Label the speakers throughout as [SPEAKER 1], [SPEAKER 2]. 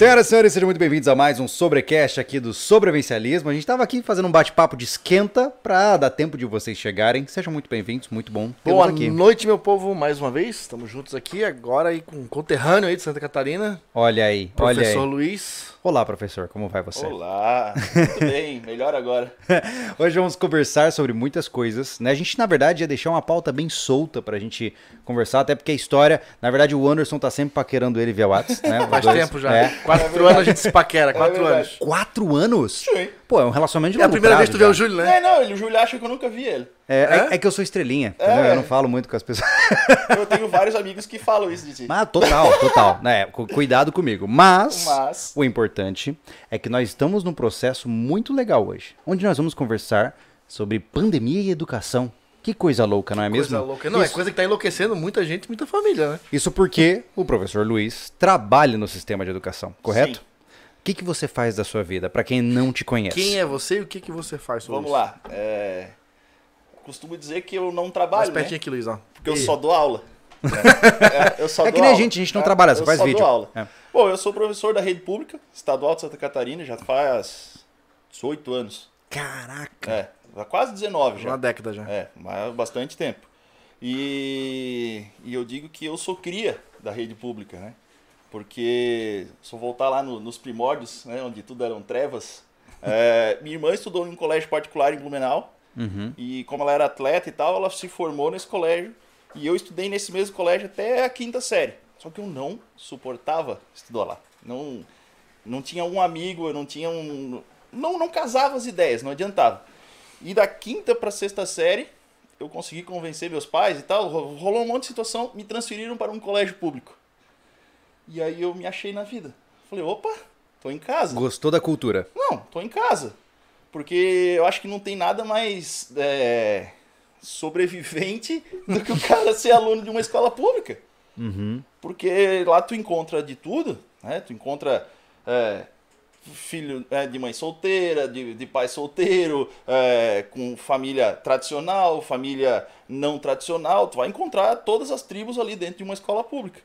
[SPEAKER 1] Senhoras e senhores, sejam muito bem-vindos a mais um Sobrecast aqui do Sobrevivencialismo. A gente estava aqui fazendo um bate-papo de esquenta para dar tempo de vocês chegarem. Sejam muito bem-vindos, muito bom
[SPEAKER 2] Boa
[SPEAKER 1] aqui.
[SPEAKER 2] noite, meu povo, mais uma vez. Estamos juntos aqui agora aí com um conterrâneo aí de Santa Catarina,
[SPEAKER 1] Olha aí, olha aí.
[SPEAKER 2] professor Luiz.
[SPEAKER 1] Olá, professor, como vai você?
[SPEAKER 3] Olá, tudo bem? Melhor agora.
[SPEAKER 1] Hoje vamos conversar sobre muitas coisas, né? A gente, na verdade, ia deixar uma pauta bem solta pra gente conversar, até porque a história, na verdade, o Anderson tá sempre paquerando ele via WhatsApp, né?
[SPEAKER 2] Faz
[SPEAKER 1] dois.
[SPEAKER 2] tempo já.
[SPEAKER 1] É.
[SPEAKER 2] Quatro anos a gente se paquera, quatro
[SPEAKER 3] verdade.
[SPEAKER 2] anos.
[SPEAKER 1] Quatro anos?
[SPEAKER 3] Sim.
[SPEAKER 1] Pô, é um relacionamento de
[SPEAKER 2] É a
[SPEAKER 1] longo
[SPEAKER 2] primeira vez que tu vê
[SPEAKER 1] prazo
[SPEAKER 2] o. Júlio, né?
[SPEAKER 3] É, não, ele- o Júlio acha que eu nunca vi ele.
[SPEAKER 1] É, é-
[SPEAKER 2] É?
[SPEAKER 1] é que eu sou estrelinha, entendeu?
[SPEAKER 3] É.
[SPEAKER 1] Eu não falo muito com as pessoas.
[SPEAKER 3] Eu tenho vários amigos que falam isso de ti.
[SPEAKER 1] Mas total, total. né? Cu- Cuidado comigo. Mas,
[SPEAKER 3] Mas-
[SPEAKER 1] o importante é que nós estamos num processo muito legal hoje, onde nós vamos conversar sobre pandemia e educação. Que coisa louca, não é mesmo?
[SPEAKER 2] Coisa louca. Não, é
[SPEAKER 1] Isso-
[SPEAKER 2] coisa que tá enlouquecendo muita gente, muita família, né?
[SPEAKER 1] Isso porque o professor Luiz trabalha no sistema de educação, correto?
[SPEAKER 3] Sim.
[SPEAKER 1] O que, que você faz da sua vida, para quem não te conhece?
[SPEAKER 2] Quem é você e o que, que você faz
[SPEAKER 3] Vamos
[SPEAKER 2] isso?
[SPEAKER 3] lá. É... Costumo dizer que eu não
[SPEAKER 2] Mais
[SPEAKER 3] trabalho, né?
[SPEAKER 2] pertinho aqui, Luiz, ó.
[SPEAKER 3] Porque eu só dou aula. É, eu só
[SPEAKER 1] É
[SPEAKER 3] dou
[SPEAKER 1] que nem a gente, a gente não
[SPEAKER 3] É,
[SPEAKER 1] trabalha, só
[SPEAKER 3] eu
[SPEAKER 1] faz
[SPEAKER 3] só
[SPEAKER 1] vídeo.
[SPEAKER 3] Dou aula.
[SPEAKER 1] É.
[SPEAKER 3] Bom, eu sou professor da rede pública, estadual de Santa Catarina, já faz 18 anos.
[SPEAKER 1] Caraca!
[SPEAKER 3] É, já quase 19 já.
[SPEAKER 2] Uma década já.
[SPEAKER 3] É, mas há bastante tempo. E, e eu digo que eu sou cria da rede pública, né? Porque, se eu voltar lá no- nos primórdios, né, onde tudo eram trevas, é, minha irmã estudou em um colégio particular em Blumenau,
[SPEAKER 1] Uhum.
[SPEAKER 3] e como ela era atleta e tal, ela se formou nesse colégio, e eu estudei nesse mesmo colégio até a quinta série. Só que eu não suportava estudar lá. Não, não tinha um amigo, eu não tinha um... Não, não casava as ideias, não adiantava. E da quinta para sexta série, eu consegui convencer meus pais e tal. ro- Rolou um monte de situação, me transferiram para um colégio público. E aí eu me achei na vida. Falei, opa, tô em casa.
[SPEAKER 1] Gostou da cultura?
[SPEAKER 3] Não, tô em casa. Porque eu acho que não tem nada mais é, sobrevivente do que o cara ser aluno de uma escola pública.
[SPEAKER 1] Uhum.
[SPEAKER 3] Porque lá tu encontra de tudo, né? Tu encontra é, filho é, de mãe solteira, de, de pai solteiro, é, com família tradicional, família não tradicional. Tu vai encontrar todas as tribos ali dentro de uma escola pública.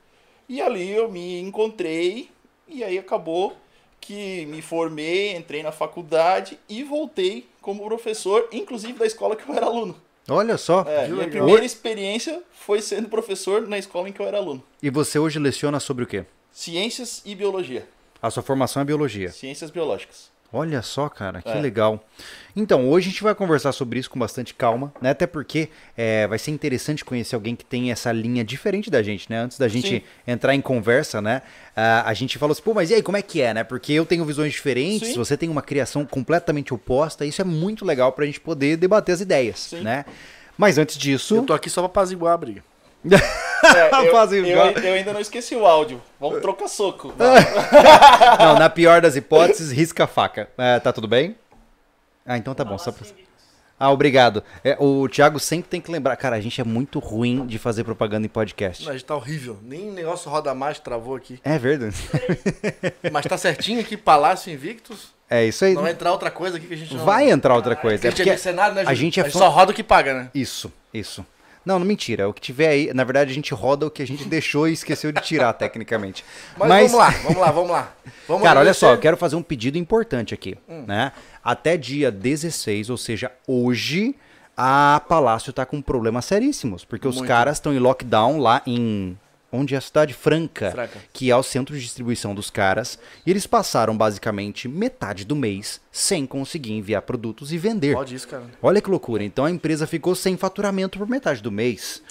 [SPEAKER 3] E ali eu me encontrei e aí acabou que me formei, entrei na faculdade e voltei como professor, inclusive da escola que eu era aluno.
[SPEAKER 1] Olha só.
[SPEAKER 3] É, minha primeira experiência foi sendo professor na escola em que eu era aluno.
[SPEAKER 1] E você hoje leciona sobre o quê?
[SPEAKER 3] Ciências e biologia.
[SPEAKER 1] A sua formação é biologia.
[SPEAKER 3] Ciências biológicas.
[SPEAKER 1] Olha só, cara, que
[SPEAKER 3] É.
[SPEAKER 1] legal. Então, hoje a gente vai conversar sobre isso com bastante calma, né? Até porque é, vai ser interessante conhecer alguém que tem essa linha diferente da gente, né? Antes da gente
[SPEAKER 3] Sim.
[SPEAKER 1] entrar em conversa, né? ah, a gente falou assim, pô, mas e aí, como é que é, né? Porque eu tenho visões diferentes,
[SPEAKER 3] Sim.
[SPEAKER 1] você tem uma criação completamente oposta, isso é muito legal pra gente poder debater as ideias,
[SPEAKER 3] Sim.
[SPEAKER 1] né? Mas antes disso.
[SPEAKER 2] Eu tô aqui só pra apaziguar a briga.
[SPEAKER 3] É, eu,
[SPEAKER 1] Fazem
[SPEAKER 3] eu- eu ainda não esqueci o áudio. Vamos trocar soco.
[SPEAKER 1] Não, na pior das hipóteses, risca a faca. É, tá tudo bem? Ah, então tá bom. Só pra... Ah, obrigado. É, o Thiago sempre tem que lembrar. Cara, a gente é muito ruim de fazer propaganda em podcast.
[SPEAKER 2] Não, a gente tá horrível. Nem negócio roda mais, travou aqui.
[SPEAKER 1] É verdade.
[SPEAKER 2] Mas tá certinho aqui, Palácio Invictus.
[SPEAKER 1] É isso aí.
[SPEAKER 2] Não vai entrar outra coisa aqui que a gente não...
[SPEAKER 1] Vai entrar outra coisa.
[SPEAKER 2] A
[SPEAKER 1] É
[SPEAKER 2] gente é
[SPEAKER 1] porque
[SPEAKER 2] mercenário, né,
[SPEAKER 1] a gente é
[SPEAKER 2] a gente
[SPEAKER 1] fã-
[SPEAKER 2] só roda o que paga, né?
[SPEAKER 1] Isso, isso. Não, não mentira. O que tiver aí, na verdade, a gente roda o que a gente deixou e esqueceu de tirar, tecnicamente.
[SPEAKER 2] Mas, vamos lá, vamos lá, vamos lá. Vamos
[SPEAKER 1] Cara, olha só, eu quero fazer um pedido importante aqui,
[SPEAKER 2] Hum.
[SPEAKER 1] né? Até dia 16, ou seja, hoje, a Palácio tá com problemas seríssimos, porque os
[SPEAKER 2] Muito.
[SPEAKER 1] caras estão em lockdown lá em onde é a cidade Franca,
[SPEAKER 2] Franca.
[SPEAKER 1] que é o centro de distribuição dos caras, e eles passaram basicamente metade do mês sem conseguir enviar produtos e vender.
[SPEAKER 2] Pode isso, cara.
[SPEAKER 1] Olha que loucura. Então a empresa ficou sem faturamento por metade do mês.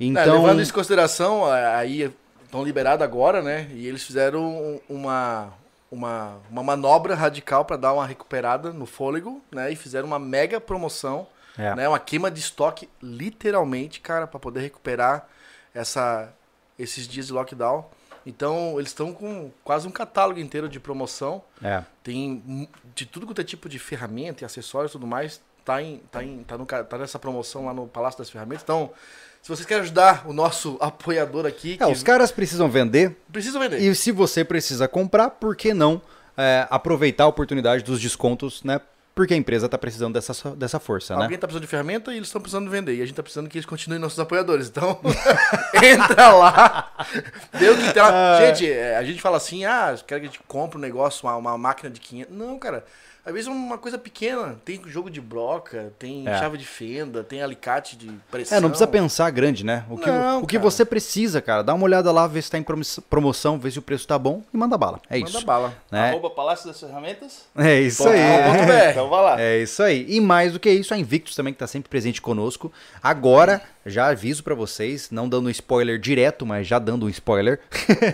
[SPEAKER 2] É,
[SPEAKER 1] Então,
[SPEAKER 2] levando isso em consideração, a- aí estão liberados agora, né? E eles fizeram um- uma, uma, uma manobra radical para dar uma recuperada no fôlego, né? E fizeram uma mega promoção,
[SPEAKER 1] É.
[SPEAKER 2] né? Uma queima de estoque, literalmente, cara, para poder recuperar essa, esses dias de lockdown. Então, eles estão com quase um catálogo inteiro de promoção.
[SPEAKER 1] é.
[SPEAKER 2] Tem de tudo quanto é tipo de ferramenta e acessórios e tudo mais. Tá, em, tá, em, tá, no, tá nessa promoção lá no Palácio das Ferramentas. Então, se vocês querem ajudar o nosso apoiador aqui,
[SPEAKER 1] É,
[SPEAKER 2] que
[SPEAKER 1] os caras precisam vender,
[SPEAKER 2] precisa vender.
[SPEAKER 1] E se você precisa comprar, por que não é, aproveitar a oportunidade dos descontos, né? Porque a empresa está precisando dessa, dessa força, né?
[SPEAKER 2] Alguém tá precisando de ferramenta e eles estão precisando vender. E a gente tá precisando que eles continuem nossos apoiadores. Então, entra lá. O que lá. Gente, é, a gente fala assim, ah, quero que a gente compre um negócio, uma, uma máquina de 500. Não, cara. Às vezes é uma coisa pequena. Tem jogo de broca, tem
[SPEAKER 1] É.
[SPEAKER 2] chave de fenda, tem alicate de pressão.
[SPEAKER 1] É, não precisa pensar grande, né? O que,
[SPEAKER 2] Não,
[SPEAKER 1] o que
[SPEAKER 2] cara.
[SPEAKER 1] você precisa, cara, dá uma olhada lá, vê se tá em promo- promoção, vê se o preço tá bom e manda bala. É
[SPEAKER 2] Manda
[SPEAKER 1] isso.
[SPEAKER 2] bala.
[SPEAKER 1] Né?
[SPEAKER 3] Arroba Palácio das Ferramentas.
[SPEAKER 1] É isso aí.
[SPEAKER 3] Então vai lá.
[SPEAKER 1] É isso aí. E mais do que isso, a Invictus também que tá sempre presente conosco. Agora, já aviso pra vocês, não dando spoiler direto, mas já dando um spoiler.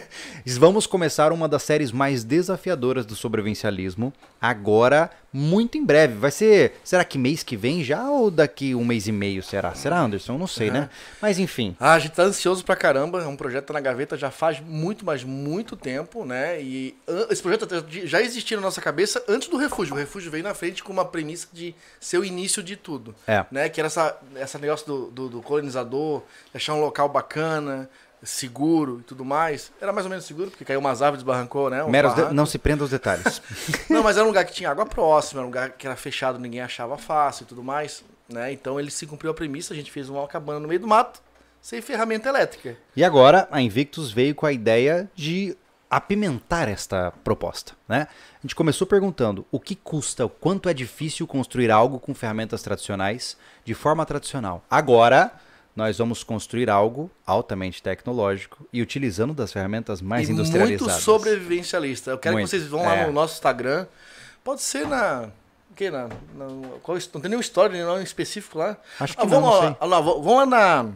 [SPEAKER 1] Vamos começar uma das séries mais desafiadoras do sobrevivencialismo. Agora, muito em breve. Vai ser, será que mês que vem já ou daqui um mês e meio será? Será, Anderson? Não sei, né? Mas enfim.
[SPEAKER 2] Ah, a gente tá ansioso pra caramba. É um projeto tá na gaveta já faz muito, mas muito tempo, né? E esse projeto já existia na nossa cabeça antes do refúgio. O refúgio veio na frente com uma premissa de ser o início de tudo.
[SPEAKER 1] É.
[SPEAKER 2] Né? Que era essa, essa negócio do, do, do colonizador, achar um local bacana, seguro e tudo mais. Era mais ou menos seguro, porque caiu umas árvores, desbarrancou, né? uns
[SPEAKER 1] Meros de- não se prenda aos detalhes.
[SPEAKER 2] Não, mas era um lugar que tinha água próxima, era um lugar que era fechado, ninguém achava fácil e tudo mais, né? Então ele se cumpriu a premissa, a gente fez uma cabana no meio do mato, sem ferramenta elétrica.
[SPEAKER 1] E agora a Invictus veio com a ideia de apimentar esta proposta, né? A gente começou perguntando o que custa, o quanto é difícil construir algo com ferramentas tradicionais de forma tradicional. Agora nós vamos construir algo altamente tecnológico e utilizando das ferramentas mais
[SPEAKER 2] e
[SPEAKER 1] industrializadas.
[SPEAKER 2] muito sobrevivencialista. Eu quero
[SPEAKER 1] Muito,
[SPEAKER 2] que vocês vão lá
[SPEAKER 1] é.
[SPEAKER 2] no nosso Instagram, pode ser na... Que, na, na qual, não tem nenhum story, nenhum nome específico lá.
[SPEAKER 1] Acho que
[SPEAKER 2] Ah,
[SPEAKER 1] não,
[SPEAKER 2] vamos,
[SPEAKER 1] não
[SPEAKER 2] ah, lá, vamos lá na,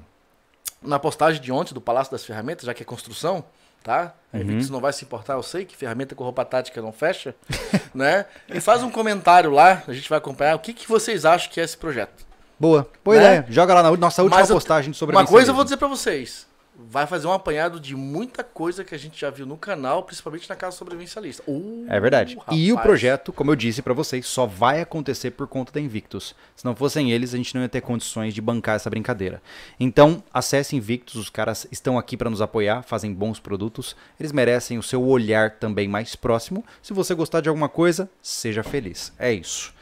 [SPEAKER 2] na postagem de ontem do Palácio das Ferramentas, já que é construção, tá? A
[SPEAKER 1] Uhum.
[SPEAKER 2] Invictus não vai se importar, eu sei que ferramenta com roupa tática não fecha, né? E faz um comentário lá, a gente vai acompanhar o que, que vocês acham que é esse projeto.
[SPEAKER 1] Boa, boa
[SPEAKER 2] Né?
[SPEAKER 1] ideia. Joga lá na nossa última
[SPEAKER 2] Mas
[SPEAKER 1] postagem sobre
[SPEAKER 2] Uma coisa eu vou dizer pra vocês. Vai fazer um apanhado de muita coisa que a gente já viu no canal, principalmente na Casa Sobrevivencialista. Uh,
[SPEAKER 1] É verdade. E o
[SPEAKER 2] rapaz.
[SPEAKER 1] projeto, como eu disse pra vocês, só vai acontecer por conta da Invictus. Se não fossem eles, a gente não ia ter condições de bancar essa brincadeira. Então, acesse Invictus, os caras estão aqui pra nos apoiar, fazem bons produtos. Eles merecem o seu olhar também mais próximo. Se você gostar de alguma coisa, seja feliz. É isso.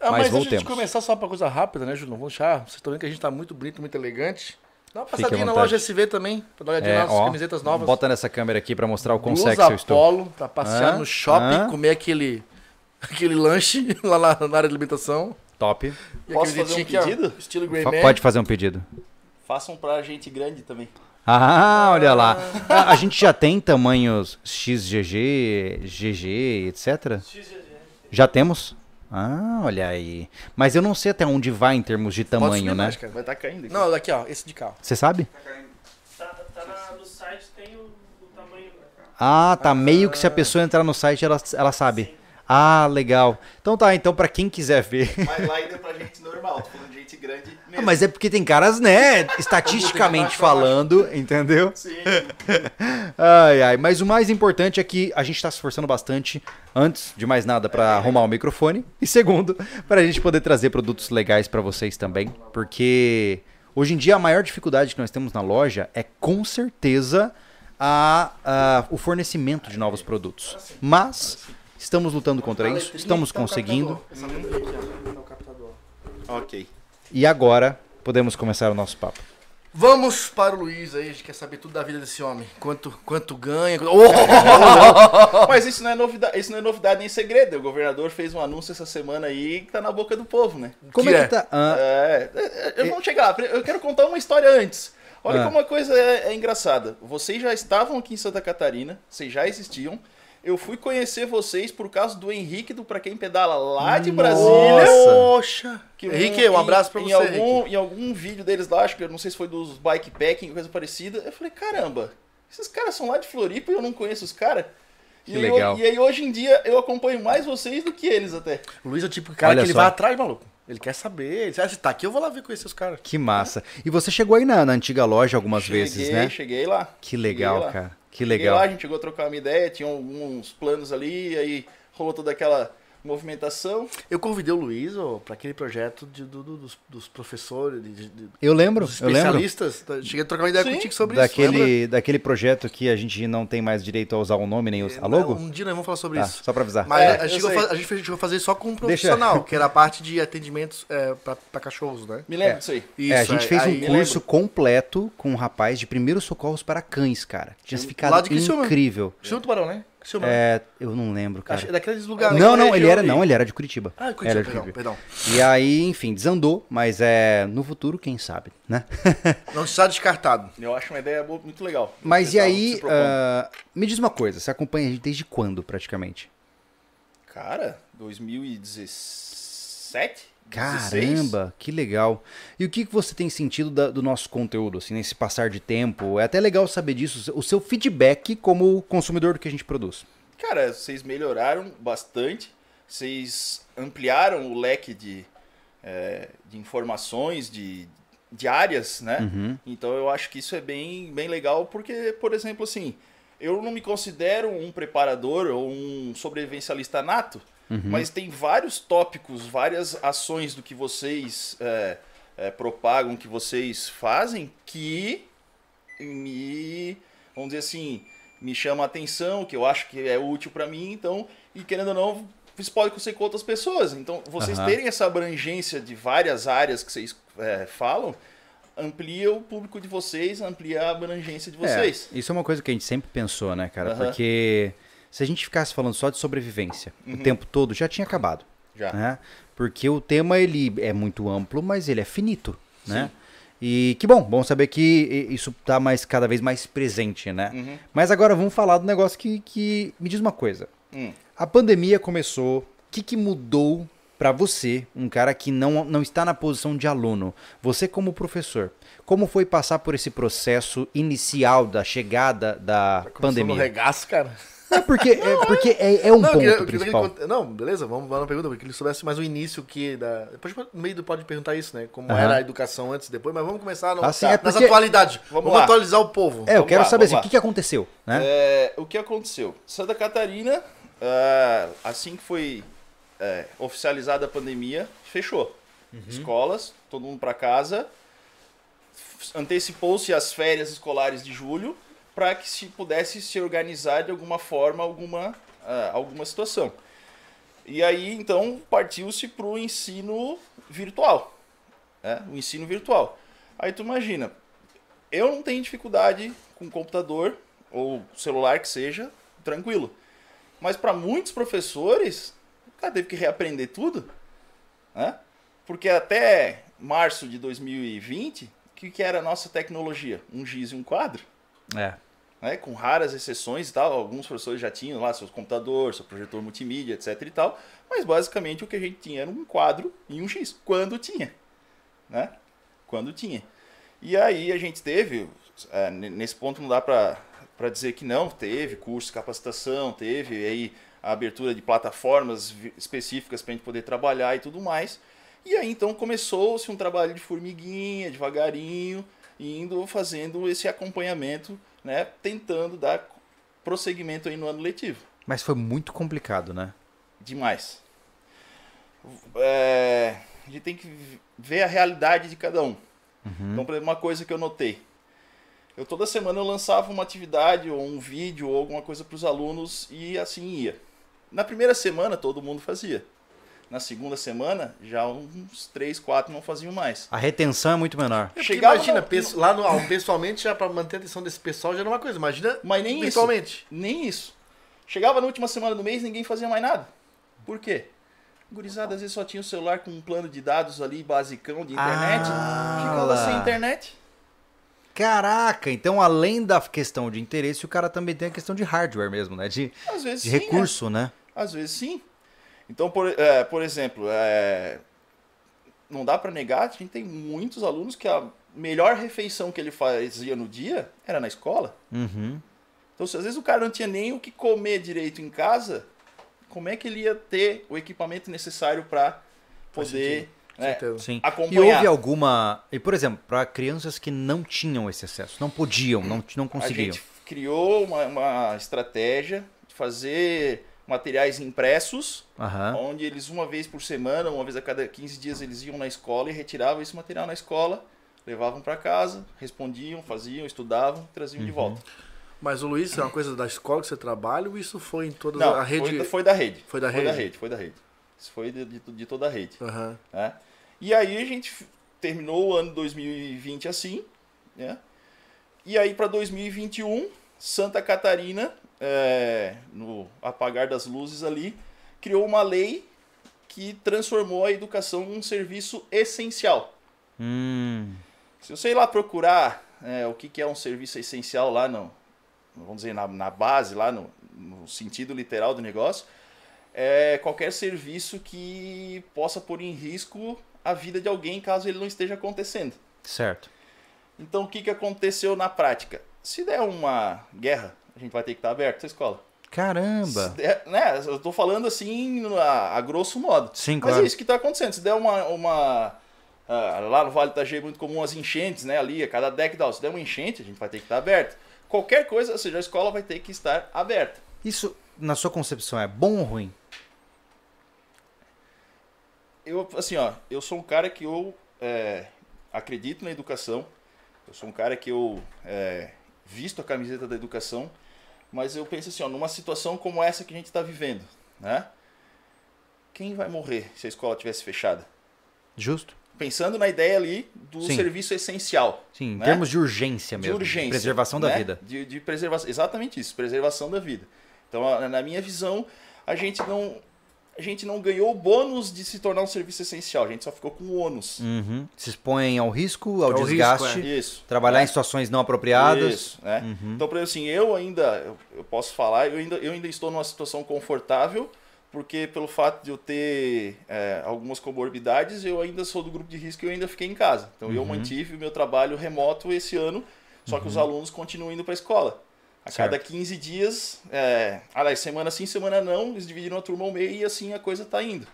[SPEAKER 2] Ah,
[SPEAKER 1] Mas
[SPEAKER 2] mas antes de começar só pra coisa rápida, né, Júlio? Vamos deixar. Vocês estão vendo que a gente tá muito bonito, muito elegante. Dá uma passadinha na loja SV também, pra dar uma olhadinha
[SPEAKER 1] É,
[SPEAKER 2] nas
[SPEAKER 1] ó,
[SPEAKER 2] camisetas novas.
[SPEAKER 1] bota nessa câmera aqui pra mostrar o quão
[SPEAKER 2] Blusa
[SPEAKER 1] sexy eu estou.
[SPEAKER 2] Polo, pra passear
[SPEAKER 1] Hã?
[SPEAKER 2] no shopping,
[SPEAKER 1] Hã?
[SPEAKER 2] comer aquele, aquele lanche lá na, na área de alimentação.
[SPEAKER 1] Top.
[SPEAKER 2] E
[SPEAKER 3] Posso
[SPEAKER 2] aquele
[SPEAKER 3] fazer um
[SPEAKER 2] aqui, ó,
[SPEAKER 3] pedido?
[SPEAKER 2] estilo
[SPEAKER 1] Fa-
[SPEAKER 2] Greyman.
[SPEAKER 1] Pode fazer um pedido.
[SPEAKER 3] Façam pra gente grande também.
[SPEAKER 1] Ah, olha lá. A, a gente já tem tamanhos XGG, GG, etc? Já temos? Ah, olha aí. Mas eu não sei até onde vai em termos de
[SPEAKER 2] Pode
[SPEAKER 1] tamanho,
[SPEAKER 2] subir
[SPEAKER 1] né?
[SPEAKER 2] mais, cara.
[SPEAKER 3] Vai estar caindo aqui.
[SPEAKER 2] Não, daqui, ó, esse de cá.
[SPEAKER 1] Você sabe?
[SPEAKER 4] Tá, tá na- no site, tem o, o tamanho. né?
[SPEAKER 1] Ah, tá. Meio que se a pessoa entrar no site, ela, ela sabe. Ah, legal. Então tá, então pra quem quiser ver.
[SPEAKER 3] Mas lá ainda é pra gente normal, tô falando de gente grande
[SPEAKER 1] Ah,
[SPEAKER 3] mesmo.
[SPEAKER 1] mas é porque tem caras, né, estatisticamente falando, entendeu?
[SPEAKER 3] Sim.
[SPEAKER 1] Ai, ai. Mas o mais importante é que a gente está se esforçando bastante, antes de mais nada, para arrumar o microfone. E segundo, para a gente poder trazer produtos legais para vocês também. Porque hoje em dia a maior dificuldade que nós temos na loja é com certeza a, a- o fornecimento de novos produtos. Mas estamos lutando contra isso, estamos
[SPEAKER 2] Tá o
[SPEAKER 1] conseguindo.
[SPEAKER 2] tá captador.
[SPEAKER 3] Ok.
[SPEAKER 1] E agora podemos começar o nosso papo.
[SPEAKER 2] Vamos para o Luiz aí, a gente quer saber tudo da vida desse homem. Quanto, quanto ganha. Oh!
[SPEAKER 3] Mas isso não, é novidade, isso não é novidade nem segredo. O governador fez um anúncio essa semana aí que tá na boca do povo, né?
[SPEAKER 1] Como
[SPEAKER 2] Que
[SPEAKER 1] é
[SPEAKER 2] é?
[SPEAKER 1] que tá? Ah,
[SPEAKER 3] É, é, é, vamos chegar lá. Eu quero contar uma história antes. Olha
[SPEAKER 1] Ah.
[SPEAKER 3] como uma coisa é, é engraçada. Vocês já estavam aqui em Santa Catarina, vocês já existiam. Eu fui conhecer vocês por causa do Henrique do Pra Quem Pedala lá de Brasília.
[SPEAKER 2] Poxa!
[SPEAKER 3] Que
[SPEAKER 2] Henrique, um abraço pra
[SPEAKER 3] em,
[SPEAKER 2] você,
[SPEAKER 3] Em algum,
[SPEAKER 2] Henrique.
[SPEAKER 3] em algum vídeo deles lá, acho que eu não sei se foi dos bikepacking, coisa parecida. Eu falei, caramba, esses caras são lá de Floripa e eu não conheço os caras.
[SPEAKER 1] Que
[SPEAKER 3] e aí,
[SPEAKER 1] legal.
[SPEAKER 3] eu- e aí hoje em dia eu acompanho mais vocês do que eles até.
[SPEAKER 2] O Luiz é o tipo de cara
[SPEAKER 1] Olha
[SPEAKER 2] que ele
[SPEAKER 1] só.
[SPEAKER 2] vai atrás, maluco. Ele quer saber. Ele diz, ah, se tá aqui, eu vou lá ver conhecer os caras.
[SPEAKER 1] que massa. E você chegou aí na, na antiga loja algumas
[SPEAKER 3] cheguei,
[SPEAKER 1] vezes, né?
[SPEAKER 3] Cheguei lá.
[SPEAKER 1] Que legal,
[SPEAKER 3] lá.
[SPEAKER 1] cara. Que legal.
[SPEAKER 3] lá, a gente chegou a trocar uma ideia, tinha alguns planos ali, aí rolou toda aquela movimentação.
[SPEAKER 2] Eu convidei o Luiz ó, pra aquele projeto de- do- do- dos, dos professores, de, de-
[SPEAKER 1] Eu lembro,
[SPEAKER 2] dos
[SPEAKER 1] eu lembro.
[SPEAKER 2] especialistas. Tá, Cheguei a trocar uma ideia
[SPEAKER 3] Sim.
[SPEAKER 2] contigo sobre isso. lembra?
[SPEAKER 1] Daquele, daquele projeto que a gente não tem mais direito a usar o nome nem o, a logo?
[SPEAKER 2] Um dia nós vamos falar sobre
[SPEAKER 1] Tá,
[SPEAKER 2] isso.
[SPEAKER 1] só pra avisar.
[SPEAKER 2] Mas
[SPEAKER 3] É,
[SPEAKER 2] a, gente chegou a fa- a gente a fazer só com um
[SPEAKER 1] Deixa-
[SPEAKER 2] profissional, que era a parte de atendimentos é, pra, pra cachorros, né?
[SPEAKER 3] Me lembro
[SPEAKER 1] É.
[SPEAKER 3] disso aí.
[SPEAKER 1] É, a gente fez um
[SPEAKER 2] aí-
[SPEAKER 1] curso completo com um rapaz de primeiros socorros para cães, cara. Tinha ficado incrível.
[SPEAKER 2] Cristiano Tubarão, né? Cristiano,
[SPEAKER 1] É, eu não lembro,
[SPEAKER 2] Acho-
[SPEAKER 1] cara.
[SPEAKER 2] daqueles lugares.
[SPEAKER 1] Não, não, ele
[SPEAKER 2] região
[SPEAKER 1] era,
[SPEAKER 2] ali.
[SPEAKER 1] não, ele era de Curitiba.
[SPEAKER 2] Ah,
[SPEAKER 1] Era
[SPEAKER 2] Curitiba,
[SPEAKER 1] de
[SPEAKER 2] perdão,
[SPEAKER 1] Curitiba.
[SPEAKER 2] perdão.
[SPEAKER 1] E aí, enfim, desandou, mas é no futuro, quem sabe, né?
[SPEAKER 2] Não está descartado.
[SPEAKER 3] Eu acho uma ideia boa- muito legal.
[SPEAKER 1] Mas e aí, ah, me diz uma coisa, você acompanha a gente desde quando, praticamente?
[SPEAKER 3] Cara, 2017? 16?
[SPEAKER 1] Caramba, que legal. E o que, que você tem sentido da- do nosso conteúdo, assim, nesse passar de tempo? É até legal saber disso, o seu feedback como consumidor do que a gente produz.
[SPEAKER 3] Cara, vocês melhoraram bastante. Vocês ampliaram o leque de, é, de informações, de, de áreas, né?
[SPEAKER 1] Uhum.
[SPEAKER 3] Então eu acho que isso é bem, bem legal, porque, por exemplo, assim, eu não me considero um preparador ou um sobrevivencialista nato,
[SPEAKER 1] Uhum.
[SPEAKER 3] mas tem vários tópicos, várias ações do que vocês é, é, propagam, que vocês fazem, que me, vamos dizer assim, me chama a atenção, que eu acho que é útil para mim, então, e querendo ou não, isso pode acontecer com outras pessoas. Então, vocês
[SPEAKER 1] Aham.
[SPEAKER 3] terem essa abrangência de várias áreas que vocês é, falam, amplia o público de vocês, amplia a abrangência de vocês.
[SPEAKER 1] É, isso é uma coisa que a gente sempre pensou, né, cara?
[SPEAKER 3] Aham.
[SPEAKER 1] Porque se a gente ficasse falando só de sobrevivência o tempo todo, já tinha acabado.
[SPEAKER 3] Já.
[SPEAKER 1] Né? Porque o tema ele é muito amplo, mas ele é finito, né? E que bom, bom saber que isso tá mais, cada vez mais presente, né?
[SPEAKER 3] Uhum.
[SPEAKER 1] Mas agora vamos falar do negócio que, que me diz uma coisa.
[SPEAKER 3] Hum.
[SPEAKER 1] A pandemia começou, o que, que mudou pra você, um cara que não, não está na posição de aluno? Você como professor, como foi passar por esse processo inicial da chegada da
[SPEAKER 2] no
[SPEAKER 1] pandemia?
[SPEAKER 2] regaço, cara.
[SPEAKER 1] É porque é, porque é, é um
[SPEAKER 2] não,
[SPEAKER 1] ponto
[SPEAKER 2] eu ele
[SPEAKER 1] principal.
[SPEAKER 2] conte- Não, beleza, vamos, vamos na pergunta, porque ele soubesse mais o início que da. Depois no meio do pode perguntar isso, né? Como
[SPEAKER 1] Aham.
[SPEAKER 2] era a educação antes e depois, mas vamos começar no,
[SPEAKER 1] Ah, sim,
[SPEAKER 2] tá,
[SPEAKER 1] é
[SPEAKER 2] nas
[SPEAKER 1] porque-
[SPEAKER 2] atualidades.
[SPEAKER 3] Vamos
[SPEAKER 2] Vamos,
[SPEAKER 3] lá.
[SPEAKER 2] atualizar o povo.
[SPEAKER 1] É, eu
[SPEAKER 3] Vamos
[SPEAKER 1] quero
[SPEAKER 3] lá,
[SPEAKER 1] saber assim,
[SPEAKER 3] lá.
[SPEAKER 1] o que, que aconteceu, né?
[SPEAKER 3] É, o que aconteceu? Santa Catarina, ah, assim que foi é, oficializada a pandemia, fechou. Escolas, todo mundo para casa. Antecipou-se as férias escolares de julho para que se pudesse se organizar de alguma forma alguma, ah, alguma situação. E aí, então, partiu-se para o ensino virtual. Né? O ensino virtual. Aí tu imagina, eu não tenho dificuldade com computador ou celular que seja, tranquilo. Mas para muitos professores, o cara teve que reaprender tudo, né? Porque até março de 2020, o que, que era a nossa tecnologia? Um giz e um quadro,
[SPEAKER 1] É.
[SPEAKER 3] né? Com raras exceções e tal. Alguns professores já tinham lá seus computadores, seu projetor multimídia, etc e tal. Mas basicamente o que a gente tinha era um quadro e um giz, quando tinha, né? Quando tinha. E aí a gente teve, é, nesse ponto não dá para dizer que não, teve curso, capacitação, teve aí a abertura de plataformas específicas para a gente poder trabalhar e tudo mais. E aí então começou-se um trabalho de formiguinha, devagarinho, indo fazendo esse acompanhamento, né, tentando dar prosseguimento aí no ano letivo.
[SPEAKER 1] Mas foi muito complicado, né?
[SPEAKER 3] Demais. É, a gente tem que ver a realidade de cada um. Então, por exemplo, uma coisa que eu notei. Eu toda semana eu lançava uma atividade ou um vídeo ou alguma coisa para os alunos e assim ia. Na primeira semana todo mundo fazia. Na segunda semana já uns três, quatro não faziam mais.
[SPEAKER 1] A retenção é muito menor.
[SPEAKER 2] Porque
[SPEAKER 3] Chegava
[SPEAKER 2] imagina,
[SPEAKER 3] no-
[SPEAKER 2] pesso- lá no, pessoalmente, já pra manter a atenção desse pessoal já era uma coisa. Imagina
[SPEAKER 3] Mas nem isso.
[SPEAKER 2] virtualmente.
[SPEAKER 3] Nem isso. Chegava na última semana do mês ninguém fazia mais nada. Por quê? Gurizada às vezes só tinha o celular com um plano de dados ali basicão de internet.
[SPEAKER 1] Ah,
[SPEAKER 3] ficava
[SPEAKER 1] lá.
[SPEAKER 3] sem internet.
[SPEAKER 1] Caraca, então além da questão de interesse, o cara também tem a questão de hardware mesmo, né? De,
[SPEAKER 3] Às vezes
[SPEAKER 1] de
[SPEAKER 3] sim, né?
[SPEAKER 1] recurso, né?
[SPEAKER 3] Às vezes sim. Então, por, é, por exemplo, é, não dá para negar, a gente tem muitos alunos que a melhor refeição que ele fazia no dia era na escola.
[SPEAKER 1] Uhum.
[SPEAKER 3] Então, se às vezes o cara não tinha nem o que comer direito em casa, como é que ele ia ter o equipamento necessário para poder né.
[SPEAKER 1] Sim. E
[SPEAKER 3] acompanhar?
[SPEAKER 1] houve alguma. E, por exemplo, para crianças que não tinham esse acesso, não podiam, não, não
[SPEAKER 3] A
[SPEAKER 1] conseguiam.
[SPEAKER 3] gente criou uma, uma estratégia de fazer materiais impressos,
[SPEAKER 1] Aham.
[SPEAKER 3] onde eles uma vez por semana, uma vez a cada 15 dias, eles iam na escola e retiravam esse material na escola, levavam para casa, respondiam, faziam, estudavam, traziam
[SPEAKER 1] Uhum.
[SPEAKER 3] de volta.
[SPEAKER 2] Mas o Luiz, é uma coisa da escola que você trabalha ou isso foi em toda
[SPEAKER 3] Não,
[SPEAKER 2] a rede?
[SPEAKER 3] foi, foi da rede.
[SPEAKER 2] Foi da
[SPEAKER 3] Foi da
[SPEAKER 2] rede?
[SPEAKER 3] rede, foi da rede. Isso foi de, de, de toda a rede. Né? E aí a gente terminou o ano 2020 assim, né? E aí para 2021, Santa Catarina, é, no apagar das luzes ali, criou uma lei que transformou a educação num serviço essencial.
[SPEAKER 1] Hum.
[SPEAKER 3] Se você ir lá procurar é, o que, que é um serviço essencial lá no, vamos dizer, na, na base, lá no, no sentido literal do negócio, é qualquer serviço que possa pôr em risco a vida de alguém caso ele não esteja acontecendo.
[SPEAKER 1] Certo.
[SPEAKER 3] Então o que, que aconteceu na prática? Se der uma guerra, a gente vai ter que estar aberto essa escola.
[SPEAKER 1] Caramba.
[SPEAKER 3] der, né, eu tô falando assim a, a grosso modo.
[SPEAKER 1] Sim,
[SPEAKER 3] Mas
[SPEAKER 1] claro.
[SPEAKER 3] é isso que está acontecendo. Se der uma. uma ah, lá no Vale do Itajaí é muito comum as enchentes, né? Ali, a cada década, se der uma enchente, a gente vai ter que estar aberto. Qualquer coisa, ou seja, a escola vai ter que estar aberta.
[SPEAKER 1] Isso, na sua concepção, é bom ou ruim?
[SPEAKER 3] Eu, assim, ó, eu sou um cara que eu é, acredito na educação. Eu sou um cara que eu é, visto a camiseta da educação. Mas eu penso assim, ó, numa situação como essa que a gente está vivendo, né? Quem vai morrer se a escola tivesse fechada?
[SPEAKER 1] Justo?
[SPEAKER 3] Pensando na ideia ali do
[SPEAKER 1] Sim.
[SPEAKER 3] serviço essencial.
[SPEAKER 1] Sim, em
[SPEAKER 3] né?
[SPEAKER 1] termos de urgência
[SPEAKER 3] de
[SPEAKER 1] mesmo.
[SPEAKER 3] urgência.
[SPEAKER 1] Preservação da
[SPEAKER 3] né?
[SPEAKER 1] vida.
[SPEAKER 3] De, de preservação. Exatamente isso, preservação da vida. Então, na minha visão, a gente não. A gente não ganhou o bônus de se tornar um serviço essencial, a gente só ficou com o ônus.
[SPEAKER 1] Uhum. Se expõem ao risco, ao,
[SPEAKER 2] Ao risco,
[SPEAKER 1] desgaste,
[SPEAKER 3] Isso.
[SPEAKER 1] trabalhar
[SPEAKER 3] né?
[SPEAKER 1] em situações não apropriadas.
[SPEAKER 3] Isso, né?
[SPEAKER 1] Uhum.
[SPEAKER 3] Então, por exemplo, assim, eu ainda, eu, eu posso falar, eu ainda, eu ainda estou numa situação confortável, porque pelo fato de eu ter é, algumas comorbidades, eu ainda sou do grupo de risco e eu ainda fiquei em casa. Então, eu
[SPEAKER 1] Uhum.
[SPEAKER 3] mantive o meu trabalho remoto esse ano, só que os alunos continuam indo para a escola. A cada
[SPEAKER 1] Certo.
[SPEAKER 3] 15 dias, é, aliás, semana sim, semana não, eles dividiram a turma ao meio e assim a coisa tá indo.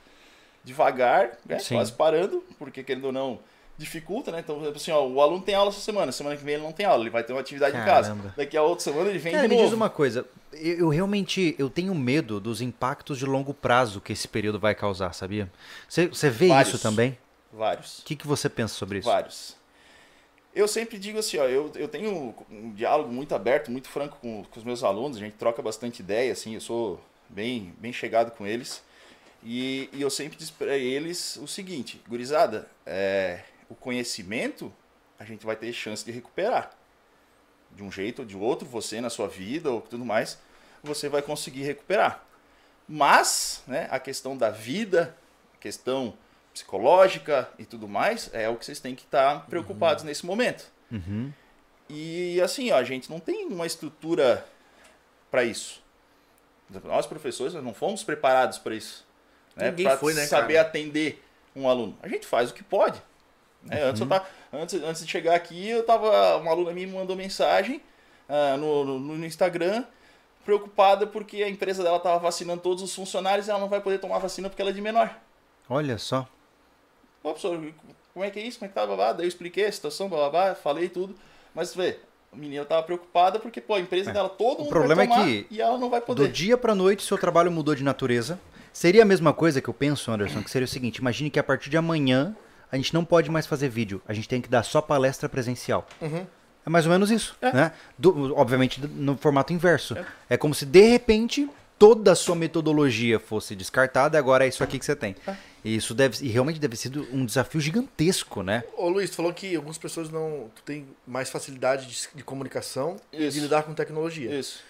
[SPEAKER 3] Devagar, né, quase parando, porque querendo ou não, dificulta, né? Então, assim, ó, o aluno tem aula essa semana, semana que vem ele não tem aula, ele vai ter uma atividade em casa.
[SPEAKER 1] Caramba.
[SPEAKER 3] Daqui a outra semana ele vem
[SPEAKER 1] Cara,
[SPEAKER 3] de
[SPEAKER 1] me
[SPEAKER 3] novo.
[SPEAKER 1] diz uma coisa. Eu, eu realmente eu tenho medo dos impactos de longo prazo que esse período vai causar, sabia? Você você vê
[SPEAKER 3] Vários.
[SPEAKER 1] isso também?
[SPEAKER 3] Vários.
[SPEAKER 1] O que, que você pensa sobre isso?
[SPEAKER 3] Vários. Eu sempre digo assim, ó, eu, eu tenho um diálogo muito aberto, muito franco com, com os meus alunos, a gente troca bastante ideia, assim, eu sou bem, bem chegado com eles. E, e eu sempre disse para eles o seguinte, gurizada, é, o conhecimento a gente vai ter chance de recuperar. De um jeito ou de outro, você na sua vida ou tudo mais, você vai conseguir recuperar. Mas, né, a questão da vida, a questão psicológica e tudo mais, é o que vocês têm que estar preocupados nesse momento.
[SPEAKER 1] Uhum.
[SPEAKER 3] E assim, ó, a gente não tem uma estrutura para isso. Nós, professores, nós não fomos preparados para isso. Né?
[SPEAKER 2] Foi, né,
[SPEAKER 3] saber
[SPEAKER 2] cara?
[SPEAKER 3] atender um aluno. A gente faz o que pode. né? Antes,
[SPEAKER 2] Uhum.
[SPEAKER 3] tava, antes, antes de chegar aqui, eu tava. Uma aluna me mandou mensagem ah, no, no, no Instagram, preocupada porque a empresa dela estava vacinando todos os funcionários e ela não vai poder tomar vacina porque ela é de menor.
[SPEAKER 1] Olha só.
[SPEAKER 3] Ô, professor, como é que é isso? Como é que tá, babá? Daí eu expliquei a situação, babá, falei tudo. Mas, vê, a menina tava preocupada porque, pô, a empresa dela, todo mundo
[SPEAKER 1] problema é
[SPEAKER 3] vai tomar
[SPEAKER 1] que
[SPEAKER 3] e ela não vai
[SPEAKER 1] Do
[SPEAKER 3] poder.
[SPEAKER 1] dia pra noite, seu trabalho mudou de natureza. Seria a mesma coisa que eu penso, Anderson, que seria o seguinte: imagine que a partir de amanhã a gente não pode mais fazer vídeo, a gente tem que dar só palestra presencial. É mais ou menos isso,
[SPEAKER 3] É.
[SPEAKER 1] né? Do- obviamente no formato inverso. É. como se de repente toda a sua metodologia fosse descartada, agora é isso aqui que você tem. E isso deve, e realmente deve ser um desafio gigantesco, né?
[SPEAKER 2] Ô Luiz, tu falou que algumas pessoas não. Tu tem mais facilidade de, de comunicação e de lidar com tecnologia.
[SPEAKER 3] Isso.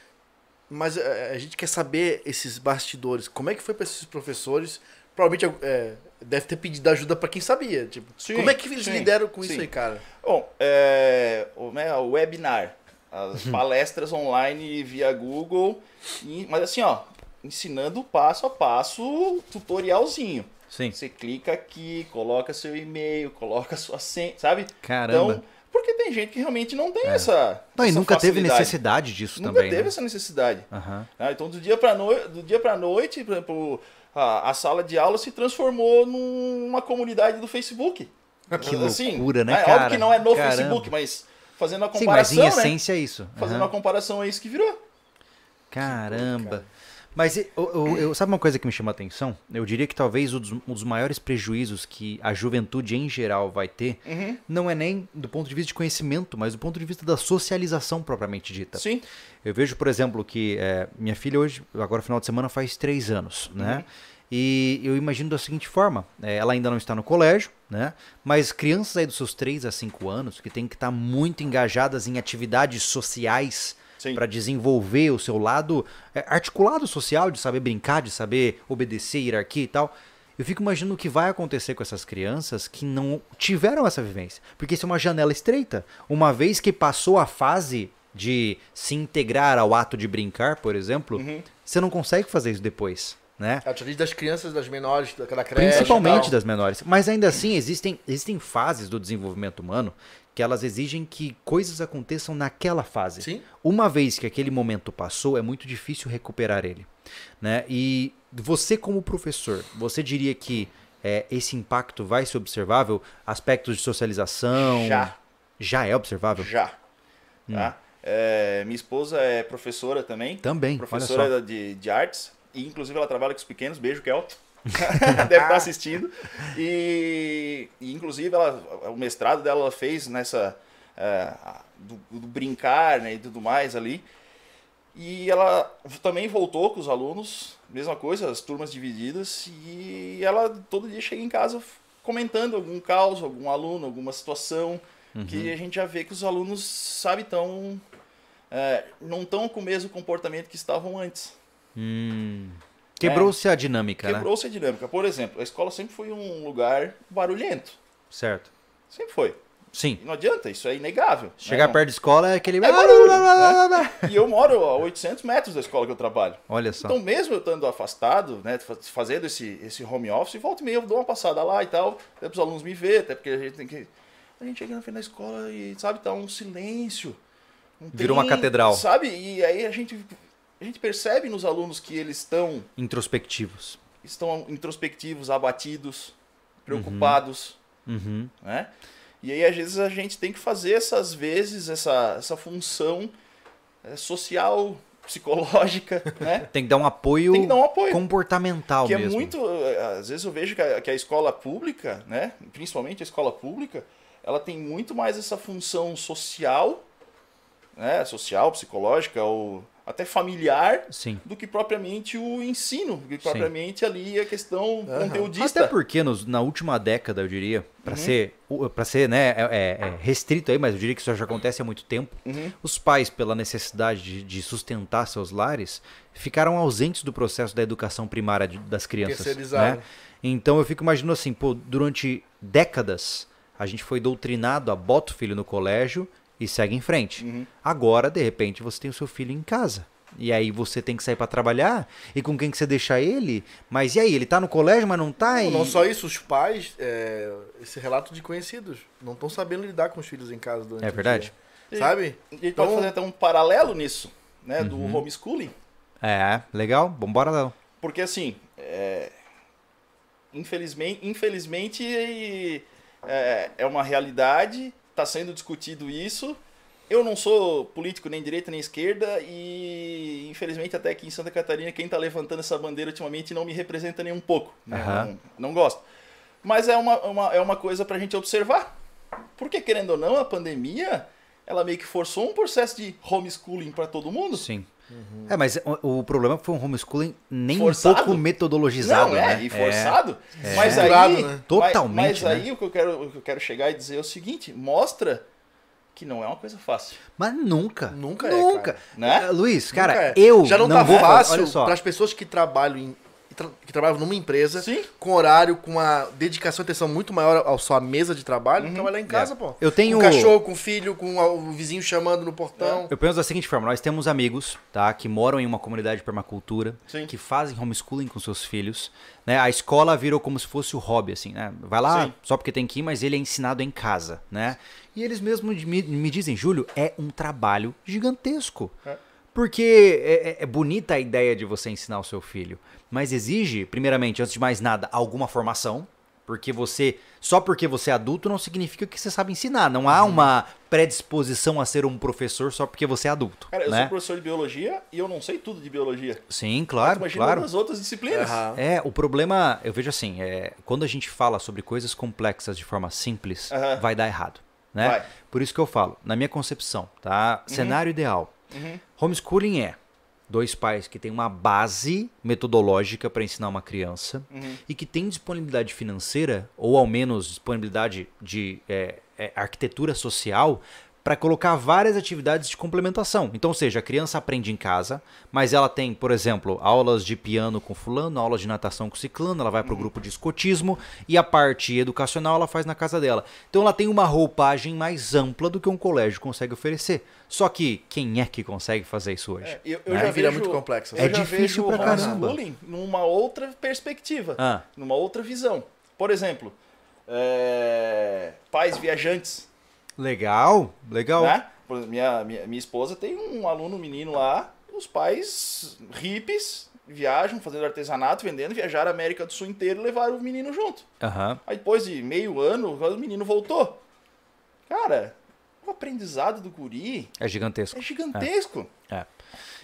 [SPEAKER 2] Mas é, a gente quer saber esses bastidores. Como é que foi para esses professores? Provavelmente é, deve ter pedido ajuda para quem sabia. Tipo,
[SPEAKER 3] Sim,
[SPEAKER 2] como é que eles
[SPEAKER 3] sim,
[SPEAKER 2] lidaram com
[SPEAKER 3] sim.
[SPEAKER 2] isso aí, cara?
[SPEAKER 3] Bom, é, o, né, o webinar, as palestras online via Google, e- mas assim, ó, ensinando passo a passo, tutorialzinho.
[SPEAKER 1] Sim.
[SPEAKER 3] Você clica aqui, coloca seu e-mail, coloca sua senha, sabe?
[SPEAKER 1] Caramba.
[SPEAKER 3] Então, porque tem gente que realmente não tem essa.
[SPEAKER 1] Não, e
[SPEAKER 3] essa
[SPEAKER 1] nunca teve
[SPEAKER 3] facilidade.
[SPEAKER 1] necessidade disso
[SPEAKER 3] Nunca
[SPEAKER 1] também.
[SPEAKER 3] teve
[SPEAKER 1] né?
[SPEAKER 3] essa necessidade.
[SPEAKER 1] Aham.
[SPEAKER 3] Ah, Então, do dia para noite, do dia para noite, por exemplo, a, a sala de aula se transformou numa comunidade do Facebook.
[SPEAKER 1] Que
[SPEAKER 3] Assim,
[SPEAKER 1] loucura, né,
[SPEAKER 3] é,
[SPEAKER 1] cara?
[SPEAKER 3] Óbvio que não é no
[SPEAKER 1] Caramba.
[SPEAKER 3] Facebook, mas fazendo a
[SPEAKER 1] Sim, mas
[SPEAKER 3] comparação,
[SPEAKER 1] em
[SPEAKER 3] né?
[SPEAKER 1] essência é isso.
[SPEAKER 3] Fazendo
[SPEAKER 1] Aham.
[SPEAKER 3] a comparação é isso que virou.
[SPEAKER 1] Caramba. Mas e, o- o- eu, sabe uma coisa que me chama a atenção? Eu diria que talvez um dos, um dos maiores prejuízos que a juventude em geral vai ter
[SPEAKER 3] Uhum.
[SPEAKER 1] não é nem do ponto de vista de conhecimento, mas do ponto de vista da socialização propriamente dita.
[SPEAKER 3] Sim.
[SPEAKER 1] Eu vejo, por exemplo, que é, minha filha hoje, agora final de semana, faz três anos, né? E eu imagino da seguinte forma: é, ela ainda não está no colégio, né? Mas crianças aí dos seus 3 a 5 anos, que têm que estar muito engajadas em atividades sociais para desenvolver o seu lado é, articulado social, de saber brincar, de saber obedecer hierarquia e tal. Eu fico imaginando o que vai acontecer com essas crianças que não tiveram essa vivência. Porque isso é uma janela estreita. Uma vez que passou a fase de se integrar ao ato de brincar, por exemplo,
[SPEAKER 3] Uhum.
[SPEAKER 1] você não consegue fazer isso depois, né?
[SPEAKER 2] A atitude das crianças, das menores, da, creche.
[SPEAKER 1] Principalmente das menores. Mas ainda assim, existem, existem fases do desenvolvimento humano que elas exigem que coisas aconteçam naquela fase.
[SPEAKER 2] Sim.
[SPEAKER 1] Uma vez que aquele momento passou, é muito difícil recuperar ele. Né? E você, como professor, você diria que é, esse impacto vai ser observável? Aspectos de socialização?
[SPEAKER 3] Já.
[SPEAKER 1] Já é observável?
[SPEAKER 3] Já.
[SPEAKER 1] Hum.
[SPEAKER 3] Tá? É, minha esposa é professora também.
[SPEAKER 1] Também.
[SPEAKER 3] Professora de, de artes. E inclusive ela trabalha com os pequenos. Beijo, Kel. Deve estar assistindo. E, e, inclusive ela, o mestrado dela ela fez nessa. é, do, do brincar né, e tudo mais ali. E ela também voltou com os alunos, mesma coisa, as turmas divididas, e ela todo dia chega em casa comentando algum caos, algum aluno, alguma situação, que a gente já vê que os alunos, sabe, tão, é, não estão com o mesmo comportamento que estavam antes.
[SPEAKER 1] Hum. Quebrou-se a dinâmica, né?
[SPEAKER 3] Quebrou-se a dinâmica. Por exemplo, a escola sempre foi um lugar barulhento.
[SPEAKER 1] Certo.
[SPEAKER 3] Sempre foi.
[SPEAKER 1] Sim.
[SPEAKER 3] E não adianta, isso é inegável.
[SPEAKER 1] Chegar
[SPEAKER 3] né?
[SPEAKER 1] perto da escola é aquele.
[SPEAKER 3] É barulho, E eu moro a 800 metros da escola que eu trabalho.
[SPEAKER 1] Olha só.
[SPEAKER 3] Então, mesmo eu estando afastado, né, fa- fazendo esse, esse home office, volta e meia eu dou uma passada lá e tal, até para os alunos me verem, até porque a gente tem que. A gente chega na frente da escola e, sabe, tá um silêncio.
[SPEAKER 1] Virou uma catedral.
[SPEAKER 3] Sabe? E aí a gente, a gente percebe nos alunos que eles estão,
[SPEAKER 1] Introspectivos.
[SPEAKER 3] estão introspectivos, abatidos, preocupados,
[SPEAKER 1] Uhum.
[SPEAKER 3] né? E aí, às vezes, a gente tem que fazer essas vezes, essa, essa função eh, social, psicológica, né?
[SPEAKER 1] Tem que dar um apoio,
[SPEAKER 3] Tem que dar um apoio.
[SPEAKER 1] comportamental
[SPEAKER 3] que
[SPEAKER 1] mesmo.
[SPEAKER 3] é muito eh, às vezes eu vejo que a, que a escola pública né principalmente a escola pública ela tem muito mais essa função social né social psicológica ou até familiar
[SPEAKER 1] Sim.
[SPEAKER 3] do que propriamente o ensino do que propriamente ali a questão conteudista
[SPEAKER 1] Até porque nos- na última década, eu diria, para
[SPEAKER 3] Uhum.
[SPEAKER 1] ser, para ser né, é, é- é restrito aí, mas eu diria que isso já acontece há muito tempo,
[SPEAKER 3] Uhum.
[SPEAKER 1] os pais, pela necessidade de, de sustentar seus lares, ficaram ausentes do processo da educação primária de- das crianças. Né? Então eu fico imaginando assim, pô, durante décadas a gente foi doutrinado a bota o filho no colégio e segue em frente.
[SPEAKER 3] Uhum.
[SPEAKER 1] Agora, de repente, você tem o seu filho em casa. E aí você tem que sair para trabalhar, e com quem que você deixa ele? Mas e aí, ele tá no colégio, mas não tá? E...
[SPEAKER 2] Não só isso, os pais, é, esse relato de conhecidos, não estão sabendo lidar com os filhos em casa durante
[SPEAKER 1] É
[SPEAKER 2] o
[SPEAKER 1] verdade.
[SPEAKER 2] dia. Sabe?
[SPEAKER 3] a gente pode
[SPEAKER 2] Então-
[SPEAKER 3] fazer até um paralelo nisso né do
[SPEAKER 1] Uhum.
[SPEAKER 3] homeschooling
[SPEAKER 1] É, legal, vambora lá.
[SPEAKER 3] Porque assim, é, infelizmente, infelizmente é, é uma realidade, está sendo discutido isso. Eu não sou político nem direita nem esquerda e infelizmente até aqui em Santa Catarina quem está levantando essa bandeira ultimamente não me representa nem um pouco. né?
[SPEAKER 1] Aham.
[SPEAKER 3] Não, não gosto. Mas é uma, uma- é uma coisa para a gente observar. Porque querendo ou não, a pandemia ela meio que forçou um processo de homeschooling para todo mundo.
[SPEAKER 1] Sim. É, mas o, o problema foi um homeschooling nem
[SPEAKER 3] Forçado?
[SPEAKER 1] um pouco metodologizado,
[SPEAKER 3] Não, é,
[SPEAKER 1] né?
[SPEAKER 3] e forçado.
[SPEAKER 1] É.
[SPEAKER 3] Mas
[SPEAKER 2] Misturado,
[SPEAKER 3] aí,
[SPEAKER 2] né?
[SPEAKER 3] mas-
[SPEAKER 1] Totalmente,
[SPEAKER 3] Mas,
[SPEAKER 1] né?
[SPEAKER 3] aí o que, eu quero, o que eu quero chegar e dizer é o seguinte: mostra que não é uma coisa fácil.
[SPEAKER 1] Mas nunca.
[SPEAKER 2] Nunca é,
[SPEAKER 1] Nunca.
[SPEAKER 2] cara.
[SPEAKER 3] Né?
[SPEAKER 1] Luiz, cara,
[SPEAKER 2] Nunca é.
[SPEAKER 1] eu
[SPEAKER 2] Já não,
[SPEAKER 1] não
[SPEAKER 2] tá
[SPEAKER 1] vou
[SPEAKER 2] fácil para as pessoas que trabalham em tra- que trabalham numa empresa
[SPEAKER 3] Sim.
[SPEAKER 2] com horário, com uma dedicação e atenção muito maior à sua mesa de trabalho, trabalhar em casa, pô.
[SPEAKER 1] Eu tenho-
[SPEAKER 2] Com o cachorro, com o filho, com o vizinho chamando no portão.
[SPEAKER 1] Eu penso da seguinte forma, nós temos amigos, tá, que moram em uma comunidade de permacultura,
[SPEAKER 3] Sim.
[SPEAKER 1] que fazem homeschooling com seus filhos, né? A escola virou como se fosse o hobby, assim, né? Vai lá
[SPEAKER 3] Sim.
[SPEAKER 1] só porque tem que ir, mas ele é ensinado em casa, né? E eles mesmos me, me dizem, Júlio, é um trabalho gigantesco.
[SPEAKER 3] É.
[SPEAKER 1] Porque é, é- é bonita a ideia de você ensinar o seu filho, mas exige, primeiramente, antes de mais nada, alguma formação, Porque você. Só porque você é adulto não significa que você sabe ensinar. Não
[SPEAKER 3] Uhum.
[SPEAKER 1] há uma predisposição a ser um professor só porque você é adulto.
[SPEAKER 3] Cara, eu
[SPEAKER 1] né?
[SPEAKER 3] sou professor de biologia e eu não sei tudo de biologia.
[SPEAKER 1] Sim, claro,
[SPEAKER 3] Imagina
[SPEAKER 1] claro.
[SPEAKER 3] nas outras disciplinas.
[SPEAKER 2] Aham.
[SPEAKER 1] É, o problema, eu vejo assim, é, quando a gente fala sobre coisas complexas de forma simples,
[SPEAKER 3] Aham.
[SPEAKER 1] vai dar errado, né?
[SPEAKER 3] Vai.
[SPEAKER 1] Por isso que eu falo, na minha concepção, tá? Cenário ideal.
[SPEAKER 3] Uhum.
[SPEAKER 1] Homeschooling é dois pais que têm uma base metodológica para ensinar uma criança
[SPEAKER 3] Uhum.
[SPEAKER 1] e que tem disponibilidade financeira, ou ao menos disponibilidade de é, é, arquitetura social, para colocar várias atividades de complementação. Então, ou seja, a criança aprende em casa, mas ela tem, por exemplo, aulas de piano com fulano, aulas de natação com ciclano, ela vai para o grupo de escotismo e a parte educacional ela faz na casa dela. Então ela tem uma roupagem mais ampla do que um colégio consegue oferecer. Só que quem é que consegue fazer isso hoje?
[SPEAKER 3] É, eu, eu
[SPEAKER 2] Né?
[SPEAKER 3] já
[SPEAKER 2] Vira
[SPEAKER 3] vejo,
[SPEAKER 2] muito complexo.
[SPEAKER 3] Eu
[SPEAKER 1] É
[SPEAKER 3] já
[SPEAKER 1] difícil pra
[SPEAKER 3] o
[SPEAKER 1] caramba.
[SPEAKER 3] homeschooling numa outra perspectiva,
[SPEAKER 1] Ah.
[SPEAKER 3] numa outra visão. Por exemplo, é, pais viajantes,
[SPEAKER 1] Legal, legal.
[SPEAKER 3] né? Minha, minha, minha esposa tem um aluno menino lá, os pais hippies viajam fazendo artesanato, vendendo, viajaram a América do Sul inteiro e levaram o menino junto.
[SPEAKER 1] Aham.
[SPEAKER 3] Aí depois de meio ano, o menino voltou. Cara, o aprendizado do guri
[SPEAKER 1] É gigantesco.
[SPEAKER 3] é gigantesco.
[SPEAKER 1] É.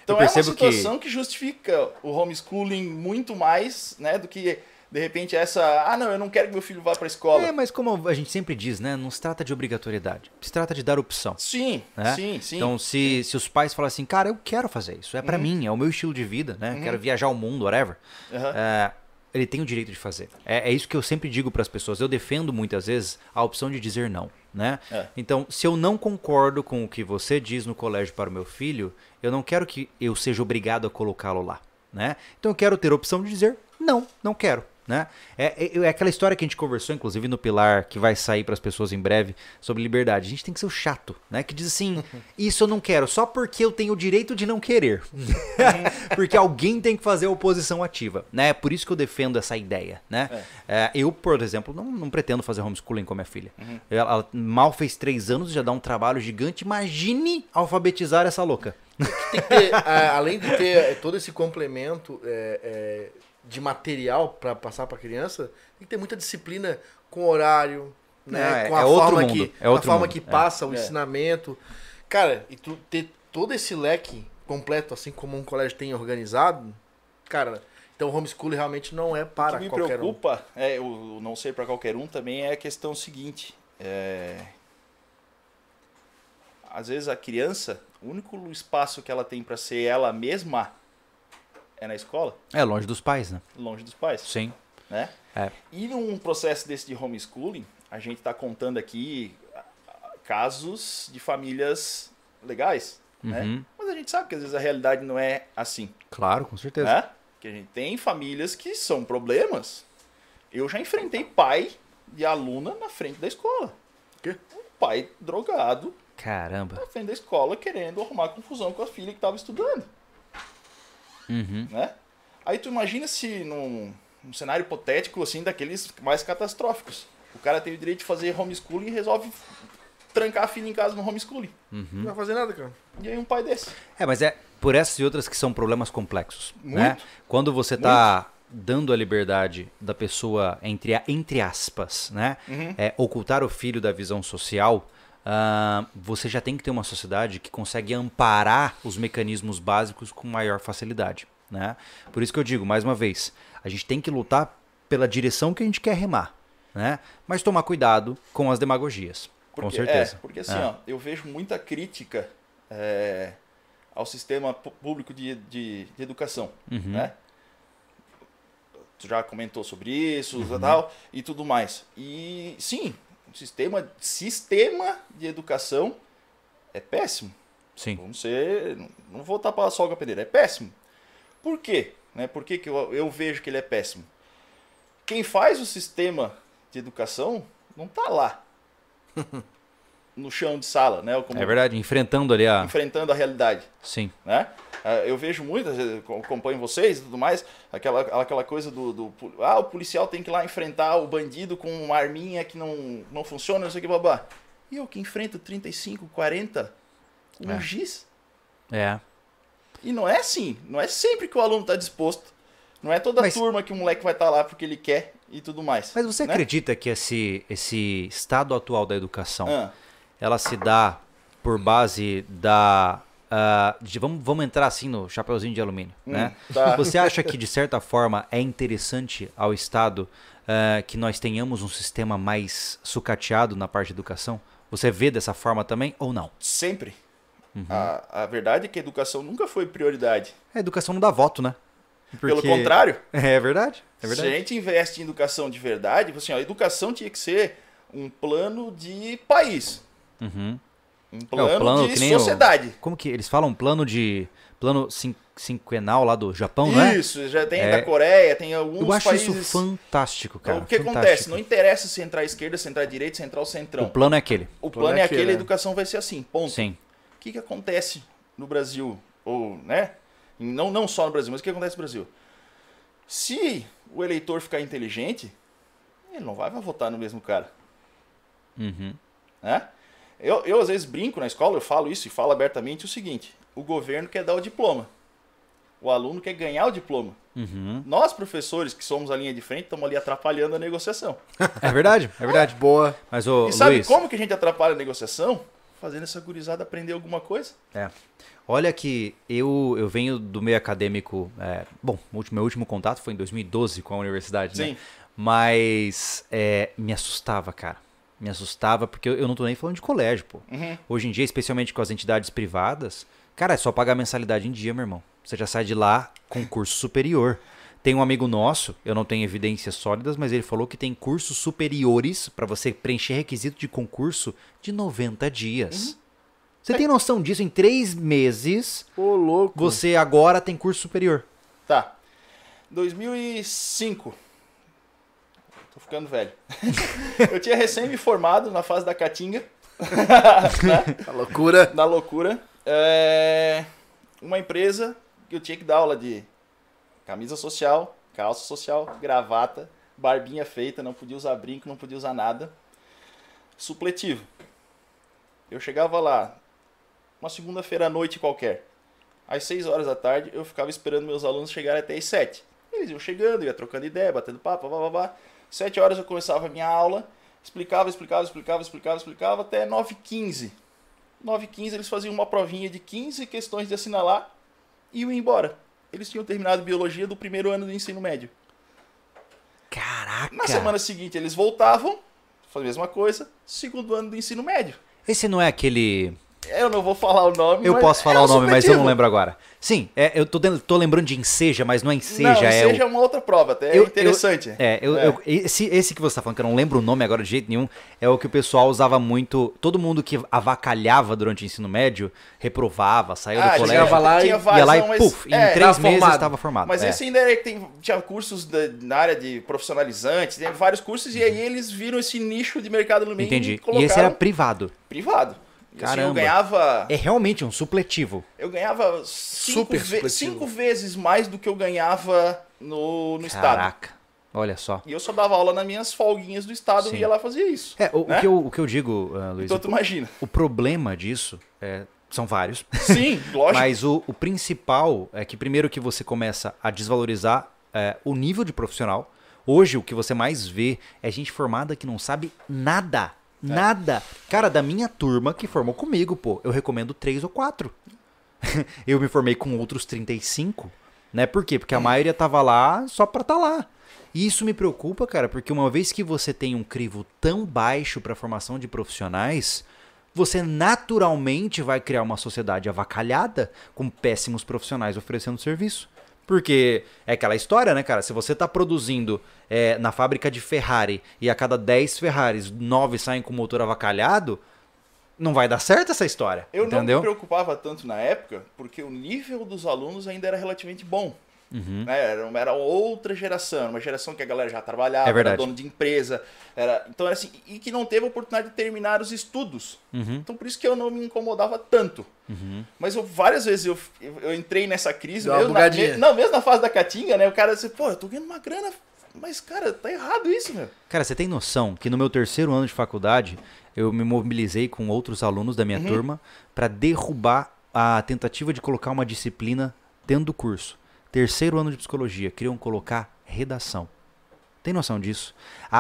[SPEAKER 3] Então
[SPEAKER 1] Eu
[SPEAKER 3] é uma
[SPEAKER 1] percebo que-
[SPEAKER 3] situação que... justifica o homeschooling muito mais, né, do que de repente essa, ah, não, eu não quero que meu filho vá para escola.
[SPEAKER 1] É, mas como a gente sempre diz, né? Não se trata de obrigatoriedade. Se trata de dar opção.
[SPEAKER 3] Sim,
[SPEAKER 1] né?
[SPEAKER 3] sim, sim.
[SPEAKER 1] Então, se, se os pais falam assim, cara, eu quero fazer isso, é pra mim, é o meu estilo de vida, né? Quero viajar o mundo, whatever.
[SPEAKER 3] Aham.
[SPEAKER 1] É, ele tem o direito de fazer. É, é isso que eu sempre digo pras pessoas. Eu defendo muitas vezes a opção de dizer não, né?
[SPEAKER 3] É.
[SPEAKER 1] Então, se eu não concordo com o que você diz no colégio para o meu filho, eu não quero que eu seja obrigado a colocá-lo lá, né? Então, eu quero ter a opção de dizer não, não quero. Né? É, é, é aquela história que a gente conversou, inclusive, no Pilar, que vai sair para as pessoas em breve, sobre liberdade. A gente tem que ser o chato, né? Que diz assim: Isso eu não quero, só porque eu tenho o direito de não querer. porque alguém tem que fazer a oposição ativa. Né? É por isso que eu defendo essa ideia. Né? É, eu, por exemplo, não, não pretendo fazer homeschooling com a minha filha. Ela, ela mal fez três anos já dá um trabalho gigante. Imagine alfabetizar essa louca.
[SPEAKER 2] Ter, a- além de ter todo esse complemento é, é, de material para passar para criança, tem que ter muita disciplina com horário, né?
[SPEAKER 1] É,
[SPEAKER 2] com a
[SPEAKER 1] é outro
[SPEAKER 2] forma
[SPEAKER 1] mundo,
[SPEAKER 2] que,
[SPEAKER 1] é outro
[SPEAKER 2] a forma
[SPEAKER 1] mundo,
[SPEAKER 2] que
[SPEAKER 1] é.
[SPEAKER 2] passa o
[SPEAKER 3] É.
[SPEAKER 2] ensinamento. Cara, e tu ter todo esse leque completo, assim como um colégio tem organizado, cara, então o homeschooling realmente não é
[SPEAKER 3] O
[SPEAKER 2] para
[SPEAKER 3] que me
[SPEAKER 2] qualquer um.
[SPEAKER 3] preocupa, é, o o não ser para qualquer um também é a questão seguinte. é, Às vezes a criança, o único espaço que ela tem para ser ela mesma é na escola,
[SPEAKER 1] É longe dos pais, né?
[SPEAKER 3] longe dos pais.
[SPEAKER 1] Sim.
[SPEAKER 3] né?
[SPEAKER 1] É.
[SPEAKER 3] E num processo desse de homeschooling, a gente está contando aqui ah, casos de famílias legais, né?
[SPEAKER 1] Uhum.
[SPEAKER 3] Mas a gente sabe que às vezes a realidade não é assim,
[SPEAKER 1] Claro, com certeza.
[SPEAKER 3] né? Que a gente tem famílias que são problemas. Eu já enfrentei pai de aluna na frente da escola.
[SPEAKER 2] Quê?
[SPEAKER 3] Um pai drogado
[SPEAKER 1] Caramba.
[SPEAKER 3] na frente da escola querendo arrumar confusão com a filha que estava estudando,
[SPEAKER 1] Uhum.
[SPEAKER 3] né? Aí tu imagina se num, num cenário hipotético assim daqueles mais catastróficos. O cara tem o direito de fazer homeschooling e resolve trancar a filha em casa no homeschooling.
[SPEAKER 2] Não vai fazer nada, cara.
[SPEAKER 3] E aí um pai desse.
[SPEAKER 1] É, mas é por essas e outras que são problemas complexos. Né?
[SPEAKER 3] Muito.
[SPEAKER 1] Quando você tá dando a liberdade da pessoa, entre, entre aspas, né?
[SPEAKER 3] Uhum.
[SPEAKER 1] É, ocultar o filho da visão social, ah, você já tem que ter uma sociedade que consegue amparar os mecanismos básicos com maior facilidade. Né? Por isso que eu digo, mais uma vez, a gente tem que lutar pela direção que a gente quer remar. Né? Mas tomar cuidado com as demagogias. com
[SPEAKER 3] Porque-
[SPEAKER 1] certeza.
[SPEAKER 3] É, porque assim,
[SPEAKER 1] É.
[SPEAKER 3] ó, eu vejo muita crítica é, ao sistema público de, de, de educação,
[SPEAKER 1] Uhum.
[SPEAKER 3] né? Tu já comentou sobre isso
[SPEAKER 1] Uhum.
[SPEAKER 3] tal, e tudo mais. E sim, o sistema, sistema de educação é péssimo.
[SPEAKER 1] Sim.
[SPEAKER 3] Vamos ser. Não vou tapar a sol com a peneira. É péssimo. Por quê? Né? Por que, que eu, eu vejo que ele é péssimo? Quem faz o sistema de educação não tá lá. no chão de sala, né? Como-
[SPEAKER 1] É verdade, enfrentando ali a.
[SPEAKER 3] Enfrentando a realidade.
[SPEAKER 1] Sim.
[SPEAKER 3] Né? Ah, Eu vejo muito, acompanho vocês e tudo mais, aquela, aquela coisa do, do. Ah, o policial tem que ir lá enfrentar o bandido com uma arminha que não, não funciona, não sei o que, babá. E eu que enfrento 35, 40 com um
[SPEAKER 1] É.
[SPEAKER 3] giz.
[SPEAKER 1] É.
[SPEAKER 3] E não é assim, não é sempre que o aluno está disposto. Não é toda
[SPEAKER 1] Mas-
[SPEAKER 3] turma que o moleque vai estar lá porque ele quer e tudo mais.
[SPEAKER 1] Mas você
[SPEAKER 3] né?
[SPEAKER 1] acredita que esse, esse estado atual da educação,
[SPEAKER 3] Ah,
[SPEAKER 1] ela se dá por base da... ah, de- vamos, vamos entrar assim no chapeuzinho de alumínio, né?
[SPEAKER 3] tá.
[SPEAKER 1] Você acha que, de certa forma, é interessante ao Estado ah, que nós tenhamos um sistema mais sucateado na parte de educação? Você vê dessa forma também ou não?
[SPEAKER 3] Sempre.
[SPEAKER 1] Uhum.
[SPEAKER 3] A, a verdade é que a educação nunca foi prioridade.
[SPEAKER 1] A educação não dá voto, né?
[SPEAKER 3] Pelo
[SPEAKER 1] Porque-
[SPEAKER 3] contrário,
[SPEAKER 1] É verdade, é
[SPEAKER 3] se
[SPEAKER 1] verdade.
[SPEAKER 3] a gente investe em educação de verdade, assim, ó, a educação tinha que ser um plano de país.
[SPEAKER 1] Uhum.
[SPEAKER 3] Um plano,
[SPEAKER 1] plano
[SPEAKER 3] de
[SPEAKER 1] que nem o-
[SPEAKER 3] sociedade.
[SPEAKER 1] Como que eles falam plano de plano cinquenal lá do Japão, não é?
[SPEAKER 3] Isso, já tem
[SPEAKER 1] É.
[SPEAKER 3] da Coreia, tem alguns
[SPEAKER 1] Eu acho
[SPEAKER 3] países.
[SPEAKER 1] isso fantástico, cara.
[SPEAKER 3] Então, o que
[SPEAKER 1] fantástico.
[SPEAKER 3] acontece? Não interessa se entrar à esquerda, se entrar à direita, se entrar ao centrão.
[SPEAKER 1] O plano é aquele.
[SPEAKER 3] O plano é aquele,
[SPEAKER 2] aquele,
[SPEAKER 3] a
[SPEAKER 2] né?
[SPEAKER 3] educação vai ser assim, ponto.
[SPEAKER 1] Sim.
[SPEAKER 3] O que, que acontece no Brasil? Ou, né? Não, não só no Brasil, mas o que acontece no Brasil? Se o eleitor ficar inteligente, ele não vai, vai votar no mesmo cara.
[SPEAKER 1] Uhum.
[SPEAKER 3] Né? Eu, eu, às vezes, brinco na escola, eu falo isso e falo abertamente o seguinte: o governo quer dar o diploma. O aluno quer ganhar o diploma.
[SPEAKER 1] Uhum.
[SPEAKER 3] Nós, professores, que somos a linha de frente, estamos ali atrapalhando a negociação.
[SPEAKER 1] É verdade, é verdade.
[SPEAKER 2] Boa.
[SPEAKER 1] Mas, ô,
[SPEAKER 3] e sabe
[SPEAKER 1] Luiz,
[SPEAKER 3] como que a gente atrapalha a negociação? Fazendo essa gurizada aprender alguma coisa.
[SPEAKER 1] É. Olha que eu, eu venho do meio acadêmico. é, bom, meu último contato foi em 2012 com a universidade, né?
[SPEAKER 3] Sim.
[SPEAKER 1] Mas é, me assustava, cara. Me assustava, porque eu, não tô nem falando de colégio, pô.
[SPEAKER 3] Uhum.
[SPEAKER 1] Hoje em dia, especialmente com as entidades privadas, cara, é só pagar mensalidade em dia, meu irmão. Você já sai de lá com curso superior. Tem um amigo nosso, eu não tenho evidências sólidas, mas ele falou que tem cursos superiores para você preencher requisito de concurso de 90 dias. Você tem noção disso? Em três meses,
[SPEAKER 2] Ô, louco.
[SPEAKER 1] você agora tem curso superior.
[SPEAKER 3] Tá. 2005. Tô ficando velho. eu tinha recém me formado na fase da Caatinga. né?
[SPEAKER 2] A loucura.
[SPEAKER 3] Na loucura. É... Uma empresa que eu tinha que dar aula de camisa social, calça social, gravata, barbinha feita, não podia usar brinco, não podia usar nada. Supletivo. Eu chegava lá, uma segunda-feira à noite qualquer. Às 6 horas da tarde, eu ficava esperando meus alunos chegarem até às 7. Eles iam chegando, ia trocando ideia, batendo papo, blá, blá, blá. 7 horas eu começava a minha aula, explicava, explicava, explicava, explicava, explicava, até 9h15. 9h15 eles faziam uma provinha de 15 questões de assinalar e iam embora. Eles tinham terminado biologia do primeiro ano do ensino médio.
[SPEAKER 1] Caraca!
[SPEAKER 3] Na semana seguinte eles voltavam, faziam a mesma coisa, segundo ano do ensino médio.
[SPEAKER 1] Esse não é aquele.
[SPEAKER 3] Eu não vou falar o nome,
[SPEAKER 1] Eu posso falar
[SPEAKER 3] é
[SPEAKER 1] o nome, mas eu não lembro agora. Sim, é, eu tô, dentro- tô lembrando de enseja, mas não é enseja,
[SPEAKER 3] não,
[SPEAKER 1] é
[SPEAKER 3] seja
[SPEAKER 1] o.
[SPEAKER 3] uma outra prova, até é
[SPEAKER 1] Eu-
[SPEAKER 3] interessante.
[SPEAKER 1] É, eu,
[SPEAKER 3] É.
[SPEAKER 1] eu- esse, esse que você tá falando, que eu não lembro o nome agora de jeito nenhum, é o que o pessoal usava muito. Todo mundo que avacalhava durante o ensino médio reprovava, saiu do
[SPEAKER 3] Ah,
[SPEAKER 1] colégio.
[SPEAKER 2] chegava lá e-
[SPEAKER 1] ia
[SPEAKER 3] vários,
[SPEAKER 1] lá e puf, em
[SPEAKER 3] é,
[SPEAKER 1] três meses estava formado.
[SPEAKER 3] Mas
[SPEAKER 1] é.
[SPEAKER 3] esse ainda é que tem, tinha cursos da- na área de profissionalizante, tem vários cursos, e aí eles viram esse nicho de mercado no meio
[SPEAKER 1] Entendi.
[SPEAKER 3] e
[SPEAKER 1] E esse era privado.
[SPEAKER 3] privado. E, assim, eu
[SPEAKER 1] Caramba.
[SPEAKER 3] ganhava.
[SPEAKER 1] É realmente um supletivo.
[SPEAKER 3] Eu ganhava cinco,
[SPEAKER 2] Super
[SPEAKER 3] ve- cinco vezes mais do que eu ganhava no, no estado.
[SPEAKER 1] Caraca. Olha só.
[SPEAKER 3] E eu só dava aula nas minhas folguinhas do estado
[SPEAKER 1] Sim.
[SPEAKER 3] e ia lá fazer isso.
[SPEAKER 1] É, o, o
[SPEAKER 3] né?
[SPEAKER 1] que, eu, o que eu digo, ah, Luiz,
[SPEAKER 3] Então tu imagina.
[SPEAKER 1] o problema disso é, são vários.
[SPEAKER 3] Sim, lógico.
[SPEAKER 1] Mas o, o principal é que primeiro que você começa a desvalorizar é, o nível de profissional. Hoje o que você mais vê é gente formada que não sabe nada.
[SPEAKER 3] É.
[SPEAKER 1] Nada. Cara, da minha turma que formou comigo, pô, eu recomendo três ou quatro. eu me formei com outros 35, né? Por quê? Porque a maioria tava lá só pra tá lá. E isso me preocupa, cara, porque uma vez que você tem um crivo tão baixo pra formação de profissionais, você naturalmente vai criar uma sociedade avacalhada com péssimos profissionais oferecendo serviço. Porque é aquela história, né, cara? Se você tá produzindo é, na fábrica de Ferrari e a cada 10 Ferraris, 9 saem com motor avacalhado, não vai dar certo essa história.
[SPEAKER 3] Eu não
[SPEAKER 1] entendeu?
[SPEAKER 3] me preocupava tanto na época, porque o nível dos alunos ainda era relativamente bom.
[SPEAKER 1] Uhum.
[SPEAKER 3] Né? Era, uma- era outra geração, uma geração que a galera já trabalhava,
[SPEAKER 1] É
[SPEAKER 3] era dono de empresa, era, então era assim, e que não teve a oportunidade de terminar os estudos.
[SPEAKER 1] Uhum.
[SPEAKER 3] Então por isso que eu não me incomodava tanto. Mas eu, várias vezes eu, eu, entrei nessa crise, mesmo na, me- não, mesmo na fase da Caatinga, né? O cara disse, pô, eu tô ganhando uma grana, mas cara, tá errado isso, meu.
[SPEAKER 1] Cara, você tem noção que no meu terceiro ano de faculdade, eu me mobilizei com outros alunos da minha turma para derrubar a tentativa de colocar uma disciplina dentro do curso. Terceiro ano de psicologia, queriam colocar redação. Tem noção disso?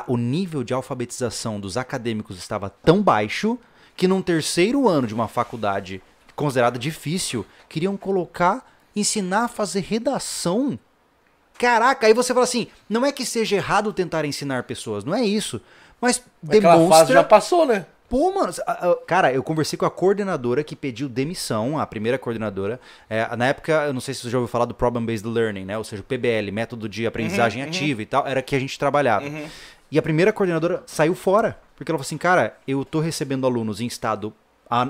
[SPEAKER 1] O nível de alfabetização dos acadêmicos estava tão baixo que num terceiro ano de uma faculdade considerada difícil, queriam colocar, ensinar a fazer redação. Caraca, aí você fala assim, não é que seja errado tentar ensinar pessoas, não é isso. Mas
[SPEAKER 2] Aquela fase
[SPEAKER 1] demonstra
[SPEAKER 2] já passou, né?
[SPEAKER 1] Pô, mano, cara, eu conversei com a coordenadora que pediu demissão, a primeira coordenadora. É, na época, eu não sei se você já ouviu falar do Problem Based Learning, né? Ou seja, o PBL, método de aprendizagem ativa e tal, era que a gente trabalhava. E a primeira coordenadora saiu fora, porque ela falou assim, cara, eu tô recebendo alunos em estado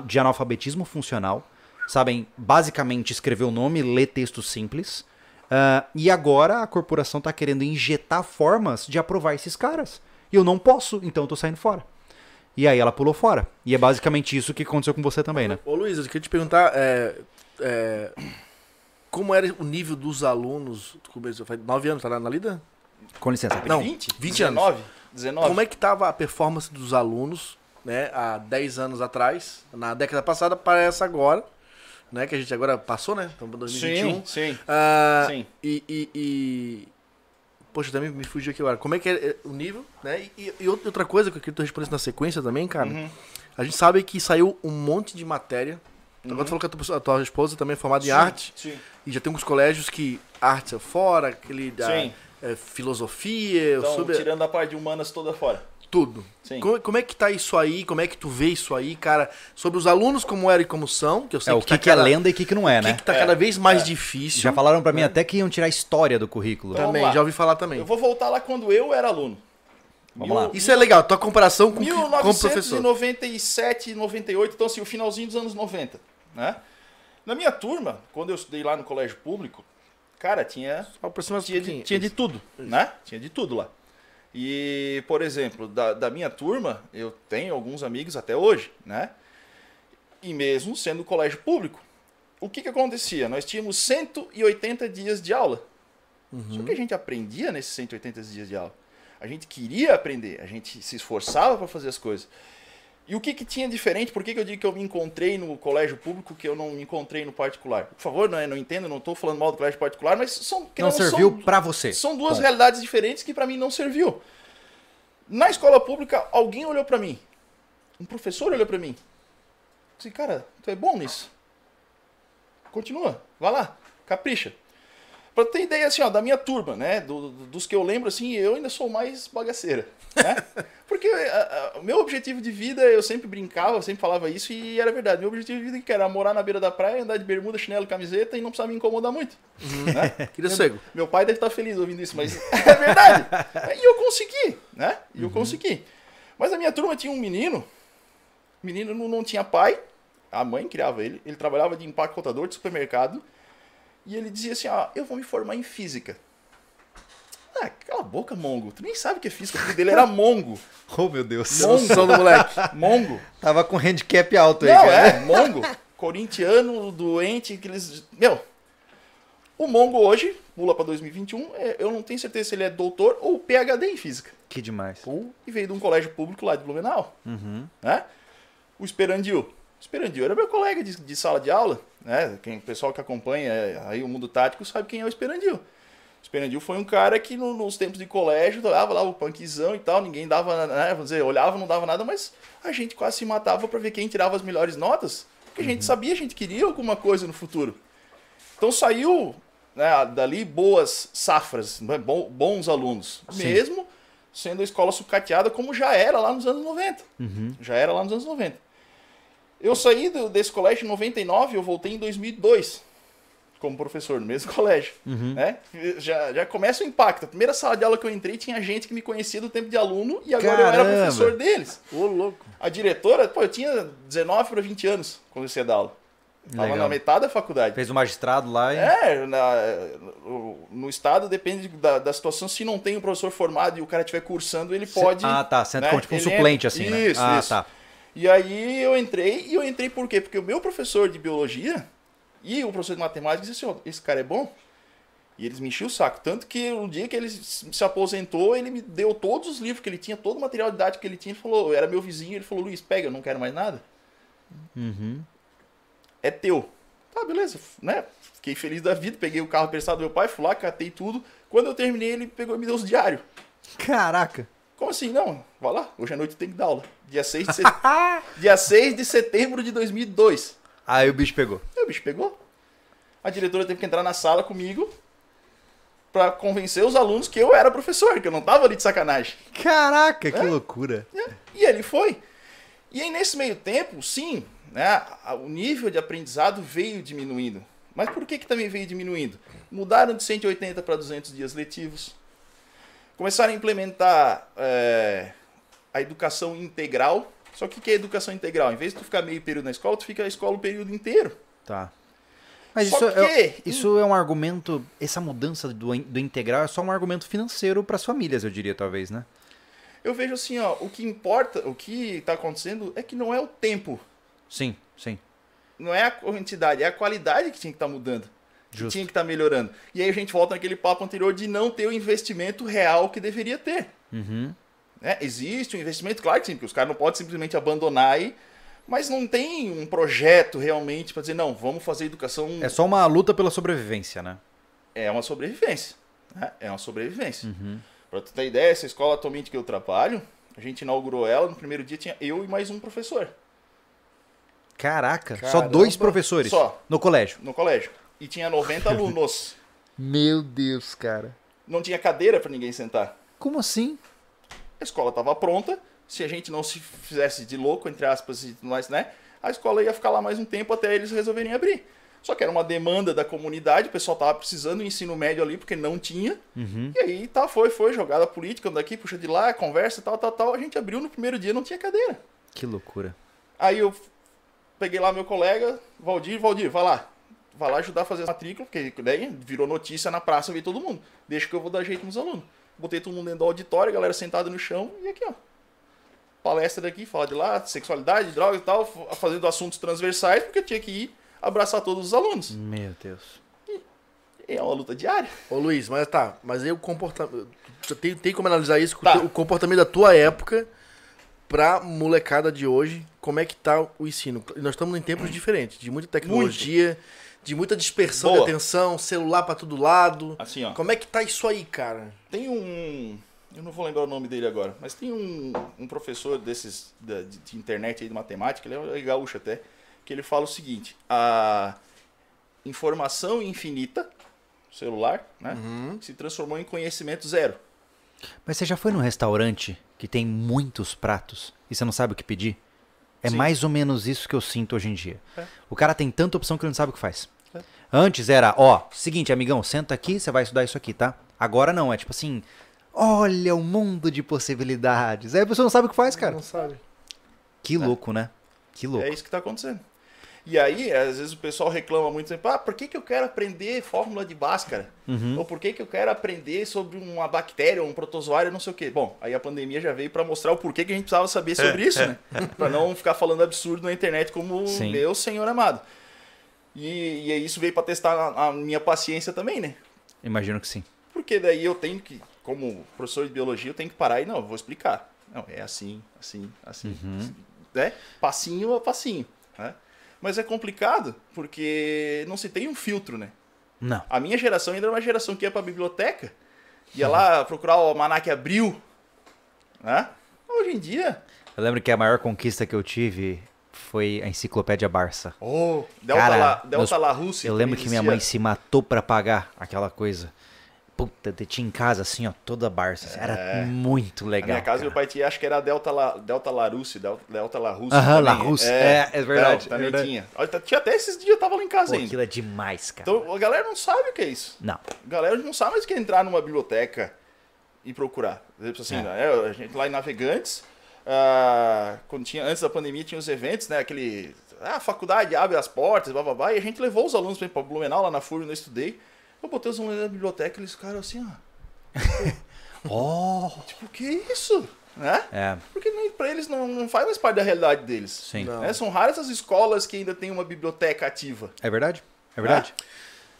[SPEAKER 1] de analfabetismo funcional, sabem basicamente escrever o nome, ler texto simples. ah, e agora a corporação tá querendo injetar formas de aprovar esses caras. E eu não posso, então eu tô saindo fora. E aí ela pulou fora. E é basicamente isso que aconteceu com você também, né?
[SPEAKER 2] Ô Luiz, eu queria te perguntar é, é, como era o nível dos alunos. Começou, faz nove anos, tá na, na lida?
[SPEAKER 1] Com licença.
[SPEAKER 2] Não,
[SPEAKER 3] 20?
[SPEAKER 2] 20 anos.
[SPEAKER 3] 19? 19?
[SPEAKER 2] Como é que tava a performance dos alunos, né, há 10 anos atrás, na década passada, para essa agora, né, que a gente agora passou, né? Estamos em 2021.
[SPEAKER 3] Sim, sim.
[SPEAKER 2] Ah,
[SPEAKER 3] Sim.
[SPEAKER 2] E, e, e- Poxa, também me fugiu aqui agora. Como é que é o nível, né? E, e outra coisa que eu queria que tu respondesse na sequência também, cara.
[SPEAKER 3] Uhum.
[SPEAKER 2] A gente sabe que saiu um monte de matéria. Agora tu falou que a tua, a tua esposa também é formada em
[SPEAKER 3] Sim,
[SPEAKER 2] arte.
[SPEAKER 3] Sim.
[SPEAKER 2] E já tem uns colégios que arte é fora, aquele da é, filosofia,
[SPEAKER 3] Então,
[SPEAKER 2] sobre
[SPEAKER 3] tirando a parte de humanas toda fora.
[SPEAKER 2] Tudo.
[SPEAKER 3] Sim.
[SPEAKER 2] Como, como é que tá isso aí? Como é que tu vê isso aí, cara? Sobre os alunos, como eram e como são, que eu sei
[SPEAKER 1] É, o
[SPEAKER 2] que,
[SPEAKER 1] que,
[SPEAKER 2] tá
[SPEAKER 1] que é
[SPEAKER 2] cada-
[SPEAKER 1] lenda e o que, que não é,
[SPEAKER 2] o que,
[SPEAKER 1] né?
[SPEAKER 2] que tá cada vez mais difícil.
[SPEAKER 1] Já falaram pra mim até que iam tirar a história do currículo.
[SPEAKER 3] Então,
[SPEAKER 2] também, já ouvi falar também.
[SPEAKER 3] Eu vou voltar lá quando eu era aluno.
[SPEAKER 1] Vamos lá.
[SPEAKER 2] Isso é legal, tua comparação com, que- com o professor.
[SPEAKER 3] 1997, 98, então assim, o finalzinho dos anos 90, né? Na minha turma, quando eu estudei lá no colégio público, cara, tinha
[SPEAKER 2] Aproxima
[SPEAKER 3] tinha de, tinha de tudo, né? Tinha de tudo lá. E, por exemplo, da, da minha turma, eu tenho alguns amigos até hoje, né? E mesmo sendo colégio público, o que que acontecia? Nós tínhamos 180 dias de aula. Só que a gente aprendia nesses 180 dias de aula. A gente queria aprender, a gente se esforçava para fazer as coisas. E o que, que tinha diferente? Por que, que eu digo que eu me encontrei no colégio público que eu não me encontrei no particular? Por favor, não, é- não entendo, não estou falando mal do colégio particular, mas são
[SPEAKER 1] Não
[SPEAKER 3] ou
[SPEAKER 1] serviu pra você.
[SPEAKER 3] são duas realidades diferentes que pra mim não serviu. Na escola pública, alguém olhou pra mim. Um professor olhou pra mim. Disse, cara, tu é bom nisso. Continua, vai lá, capricha. Pra ter ideia, assim, ó, da minha turma, né? do- do- dos que eu lembro, assim, eu ainda sou mais bagaceira. Né? Porque o meu objetivo de vida, eu sempre brincava, eu sempre falava isso e era verdade. Meu objetivo de vida era morar na beira da praia, andar de bermuda, chinelo, camiseta e não precisar me incomodar muito. Né?
[SPEAKER 2] Queria sossego.
[SPEAKER 3] Meu pai deve estar feliz ouvindo isso, mas é verdade. E eu consegui, né? E eu consegui. Mas a minha turma tinha um menino. O menino não, não tinha pai. A mãe criava ele. Ele trabalhava de empacotador de supermercado. E ele dizia assim, ah, eu vou me formar em física. Ah, cala a boca, Mongo. Tu nem sabe o que é física. O filho dele era Mongo.
[SPEAKER 1] Oh, meu Deus.
[SPEAKER 2] Noção do moleque.
[SPEAKER 3] Mongo.
[SPEAKER 1] Tava com handicap alto aí,
[SPEAKER 3] Não,
[SPEAKER 1] cara.
[SPEAKER 3] é, Mongo. Corintiano, doente, aqueles. Meu, o Mongo hoje, pula pra 2021, é, eu não tenho certeza se ele é doutor ou PhD em física.
[SPEAKER 1] Que demais.
[SPEAKER 3] E veio de um colégio público lá de Blumenau. Né? O Esperandil. O Esperandil era meu colega de, de sala de aula. Né? Quem, o pessoal que acompanha é, aí o mundo tático sabe quem é o Esperandil. O Esperandil foi um cara que no- nos tempos de colégio dava lá o punkzão e tal, ninguém dava, né, vamos dizer, olhava, não dava nada, mas a gente quase se matava pra ver quem tirava as melhores notas, porque a gente sabia, a gente queria alguma coisa no futuro. Então saiu né, dali boas safras, né, bons alunos, mesmo sendo a escola sucateada como já era lá nos anos 90. Já era lá nos anos 90. Eu saí do- desse colégio em 99 eu voltei em 2002 como professor no mesmo colégio. Né? Já, já começa o impacto. A primeira sala de aula que eu entrei tinha gente que me conhecia do tempo de aluno e agora eu era
[SPEAKER 1] Caramba!
[SPEAKER 3] professor deles.
[SPEAKER 2] Ô, louco.
[SPEAKER 3] A diretora, pô, eu tinha 19 para 20 anos quando eu comecei a dar aula. Tava
[SPEAKER 1] Legal.
[SPEAKER 3] na metade da faculdade.
[SPEAKER 1] Fez o magistrado lá e.
[SPEAKER 3] É, na- no, estado depende da, da situação. Se não tem um professor formado e o cara estiver cursando, ele pode.
[SPEAKER 1] Ah, tá. Senta
[SPEAKER 3] né,
[SPEAKER 1] como tipo um
[SPEAKER 3] ele
[SPEAKER 1] suplente,
[SPEAKER 3] entra.
[SPEAKER 1] assim, né?
[SPEAKER 3] Isso,
[SPEAKER 1] ah,
[SPEAKER 3] isso.
[SPEAKER 1] tá.
[SPEAKER 3] E aí eu entrei, e eu entrei por quê? Porque o meu professor de biologia e o professor de matemática disse assim, esse cara é bom. E eles me enchiam o saco. Tanto que um dia que ele se aposentou, ele me deu todos os livros que ele tinha, todo o material didático que ele tinha. Ele falou, era meu vizinho, ele falou, Luiz, pega, eu não quero mais nada.
[SPEAKER 1] Uhum.
[SPEAKER 3] É teu. Tá, beleza, né? Fiquei feliz da vida, peguei o carro emprestado do meu pai, fui lá, catei tudo. Quando eu terminei, ele pegou e me deu os diários.
[SPEAKER 1] Caraca.
[SPEAKER 3] Como assim? Não, vai lá, hoje à noite tem que dar aula. Dia 6 de, set... Dia 6 de setembro de 2002.
[SPEAKER 1] Aí o bicho pegou.
[SPEAKER 3] Aí o bicho pegou. A diretora teve que entrar na sala comigo pra convencer os alunos que eu era professor, que eu não tava ali de sacanagem.
[SPEAKER 1] Caraca, que
[SPEAKER 3] É?
[SPEAKER 1] loucura.
[SPEAKER 3] E ele foi. E aí, nesse meio tempo, sim, né, o nível de aprendizado veio diminuindo. Mas por que, que também veio diminuindo? Mudaram de 180 para 200 dias letivos. Começaram a implementar é, a educação integral. Só que o que é educação integral? Em vez de tu ficar meio período na escola, tu fica na escola o período inteiro.
[SPEAKER 1] Tá. Mas
[SPEAKER 3] Só
[SPEAKER 1] isso, é,
[SPEAKER 3] que-
[SPEAKER 1] isso é um argumento. Essa mudança do, do integral é só um argumento financeiro para as famílias, eu diria, talvez, né?
[SPEAKER 3] Eu vejo assim, ó, o que importa, o que está acontecendo é que não é o tempo,
[SPEAKER 1] Sim, sim.
[SPEAKER 3] não é a quantidade, é a qualidade que tinha que estar mudando.
[SPEAKER 1] Justo.
[SPEAKER 3] tinha que estar melhorando. E aí a gente volta naquele papo anterior de não ter o investimento real que deveria ter.
[SPEAKER 1] Uhum.
[SPEAKER 3] né? Existe um investimento, claro que sim, porque os caras não podem simplesmente abandonar aí, mas não tem um projeto realmente para dizer, não, vamos fazer educação.
[SPEAKER 1] É só uma luta pela sobrevivência, né?
[SPEAKER 3] É uma sobrevivência. né? É uma sobrevivência.
[SPEAKER 1] Uhum.
[SPEAKER 3] Pra tu ter ideia, essa escola atualmente que eu trabalho, a gente inaugurou ela, no primeiro dia tinha eu e mais um professor.
[SPEAKER 1] Caraca, só
[SPEAKER 2] Caramba.
[SPEAKER 1] dois professores
[SPEAKER 3] Só.
[SPEAKER 1] no colégio.
[SPEAKER 3] No colégio. E tinha 90 alunos.
[SPEAKER 1] Meu Deus, cara.
[SPEAKER 3] Não tinha cadeira para ninguém sentar.
[SPEAKER 1] Como assim?
[SPEAKER 3] A escola estava pronta. Se a gente não se fizesse de louco, entre aspas, e tudo mais, né? A escola ia ficar lá mais um tempo até eles resolverem abrir. Só que era uma demanda da comunidade, o pessoal tava precisando do ensino médio ali, porque não tinha.
[SPEAKER 1] Uhum.
[SPEAKER 3] E aí tá, foi, foi, jogada política, daqui, puxa de lá, conversa, tal, tal, tal. A gente abriu no primeiro dia, não tinha cadeira.
[SPEAKER 1] Que loucura.
[SPEAKER 3] Aí eu peguei lá meu colega, Valdir, Valdir, vai lá. Vai lá ajudar a fazer a matrícula, porque daí virou notícia na praça, veio todo mundo. Deixa que eu vou dar jeito nos alunos. Botei todo mundo dentro do auditório, a galera sentada no chão, e aqui, ó. Palestra daqui, fala de lá, sexualidade, drogas e tal, fazendo assuntos transversais, porque eu tinha que ir abraçar todos os alunos.
[SPEAKER 1] Meu Deus.
[SPEAKER 3] E é uma luta diária.
[SPEAKER 2] Ô Luiz, mas tá, mas aí o comportamento. Tem, tem como analisar isso?
[SPEAKER 3] Tá.
[SPEAKER 2] O comportamento da tua época pra molecada de hoje, como é que tá o ensino? Nós estamos em tempos diferentes, de muita tecnologia, de muita dispersão
[SPEAKER 3] Boa.
[SPEAKER 2] de atenção, celular pra todo lado.
[SPEAKER 3] Assim, ó.
[SPEAKER 2] Como é que tá isso aí, cara?
[SPEAKER 3] Tem um. Eu não vou lembrar o nome dele agora, mas tem um, um professor desses da- de, de internet aí de matemática, ele é gaúcho até, que ele fala o seguinte: a informação infinita, celular, né, se transformou em conhecimento zero.
[SPEAKER 1] Mas você já foi num restaurante que tem muitos pratos e você não sabe o que pedir? É
[SPEAKER 3] Sim.
[SPEAKER 1] mais ou menos isso que eu sinto hoje em dia.
[SPEAKER 3] É.
[SPEAKER 1] O cara tem tanta opção que ele não sabe o que faz.
[SPEAKER 3] É.
[SPEAKER 1] Antes era, ó, seguinte, amigão, senta aqui, você vai estudar isso aqui, tá? Agora não, é tipo assim, olha o mundo de possibilidades. Aí a pessoa não sabe o que faz, cara.
[SPEAKER 2] Não sabe.
[SPEAKER 1] Que louco, né? Que louco.
[SPEAKER 3] É isso que está acontecendo. E aí, às vezes o pessoal reclama muito, sempre, ah, por que, que eu quero aprender fórmula de Bhaskara?
[SPEAKER 1] Uhum.
[SPEAKER 3] Ou por que, que eu quero aprender sobre uma bactéria, um protozoário, não sei o quê. Bom, aí a pandemia já veio para mostrar o porquê que a gente precisava saber sobre isso, né? Para não ficar falando absurdo na internet como
[SPEAKER 1] Sim.
[SPEAKER 3] meu senhor amado. E, e isso veio para testar a, a minha paciência também, né?
[SPEAKER 1] Imagino que sim.
[SPEAKER 3] Porque daí eu tenho que, como professor de biologia, eu tenho que parar e não, eu vou explicar. Não, é assim, assim, assim, assim, né? Passinho a passinho, né? Mas é complicado porque não se tem um filtro, né?
[SPEAKER 1] Não.
[SPEAKER 3] A minha geração ainda era uma geração que ia pra biblioteca, ia lá procurar o Almanac Abril, né? Hoje em dia,
[SPEAKER 1] Eu lembro que a maior conquista que eu tive foi a enciclopédia Barça.
[SPEAKER 3] oh, Delta,
[SPEAKER 1] Cara,
[SPEAKER 3] La, Delta
[SPEAKER 1] meus-
[SPEAKER 3] Rússia.
[SPEAKER 1] Eu lembro que minha mãe se matou pra pagar aquela coisa. Puta, tinha em casa assim, ó, toda Barça. assim, Era muito
[SPEAKER 3] Na
[SPEAKER 1] legal.
[SPEAKER 3] minha casa,
[SPEAKER 1] cara.
[SPEAKER 3] meu pai tinha, acho que era Delta La, Delta La Rússia, Delta, Delta La Rússia.
[SPEAKER 1] Aham, La
[SPEAKER 3] também.
[SPEAKER 1] Rússia. É, é verdade,
[SPEAKER 3] Não, também
[SPEAKER 1] é verdade.
[SPEAKER 3] tinha. Olha, tá- Tinha até esses dias, eu tava lá em casa
[SPEAKER 1] Pô,
[SPEAKER 3] ainda.
[SPEAKER 1] aquilo é demais, cara.
[SPEAKER 3] Então a galera não sabe o que é isso.
[SPEAKER 1] Não.
[SPEAKER 3] A galera não sabe mais o que é entrar numa biblioteca e procurar. Exemplo, assim,
[SPEAKER 1] É.
[SPEAKER 3] né, a gente lá em Navegantes, ah, quando tinha, antes da pandemia tinha os eventos, né? Aquele. Ah, a faculdade abre as portas, blá blá blá, e a gente levou os alunos para Blumenau, lá na FURB, eu estudei. Eu botei os alunos na biblioteca e eles ficaram assim, ó.
[SPEAKER 1] Oh!
[SPEAKER 3] Tipo, o que é isso? Né?
[SPEAKER 1] É,
[SPEAKER 3] Porque nem, pra eles não, não faz mais parte da realidade deles.
[SPEAKER 1] sim.
[SPEAKER 3] Né? São raras as escolas que ainda tem uma biblioteca ativa.
[SPEAKER 1] É verdade. É verdade.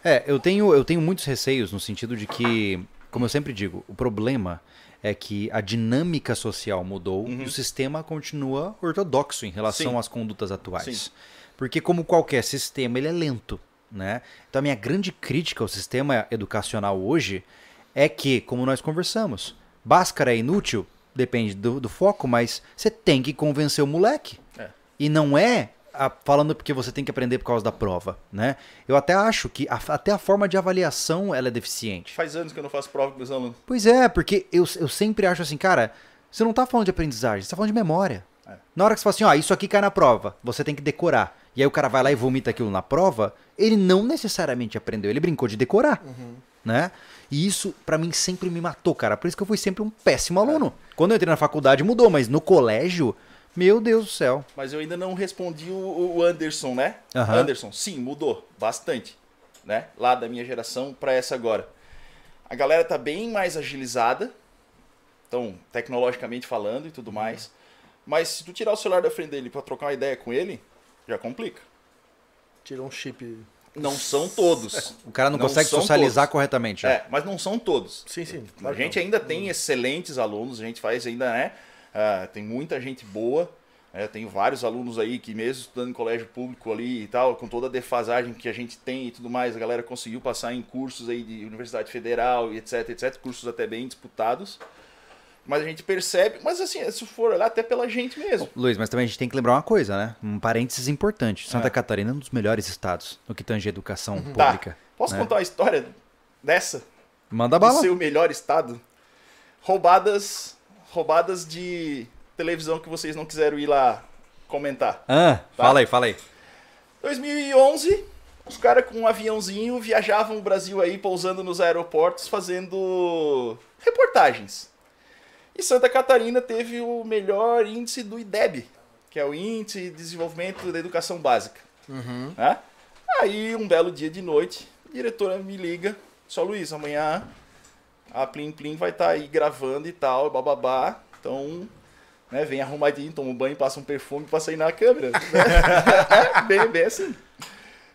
[SPEAKER 1] É, eu tenho, eu tenho muitos receios no sentido de que, como eu sempre digo, o problema é que a dinâmica social mudou e o sistema continua ortodoxo em relação
[SPEAKER 3] Sim.
[SPEAKER 1] às condutas atuais.
[SPEAKER 3] Sim.
[SPEAKER 1] Porque como qualquer sistema, ele é lento, né? Então a minha grande crítica ao sistema educacional hoje é que, como nós conversamos, Báscara é inútil? Depende do, do foco, mas você tem que convencer o moleque.
[SPEAKER 3] É.
[SPEAKER 1] E não é a- falando porque você tem que aprender por causa da prova, né? Eu até acho que a- até a forma de avaliação ela é deficiente.
[SPEAKER 3] Faz anos que eu não faço prova com meus alunos.
[SPEAKER 1] Pois é, porque eu, eu sempre acho assim, cara, você não tá falando de aprendizagem, você tá falando de memória.
[SPEAKER 3] É.
[SPEAKER 1] Na hora que você fala assim, ó, isso aqui cai na prova, você tem que decorar. E aí o cara vai lá e vomita aquilo na prova, ele não necessariamente aprendeu, ele brincou de decorar, né? E isso pra mim sempre me matou, cara. Por isso que eu fui sempre um péssimo aluno. Quando eu entrei na faculdade mudou, mas no colégio, meu Deus do céu.
[SPEAKER 3] Mas eu ainda não respondi o, o Anderson, né?
[SPEAKER 1] Aham.
[SPEAKER 3] Anderson, sim, mudou bastante, né? Lá da minha geração pra essa agora. A galera tá bem mais agilizada, então, tecnologicamente falando e tudo mais. Mas se tu tirar o celular da frente dele pra trocar uma ideia com ele, já complica.
[SPEAKER 2] Tirou um chip.
[SPEAKER 3] Não são todos.
[SPEAKER 1] O cara não,
[SPEAKER 3] Não
[SPEAKER 1] consegue socializar
[SPEAKER 3] todos.
[SPEAKER 1] corretamente. já.
[SPEAKER 3] É, mas não são todos.
[SPEAKER 2] Sim, sim.
[SPEAKER 3] A gente
[SPEAKER 2] não.
[SPEAKER 3] ainda tem excelentes alunos, a gente faz ainda, né? Ah, tem muita gente boa. né, tenho vários alunos aí que, mesmo estudando em colégio público ali e tal, com toda a defasagem que a gente tem e tudo mais, a galera conseguiu passar em cursos aí de Universidade Federal e etc, etc, cursos até bem disputados. Mas a gente percebe, mas assim, se for olhar até pela gente mesmo.
[SPEAKER 1] Luiz, mas também a gente tem que lembrar uma coisa, né? Um parênteses importante. Santa
[SPEAKER 3] É.
[SPEAKER 1] Catarina é um dos melhores estados no que tange a educação
[SPEAKER 3] Tá.
[SPEAKER 1] pública.
[SPEAKER 3] Posso
[SPEAKER 1] né?
[SPEAKER 3] contar uma história dessa?
[SPEAKER 1] Manda
[SPEAKER 3] do
[SPEAKER 1] bala.
[SPEAKER 3] seu melhor estado? Roubadas, roubadas de televisão que vocês não quiseram ir lá comentar.
[SPEAKER 1] Ah,
[SPEAKER 3] Tá.
[SPEAKER 1] fala aí, fala aí.
[SPEAKER 3] 2011, os caras com um aviãozinho viajavam o Brasil aí, pousando nos aeroportos, fazendo reportagens. E Santa Catarina teve o melhor índice do IDEB, que é o Índice de Desenvolvimento da Educação Básica. né? Aí, um belo dia de noite, a diretora me liga, só Luiz, amanhã a Plim Plim vai estar aí gravando e tal, bababá. Então, né, vem arrumadinho, toma um banho, passa um perfume pra sair na câmera. né? Bem, bem assim.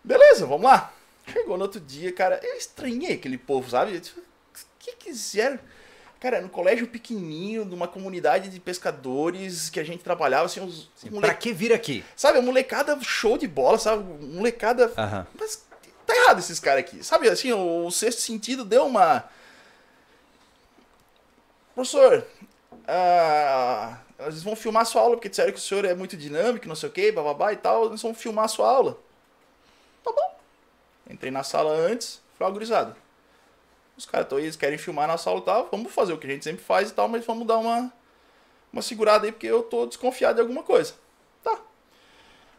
[SPEAKER 3] Beleza, vamos lá. Chegou no outro dia, cara, eu estranhei aquele povo, sabe? O que quiseram? Cara, no colégio pequenininho, numa comunidade de pescadores que a gente trabalhava, assim, os
[SPEAKER 1] Pra
[SPEAKER 3] mole...
[SPEAKER 1] que vir aqui?
[SPEAKER 3] sabe, a molecada show de bola, sabe? Molecada
[SPEAKER 1] Aham.
[SPEAKER 3] mas tá errado esses caras aqui. Sabe, assim, o, o sexto sentido deu uma. Professor, ah, eles vão filmar sua aula porque disseram que o senhor é muito dinâmico, não sei o que, bababá e tal, eles vão filmar sua aula. Tá bom. Entrei na sala antes, ó, gurizada. Os caras tão aí, eles querem filmar na sala e tal, vamos fazer o que a gente sempre faz e tal, mas vamos dar uma, uma segurada aí porque eu tô desconfiado de alguma coisa. Tá.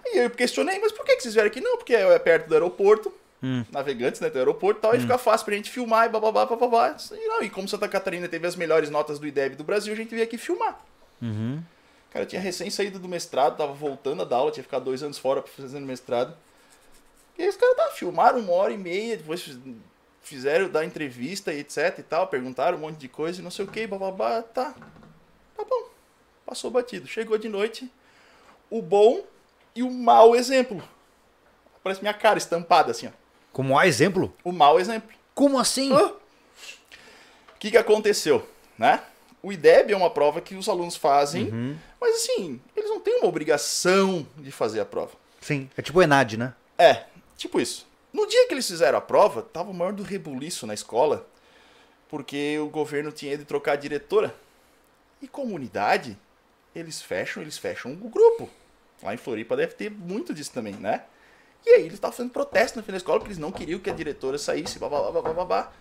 [SPEAKER 3] Aí eu questionei, mas por que, que vocês vieram aqui? Não, porque é perto do aeroporto,
[SPEAKER 1] Hum.
[SPEAKER 3] navegantes, né, do aeroporto e tal, e fica fácil pra gente filmar e bababá, bababá. E, não, e como Santa Catarina teve as melhores notas do IDEB do Brasil, a gente veio aqui filmar.
[SPEAKER 1] Uhum.
[SPEAKER 3] Cara, eu tinha recém saído do mestrado, tava voltando a dar aula, tinha ficado dois anos fora fazendo mestrado. E aí os caras tá, filmaram uma hora e meia, depois fiz- fizeram dar entrevista e etc e tal, perguntaram um monte de coisa e não sei o que, bababá, tá. Tá bom. Passou batido. Chegou de noite, o bom e o mau exemplo. Parece minha cara estampada assim, ó.
[SPEAKER 1] Como há exemplo?
[SPEAKER 3] O mau exemplo.
[SPEAKER 1] Como assim?
[SPEAKER 3] O que, que aconteceu, né? O IDEB é uma prova que os alunos fazem,
[SPEAKER 1] Uhum.
[SPEAKER 3] mas assim, eles não têm uma obrigação de fazer a prova.
[SPEAKER 1] Sim. É tipo o Enad, né?
[SPEAKER 3] É, tipo isso. No dia que eles fizeram a prova, tava o maior do rebuliço na escola, porque o governo tinha ido trocar a diretora. E comunidade, eles fecham, eles fecham o grupo. Lá em Floripa deve ter muito disso também, né? E aí eles estavam fazendo protesto na frente da escola porque eles não queriam que a diretora saísse, babá, babá, babá.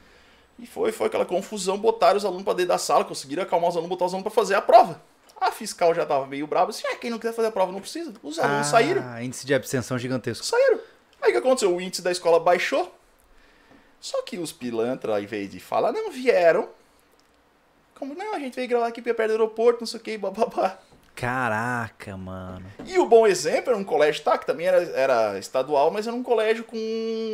[SPEAKER 3] E foi, foi aquela confusão, botaram os alunos pra dentro da sala, conseguiram acalmar os alunos, botar os alunos pra fazer a prova. A fiscal já tava meio brava, assim, ah, quem não quiser fazer a prova não precisa. Os alunos saíram.
[SPEAKER 1] Ah, índice de abstenção gigantesco.
[SPEAKER 3] Saíram. Aí o que aconteceu? O índice da escola baixou. Só que os pilantras, ao invés de falar, não vieram. Como, não, a gente veio gravar aqui perto do aeroporto, não sei o que, bababá.
[SPEAKER 1] Caraca, mano.
[SPEAKER 3] E o bom exemplo era um colégio, tá, que também era, era estadual, mas era um colégio com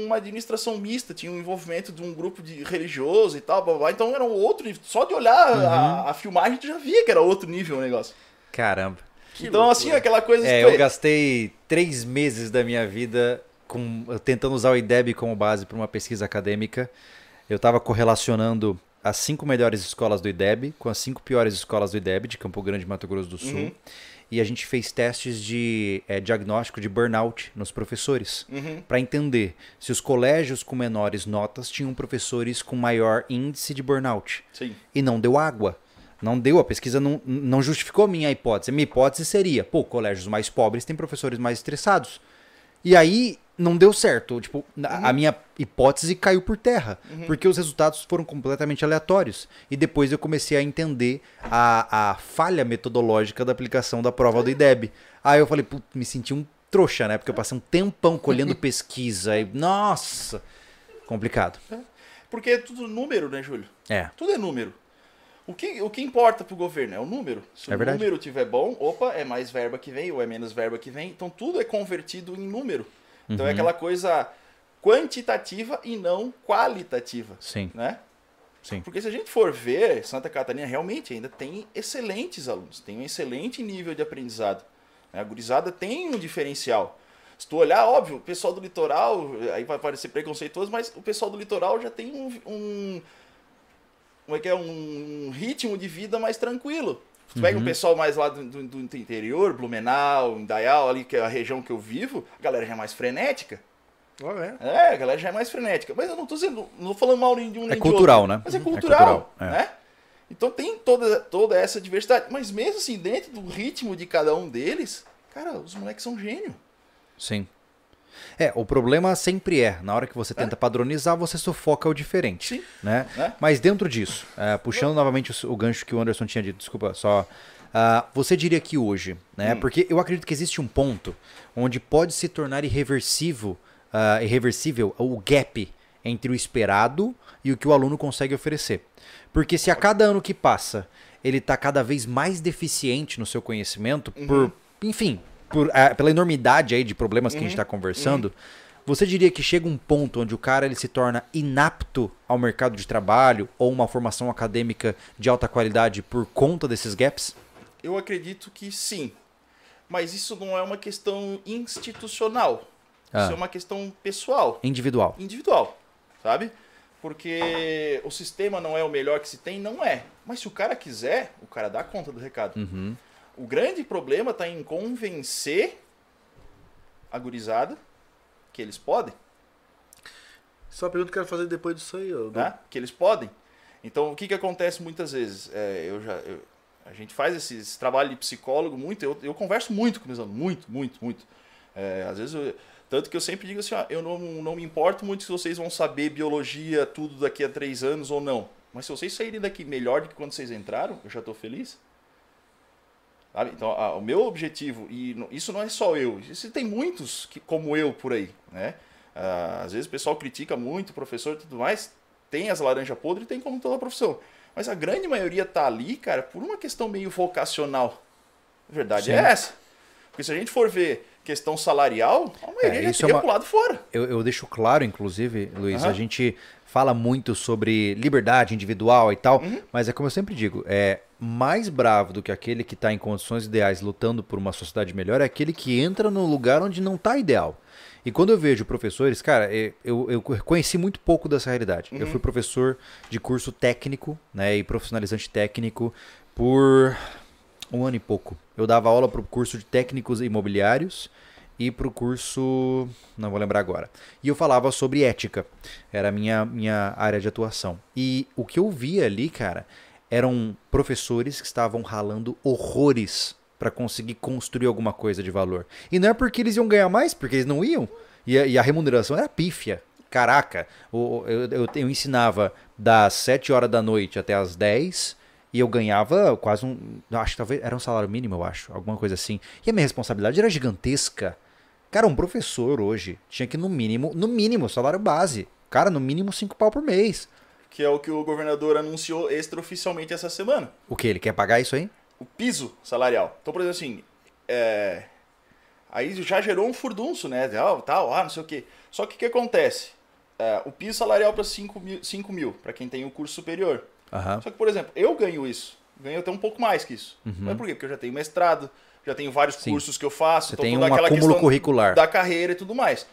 [SPEAKER 3] uma administração mista, tinha um envolvimento de um grupo de religioso e tal, babá. Então era um outro nível. Só de olhar a, a filmagem, tu já via que era outro nível o negócio.
[SPEAKER 1] Caramba.
[SPEAKER 3] então, assim, aquela coisa...
[SPEAKER 1] É, eu gastei três meses da minha vida com, tentando usar o IDEB como base para uma pesquisa acadêmica. Eu estava correlacionando as cinco melhores escolas do IDEB com as cinco piores escolas do IDEB de Campo Grande, Mato Grosso do Sul.
[SPEAKER 3] Uhum.
[SPEAKER 1] E a gente fez testes de é, diagnóstico de burnout nos professores.
[SPEAKER 3] Uhum.
[SPEAKER 1] Para entender se os colégios com menores notas tinham professores com maior índice de burnout
[SPEAKER 3] Sim.
[SPEAKER 1] e não deu água. Não deu, a pesquisa não, não justificou a minha hipótese. A minha hipótese seria, pô, colégios mais pobres têm professores mais estressados. E aí não deu certo. Tipo, a- a minha hipótese caiu por terra. Porque os resultados foram completamente aleatórios. E depois eu comecei a entender a, a falha metodológica da aplicação da prova do IDEB. Aí eu falei, putz, me senti um trouxa, né? Porque eu passei um tempão colhendo pesquisa. E, nossa! Complicado.
[SPEAKER 3] Porque é tudo número, né, Júlio?
[SPEAKER 1] É.
[SPEAKER 3] Tudo é número. O que, o que importa pro governo é o número. Se
[SPEAKER 1] É
[SPEAKER 3] o
[SPEAKER 1] verdade.
[SPEAKER 3] número tiver bom, opa, é mais verba que vem ou é menos verba que vem. Então tudo é convertido em número. Então
[SPEAKER 1] Uhum.
[SPEAKER 3] é aquela coisa quantitativa e não qualitativa,
[SPEAKER 1] Sim,
[SPEAKER 3] né?
[SPEAKER 1] sim.
[SPEAKER 3] Porque se a gente for ver, Santa Catarina realmente ainda tem excelentes alunos, tem um excelente nível de aprendizado. né? A gurizada tem um diferencial. Se tu olhar, óbvio, o pessoal do litoral, aí vai parecer preconceituoso, mas o pessoal do litoral já tem um, um como é que é, um ritmo de vida mais tranquilo. Tu pega o pessoal mais lá do, do- do interior, Blumenau, Indaial, ali que é a região que eu vivo, a galera já é mais frenética.
[SPEAKER 2] Olha, é.
[SPEAKER 3] É, a galera já é mais frenética. Mas eu não tô dizendo, não tô falando mal nem de um
[SPEAKER 1] É
[SPEAKER 3] nem de
[SPEAKER 1] cultural,
[SPEAKER 3] outro.
[SPEAKER 1] né?
[SPEAKER 3] Mas é
[SPEAKER 1] É
[SPEAKER 3] cultural,
[SPEAKER 1] cultural, é.
[SPEAKER 3] né? Então tem toda, toda essa diversidade. Mas mesmo assim, dentro do ritmo de cada um deles, cara, os moleques são gênio.
[SPEAKER 1] Sim. É, o problema sempre é, na hora que você tenta padronizar, você sufoca o diferente.
[SPEAKER 3] Sim.
[SPEAKER 1] Né?
[SPEAKER 3] Né?
[SPEAKER 1] Mas dentro disso, é, puxando novamente o, o gancho que o Anderson tinha dito, desculpa, só. ah, você diria que hoje, né?
[SPEAKER 3] Hum.
[SPEAKER 1] Porque eu acredito que existe um ponto onde pode se tornar irreversível, ah, irreversível o gap entre o esperado e o que o aluno consegue oferecer. Porque se a cada ano que passa ele está cada vez mais deficiente no seu conhecimento, por, enfim, por, ah, pela enormidade aí de problemas que a gente está conversando, você diria que chega um ponto onde o cara ele se torna inapto ao mercado de trabalho ou uma formação acadêmica de alta qualidade por conta desses gaps?
[SPEAKER 3] Eu acredito que sim. Mas isso não é uma questão institucional.
[SPEAKER 1] Ah.
[SPEAKER 3] Isso é uma questão pessoal,
[SPEAKER 1] Individual.
[SPEAKER 3] individual, sabe? Porque o sistema não é o melhor que se tem, não é. Mas se o cara quiser, o cara dá conta do recado.
[SPEAKER 1] Uhum.
[SPEAKER 3] O grande problema está em convencer a gurizada que eles podem,
[SPEAKER 2] Só uma pergunta que eu quero fazer depois disso aí. ó.
[SPEAKER 3] né? Que eles podem. Então, o que, que acontece muitas vezes? É, eu já, eu- a gente faz esse, esse trabalho de psicólogo muito, eu, eu converso muito com meus alunos, muito, muito, muito. É, às vezes, eu- tanto que eu sempre digo assim, ó, eu não, não me importo muito se vocês vão saber biologia, tudo daqui a três anos ou não. Mas se vocês saírem daqui melhor do que quando vocês entraram, eu já estou feliz. Sabe? Então, a- o meu objetivo, e isso não é só eu, isso tem muitos que, como eu por aí, né? Ah, às vezes o pessoal critica muito o professor e tudo mais, tem as laranjas podres e tem como toda a profissão. Mas a grande maioria tá ali, cara, por uma questão meio vocacional. A verdade
[SPEAKER 1] Sim.
[SPEAKER 3] é essa. Porque se a gente for ver questão salarial, a maioria
[SPEAKER 1] É,
[SPEAKER 3] já
[SPEAKER 1] isso é uma-
[SPEAKER 3] pulado fora.
[SPEAKER 1] Eu, eu deixo claro, inclusive, Luiz,
[SPEAKER 3] Aham.
[SPEAKER 1] a gente fala muito sobre liberdade individual e tal,
[SPEAKER 3] Uhum.
[SPEAKER 1] mas é como eu sempre digo, é mais bravo do que aquele que está em condições ideais lutando por uma sociedade melhor é aquele que entra no lugar onde não está ideal. E quando eu vejo professores, cara, é, eu, eu conheci muito pouco dessa realidade. Eu fui professor de curso técnico, né, e profissionalizante técnico por um ano e pouco. Eu dava aula para o curso de técnicos imobiliários e para o curso. Não vou lembrar agora. E eu falava sobre ética. Era a minha, minha área de atuação. E o que eu via ali, cara, eram professores que estavam ralando horrores para conseguir construir alguma coisa de valor. E não é porque eles iam ganhar mais, porque eles não iam. E a, e a remuneração era pífia. Caraca, eu, eu, eu ensinava das 7 horas da noite até as 10 e eu ganhava quase um. Acho que talvez era um salário mínimo, eu acho. Alguma coisa assim. E a minha responsabilidade era gigantesca. Cara, um professor hoje tinha que, no mínimo, no mínimo, salário base. Cara, no mínimo 5 pau por mês.
[SPEAKER 3] Que é o que o governador anunciou extraoficialmente essa semana.
[SPEAKER 1] O que? Ele quer pagar isso aí?
[SPEAKER 3] o piso salarial. Então, por exemplo, assim, é, aí já gerou um furdunço, né? Ah, tal, ah, não sei o quê. Só que o que acontece? É, o piso salarial para 5 mil, 5 mil para quem tem o curso superior.
[SPEAKER 1] Aham.
[SPEAKER 3] Só que, por exemplo, eu ganho isso. Ganho até um pouco mais que isso. Mas por quê? Porque eu já tenho mestrado, já tenho vários
[SPEAKER 1] Sim.
[SPEAKER 3] cursos que eu faço.
[SPEAKER 1] Você
[SPEAKER 3] então
[SPEAKER 1] tem
[SPEAKER 3] toda
[SPEAKER 1] um
[SPEAKER 3] aquela
[SPEAKER 1] acúmulo
[SPEAKER 3] questão
[SPEAKER 1] curricular.
[SPEAKER 3] Da carreira e tudo mais.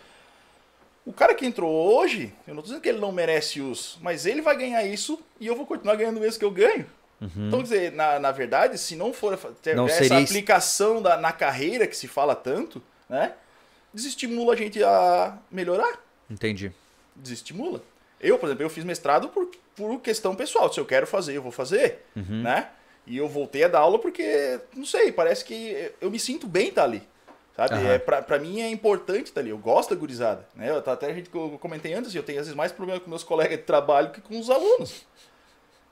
[SPEAKER 3] O cara que entrou hoje, eu não tô dizendo que ele não merece os, mas ele vai ganhar isso e eu vou continuar ganhando o mesmo que eu ganho. Então, quer dizer, na, na verdade, se não for ter
[SPEAKER 1] Uhum. Não
[SPEAKER 3] essa
[SPEAKER 1] seria
[SPEAKER 3] aplicação da, na carreira que se fala tanto, né? Desestimula a gente a melhorar.
[SPEAKER 1] Entendi.
[SPEAKER 3] Desestimula. Eu, por exemplo, eu fiz mestrado por, por questão pessoal. Se eu quero fazer, eu vou fazer,
[SPEAKER 1] Uhum.
[SPEAKER 3] né? E eu voltei a dar aula porque, não sei, parece que eu me sinto bem estar ali. Sabe?
[SPEAKER 1] Aham.
[SPEAKER 3] É, pra, pra mim é importante estar ali. Eu gosto da gurizada. Né? Eu, até a gente eu comentei antes, eu tenho às vezes mais problema com meus colegas de trabalho que com os alunos.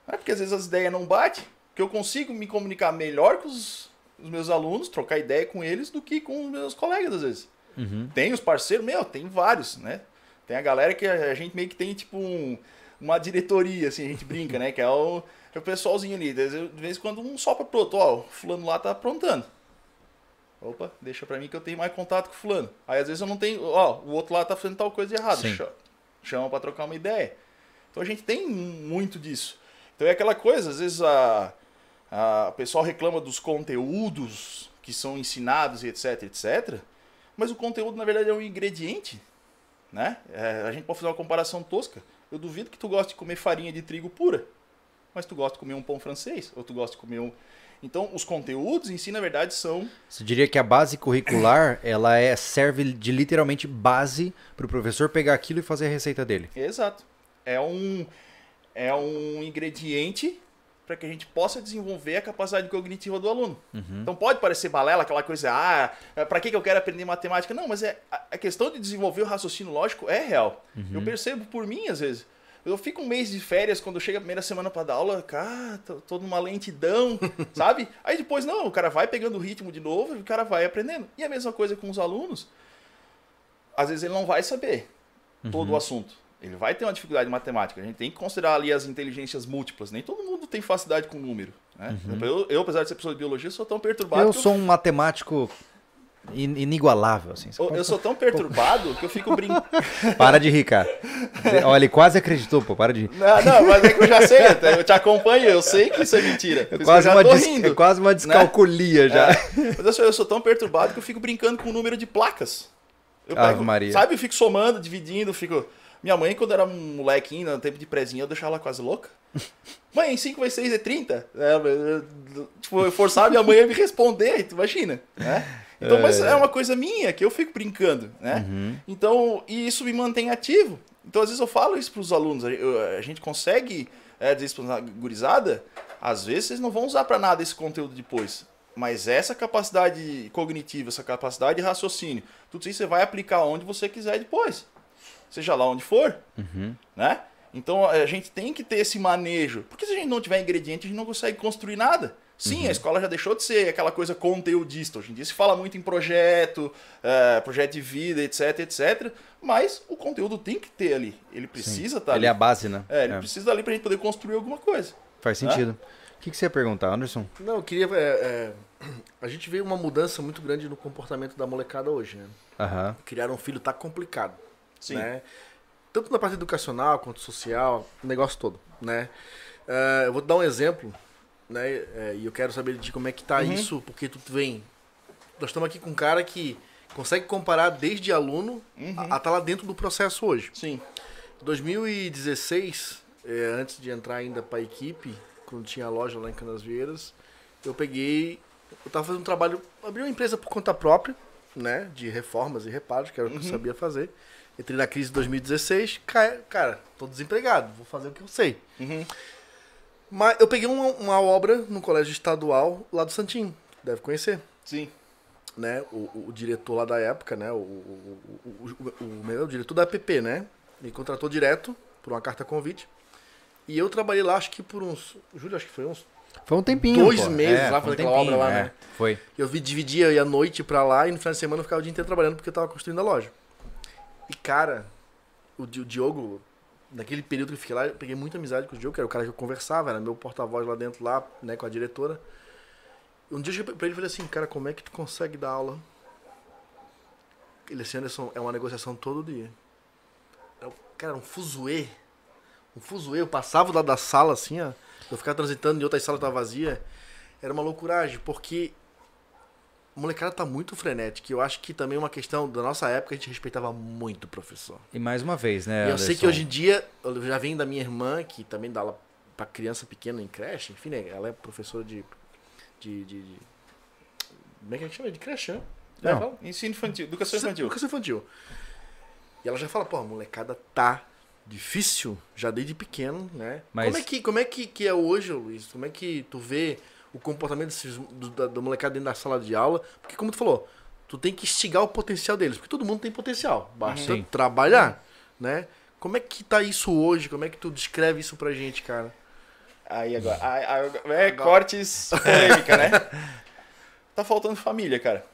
[SPEAKER 3] É porque às vezes as ideias não batem. Que eu consigo me comunicar melhor com os, os meus alunos, trocar ideia com eles, do que com os meus colegas, às vezes.
[SPEAKER 1] Uhum.
[SPEAKER 3] Tem os parceiros, meu, tem vários, né? Tem a galera que a gente meio que tem, tipo, um- uma diretoria, assim, a gente brinca, né? Que é o, o pessoalzinho ali. De vez em quando um sopra pro outro, ó, o fulano lá tá aprontando. Opa, deixa pra mim que eu tenho mais contato com o fulano. Aí às vezes eu não tenho, ó, o outro lá tá fazendo tal coisa de errado.
[SPEAKER 1] Sim.
[SPEAKER 3] Cha- Chama pra trocar uma ideia. Então a gente tem muito disso. Então é aquela coisa, às vezes a, a, o pessoal reclama dos conteúdos que são ensinados e etc, etc. Mas o conteúdo, na verdade, é um ingrediente, né? É, a gente pode fazer uma comparação tosca. Eu duvido que tu goste de comer farinha de trigo pura, mas tu gosta de comer um pão francês, ou tu gosta de comer um... Então, os conteúdos em si, na verdade, são...
[SPEAKER 1] Você diria que a base curricular, ela é, serve de literalmente base para o professor pegar aquilo e fazer a receita dele.
[SPEAKER 3] Exato. É um, é um ingrediente para que a gente possa desenvolver a capacidade cognitiva do aluno. Então pode parecer balela, aquela coisa, ah, para que que eu quero aprender matemática? Não, mas é, a, a questão de desenvolver o raciocínio lógico é real. Eu percebo por mim, às vezes. Eu fico um mês de férias, quando chega a primeira semana para dar aula, cara, tô, tô numa lentidão, sabe? Aí depois, não, o cara vai pegando o ritmo de novo e o cara vai aprendendo. E a mesma coisa com os alunos. Às vezes ele não vai saber todo o assunto. Ele vai ter uma dificuldade em matemática. A gente tem que considerar ali as inteligências múltiplas. Nem todo mundo tem facilidade com número. Né? Eu, eu, apesar de ser professor de biologia, sou tão perturbado
[SPEAKER 1] Eu sou um matemático inigualável, assim. Você
[SPEAKER 3] eu,
[SPEAKER 1] pode-
[SPEAKER 3] eu sou tão perturbado que eu fico brincando.
[SPEAKER 1] Para de rir, cara. Olha, ele quase acreditou, pô, para de rir.
[SPEAKER 3] Não, não, mas é que eu já sei, eu te acompanho, eu sei que isso é mentira.
[SPEAKER 1] É
[SPEAKER 3] isso
[SPEAKER 1] quase,
[SPEAKER 3] eu
[SPEAKER 1] uma des-
[SPEAKER 3] rindo.
[SPEAKER 1] é quase uma descalculia já.
[SPEAKER 3] É, mas eu sou, eu sou tão perturbado que eu fico brincando com o número de placas. Eu
[SPEAKER 1] Ave Maria.
[SPEAKER 3] Sabe, eu fico somando, dividindo, fico... Minha mãe, quando era um molequinho, no tempo de prezinha, eu deixava ela quase louca. Mãe, 5 vezes 6 é 30? É, eu- eu- tipo, eu forçava minha mãe a me responder, tu imagina, né? Então, mas é uma coisa minha, que eu fico brincando, né?
[SPEAKER 1] Uhum.
[SPEAKER 3] Então, e isso me mantém ativo. Então, às vezes eu falo isso pros alunos, a- gente consegue é, dizer isso pra gurizada, às vezes vocês não vão usar para nada esse conteúdo depois. Mas essa capacidade cognitiva, essa capacidade de raciocínio, tudo isso você vai aplicar onde você quiser depois. Seja lá onde for, né? Então a gente tem que ter esse manejo. Porque se a gente não tiver ingrediente, a gente não consegue construir nada. Sim, a escola já deixou de ser aquela coisa conteudista. Hoje em dia se fala muito em projeto, eh, projeto de vida, etc, etc. Mas o conteúdo tem que ter ali. Ele precisa estar
[SPEAKER 1] Ele
[SPEAKER 3] ali.
[SPEAKER 1] é a base, né?
[SPEAKER 3] É, ele
[SPEAKER 1] É,
[SPEAKER 3] precisa estar ali pra gente poder construir alguma coisa.
[SPEAKER 1] Faz sentido. O que, que você ia perguntar, Anderson?
[SPEAKER 2] Não, eu queria. é, é, a gente vê uma mudança muito grande no comportamento da molecada hoje, né?
[SPEAKER 1] Aham.
[SPEAKER 2] Criar um filho tá complicado.
[SPEAKER 3] Sim.
[SPEAKER 2] Né? Tanto na parte educacional quanto social, o negócio todo, né? É, eu vou te dar um exemplo, né? É, e eu quero saber de como é que tá
[SPEAKER 3] Uhum.
[SPEAKER 2] isso, porque tu vem. Nós estamos aqui com um cara consegue comparar desde aluno
[SPEAKER 3] Uhum.
[SPEAKER 2] a estar lá dentro do processo hoje.
[SPEAKER 3] Sim.
[SPEAKER 2] 2016, é, antes de entrar ainda para a equipe, quando tinha a loja lá em Canasvieiras, eu peguei, eu tava fazendo um trabalho, abri uma empresa por conta própria, né, de reformas e reparos, que era o que eu sabia fazer. Entrei na crise de 2016, ca- cara, tô desempregado, vou fazer o que eu sei.
[SPEAKER 3] Uhum.
[SPEAKER 2] Mas eu peguei uma, uma obra no colégio estadual lá do Santinho, deve conhecer
[SPEAKER 3] Sim.
[SPEAKER 2] né, o, o- o diretor lá da época, né, o, o, o, o, o- o- o diretor da APP, né, me contratou direto por uma carta convite. E eu trabalhei lá, acho que por uns, Júlio, acho que foi uns,
[SPEAKER 1] Foi um tempinho.
[SPEAKER 2] Dois
[SPEAKER 1] pô.
[SPEAKER 2] meses
[SPEAKER 1] É,
[SPEAKER 2] lá
[SPEAKER 1] foi um
[SPEAKER 2] fazendo aquela obra lá,
[SPEAKER 1] é,
[SPEAKER 2] né?
[SPEAKER 1] Foi.
[SPEAKER 2] eu vi, dividia ia à noite pra lá e no final de semana eu ficava o dia inteiro trabalhando porque eu tava construindo a loja. E cara, o, o Diogo, naquele período que eu fiquei lá, eu peguei muita amizade com o Diogo, que era o cara que eu conversava, era meu porta-voz lá dentro, lá, né, com a diretora. Um dia eu cheguei pra ele e falei assim, cara, como é que tu consegue dar aula? Ele assim, Anderson, é uma negociação todo dia. Eu, cara, um fuzuê. Um fuzuê. Eu passava lá da sala, assim, ó. Eu ficava transitando em outra sala tava vazia. Era uma loucuragem, porque a molecada tá muito frenética. E eu acho que também é uma questão da nossa época, a gente respeitava muito o professor.
[SPEAKER 1] E mais uma vez, né?
[SPEAKER 2] E eu sei
[SPEAKER 1] Anderson?
[SPEAKER 2] que hoje em dia, eu já venho da minha irmã, que também dá aula pra criança pequena em creche, enfim, né? Ela é professora de. de, de, de- como é que a gente chama? De creche, né?
[SPEAKER 1] Não.
[SPEAKER 2] É, fala.
[SPEAKER 3] Ensino infantil, educação infantil.
[SPEAKER 2] Educação infantil. E ela já fala, pô, a molecada tá difícil, já desde pequeno, né?
[SPEAKER 1] Mas-
[SPEAKER 2] Como é que, como é que, que é hoje, Luiz? Como é que tu vê o comportamento desses, do, da, da molecada dentro da sala de aula. Porque, como tu falou, tu tem que instigar o potencial deles. Porque todo mundo tem potencial. Basta
[SPEAKER 1] Sim.
[SPEAKER 2] trabalhar, né? Como é que tá isso hoje? Como é que tu descreve isso pra gente, cara?
[SPEAKER 3] Aí agora. aí- aí agora- é cortes polêmica, né? Tá faltando família, cara.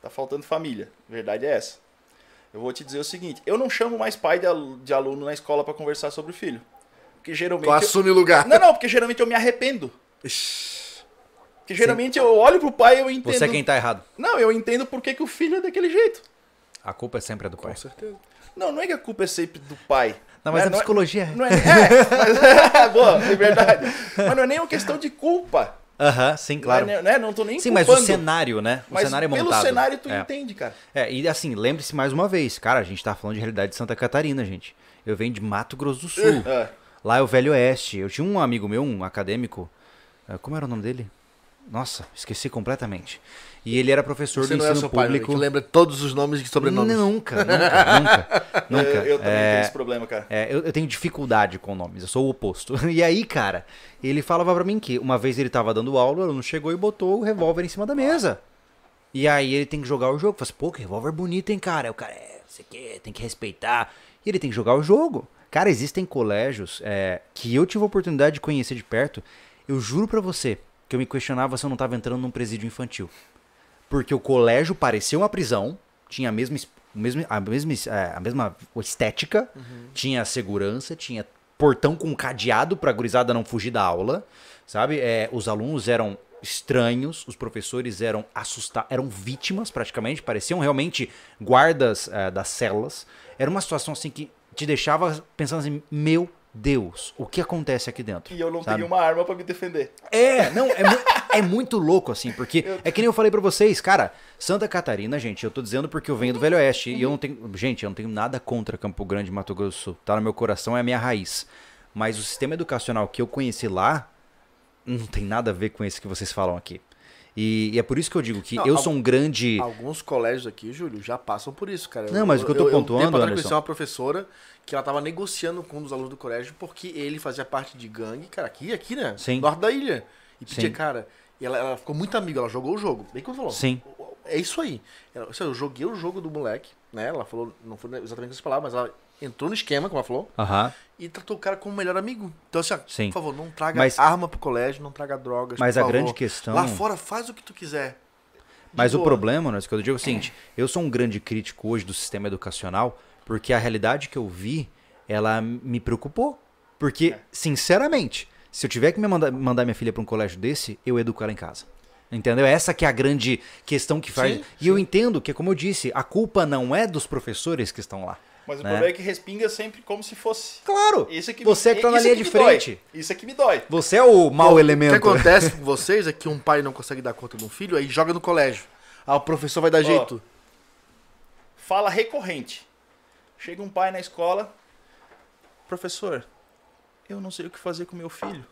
[SPEAKER 3] Tá faltando família. Verdade é essa. Eu vou te dizer o seguinte: eu não chamo mais pai de alu- de aluno na escola pra conversar sobre o filho. Porque geralmente.
[SPEAKER 2] Tu
[SPEAKER 3] eu-
[SPEAKER 2] assume o lugar.
[SPEAKER 3] Não, não, porque geralmente eu me arrependo.
[SPEAKER 2] Ixi.
[SPEAKER 3] Porque geralmente eu olho pro pai e eu entendo.
[SPEAKER 1] Você é quem tá errado.
[SPEAKER 3] Não, eu entendo por que, que o filho é daquele jeito.
[SPEAKER 1] A culpa é sempre a do pai.
[SPEAKER 2] Com certeza.
[SPEAKER 3] Não, não é que a culpa é sempre do pai.
[SPEAKER 1] Não, mas
[SPEAKER 3] é,
[SPEAKER 1] a psicologia é.
[SPEAKER 3] Não é, é, mas, boa, é verdade. Mas não é nem uma questão de culpa.
[SPEAKER 1] Aham, sim, claro.
[SPEAKER 3] Não, é, né, não tô nem
[SPEAKER 1] Sim, mas
[SPEAKER 3] culpando.
[SPEAKER 1] o cenário, né? O
[SPEAKER 3] Mas
[SPEAKER 1] cenário é
[SPEAKER 3] pelo
[SPEAKER 1] montado.
[SPEAKER 3] cenário tu
[SPEAKER 1] é.
[SPEAKER 3] entende, cara.
[SPEAKER 1] É, e assim, lembre-se mais uma vez, cara, a gente tá falando de realidade de Santa Catarina, gente. Eu venho de Mato Grosso do Sul.
[SPEAKER 3] É.
[SPEAKER 1] Lá é o Velho Oeste. Eu tinha um amigo meu, um acadêmico. Como era o nome dele? Nossa, esqueci completamente. E ele era professor
[SPEAKER 2] Você
[SPEAKER 1] do
[SPEAKER 2] não é
[SPEAKER 1] ensino
[SPEAKER 2] seu pai, né,
[SPEAKER 1] público.
[SPEAKER 2] que lembra todos os nomes e sobrenomes.
[SPEAKER 1] Nunca, nunca, nunca, nunca.
[SPEAKER 3] Eu, eu também
[SPEAKER 1] É,
[SPEAKER 3] tenho esse problema, cara.
[SPEAKER 1] é, eu, eu tenho dificuldade com nomes, eu sou o oposto. E aí, cara, ele falava pra mim que uma vez ele tava dando aula, o aluno chegou e botou o revólver em cima da mesa. E aí ele tem que jogar o jogo. Fala assim, pô, que revólver bonito, hein, cara? Aí o cara, é, você quer, tem que respeitar. E ele tem que jogar o jogo. Cara, existem colégios é, que eu tive a oportunidade de conhecer de perto. Eu juro pra você que eu me questionava se eu não tava entrando num presídio infantil. Porque o colégio parecia uma prisão, tinha a mesma, es- o mesmo- a, mesma, es- é, a mesma estética, tinha segurança, tinha portão com cadeado pra gurizada não fugir da aula, sabe? É, os alunos eram estranhos, os professores eram assustados, eram vítimas praticamente, pareciam realmente guardas é, das celas. Era uma situação assim que te deixava pensando assim, meu Deus, o que acontece aqui dentro?
[SPEAKER 3] E eu não
[SPEAKER 1] sabe?
[SPEAKER 3] tenho uma arma pra me defender.
[SPEAKER 1] É, não, é, mu- é muito louco, assim, porque é que nem eu falei pra vocês, cara, Santa Catarina, gente, eu tô dizendo porque eu venho do Velho Oeste e eu não tenho, gente, eu não tenho nada contra Campo Grande, Mato Grosso do Sul, tá no meu coração, é a minha raiz. Mas o sistema educacional que eu conheci lá não tem nada a ver com esse que vocês falam aqui. E, e é por isso que eu digo que
[SPEAKER 2] Não,
[SPEAKER 1] eu
[SPEAKER 2] al-
[SPEAKER 1] sou um grande.
[SPEAKER 2] Alguns colégios aqui, Júlio, já passam por isso, cara.
[SPEAKER 1] Não, mas o que eu tô pontuando,
[SPEAKER 2] um tempo atrás
[SPEAKER 1] Anderson-
[SPEAKER 2] conheci uma professora que ela tava negociando com um dos alunos do colégio porque ele fazia parte de gangue, cara, aqui, aqui, né?
[SPEAKER 1] Sim.
[SPEAKER 2] Norte da ilha. E pedia,
[SPEAKER 1] Sim.
[SPEAKER 2] cara, e ela, ela ficou muito amiga, ela jogou o jogo. Bem como falou.
[SPEAKER 1] Sim.
[SPEAKER 2] É isso aí. Ela, eu joguei o jogo do moleque, né? Ela falou, não foi exatamente essas palavras, mas ela entrou no esquema, como ela falou,
[SPEAKER 1] Aham.
[SPEAKER 2] E tratou o cara como melhor amigo. Então, assim,
[SPEAKER 1] Sim.
[SPEAKER 2] por favor, não traga
[SPEAKER 1] Mas-
[SPEAKER 2] arma pro colégio, não traga drogas.
[SPEAKER 1] Mas a
[SPEAKER 2] favor.
[SPEAKER 1] grande questão-
[SPEAKER 2] Lá fora, faz o que tu quiser.
[SPEAKER 1] Mas o
[SPEAKER 2] boa.
[SPEAKER 1] problema, né, que eu digo é o seguinte, eu sou um grande crítico hoje do sistema educacional, porque a realidade que eu vi, ela me preocupou. Porque, sinceramente, se eu tiver que me mandar, mandar minha filha para um colégio desse, eu educo ela em casa. Entendeu? Essa que é a grande questão que faz.
[SPEAKER 2] Sim,
[SPEAKER 1] e eu entendo que, como eu disse, a culpa não é dos professores que estão lá.
[SPEAKER 3] Mas o
[SPEAKER 1] né?
[SPEAKER 3] problema é que respinga sempre como se fosse.
[SPEAKER 1] Claro!
[SPEAKER 3] Isso é que
[SPEAKER 1] você
[SPEAKER 3] me,
[SPEAKER 1] que tá na
[SPEAKER 3] isso
[SPEAKER 1] linha de
[SPEAKER 3] me dói.
[SPEAKER 1] frente.
[SPEAKER 3] Isso é que me dói.
[SPEAKER 1] Você é o mau
[SPEAKER 2] O
[SPEAKER 1] elemento.
[SPEAKER 2] que acontece com vocês é que um pai não consegue dar conta de um filho, aí joga no colégio. Ah, o professor vai dar jeito.
[SPEAKER 3] Fala recorrente. Chega um pai na escola. Professor, eu não sei o que fazer com meu filho.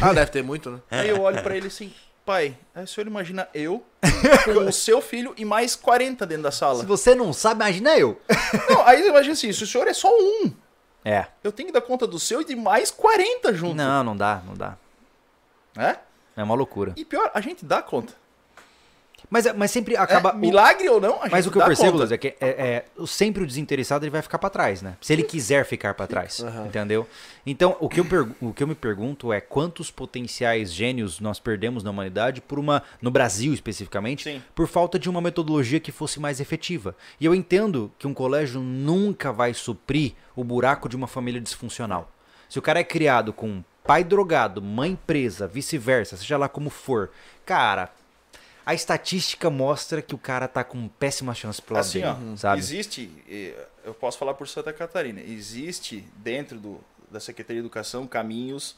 [SPEAKER 2] Ah, deve ter muito, né?
[SPEAKER 3] Aí eu olho pra ele assim, pai, aí o senhor imagina eu com o seu filho e mais 40 dentro da sala.
[SPEAKER 1] Se você não sabe, imagina eu.
[SPEAKER 3] Não, aí imagina assim, se o senhor é só um,
[SPEAKER 1] É.
[SPEAKER 3] eu tenho que dar conta do seu e de mais 40 junto.
[SPEAKER 1] Não, não dá, não dá.
[SPEAKER 3] Né?
[SPEAKER 1] É uma loucura.
[SPEAKER 3] E pior, a gente dá conta.
[SPEAKER 1] Mas, mas sempre acaba.
[SPEAKER 3] É, milagre ou não,
[SPEAKER 1] Mas o que eu percebo. Luz, é que é, é, o- sempre o desinteressado ele vai ficar pra trás, né? Se ele quiser ficar pra trás, entendeu? Então, o que, eu o que eu me pergunto é quantos potenciais gênios nós perdemos na humanidade por uma, no Brasil especificamente,
[SPEAKER 3] Sim.
[SPEAKER 1] por falta de uma metodologia que fosse mais efetiva. E eu entendo que um colégio nunca vai suprir o buraco de uma família disfuncional. Se o cara é criado com pai drogado, mãe presa, vice-versa, seja lá como for, cara, a estatística mostra que o cara tá com péssima chance pro lado
[SPEAKER 3] Assim,
[SPEAKER 1] dele,
[SPEAKER 3] ó,
[SPEAKER 1] sabe?
[SPEAKER 3] existe, eu posso falar por Santa Catarina, existe dentro do, da Secretaria de Educação caminhos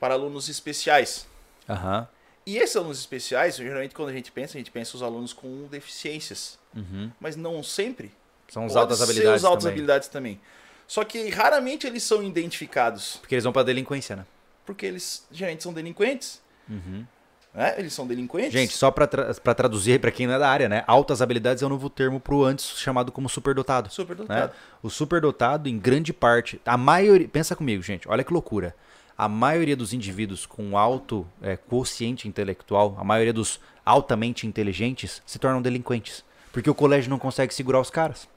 [SPEAKER 3] para alunos especiais.
[SPEAKER 1] Aham.
[SPEAKER 3] E esses alunos especiais, geralmente quando a gente pensa, a gente pensa os alunos com deficiências.
[SPEAKER 1] Uhum.
[SPEAKER 3] Mas não sempre.
[SPEAKER 1] São os altas habilidades
[SPEAKER 3] os altas
[SPEAKER 1] também.
[SPEAKER 3] habilidades também. Só que raramente eles são identificados.
[SPEAKER 1] Porque eles vão pra delinquência, né?
[SPEAKER 3] Porque eles geralmente são delinquentes.
[SPEAKER 1] Uhum.
[SPEAKER 3] Né? Eles são delinquentes.
[SPEAKER 1] Gente, só pra, tra pra traduzir pra quem não é da área, né? Altas habilidades é o novo termo pro antes chamado como superdotado.
[SPEAKER 3] super
[SPEAKER 1] né? O superdotado, em grande parte, a maioria. Pensa comigo, gente, olha que loucura. a maioria dos indivíduos com alto é, quociente intelectual, a maioria dos altamente inteligentes, se tornam delinquentes. Porque o colégio não consegue segurar os caras.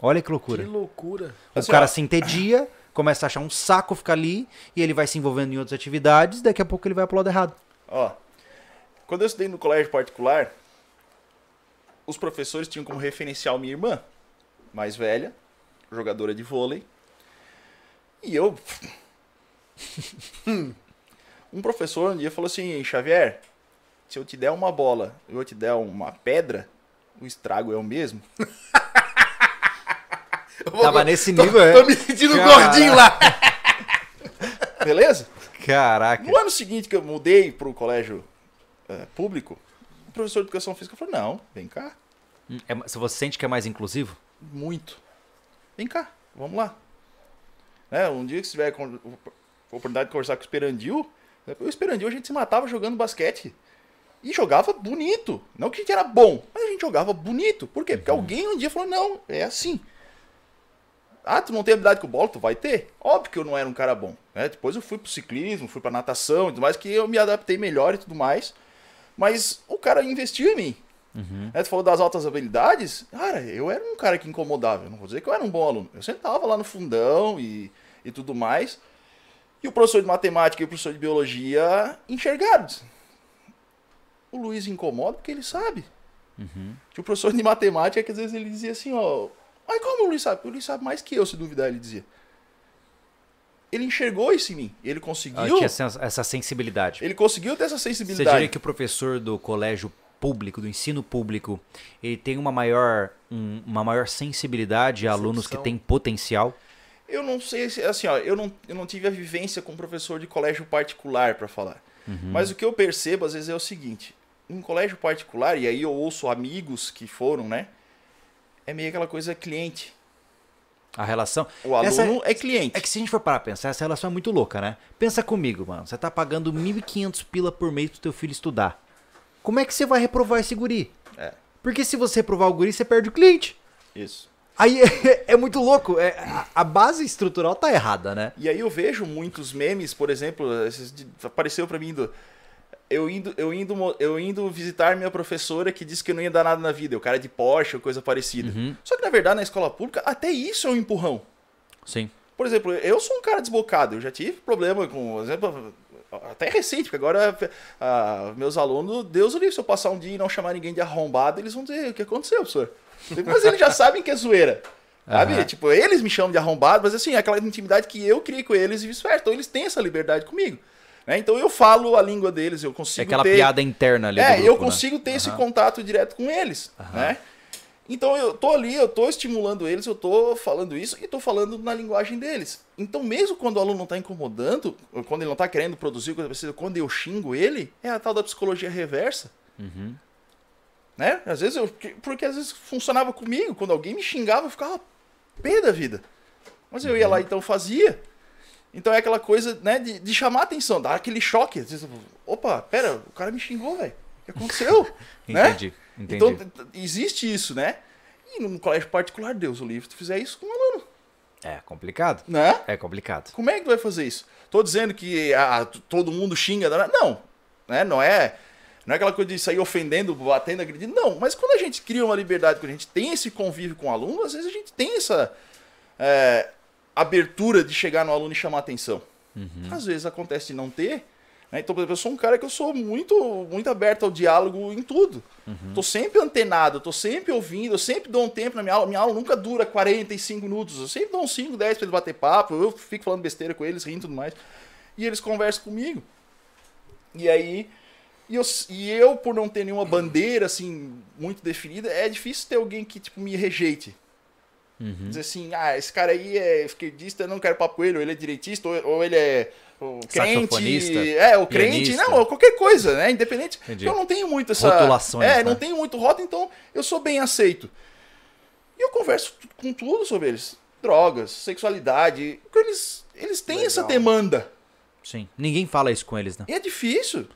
[SPEAKER 1] Olha que loucura.
[SPEAKER 2] Que loucura.
[SPEAKER 1] O
[SPEAKER 3] Assim,
[SPEAKER 1] cara
[SPEAKER 3] ó.
[SPEAKER 1] se entedia, começa a achar um saco ficar ali, e ele vai se envolvendo em outras atividades, daqui a pouco ele vai pro lado errado.
[SPEAKER 3] Ó, quando eu estudei no colégio particular, os professores tinham como referencial minha irmã, mais velha, jogadora de vôlei. E eu. um professor um dia falou assim: Xavier, se eu te der uma bola e eu te der uma pedra, o estrago é o mesmo.
[SPEAKER 1] Tava nesse
[SPEAKER 2] tô-
[SPEAKER 1] nível, é.
[SPEAKER 2] Tô me sentindo
[SPEAKER 1] Caraca.
[SPEAKER 2] gordinho lá.
[SPEAKER 3] Beleza?
[SPEAKER 1] Caraca.
[SPEAKER 3] No ano seguinte que eu mudei pro colégio eh, público, o professor de educação física falou: Não, vem cá.
[SPEAKER 1] É- se você sente que é mais inclusivo?
[SPEAKER 3] Muito. Vem cá, vamos lá. Né, um dia que você tiver oportunidade de conversar com o Esperandil, né, o Esperandil a gente se matava jogando basquete. E jogava bonito. Não que a gente era bom, mas a gente jogava bonito. Por quê? Porque alguém um dia falou, não, é assim. Ah, tu não tem habilidade com bola? Tu vai ter. Óbvio que eu não era um cara bom. Né? Depois eu fui pro ciclismo, fui pra natação e tudo mais, que eu me adaptei melhor e tudo mais. Mas o cara investiu em mim. Né, Tu falou das altas habilidades. Cara, eu era um cara que incomodava. Eu não vou dizer que eu era um bom aluno. Eu sentava lá no fundão e, e tudo mais. E o professor de matemática e o professor de biologia enxergaram. O Luiz incomoda porque ele sabe. Tinha o professor de matemática que às vezes ele dizia assim, ó. Mas como o Luiz sabe? O Luiz sabe mais que eu, se duvidar, ele dizia. Ele enxergou isso em mim. Ele
[SPEAKER 1] Ah,
[SPEAKER 3] conseguiu.
[SPEAKER 1] tinha essa, essa sensibilidade.
[SPEAKER 3] Ele conseguiu ter essa
[SPEAKER 1] Você
[SPEAKER 3] sensibilidade.
[SPEAKER 1] diria que o professor do colégio público, do ensino público, ele tem uma maior, um- uma maior sensibilidade a alunos que têm potencial?
[SPEAKER 3] Eu não sei se, assim, ó, eu não, eu não tive a vivência com professor de colégio particular pra falar. Mas o que eu percebo às vezes é o seguinte: em colégio particular, e aí eu ouço amigos que foram, né? É meio aquela coisa cliente.
[SPEAKER 1] A relação.
[SPEAKER 3] O
[SPEAKER 1] Essa-
[SPEAKER 3] aluno é cliente.
[SPEAKER 1] É que se a gente for parar pra pensar, essa relação é muito louca, né? Pensa comigo, mano. Você tá pagando 1.500 pila por mês pro teu filho estudar. Como é que você vai reprovar esse guri?
[SPEAKER 3] É.
[SPEAKER 1] Porque se você reprovar o guri, você perde o cliente.
[SPEAKER 3] Isso.
[SPEAKER 1] Aí é, é muito louco. É, a, a base estrutural tá errada, né?
[SPEAKER 3] E aí eu vejo muitos memes, por exemplo, apareceu pra mim do eu indo, eu indo, eu indo visitar minha professora que disse que eu não ia dar nada na vida, o cara de Porsche ou coisa parecida. Só que na verdade na escola pública até isso é um empurrão.
[SPEAKER 1] Sim.
[SPEAKER 3] Por exemplo, eu sou um cara desbocado, eu já tive problema com, por exemplo, até recente, porque agora ah, meus alunos, Deus o livre, se eu passar um dia e não chamar ninguém de arrombado, eles vão dizer, o que aconteceu, professor? Mas eles já sabem que é zoeira. Sabe?
[SPEAKER 1] Aham.
[SPEAKER 3] Tipo, eles me chamam de arrombado, mas assim, é aquela intimidade que eu criei com eles e vice-versa. Então eles têm essa liberdade comigo. Né? Então eu falo a língua deles, eu
[SPEAKER 1] É
[SPEAKER 3] consigo
[SPEAKER 1] aquela
[SPEAKER 3] ter...
[SPEAKER 1] piada interna ali.
[SPEAKER 3] É,
[SPEAKER 1] do
[SPEAKER 3] eu
[SPEAKER 1] grupo, né?
[SPEAKER 3] consigo ter esse
[SPEAKER 1] Aham.
[SPEAKER 3] contato direto com eles, né? Então eu tô ali, eu tô estimulando eles, eu tô falando isso e tô falando na linguagem deles. Então mesmo quando o aluno não tá incomodando, quando ele não tá querendo produzir coisa parecida, quando eu xingo ele, é a tal da psicologia reversa.
[SPEAKER 1] Uhum.
[SPEAKER 3] Né? Às vezes eu. Porque às vezes funcionava comigo, quando alguém me xingava, eu ficava pé da vida. Mas eu ia
[SPEAKER 1] Uhum.
[SPEAKER 3] lá então fazia. Então é aquela coisa, né, de, de chamar a atenção, dar aquele choque. Às vezes, Opa, pera, o cara me xingou, velho. O que aconteceu? né?
[SPEAKER 1] Entendi. Entendi.
[SPEAKER 3] Então existe isso, né? E num colégio particular, Deus o livre, tu fizer isso com um aluno,
[SPEAKER 1] É complicado.
[SPEAKER 3] né?
[SPEAKER 1] É complicado.
[SPEAKER 3] Como é que tu vai fazer isso? Tô dizendo que ah, todo mundo xinga, não, né? Não é, não é aquela coisa de sair ofendendo, batendo, agredindo, não. Mas quando a gente cria uma liberdade, quando a gente tem esse convívio com o aluno, às vezes a gente tem essa é, abertura de chegar no aluno e chamar atenção. Às vezes acontece de não ter. né? Então, por exemplo, eu sou um cara que eu sou muito, muito aberto ao diálogo em tudo. Tô sempre antenado, tô sempre ouvindo, eu sempre dou um tempo na minha aula. Minha aula nunca dura 45 minutos. Eu sempre dou uns 5, 10 pra eles bater papo. Eu fico falando besteira com eles, rindo e tudo mais. E eles conversam comigo. E aí. E eu, e eu, por não ter nenhuma bandeira assim muito definida, é difícil ter alguém que tipo, me rejeite.
[SPEAKER 1] Uhum.
[SPEAKER 3] Dizer assim, ah, esse cara aí é esquerdista, eu não quero papo com ele, ou ele é direitista, ou, ou ele é o crente.
[SPEAKER 1] Saxofonista,
[SPEAKER 3] É, o crente,
[SPEAKER 1] pianista.
[SPEAKER 3] não, qualquer coisa, né? Independente.
[SPEAKER 1] Entendi.
[SPEAKER 3] Eu não tenho muito essa.
[SPEAKER 1] Rotulações,
[SPEAKER 3] É,
[SPEAKER 1] né?
[SPEAKER 3] não tenho muito rótulo, então eu sou bem aceito. E eu converso com tudo sobre eles. Drogas, sexualidade. porque Eles, eles têm
[SPEAKER 2] Legal.
[SPEAKER 3] essa demanda.
[SPEAKER 1] Sim. Ninguém fala isso com eles, né?
[SPEAKER 3] E é difícil.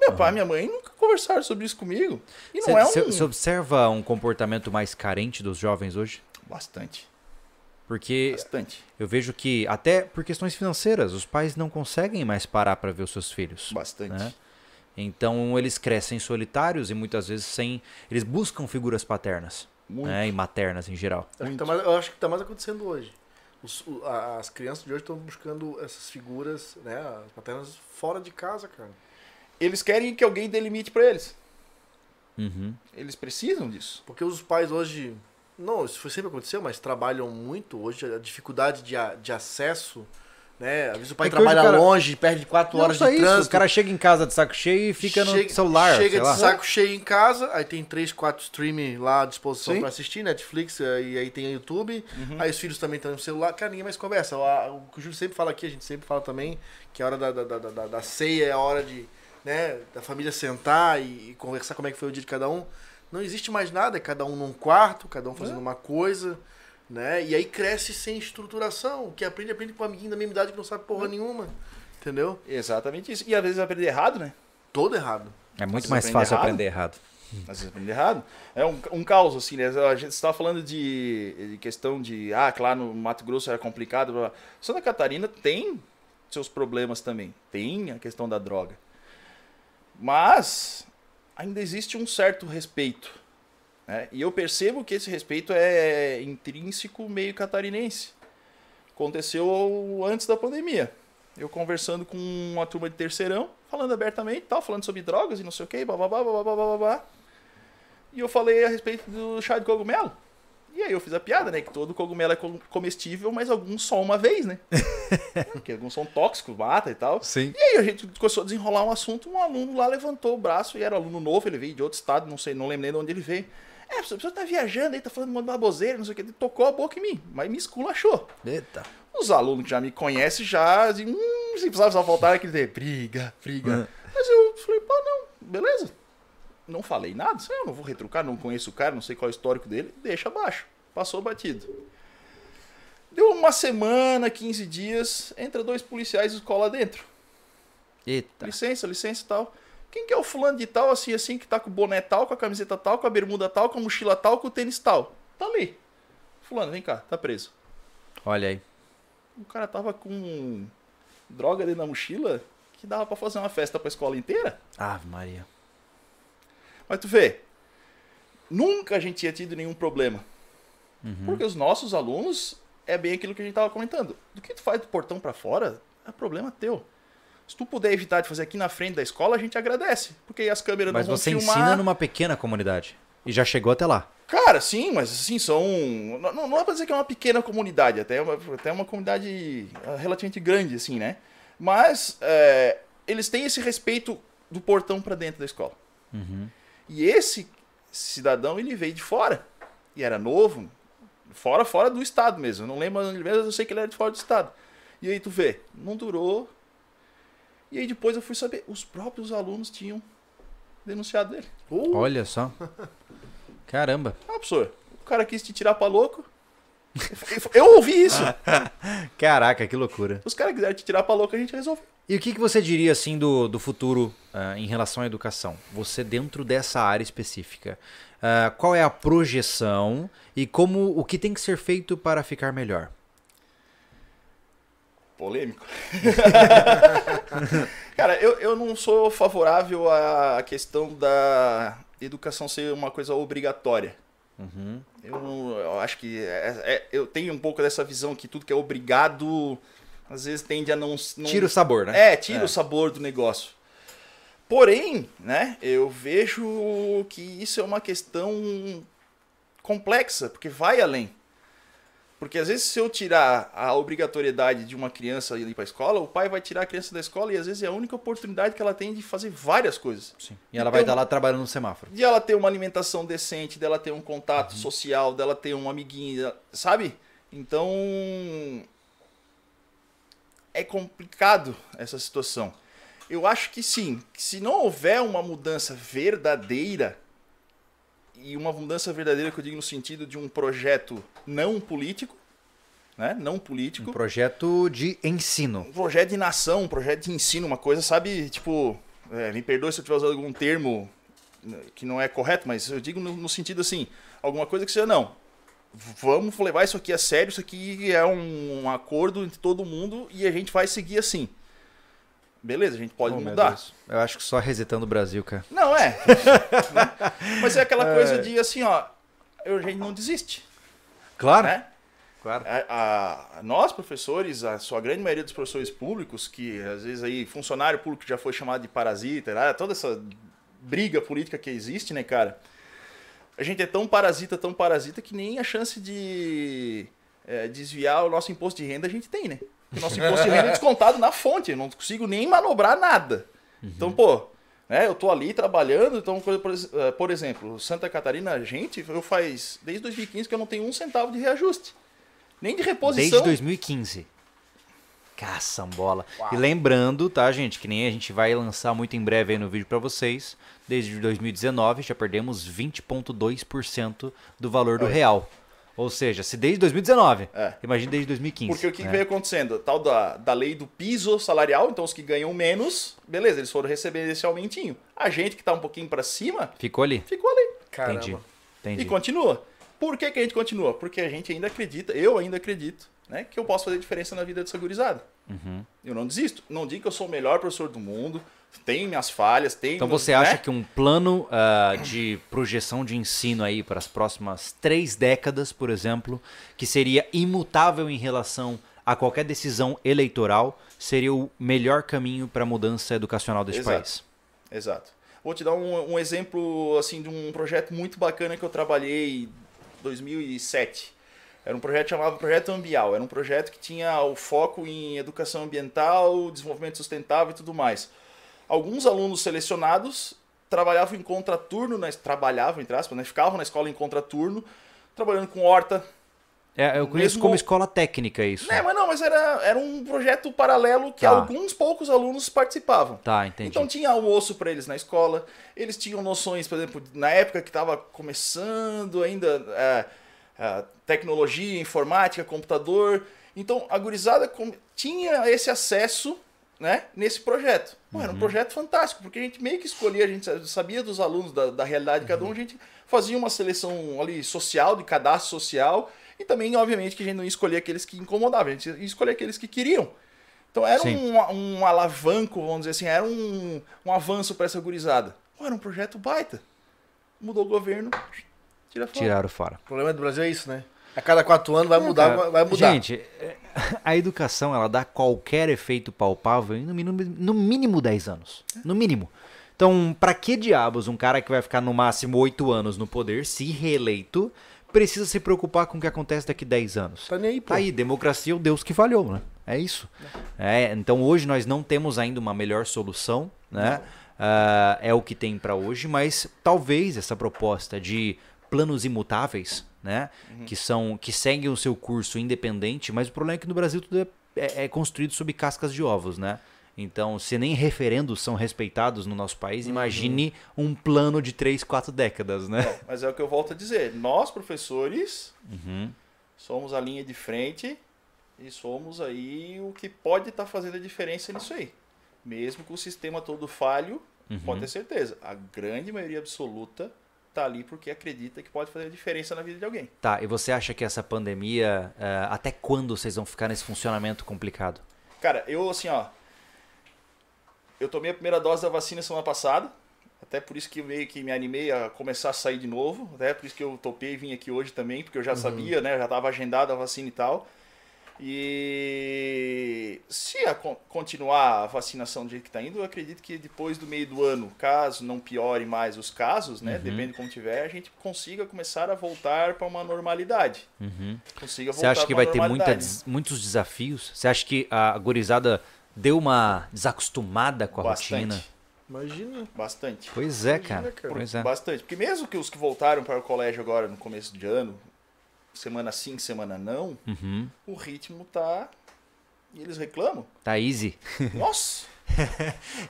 [SPEAKER 3] Meu pai e minha mãe nunca conversaram sobre isso comigo. E não
[SPEAKER 1] Você
[SPEAKER 3] é um.
[SPEAKER 1] observa um comportamento mais carente dos jovens hoje?
[SPEAKER 3] Bastante.
[SPEAKER 1] Porque
[SPEAKER 3] Bastante.
[SPEAKER 1] eu vejo que, até por questões financeiras, os pais não conseguem mais parar para ver os seus filhos.
[SPEAKER 3] Bastante.
[SPEAKER 1] né? Então eles crescem solitários e muitas vezes sem. Eles buscam figuras paternas.
[SPEAKER 3] Muito.
[SPEAKER 1] Né? E maternas em geral.
[SPEAKER 2] Acho tá mais- eu acho que tá mais acontecendo hoje. Os- as crianças de hoje estão buscando essas figuras, né, as paternas fora de casa, cara.
[SPEAKER 3] Eles querem que alguém dê limite pra eles.
[SPEAKER 1] Uhum.
[SPEAKER 3] Eles precisam disso.
[SPEAKER 2] Porque os pais hoje, não, isso foi sempre aconteceu, mas trabalham muito. Hoje a dificuldade de, a- de acesso, né? Às vezes o pai
[SPEAKER 1] É
[SPEAKER 2] trabalha
[SPEAKER 1] cara-
[SPEAKER 2] longe, perde quatro
[SPEAKER 1] Não
[SPEAKER 2] horas de
[SPEAKER 1] isso,
[SPEAKER 2] trânsito.
[SPEAKER 1] o cara chega em casa de saco cheio e fica no
[SPEAKER 2] chega,
[SPEAKER 1] celular.
[SPEAKER 2] Chega de
[SPEAKER 1] lá.
[SPEAKER 2] saco cheio em casa, aí tem três, quatro streaming lá à disposição pra assistir, Netflix, e aí tem YouTube.
[SPEAKER 1] Uhum.
[SPEAKER 2] Aí os filhos também estão no celular, cara, ninguém mais conversa. O, que o Júlio sempre fala aqui, a gente sempre fala também, que a hora da, da, da, da- da ceia é a hora de, né, da família sentar e, e conversar como é que foi o dia de cada um. Não existe mais nada, é cada um num quarto, cada um
[SPEAKER 1] É.
[SPEAKER 2] fazendo uma coisa, né? E aí cresce sem estruturação. O que aprende, aprende com um amiguinho da mesma idade que não sabe
[SPEAKER 1] É.
[SPEAKER 2] porra nenhuma. Entendeu?
[SPEAKER 3] Exatamente isso. E às vezes aprende errado, né?
[SPEAKER 2] Todo errado.
[SPEAKER 1] É muito mais
[SPEAKER 3] aprende
[SPEAKER 1] fácil
[SPEAKER 3] errado?
[SPEAKER 1] aprender errado.
[SPEAKER 3] Às vezes aprende errado. É um, um caos, assim, né? A gente estava falando de, de questão de. Ah, claro, no Mato Grosso era complicado. blá, blá. Santa Catarina tem seus problemas também. Tem a questão da droga. Mas ainda existe um certo respeito. né? E eu percebo que esse respeito é intrínseco meio catarinense. Aconteceu antes da pandemia. Eu conversando com uma turma de terceirão, falando abertamente, tal, falando sobre drogas e não sei o que, bababá, bababá, bababá. E eu falei a respeito do chá de cogumelo. E aí eu fiz a piada, né? Que todo cogumelo é co- comestível, mas alguns só uma vez, né? Porque alguns são tóxicos, mata e tal.
[SPEAKER 1] Sim.
[SPEAKER 3] E aí a gente começou a desenrolar um assunto, um aluno lá levantou o braço, e era aluno novo, ele veio de outro estado, não sei, não lembro nem de onde ele veio. É, a pessoa tá viajando aí, tá falando uma baboseira, não sei o que, ele tocou a boca em mim, mas me esculachou.
[SPEAKER 1] Eita.
[SPEAKER 3] Os alunos que já me conhecem já, assim, hum, se precisava só faltar aquele de briga, briga. Mas eu falei, pá, não, beleza. Não falei nada, disse, "Ah, eu não vou retrucar, não conheço o cara, não sei qual é o histórico dele, deixa abaixo. Passou batido. Deu uma semana, 15 dias, entra dois policiais e escola dentro.
[SPEAKER 1] Eita.
[SPEAKER 3] Licença, licença e tal. Quem que é o fulano de tal, assim, assim, que tá com o boné tal, com a camiseta tal, com a bermuda tal, com a mochila tal, com o tênis tal? Tá ali. Fulano, vem cá, tá preso.
[SPEAKER 1] Olha aí.
[SPEAKER 3] O cara tava com droga dentro da mochila que dava pra fazer uma festa pra escola inteira.
[SPEAKER 1] Ave Maria.
[SPEAKER 3] Mas tu vê, nunca a gente tinha tido nenhum problema. Porque os nossos alunos é bem aquilo que a gente tava comentando. Do que tu faz do portão pra fora, é problema teu. Se tu puder evitar de fazer aqui na frente da escola, a gente agradece. Porque aí as câmeras
[SPEAKER 1] Mas
[SPEAKER 3] não vão
[SPEAKER 1] você
[SPEAKER 3] filmar.
[SPEAKER 1] ensina numa pequena comunidade. E já chegou até lá.
[SPEAKER 3] Cara, sim, mas assim, são. Não, não é pra dizer que é uma pequena comunidade, até uma, até uma comunidade ah, relativamente grande, assim, né? Mas é, eles têm esse respeito do portão pra dentro da escola. E esse cidadão, ele veio de fora. E era novo, fora, fora do estado mesmo. Eu não lembro onde ele veio, mas eu sei que ele era de fora do estado. E aí tu vê, não durou. E aí depois eu fui saber, os próprios alunos tinham denunciado ele.
[SPEAKER 2] Uh,
[SPEAKER 1] Olha só. Caramba.
[SPEAKER 3] Ah, professor, o cara quis te tirar pra louco. Eu ouvi isso.
[SPEAKER 1] Caraca, que loucura.
[SPEAKER 3] Os caras quiseram te tirar pra louco, a gente resolveu.
[SPEAKER 1] E o que, que você diria assim do, do futuro ah, em relação à educação? Você dentro dessa área específica. Ah, qual é a projeção e como o que tem que ser feito para ficar melhor?
[SPEAKER 3] Polêmico. cara, eu, eu não sou favorável à questão da educação ser uma coisa obrigatória. Eu, não- eu acho que é- é- eu tenho um pouco dessa visão que tudo que é obrigado às vezes tende a não. não
[SPEAKER 1] Tira o sabor, né?
[SPEAKER 3] É, tira o sabor do negócio. Porém, né, eu vejo que isso é uma questão complexa, porque vai além. Porque às vezes se eu tirar a obrigatoriedade de uma criança ir para a escola, o pai vai tirar a criança da escola e às vezes é a única oportunidade que ela tem de fazer várias coisas.
[SPEAKER 1] Sim. E ela vai
[SPEAKER 3] Então-
[SPEAKER 1] estar lá trabalhando no semáforo.
[SPEAKER 3] De ela ter uma alimentação decente, dela ter um contato social, dela ter um amiguinho, sabe? Então é complicado essa situação. Eu acho que sim, que se não houver uma mudança verdadeira e uma mudança verdadeira que eu digo no sentido de um projeto não político, né? Não político,
[SPEAKER 1] Um projeto de ensino.
[SPEAKER 3] um projeto de nação, um projeto de ensino, uma coisa, sabe, tipo, é, me perdoe se eu estiver usando algum termo né, que não é correto, mas eu digo no, no sentido assim, alguma coisa que seja, não, vamos levar isso aqui a sério, isso aqui é um, um acordo entre todo mundo e a gente vai seguir assim. Beleza, a gente pode
[SPEAKER 1] Oh,
[SPEAKER 3] mudar.
[SPEAKER 1] Eu acho que só resetando o Brasil, cara.
[SPEAKER 3] Não, é. Mas é aquela coisa de assim, ó, a gente não desiste,
[SPEAKER 1] Claro.
[SPEAKER 3] né?
[SPEAKER 1] Claro.
[SPEAKER 3] A, a- a- nós, professores, a sua grande maioria dos professores públicos, que às vezes aí funcionário público já foi chamado de parasita, né? toda essa briga política que existe, né, cara? A gente é tão parasita, tão parasita, que nem a chance de é, desviar o nosso imposto de renda a gente tem, né? O nosso imposto de renda é descontado na fonte, eu não consigo nem manobrar nada. Então, pô, né, eu tô ali trabalhando, então, por, por exemplo, Santa Catarina, gente, eu faz desde 2015 que eu não tenho um centavo de reajuste. Nem de reposição.
[SPEAKER 1] Desde 2015. Caçambola. E lembrando, tá, gente, que nem a gente vai lançar muito em breve aí no vídeo pra vocês. Desde 2019 já perdemos 20,2% do valor do
[SPEAKER 3] Olha.
[SPEAKER 1] real. Ou seja, se desde 2019,
[SPEAKER 3] É.
[SPEAKER 1] imagine desde 2015.
[SPEAKER 3] Porque o que,
[SPEAKER 1] né?
[SPEAKER 3] que veio acontecendo? Tal da, da lei do piso salarial, então os que ganham menos, beleza, eles foram receber esse aumentinho. A gente que tá um pouquinho pra cima,
[SPEAKER 1] Ficou ali.
[SPEAKER 3] ficou ali.
[SPEAKER 2] Caramba.
[SPEAKER 1] Entendi. Entendi.
[SPEAKER 3] E continua. Por que, que a gente continua? Porque a gente ainda acredita, eu ainda acredito, né, que eu posso fazer diferença na vida dessa gurizada.
[SPEAKER 1] Uhum.
[SPEAKER 3] Eu não desisto. Não digo que eu sou o melhor professor do mundo, tenho minhas falhas, tenho.
[SPEAKER 1] Então você
[SPEAKER 3] né?
[SPEAKER 1] acha que um plano ah, de projeção de ensino aí para as próximas três décadas, por exemplo, que seria imutável em relação a qualquer decisão eleitoral, seria o melhor caminho para a mudança educacional deste
[SPEAKER 3] Exato.
[SPEAKER 1] país?
[SPEAKER 3] Exato. Vou te dar um, um exemplo assim de um projeto muito bacana que eu trabalhei em 2007. Era um projeto chamado Projeto Ambial. Era um projeto que tinha o foco em educação ambiental, desenvolvimento sustentável e tudo mais. Alguns alunos selecionados trabalhavam em contraturno, na, trabalhavam, entre aspas, né? ficavam na escola em contraturno, trabalhando com horta.
[SPEAKER 1] É, eu conheço
[SPEAKER 3] Mesmo-
[SPEAKER 1] como escola técnica isso.
[SPEAKER 3] É, mas não, mas era, era um projeto paralelo que
[SPEAKER 1] Tá.
[SPEAKER 3] alguns poucos alunos participavam.
[SPEAKER 1] Tá, entendi.
[SPEAKER 3] Então tinha almoço para eles na escola, eles tinham noções, por exemplo, na época que estava começando ainda é, é, tecnologia, informática, computador. Então a gurizada tinha esse acesso né, nesse projeto. Pô, Era um projeto fantástico, porque a gente meio que escolhia, a gente sabia dos alunos, da, da realidade de cada um, a gente fazia uma seleção ali social, de cadastro social, e também, obviamente, que a gente não ia escolher aqueles que incomodavam, a gente ia escolher aqueles que queriam. Então era um, um alavanco, vamos dizer assim, era um, um avanço para essa gurizada. Pô, era um projeto baita. Mudou o governo, tira fora.
[SPEAKER 1] Tiraram fora.
[SPEAKER 2] O problema do Brasil é isso, né? A cada quatro anos vai mudar,
[SPEAKER 1] Cara,
[SPEAKER 2] vai- mudar.
[SPEAKER 1] Gente, é, a educação ela dá qualquer efeito palpável em no mínimo, no mínimo 10 anos. No mínimo. Então, pra que diabos um cara que vai ficar no máximo 8 anos no poder, se reeleito, precisa se preocupar com o que acontece daqui 10 anos?
[SPEAKER 2] Tá nem aí, pô.
[SPEAKER 1] Tá aí, democracia é o Deus que falhou, né? É isso. É, então hoje nós não temos ainda uma melhor solução, né? Ah, é o que tem pra hoje, mas talvez essa proposta de planos imutáveis, né? Que são que seguem o seu curso independente, mas o problema é que no Brasil tudo é, é- é construído sob cascas de ovos, né? Então, se nem referendos são respeitados no nosso país, imagine um plano de 3, 4 décadas, né?
[SPEAKER 3] Mas é o que eu volto a dizer. Nós, professores,
[SPEAKER 1] Uhum.
[SPEAKER 3] somos a linha de frente e somos aí o que pode estar fazendo a diferença nisso aí. Mesmo com o sistema todo falho,
[SPEAKER 1] Uhum.
[SPEAKER 3] pode ter certeza. A grande maioria absoluta tá ali porque acredita que pode fazer diferença na vida de alguém.
[SPEAKER 1] Tá, e você acha que essa pandemia, eh, até quando vocês vão ficar nesse funcionamento complicado?
[SPEAKER 3] Cara, eu assim, ó. Eu tomei a primeira dose da vacina semana passada. Até por isso que meio que me animei a começar a sair de novo. Até por isso que eu topei e vim aqui hoje também, porque eu já sabia, né? Já estava agendada a vacina e tal. E se a con- continuar a vacinação do jeito que está indo, eu acredito que depois do meio do ano, caso não piore mais os casos, né? Depende de como tiver, a gente consiga começar a voltar para uma normalidade. Consiga
[SPEAKER 1] Você acha que vai ter muita muitos desafios? Você acha que a gorizada deu uma desacostumada com a
[SPEAKER 3] Bastante.
[SPEAKER 1] rotina?
[SPEAKER 2] Imagina.
[SPEAKER 3] Bastante.
[SPEAKER 1] Pois é,
[SPEAKER 2] Imagina,
[SPEAKER 1] cara.
[SPEAKER 2] cara.
[SPEAKER 1] Pois é.
[SPEAKER 3] Bastante. Porque mesmo que os que voltaram para o colégio agora no começo de ano, semana sim, semana não,
[SPEAKER 1] Uhum.
[SPEAKER 3] o ritmo tá. E eles reclamam.
[SPEAKER 1] Tá easy.
[SPEAKER 3] Nossa!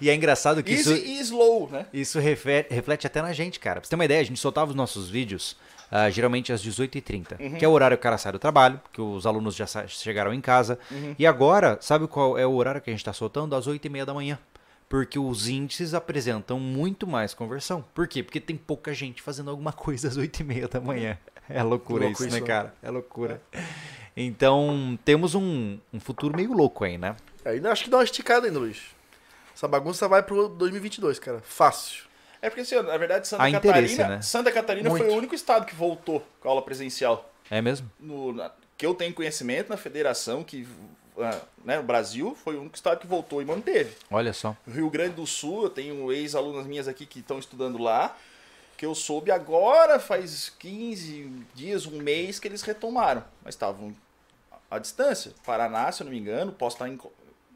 [SPEAKER 1] E é engraçado que
[SPEAKER 3] Easy
[SPEAKER 1] isso,
[SPEAKER 3] e slow, né?
[SPEAKER 1] isso refe- reflete até na gente, cara. Pra você ter uma ideia, a gente soltava os nossos vídeos ah, geralmente às 18h30,
[SPEAKER 3] Uhum.
[SPEAKER 1] que é o horário que o cara sai do trabalho, que os alunos já chegaram em casa.
[SPEAKER 3] Uhum.
[SPEAKER 1] E agora, sabe qual é o horário que a gente tá soltando? Às 8h30 da manhã. Porque os índices apresentam muito mais conversão. Por quê? Porque tem pouca gente fazendo alguma coisa às 8 e meia da manhã. É loucura isso, né,
[SPEAKER 2] isso.
[SPEAKER 1] cara? É loucura. Então, temos um, um futuro meio louco aí, né?
[SPEAKER 2] Ainda acho que dá uma esticada ainda, Luiz. Essa bagunça vai pro 2022, cara. Fácil.
[SPEAKER 3] É porque, assim, na verdade, Santa
[SPEAKER 1] Há
[SPEAKER 3] Catarina,
[SPEAKER 1] né?
[SPEAKER 3] Santa Catarina foi o único estado que voltou com a aula presencial.
[SPEAKER 1] É mesmo?
[SPEAKER 3] No, na- que eu tenho conhecimento na federação, que ah, né, o Brasil foi o único estado que voltou e manteve.
[SPEAKER 1] Olha só.
[SPEAKER 3] Rio Grande do Sul, eu tenho ex-alunas minhas aqui que estão estudando lá, que eu soube agora, faz 15 dias, um mês, que eles retomaram. Mas estavam à distância. Paraná, se eu não me engano, posso estar,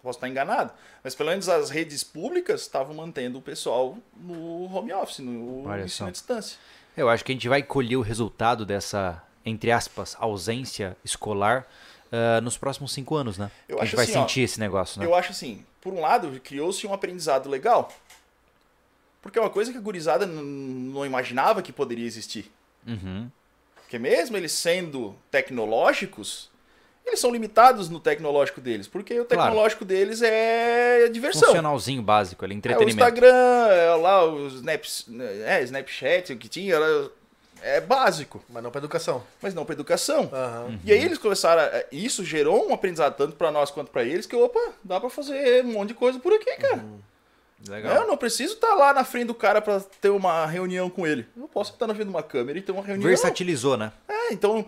[SPEAKER 3] posso estar enganado. Mas pelo menos as redes públicas estavam mantendo o pessoal no home office, no
[SPEAKER 1] Olha
[SPEAKER 3] ensino
[SPEAKER 1] só.
[SPEAKER 3] à distância.
[SPEAKER 1] Eu acho que a gente vai colher o resultado dessa, entre aspas, ausência escolar ah, nos próximos cinco anos, né?
[SPEAKER 3] Eu
[SPEAKER 1] a gente
[SPEAKER 3] acho
[SPEAKER 1] vai
[SPEAKER 3] assim, ó,
[SPEAKER 1] sentir esse negócio, né?
[SPEAKER 3] Eu acho assim, por um lado, criou-se um aprendizado legal. Porque é uma coisa que a gurizada não imaginava que poderia existir.
[SPEAKER 1] Uhum.
[SPEAKER 3] Porque mesmo eles sendo tecnológicos, eles são limitados no tecnológico deles. Porque o tecnológico deles é diversão.
[SPEAKER 1] Funcionalzinho básico ali,
[SPEAKER 3] É o
[SPEAKER 1] entretenimento.
[SPEAKER 3] Instagram, é lá o Snaps, é, Snapchat, o que tinha, era- é básico,
[SPEAKER 2] Mas não pra educação.
[SPEAKER 3] mas não para educação.
[SPEAKER 2] Aham.
[SPEAKER 3] E aí eles começaram, a, isso gerou um aprendizado tanto para nós quanto para eles, que opa, dá para fazer um monte de coisa por aqui, cara.
[SPEAKER 1] Legal.
[SPEAKER 3] Eu não preciso estar lá na frente do cara para ter uma reunião com ele. Eu posso estar na frente de uma câmera e ter uma reunião.
[SPEAKER 1] Versatilizou, né?
[SPEAKER 3] É, então,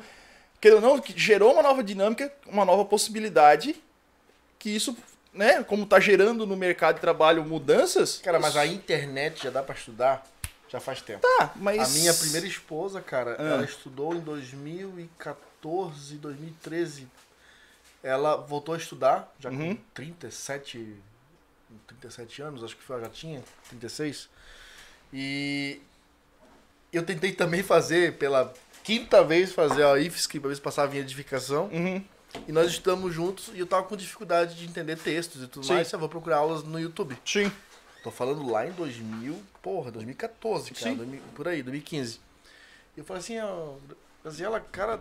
[SPEAKER 3] querendo ou não, gerou uma nova dinâmica, uma nova possibilidade, que isso, né, como tá gerando no mercado de trabalho mudanças.
[SPEAKER 2] Cara, mas
[SPEAKER 3] isso-
[SPEAKER 2] a internet já dá pra estudar já faz tempo.
[SPEAKER 3] Tá, mas.
[SPEAKER 2] A minha primeira esposa, cara,
[SPEAKER 3] Ah.
[SPEAKER 2] ela estudou em 2014, 2013. Ela voltou a estudar, já
[SPEAKER 3] Uhum.
[SPEAKER 2] com 37, 37 anos, acho que foi, já tinha, 36. E eu tentei também fazer, pela quinta vez, fazer a IFSC, pra ver se passava em edificação.
[SPEAKER 3] Uhum.
[SPEAKER 2] E nós estudamos juntos e eu tava com dificuldade de entender textos e tudo
[SPEAKER 3] Sim.
[SPEAKER 2] mais. Eu vou procurar aulas no YouTube.
[SPEAKER 3] Sim.
[SPEAKER 2] Tô falando lá em 2000, porra, 2014, cara,
[SPEAKER 3] Sim.
[SPEAKER 2] 2000 por aí, 2015. E eu falei assim, ó, Graziela, cara,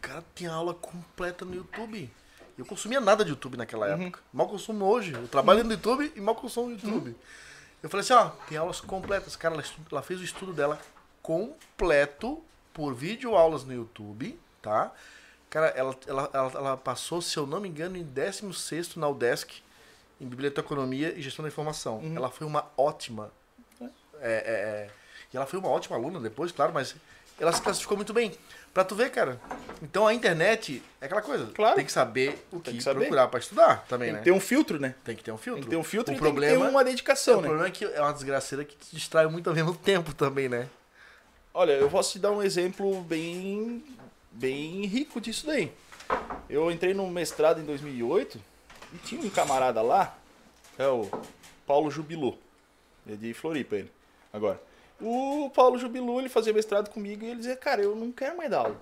[SPEAKER 2] cara tem aula completa no YouTube. Eu consumia nada de YouTube naquela
[SPEAKER 3] Uhum.
[SPEAKER 2] época. Mal consumo hoje. Eu trabalho no YouTube e mal consumo no YouTube.
[SPEAKER 3] Uhum.
[SPEAKER 2] Eu falei assim, ó, tem aulas completas. Cara, ela, ela fez o estudo dela completo por vídeo aulas no YouTube, tá? Cara, ela, ela, ela, ela passou, se eu não me engano, em 16º na UDESC, em Biblioteconomia e Gestão da Informação.
[SPEAKER 3] Uhum.
[SPEAKER 2] Ela foi uma ótima... é, é, é, e ela foi uma ótima aluna depois, claro, mas ela se classificou muito bem. Pra tu ver, cara. Então a internet é aquela coisa.
[SPEAKER 3] Claro.
[SPEAKER 2] Tem que saber o que,
[SPEAKER 3] que saber.
[SPEAKER 2] procurar pra estudar também,
[SPEAKER 3] Tem
[SPEAKER 2] né?
[SPEAKER 3] que ter um filtro, né?
[SPEAKER 2] Tem que ter um filtro.
[SPEAKER 3] Tem que ter um filtro
[SPEAKER 2] o
[SPEAKER 3] e
[SPEAKER 2] problema,
[SPEAKER 3] tem que ter uma dedicação,
[SPEAKER 2] o
[SPEAKER 3] né?
[SPEAKER 2] problema é que é uma desgraceira que te distrai muito ao mesmo tempo também, né?
[SPEAKER 3] Olha, eu posso te dar um exemplo bem, bem rico disso daí. Eu entrei no mestrado em 2008 e tinha um camarada lá, é o Paulo Jubilu, é de Floripa ele, agora. O Paulo Jubilu, ele fazia mestrado comigo e ele dizia, cara, eu não quero mais dar aula.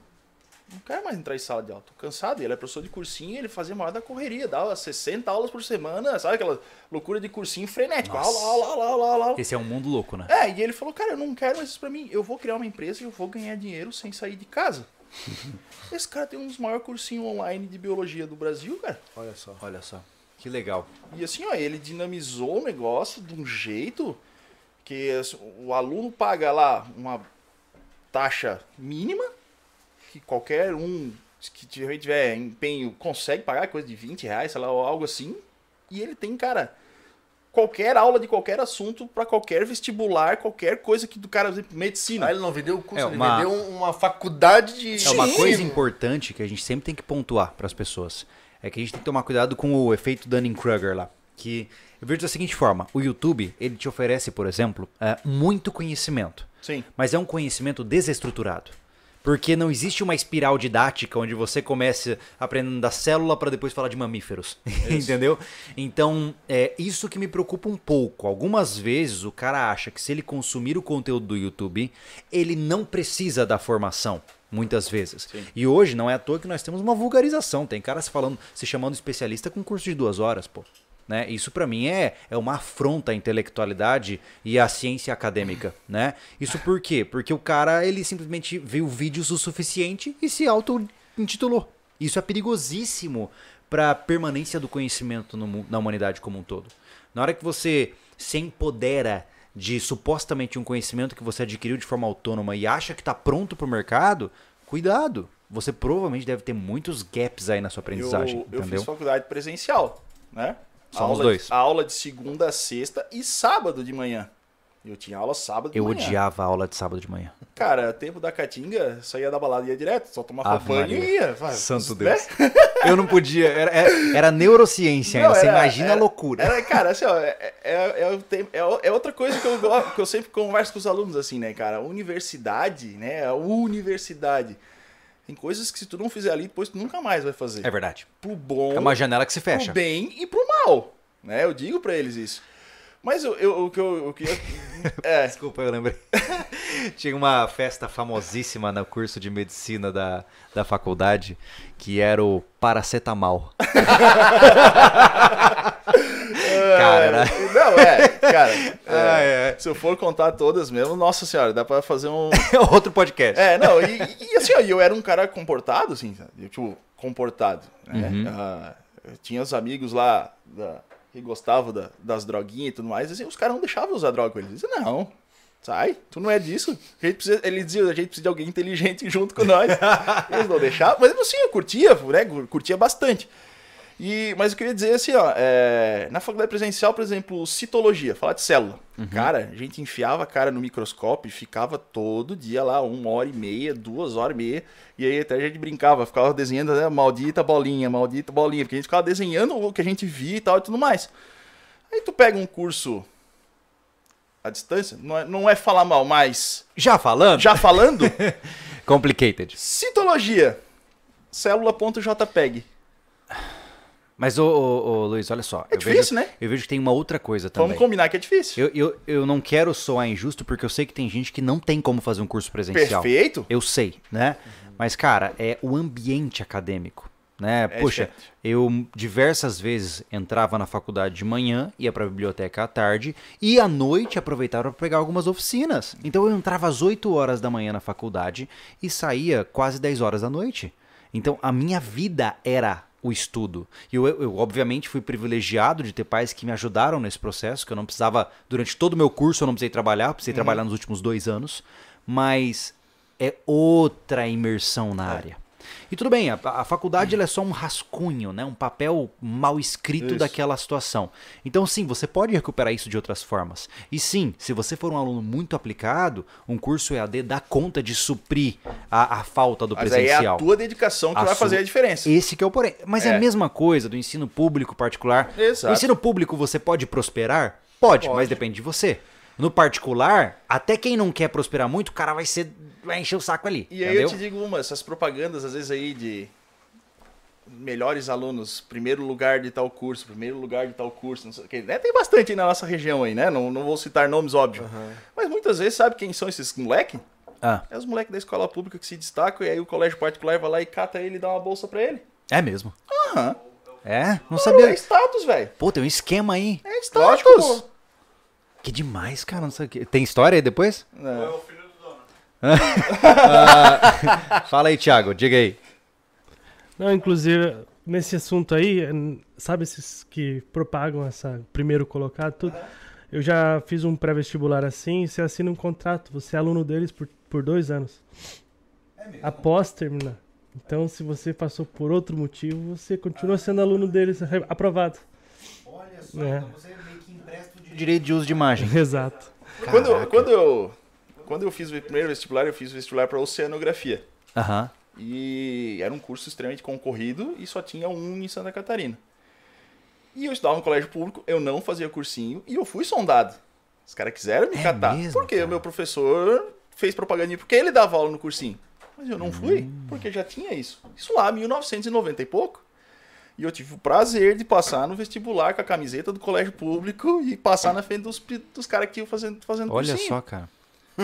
[SPEAKER 3] Não quero mais entrar em sala de aula, tô cansado. Ele é professor de cursinho, ele fazia maior da correria, dava 60 aulas por semana, sabe aquela loucura de cursinho frenético, aula, aula, aula, aula, aula, aula.
[SPEAKER 1] Esse é um mundo louco, né?
[SPEAKER 3] É, e ele falou, cara, eu não quero mais isso pra mim. Eu vou criar uma empresa e eu vou ganhar dinheiro sem sair de casa. Esse cara tem um dos maiores cursinhos online de biologia do Brasil, cara.
[SPEAKER 2] Olha só.
[SPEAKER 1] Olha só. Que legal.
[SPEAKER 3] E assim, ó, ele dinamizou o negócio de um jeito que o aluno paga lá uma taxa mínima, que qualquer um que tiver empenho consegue pagar, coisa de 20 reais, sei lá, ou algo assim. E ele tem, cara, qualquer aula de qualquer assunto pra qualquer vestibular, qualquer coisa que do cara, por exemplo, medicina.
[SPEAKER 2] Ah, ele não vendeu o curso,
[SPEAKER 1] É
[SPEAKER 2] ele
[SPEAKER 1] uma-
[SPEAKER 2] vendeu uma faculdade de.
[SPEAKER 1] É uma
[SPEAKER 3] Sim.
[SPEAKER 1] coisa importante que a gente sempre tem que pontuar para as pessoas. É que a gente tem que tomar cuidado com o efeito Dunning-Kruger lá. Que eu vejo da seguinte forma: o YouTube ele te oferece, por exemplo, é, muito conhecimento,
[SPEAKER 3] Sim.
[SPEAKER 1] mas é um conhecimento desestruturado. Porque não existe uma espiral didática onde você começa aprendendo da célula para depois falar de mamíferos. Entendeu? Então, é isso que me preocupa um pouco. Algumas vezes o cara acha que se ele consumir o conteúdo do YouTube, ele não precisa da formação. Muitas vezes. E hoje não é à toa que nós temos uma vulgarização. Tem caras falando, se chamando especialista com curso de duas horas, pô. Né? Isso pra mim é, é uma afronta à intelectualidade e à ciência acadêmica, né? Isso por quê? Porque o cara, ele simplesmente viu vídeos o suficiente e se auto-intitulou. Isso é perigosíssimo pra permanência do conhecimento no na humanidade como um todo. Na hora que você se empodera de supostamente um conhecimento que você adquiriu de forma autônoma e acha que está pronto para o mercado, cuidado. Você provavelmente deve ter muitos gaps aí na sua aprendizagem,
[SPEAKER 3] eu, eu fiz faculdade presencial, né?
[SPEAKER 1] Somos
[SPEAKER 3] aula,
[SPEAKER 1] dois.
[SPEAKER 3] Aula de segunda a sexta e sábado de manhã. Eu tinha aula sábado de
[SPEAKER 1] Eu
[SPEAKER 3] manhã.
[SPEAKER 1] odiava a aula de sábado de manhã.
[SPEAKER 3] Cara, tempo da caatinga, saía da balada e ia direto, só tomava
[SPEAKER 1] Ave
[SPEAKER 3] banho e ia. Vai,
[SPEAKER 1] Santo
[SPEAKER 3] né?
[SPEAKER 1] Deus. Eu não podia. Era, era, era neurociência ainda.
[SPEAKER 3] Não,
[SPEAKER 1] Você
[SPEAKER 3] era-
[SPEAKER 1] imagina a
[SPEAKER 3] era-
[SPEAKER 1] loucura.
[SPEAKER 3] Era, cara, assim, ó, é, é, é, é é outra coisa que eu, que eu sempre converso com os alunos, assim, né, cara? Universidade, né? A universidade. Tem coisas que se tu não fizer ali, depois tu nunca mais vai fazer.
[SPEAKER 1] É verdade.
[SPEAKER 3] Pro bom,
[SPEAKER 1] É uma janela que se fecha.
[SPEAKER 3] pro bem e pro mal, né? Eu digo pra eles isso. Mas eu, eu, o que eu, o que eu- é,
[SPEAKER 1] Desculpa, eu lembrei. Tinha uma festa famosíssima no curso de medicina da, da faculdade que era o paracetamol. Cara, era...
[SPEAKER 3] Não, é, cara. é,
[SPEAKER 1] Ah, é.
[SPEAKER 3] Se eu for contar todas mesmo, nossa senhora, dá pra fazer um.
[SPEAKER 1] outro podcast.
[SPEAKER 3] É, não, e, e assim, ó, eu era um cara comportado, assim, tipo, comportado. Né?
[SPEAKER 1] Uhum.
[SPEAKER 3] Ah, eu tinha os amigos lá da- que gostavam da- das droguinhas e tudo mais, assim, os caras não deixavam usar droga com eles. Diziam, não, sai, tu não é disso. A gente precisa, ele dizia, a gente precisa de alguém inteligente junto com nós. eles não deixavam, mas assim, eu curtia, né? Curtia bastante. E, mas eu queria dizer assim, ó, é, na faculdade presencial, por exemplo, citologia, falar de célula. Cara, a gente enfiava a cara no microscópio e ficava todo dia lá, uma hora e meia, duas horas e meia. E aí até a gente brincava, ficava desenhando, né, maldita bolinha, maldita bolinha, porque a gente ficava desenhando o que a gente via e tal e tudo mais. Aí tu pega um curso à distância, não é, não é falar mal, mas
[SPEAKER 1] Já falando?
[SPEAKER 3] já falando,
[SPEAKER 1] Complicated.
[SPEAKER 3] citologia, célula.jpg.
[SPEAKER 1] Mas, ô, ô, ô, Luiz, olha só.
[SPEAKER 3] É
[SPEAKER 1] eu
[SPEAKER 3] difícil,
[SPEAKER 1] vejo,
[SPEAKER 3] né?
[SPEAKER 1] Eu vejo que tem uma outra coisa também.
[SPEAKER 3] Vamos combinar que é difícil.
[SPEAKER 1] Eu, eu, eu não quero soar injusto porque eu sei que tem gente que não tem como fazer um curso presencial.
[SPEAKER 3] Perfeito.
[SPEAKER 1] Eu sei, né? Mas, cara, é o ambiente acadêmico. Né?
[SPEAKER 3] É
[SPEAKER 1] Puxa,
[SPEAKER 3] diferente.
[SPEAKER 1] eu diversas vezes entrava na faculdade de manhã, ia pra biblioteca à tarde e à noite aproveitava para pegar algumas oficinas. Então eu entrava às 8 horas da manhã na faculdade e saía quase 10 horas da noite. Então a minha vida era o estudo. E eu, eu, obviamente, fui privilegiado de ter pais que me ajudaram nesse processo, que eu não precisava, durante todo o meu curso, eu não precisei trabalhar, precisei trabalhar nos últimos dois anos, mas é outra imersão na área. E tudo bem, a, a faculdade ela é só um rascunho, né? um papel mal escrito
[SPEAKER 3] Isso.
[SPEAKER 1] daquela situação. Então, sim, você pode recuperar isso de outras formas. E sim, se você for um aluno muito aplicado, um curso EAD dá conta de suprir a, a falta do
[SPEAKER 3] Mas aí é
[SPEAKER 1] presencial.
[SPEAKER 3] a tua dedicação que
[SPEAKER 1] A
[SPEAKER 3] vai
[SPEAKER 1] sua-
[SPEAKER 3] fazer a diferença.
[SPEAKER 1] Esse que é o porém. Mas é.
[SPEAKER 3] É.
[SPEAKER 1] a mesma coisa do ensino público particular.
[SPEAKER 3] Exato.
[SPEAKER 1] No ensino público você pode prosperar? Pode,
[SPEAKER 3] Pode.
[SPEAKER 1] mas depende de você. No particular, até quem não quer prosperar muito, o cara vai ser vai encher o saco ali.
[SPEAKER 3] E aí
[SPEAKER 1] entendeu?
[SPEAKER 3] eu te digo uma, essas propagandas às vezes aí de melhores alunos, primeiro lugar de tal curso, primeiro lugar de tal curso, não sei o quê. Né? Tem bastante aí na nossa região aí, né? Não, não vou citar nomes, óbvio. Mas muitas vezes, sabe quem são esses moleque?
[SPEAKER 1] Ah,
[SPEAKER 3] É os moleques da escola pública que se destacam e aí o colégio particular vai lá e cata ele e dá uma bolsa pra ele.
[SPEAKER 1] é mesmo.
[SPEAKER 3] Aham.
[SPEAKER 1] É? Não
[SPEAKER 3] É
[SPEAKER 1] sabia.
[SPEAKER 3] status, velho.
[SPEAKER 1] Pô, tem um esquema aí.
[SPEAKER 3] É status.
[SPEAKER 1] Que demais, cara. Não sei o que. Tem história aí depois?
[SPEAKER 4] É
[SPEAKER 3] É.
[SPEAKER 4] dono.
[SPEAKER 1] Fala aí, Thiago. Diga aí.
[SPEAKER 5] Não, inclusive, nesse assunto aí, sabe esses que propagam essa primeiro colocado, tudo? Eu já fiz um pré-vestibular assim, você assina um contrato, você é aluno deles por, por dois anos. Após terminar. Então, se você passou por outro motivo, você continua sendo aluno deles, aprovado.
[SPEAKER 1] Olha
[SPEAKER 5] só, É. então
[SPEAKER 1] você meio que empresta o direito de uso de imagem.
[SPEAKER 5] Exato.
[SPEAKER 3] Quando,
[SPEAKER 1] Caraca.
[SPEAKER 3] quando, eu, quando eu fiz o primeiro vestibular, eu fiz o vestibular para oceanografia.
[SPEAKER 1] Aham.
[SPEAKER 3] E era um curso extremamente concorrido e só tinha um em Santa Catarina. E eu estudava no colégio público, eu não fazia cursinho e eu fui sondado. Os caras quiseram me
[SPEAKER 1] É
[SPEAKER 3] catar.
[SPEAKER 1] mesmo,
[SPEAKER 3] porque
[SPEAKER 1] cara?
[SPEAKER 3] o meu professor fez propaganda porque ele dava aula no cursinho. Mas eu não fui,
[SPEAKER 1] Hum.
[SPEAKER 3] porque já tinha isso. Isso lá, 1990 e pouco. E eu tive o prazer de passar no vestibular com a camiseta do colégio público e passar na frente dos, dos caras que iam fazendo, fazendo
[SPEAKER 1] Olha
[SPEAKER 3] cursinho.
[SPEAKER 1] só, cara.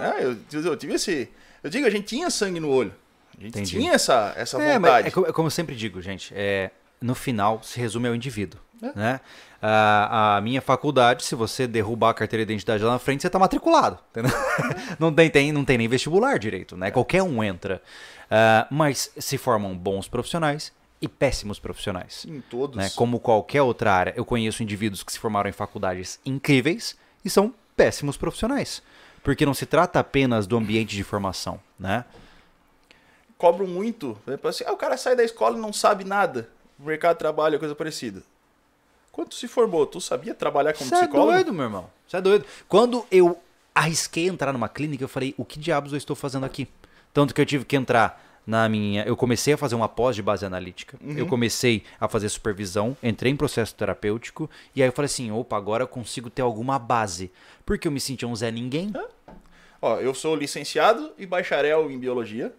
[SPEAKER 3] É, eu, eu tive esse. Eu digo, a gente tinha sangue no olho. A gente
[SPEAKER 1] Entendi.
[SPEAKER 3] tinha essa, essa
[SPEAKER 1] É,
[SPEAKER 3] vontade.
[SPEAKER 1] é é como eu sempre digo, gente. É, no final, se resume ao indivíduo.
[SPEAKER 3] É.
[SPEAKER 1] Né? A, a minha faculdade, se você derrubar a carteira de identidade lá na frente, você tá matriculado. não, tem, tem- não tem nem vestibular direito, né? Qualquer um entra. Ah, mas se formam bons profissionais e péssimos profissionais.
[SPEAKER 3] Em todos.
[SPEAKER 1] né? Como qualquer outra área, eu conheço indivíduos que se formaram em faculdades incríveis e são péssimos profissionais. Porque não se trata apenas do ambiente de formação, né?
[SPEAKER 3] Cobram muito. né? Assim, ah, o cara sai da escola e não sabe nada. O mercado de trabalho é coisa parecida. Quando tu se formou, tu sabia trabalhar como
[SPEAKER 1] Você é
[SPEAKER 3] psicólogo?
[SPEAKER 1] doido, meu irmão. Você é doido. Quando eu arrisquei entrar numa clínica, eu falei, o que diabos eu estou fazendo aqui? Tanto que eu tive que entrar na minha. Eu comecei a fazer uma pós de base analítica. Eu comecei a fazer supervisão, entrei em processo terapêutico, e aí eu falei assim: opa, agora eu consigo ter alguma base. Porque eu me sentia um Zé Ninguém.
[SPEAKER 3] Ó, eu sou licenciado e bacharel em biologia.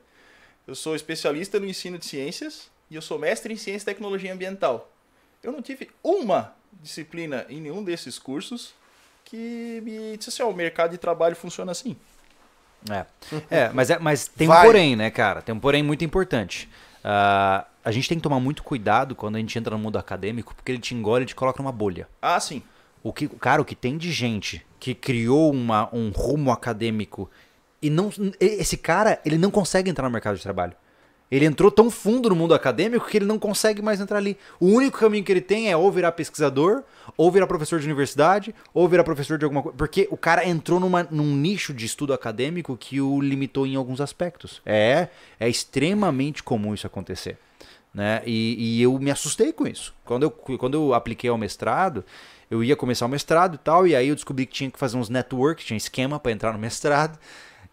[SPEAKER 3] Eu sou especialista no ensino de ciências e eu sou mestre em ciência e tecnologia ambiental. Eu não tive uma disciplina em nenhum desses cursos que me disse assim, ó, o mercado de trabalho funciona assim.
[SPEAKER 1] É. É, mas, é, mas tem um
[SPEAKER 2] Vai.
[SPEAKER 1] porém, né, cara? Tem um porém muito importante. Ah, a gente tem que tomar muito cuidado quando a gente entra no mundo acadêmico, porque ele te engole e te coloca numa bolha.
[SPEAKER 3] Ah, sim.
[SPEAKER 1] O que, cara, o que tem de gente que criou uma, um rumo acadêmico e não. Esse cara, ele não consegue entrar no mercado de trabalho. Ele entrou tão fundo no mundo acadêmico que ele não consegue mais entrar ali. O único caminho que ele tem é ou virar pesquisador, ou virar professor de universidade, ou virar professor de alguma coisa. Porque o cara entrou numa, num nicho de estudo acadêmico que o limitou em alguns aspectos. É, é extremamente comum isso acontecer. Né? E, e eu me assustei com isso. Quando eu, quando eu apliquei ao mestrado, eu ia começar o mestrado e tal, e aí eu descobri que tinha que fazer uns network, tinha esquema para entrar no mestrado.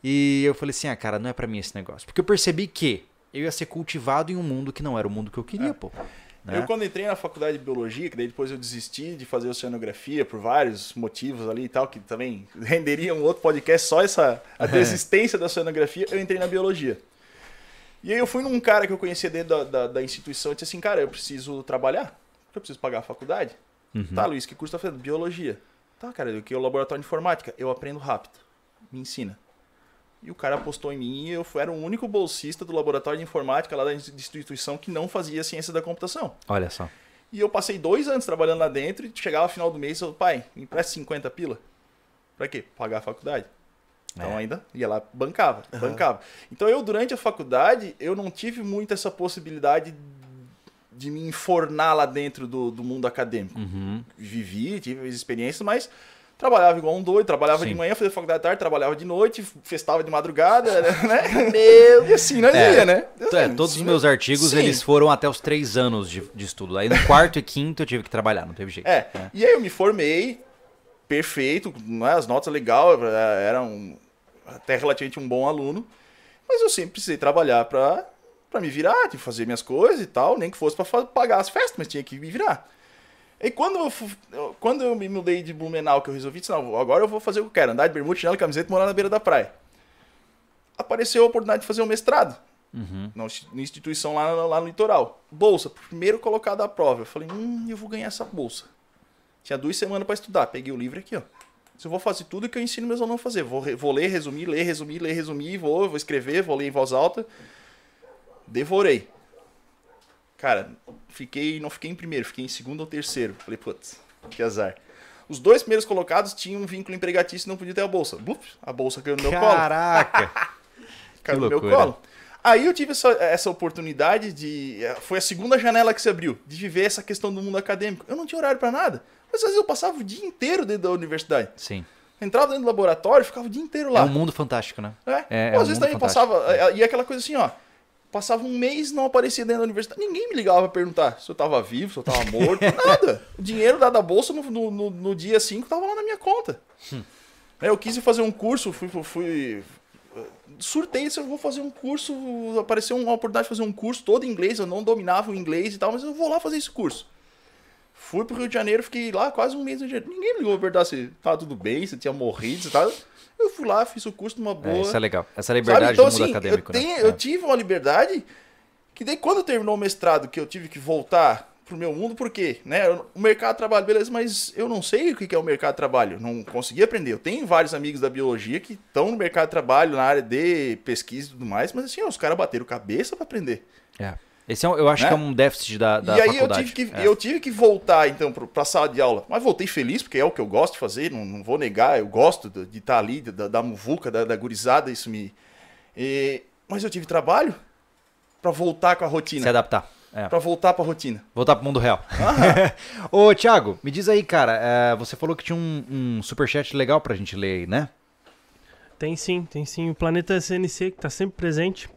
[SPEAKER 1] E eu falei assim, ah, cara, não é pra mim esse negócio. Porque eu percebi que eu ia ser cultivado em um mundo que não era o mundo que eu queria, pô. né?
[SPEAKER 3] Eu quando entrei na faculdade de biologia, que daí depois eu desisti de fazer oceanografia por vários motivos ali e tal, que também renderia um outro podcast só essa a desistência da oceanografia, eu entrei na biologia. E aí eu fui num cara que eu conhecia dentro da, da, da instituição e disse assim, cara, eu preciso trabalhar, eu preciso pagar a faculdade. Tá, Luiz, que curso tá fazendo? Biologia. Tá, cara, o que é o laboratório de informática? Eu aprendo rápido. Me ensina. E o cara apostou em mim e eu era o único bolsista do laboratório de informática lá da instituição que não fazia ciência da computação.
[SPEAKER 1] Olha só.
[SPEAKER 3] E eu passei dois anos trabalhando lá dentro e chegava no final do mês e eu, pai, me empresta 50 pila. Pra quê? Pagar a faculdade. Então
[SPEAKER 1] É.
[SPEAKER 3] ainda ia lá, bancava, bancava. Então eu, durante a faculdade, eu não tive muito essa possibilidade de me enfornar lá dentro do, do mundo acadêmico.
[SPEAKER 1] Uhum.
[SPEAKER 3] Vivi, tive as experiências, mas trabalhava igual um doido, trabalhava
[SPEAKER 1] Sim.
[SPEAKER 3] de manhã, fazia faculdade de tarde, trabalhava de noite, festava de madrugada, né? Meu, e assim nós
[SPEAKER 1] É.
[SPEAKER 3] ia, né?
[SPEAKER 1] É, todos os meus artigos,
[SPEAKER 3] Sim.
[SPEAKER 1] eles foram até os três anos de, de estudo. Aí no quarto e quinto eu tive que trabalhar, não teve jeito.
[SPEAKER 3] É, e aí eu me formei, perfeito, né, as notas legal, era um, até relativamente um bom aluno, mas eu sempre precisei trabalhar pra, pra me virar, de fazer minhas coisas e tal, nem que fosse pra fa- pagar as festas, mas tinha que me virar. E quando eu, quando eu me mudei de Blumenau, que eu resolvi, disse, não, agora eu vou fazer o que eu quero, andar de bermuda, chinelo, camiseta e morar na beira da praia. Apareceu a oportunidade de fazer um mestrado
[SPEAKER 1] Uhum.
[SPEAKER 3] na insti- na instituição lá, lá no litoral. Bolsa, primeiro colocado à prova. Eu falei, hum, eu vou ganhar essa bolsa. Tinha duas semanas para estudar. Peguei o livro aqui, ó. Eu vou fazer tudo que eu ensino meus alunos a fazer. Vou, vou ler, resumir, ler, resumir, ler, resumir, vou, vou escrever, vou ler em voz alta. Devorei. Cara, fiquei, não fiquei em primeiro, fiquei em segundo ou terceiro. Falei, putz, que azar. Os dois primeiros colocados tinham um vínculo empregatício e não podiam ter a bolsa. Blup, a bolsa caiu no meu colo
[SPEAKER 1] Caraca!
[SPEAKER 3] caiu no meu colo. Aí eu tive essa, essa oportunidade de. eh, Foi a segunda janela que se abriu, de viver essa questão do mundo acadêmico. Eu não tinha horário pra nada. Mas às vezes eu passava o dia inteiro dentro da universidade.
[SPEAKER 1] Sim.
[SPEAKER 3] Entrava dentro do laboratório, ficava o dia inteiro
[SPEAKER 1] É
[SPEAKER 3] lá.
[SPEAKER 1] um mundo fantástico, né?
[SPEAKER 3] É.
[SPEAKER 1] é
[SPEAKER 3] Ou
[SPEAKER 1] um
[SPEAKER 3] às vezes
[SPEAKER 1] mundo
[SPEAKER 3] também
[SPEAKER 1] fantástico.
[SPEAKER 3] passava. eh, E aquela coisa assim, ó. Passava um mês não aparecia dentro da universidade. Ninguém me ligava pra perguntar se eu tava vivo, se eu tava morto, nada. O dinheiro da da bolsa no, no, no- dia 5 tava lá na minha conta.
[SPEAKER 1] Hum.
[SPEAKER 3] Aí Eu quis fazer um curso, fui, fui, fui surtei se eu vou fazer um curso, apareceu uma oportunidade de fazer um curso todo em inglês, eu não dominava o inglês e tal, mas eu vou lá fazer esse curso. Fui pro Rio de Janeiro, fiquei lá quase um mês no Rio de Janeiro. Ninguém me ligou pra perguntar se tava tudo bem, se tinha morrido, se tava... Eu fui lá, fiz o curso numa boa.
[SPEAKER 1] É, isso é legal. Essa
[SPEAKER 3] Sabe?
[SPEAKER 1] liberdade
[SPEAKER 3] Então,
[SPEAKER 1] do mundo
[SPEAKER 3] assim,
[SPEAKER 1] acadêmico,
[SPEAKER 3] eu, tenho-
[SPEAKER 1] né?
[SPEAKER 3] eu
[SPEAKER 1] É.
[SPEAKER 3] tive uma liberdade que daí quando terminou o mestrado, que eu tive que voltar pro meu mundo, por quê? Né? O mercado de trabalho, beleza, mas eu não sei o que é o mercado de trabalho, não consegui aprender. Eu tenho vários amigos da biologia que estão no mercado de trabalho, na área de pesquisa e tudo mais, mas assim, ó, os caras bateram cabeça pra aprender.
[SPEAKER 1] É. Esse é, um- eu acho
[SPEAKER 3] Né?
[SPEAKER 1] que é um déficit da, da
[SPEAKER 3] e aí eu
[SPEAKER 1] faculdade.
[SPEAKER 3] tive, que,
[SPEAKER 1] É.
[SPEAKER 3] eu tive que voltar, então, pro- pra sala de aula. Mas voltei feliz, porque é o que eu gosto de fazer, não, não vou negar, eu gosto de de estar ali, da, da muvuca, da, da gurizada, isso me... E- mas eu tive trabalho pra voltar com a rotina.
[SPEAKER 1] Se adaptar. É.
[SPEAKER 3] Pra voltar pra rotina.
[SPEAKER 1] Voltar pro mundo real. Ô, Thiago, me diz aí, cara, é, você falou que tinha um, um superchat legal pra gente ler aí, né?
[SPEAKER 5] Tem sim, tem sim. O Planeta SNC, que tá sempre presente.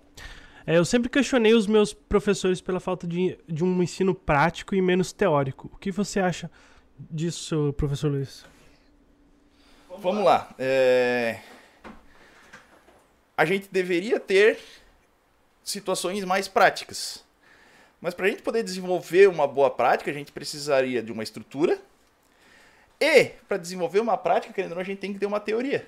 [SPEAKER 5] É, eu sempre questionei os meus professores pela falta de, de um ensino prático e menos teórico. O que você acha disso, professor Luiz?
[SPEAKER 3] Vamos lá. é, A gente deveria ter situações mais práticas. Mas para a gente poder desenvolver uma boa prática, a gente precisaria de uma estrutura. E, para desenvolver uma prática, querendo ou não, a gente tem que ter uma teoria.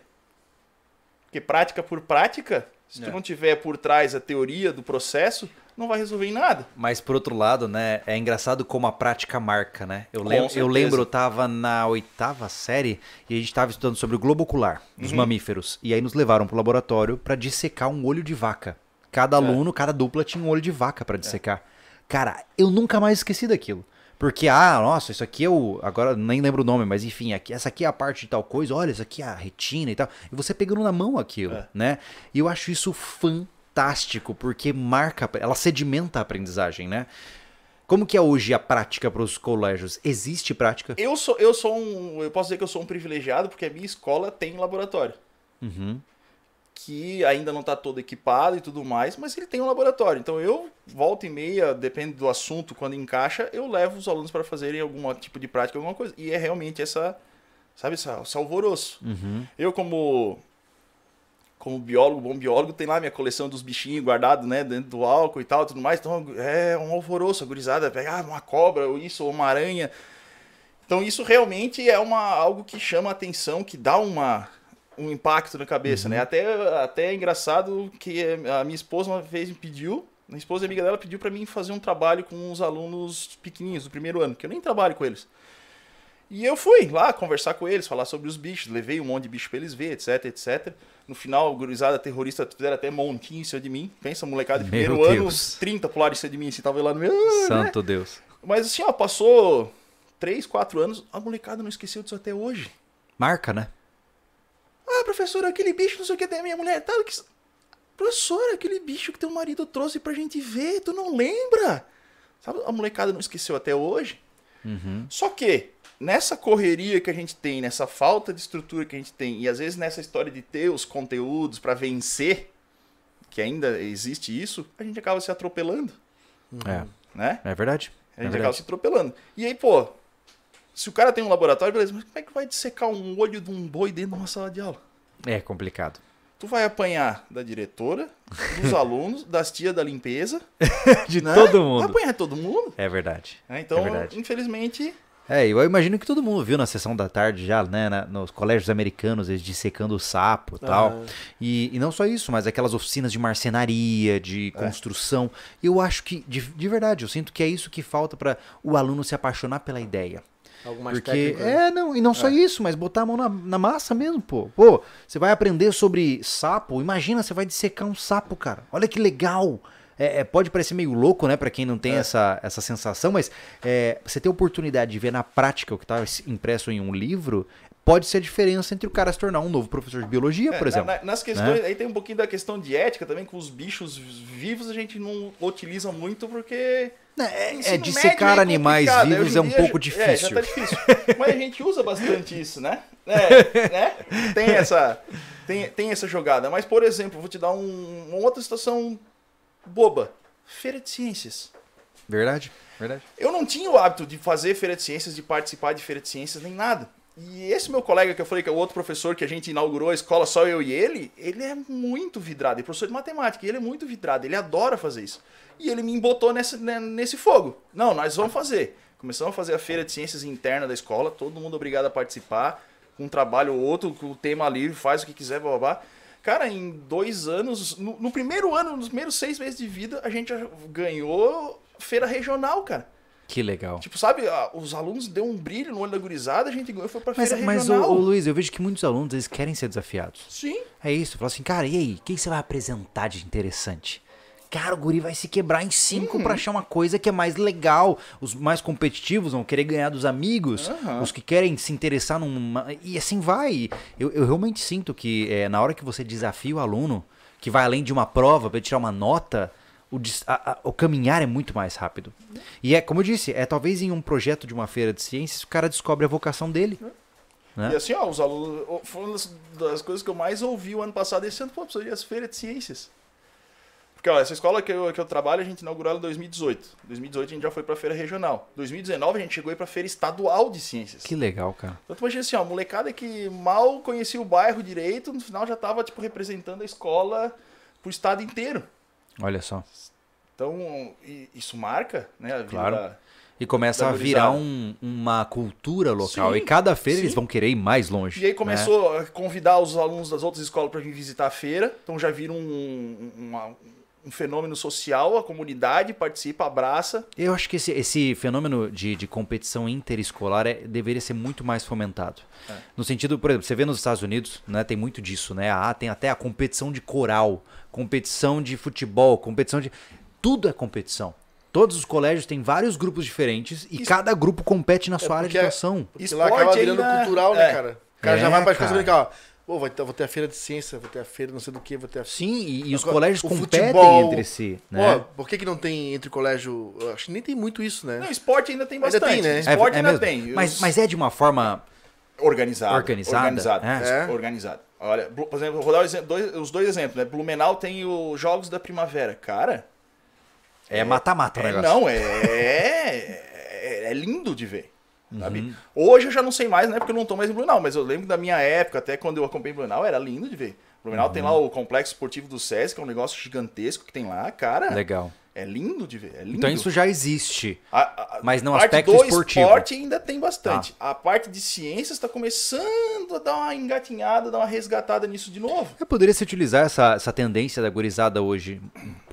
[SPEAKER 3] Porque prática por prática, se tu
[SPEAKER 1] É.
[SPEAKER 3] não tiver por trás a teoria do processo, não vai resolver em nada.
[SPEAKER 1] Mas por outro lado, né, é engraçado como a prática marca, né? Eu, lem eu lembro, eu tava na oitava série e a gente tava estudando sobre o globo ocular dos
[SPEAKER 3] Uhum.
[SPEAKER 1] mamíferos. E aí nos levaram pro laboratório pra dissecar um olho de vaca. Cada aluno, cada dupla tinha um olho de vaca pra dissecar. Cara, eu nunca mais esqueci daquilo. Porque, ah, nossa, isso aqui é o. Agora nem lembro o nome, mas enfim, aqui, essa aqui é a parte de tal coisa, olha, isso aqui é a retina e tal. E você pegando na mão aquilo,
[SPEAKER 3] É.
[SPEAKER 1] né? E eu acho isso fantástico, porque marca, ela sedimenta a aprendizagem, né? Como que é hoje a prática para os colégios? Existe prática?
[SPEAKER 3] Eu sou, eu sou um. Eu posso dizer que eu sou um privilegiado, porque a minha escola tem laboratório.
[SPEAKER 1] Uhum.
[SPEAKER 3] Que ainda não está todo equipado e tudo mais, mas ele tem um laboratório. Então eu, volta e meia, depende do assunto, quando encaixa, eu levo os alunos para fazerem algum tipo de prática, alguma coisa. E é realmente essa, sabe, essa, esse alvoroço.
[SPEAKER 1] Uhum.
[SPEAKER 3] Eu, como como biólogo, bom biólogo, tem lá minha coleção dos bichinhos guardados, né, dentro do álcool e tal, tudo mais. Então é um alvoroço, a gurizada pega ah, uma cobra ou isso, ou uma aranha. Então isso realmente é uma, algo que chama a atenção, que dá uma, um impacto na cabeça, né? Até, até é engraçado que a minha esposa uma vez me pediu, a esposa e amiga dela pediu para mim fazer um trabalho com os alunos pequenininhos do primeiro ano, que eu nem trabalho com eles. E eu fui lá conversar com eles, falar sobre os bichos, levei um monte de bicho pra eles ver, etc, etc. No final, gurizada terrorista fizeram até montinho em cima de mim. Pensa, molecada de
[SPEAKER 1] Meu
[SPEAKER 3] primeiro ano,
[SPEAKER 1] Deus.
[SPEAKER 3] uns 30 pularam em cima de mim, assim, tava lá no meu... ah, né?
[SPEAKER 1] Santo Deus.
[SPEAKER 3] Mas assim, ó, passou 3, 4 anos, a molecada não esqueceu disso até hoje.
[SPEAKER 1] Marca, né?
[SPEAKER 3] Ah, professor, aquele bicho, não sei o que, da minha mulher, tá... Que... Professor, aquele bicho que teu marido trouxe pra gente ver, tu não lembra? Sabe, a molecada não esqueceu até hoje.
[SPEAKER 1] Uhum.
[SPEAKER 3] Só que, nessa correria que a gente tem, nessa falta de estrutura que a gente tem, e às vezes nessa história de ter os conteúdos pra vencer, que ainda existe isso, a gente acaba se atropelando,
[SPEAKER 1] É,
[SPEAKER 3] né?
[SPEAKER 1] é verdade.
[SPEAKER 3] A
[SPEAKER 1] É
[SPEAKER 3] gente acaba
[SPEAKER 1] verdade.
[SPEAKER 3] se atropelando. E aí, pô, se o cara tem um laboratório, beleza, mas como é que vai dissecar um olho de um boi dentro de uma sala de aula?
[SPEAKER 1] É complicado.
[SPEAKER 3] Tu vai apanhar da diretora, dos alunos, das tias da limpeza.
[SPEAKER 1] De
[SPEAKER 3] né?
[SPEAKER 1] todo
[SPEAKER 3] Vai
[SPEAKER 1] mundo.
[SPEAKER 3] apanhar de todo mundo.
[SPEAKER 1] É verdade.
[SPEAKER 3] né? Então,
[SPEAKER 1] É verdade.
[SPEAKER 3] infelizmente,
[SPEAKER 1] É, eu imagino que todo mundo viu na sessão da tarde já, né, na- nos colégios americanos, eles dissecando o sapo e tal.
[SPEAKER 5] Ah.
[SPEAKER 1] E, e não só isso, mas aquelas oficinas de marcenaria, de
[SPEAKER 3] É.
[SPEAKER 1] construção. Eu acho que, de, de verdade, eu sinto que é isso que falta para o aluno se apaixonar pela ideia.
[SPEAKER 2] Algo mais
[SPEAKER 1] Porque,
[SPEAKER 2] técnico. né?
[SPEAKER 1] é, não, e não só isso, mas botar a mão na, na massa mesmo, pô. Pô, você vai aprender sobre sapo, imagina, você vai dissecar um sapo, cara. Olha que legal. É, é, pode parecer meio louco, né, pra quem não tem essa, essa sensação, mas é, você ter a oportunidade de ver na prática o que tá impresso em um livro, pode ser a diferença entre o cara se tornar um novo professor de biologia,
[SPEAKER 3] É,
[SPEAKER 1] por
[SPEAKER 3] na-
[SPEAKER 1] exemplo.
[SPEAKER 3] na- nas questões, aí tem um pouquinho da questão de ética também, com os bichos vivos a gente não utiliza muito porque.
[SPEAKER 1] É,
[SPEAKER 3] ensino
[SPEAKER 1] é,
[SPEAKER 3] médio
[SPEAKER 1] dissecar
[SPEAKER 3] é
[SPEAKER 1] animais vivos é um pouco
[SPEAKER 3] já- É,
[SPEAKER 1] difícil.
[SPEAKER 3] tá difícil. Mas a gente usa bastante isso, né? É, né? Tem essa, tem, tem essa jogada. Mas, por exemplo, vou te dar um- uma outra situação boba. Feira de ciências.
[SPEAKER 1] Verdade, verdade.
[SPEAKER 3] Eu não tinha o hábito de fazer feira de ciências, de participar de feira de ciências, nem nada. E esse meu colega que eu falei, que é o outro professor que a gente inaugurou a escola, só eu e ele, ele é muito vidrado. Ele é professor de matemática, ele é muito vidrado, ele adora fazer isso. E ele me embotou nessa, né, nesse fogo. Não, nós vamos fazer. Começamos a fazer a feira de ciências interna da escola, todo mundo obrigado a participar, com um trabalho ou outro, com o tema livre, faz o que quiser, blá blá blá. Cara, em dois anos, no, no primeiro ano, nos primeiros seis meses de vida, a gente ganhou feira regional, cara.
[SPEAKER 1] Que legal.
[SPEAKER 3] Tipo, sabe, a- os alunos deu um brilho no olho da gurizada, a gente ganhou e foi pra
[SPEAKER 1] Mas,
[SPEAKER 3] feira
[SPEAKER 1] mas
[SPEAKER 3] regional.
[SPEAKER 1] ô, Luiz, eu vejo que muitos alunos eles querem ser desafiados.
[SPEAKER 3] Sim.
[SPEAKER 1] É isso, fala assim, cara, e aí, o que você vai apresentar de interessante? Cara, o guri vai se quebrar em cinco
[SPEAKER 3] Uhum.
[SPEAKER 1] pra achar uma coisa que é mais legal. Os mais competitivos vão querer ganhar dos amigos.
[SPEAKER 3] Aham.
[SPEAKER 1] Os que querem se interessar numa. E assim vai. Eu, eu realmente sinto que é, na hora que você desafia o aluno, que vai além de uma prova pra ele tirar uma nota, o, a- a- o caminhar é muito mais rápido. E é, como eu disse, é talvez em um projeto de uma feira de ciências o cara descobre a vocação dele. Né?
[SPEAKER 3] E assim, ó, os alunos. Foi uma das, coisas que eu mais ouvi o ano passado esse ano, pô, precisa ir às feiras de ciências. Porque, ó, essa escola que eu, que eu trabalho, a gente inaugurou ela em 2018. 2018 a gente já foi pra feira regional. 2019 a gente chegou aí pra feira estadual de ciências.
[SPEAKER 1] Que legal, cara.
[SPEAKER 3] Então tu imagina assim, ó, molecada que mal conhecia o bairro direito, no final já tava, tipo, representando a escola pro estado inteiro.
[SPEAKER 1] Olha só.
[SPEAKER 3] Então, isso marca, né, a vida
[SPEAKER 1] Claro.
[SPEAKER 3] da-
[SPEAKER 1] E começa a virar um- uma cultura local.
[SPEAKER 3] Sim,
[SPEAKER 1] e cada feira
[SPEAKER 3] sim.
[SPEAKER 1] eles vão querer ir mais longe.
[SPEAKER 3] E aí
[SPEAKER 1] né?
[SPEAKER 3] começou a convidar os alunos das outras escolas para vir visitar a feira. Então já vira um, uma- um fenômeno social, a comunidade participa, abraça.
[SPEAKER 1] Eu acho que esse, esse fenômeno de, de competição interescolar é- deveria ser muito mais fomentado.
[SPEAKER 3] É.
[SPEAKER 1] No sentido, por exemplo, você vê nos Estados Unidos, né, tem muito disso, né? Ah, tem até a competição de coral, competição de futebol, competição de. Tudo é competição. Todos os colégios têm vários grupos diferentes e
[SPEAKER 3] Isso-
[SPEAKER 1] cada grupo compete na sua área de
[SPEAKER 2] é-
[SPEAKER 1] atuação.
[SPEAKER 2] Porque
[SPEAKER 3] Esporte
[SPEAKER 2] lá acaba virando
[SPEAKER 3] ainda-
[SPEAKER 2] cultural, né,
[SPEAKER 3] é.
[SPEAKER 2] cara? O cara
[SPEAKER 1] É,
[SPEAKER 2] já vai pra escola e ó, pô, vai ter, vou ter a feira de ciência, vou ter a feira não sei do que, vou ter a
[SPEAKER 1] Sim, e, e os
[SPEAKER 2] Agora,
[SPEAKER 1] colégios competem
[SPEAKER 2] futebol,
[SPEAKER 1] entre si. Né?
[SPEAKER 2] Pô, por que, que não tem entre colégio? Acho que nem tem muito isso, né?
[SPEAKER 3] Não, esporte ainda tem
[SPEAKER 2] Ainda
[SPEAKER 3] bastante.
[SPEAKER 2] tem, né?
[SPEAKER 3] Esporte
[SPEAKER 1] É- é
[SPEAKER 3] ainda
[SPEAKER 1] mesmo.
[SPEAKER 3] tem.
[SPEAKER 1] Mas, mas é de uma forma.
[SPEAKER 3] organizado.
[SPEAKER 1] Organizada?
[SPEAKER 3] Organizado.
[SPEAKER 2] É.
[SPEAKER 3] Organizado. Olha, por exemplo, vou dar dois- os dois exemplos, né? Blumenau tem os Jogos da Primavera. Cara,
[SPEAKER 1] É mata-mata o
[SPEAKER 3] é,
[SPEAKER 1] negócio.
[SPEAKER 3] não, é, é, é lindo de ver. Sabe?
[SPEAKER 1] Uhum.
[SPEAKER 3] Hoje eu já não sei mais, né? Porque eu não tô mais em Blumenau, mas eu lembro da minha época, até quando eu acompanhei Blumenau, era lindo de ver. Blumenau tem lá
[SPEAKER 1] Uhum.
[SPEAKER 3] o complexo esportivo do SESC, que é um negócio gigantesco que tem lá, cara.
[SPEAKER 1] Legal.
[SPEAKER 3] É lindo de ver, é lindo.
[SPEAKER 1] Então isso já existe.
[SPEAKER 3] A- a-
[SPEAKER 1] Mas não
[SPEAKER 3] a parte
[SPEAKER 1] aspecto
[SPEAKER 3] do
[SPEAKER 1] esportivo.
[SPEAKER 3] esporte ainda tem bastante. A parte de ciências está começando a dar uma engatinhada, dar uma resgatada nisso de novo.
[SPEAKER 1] Eu poderia se utilizar essa, essa tendência da gurizada hoje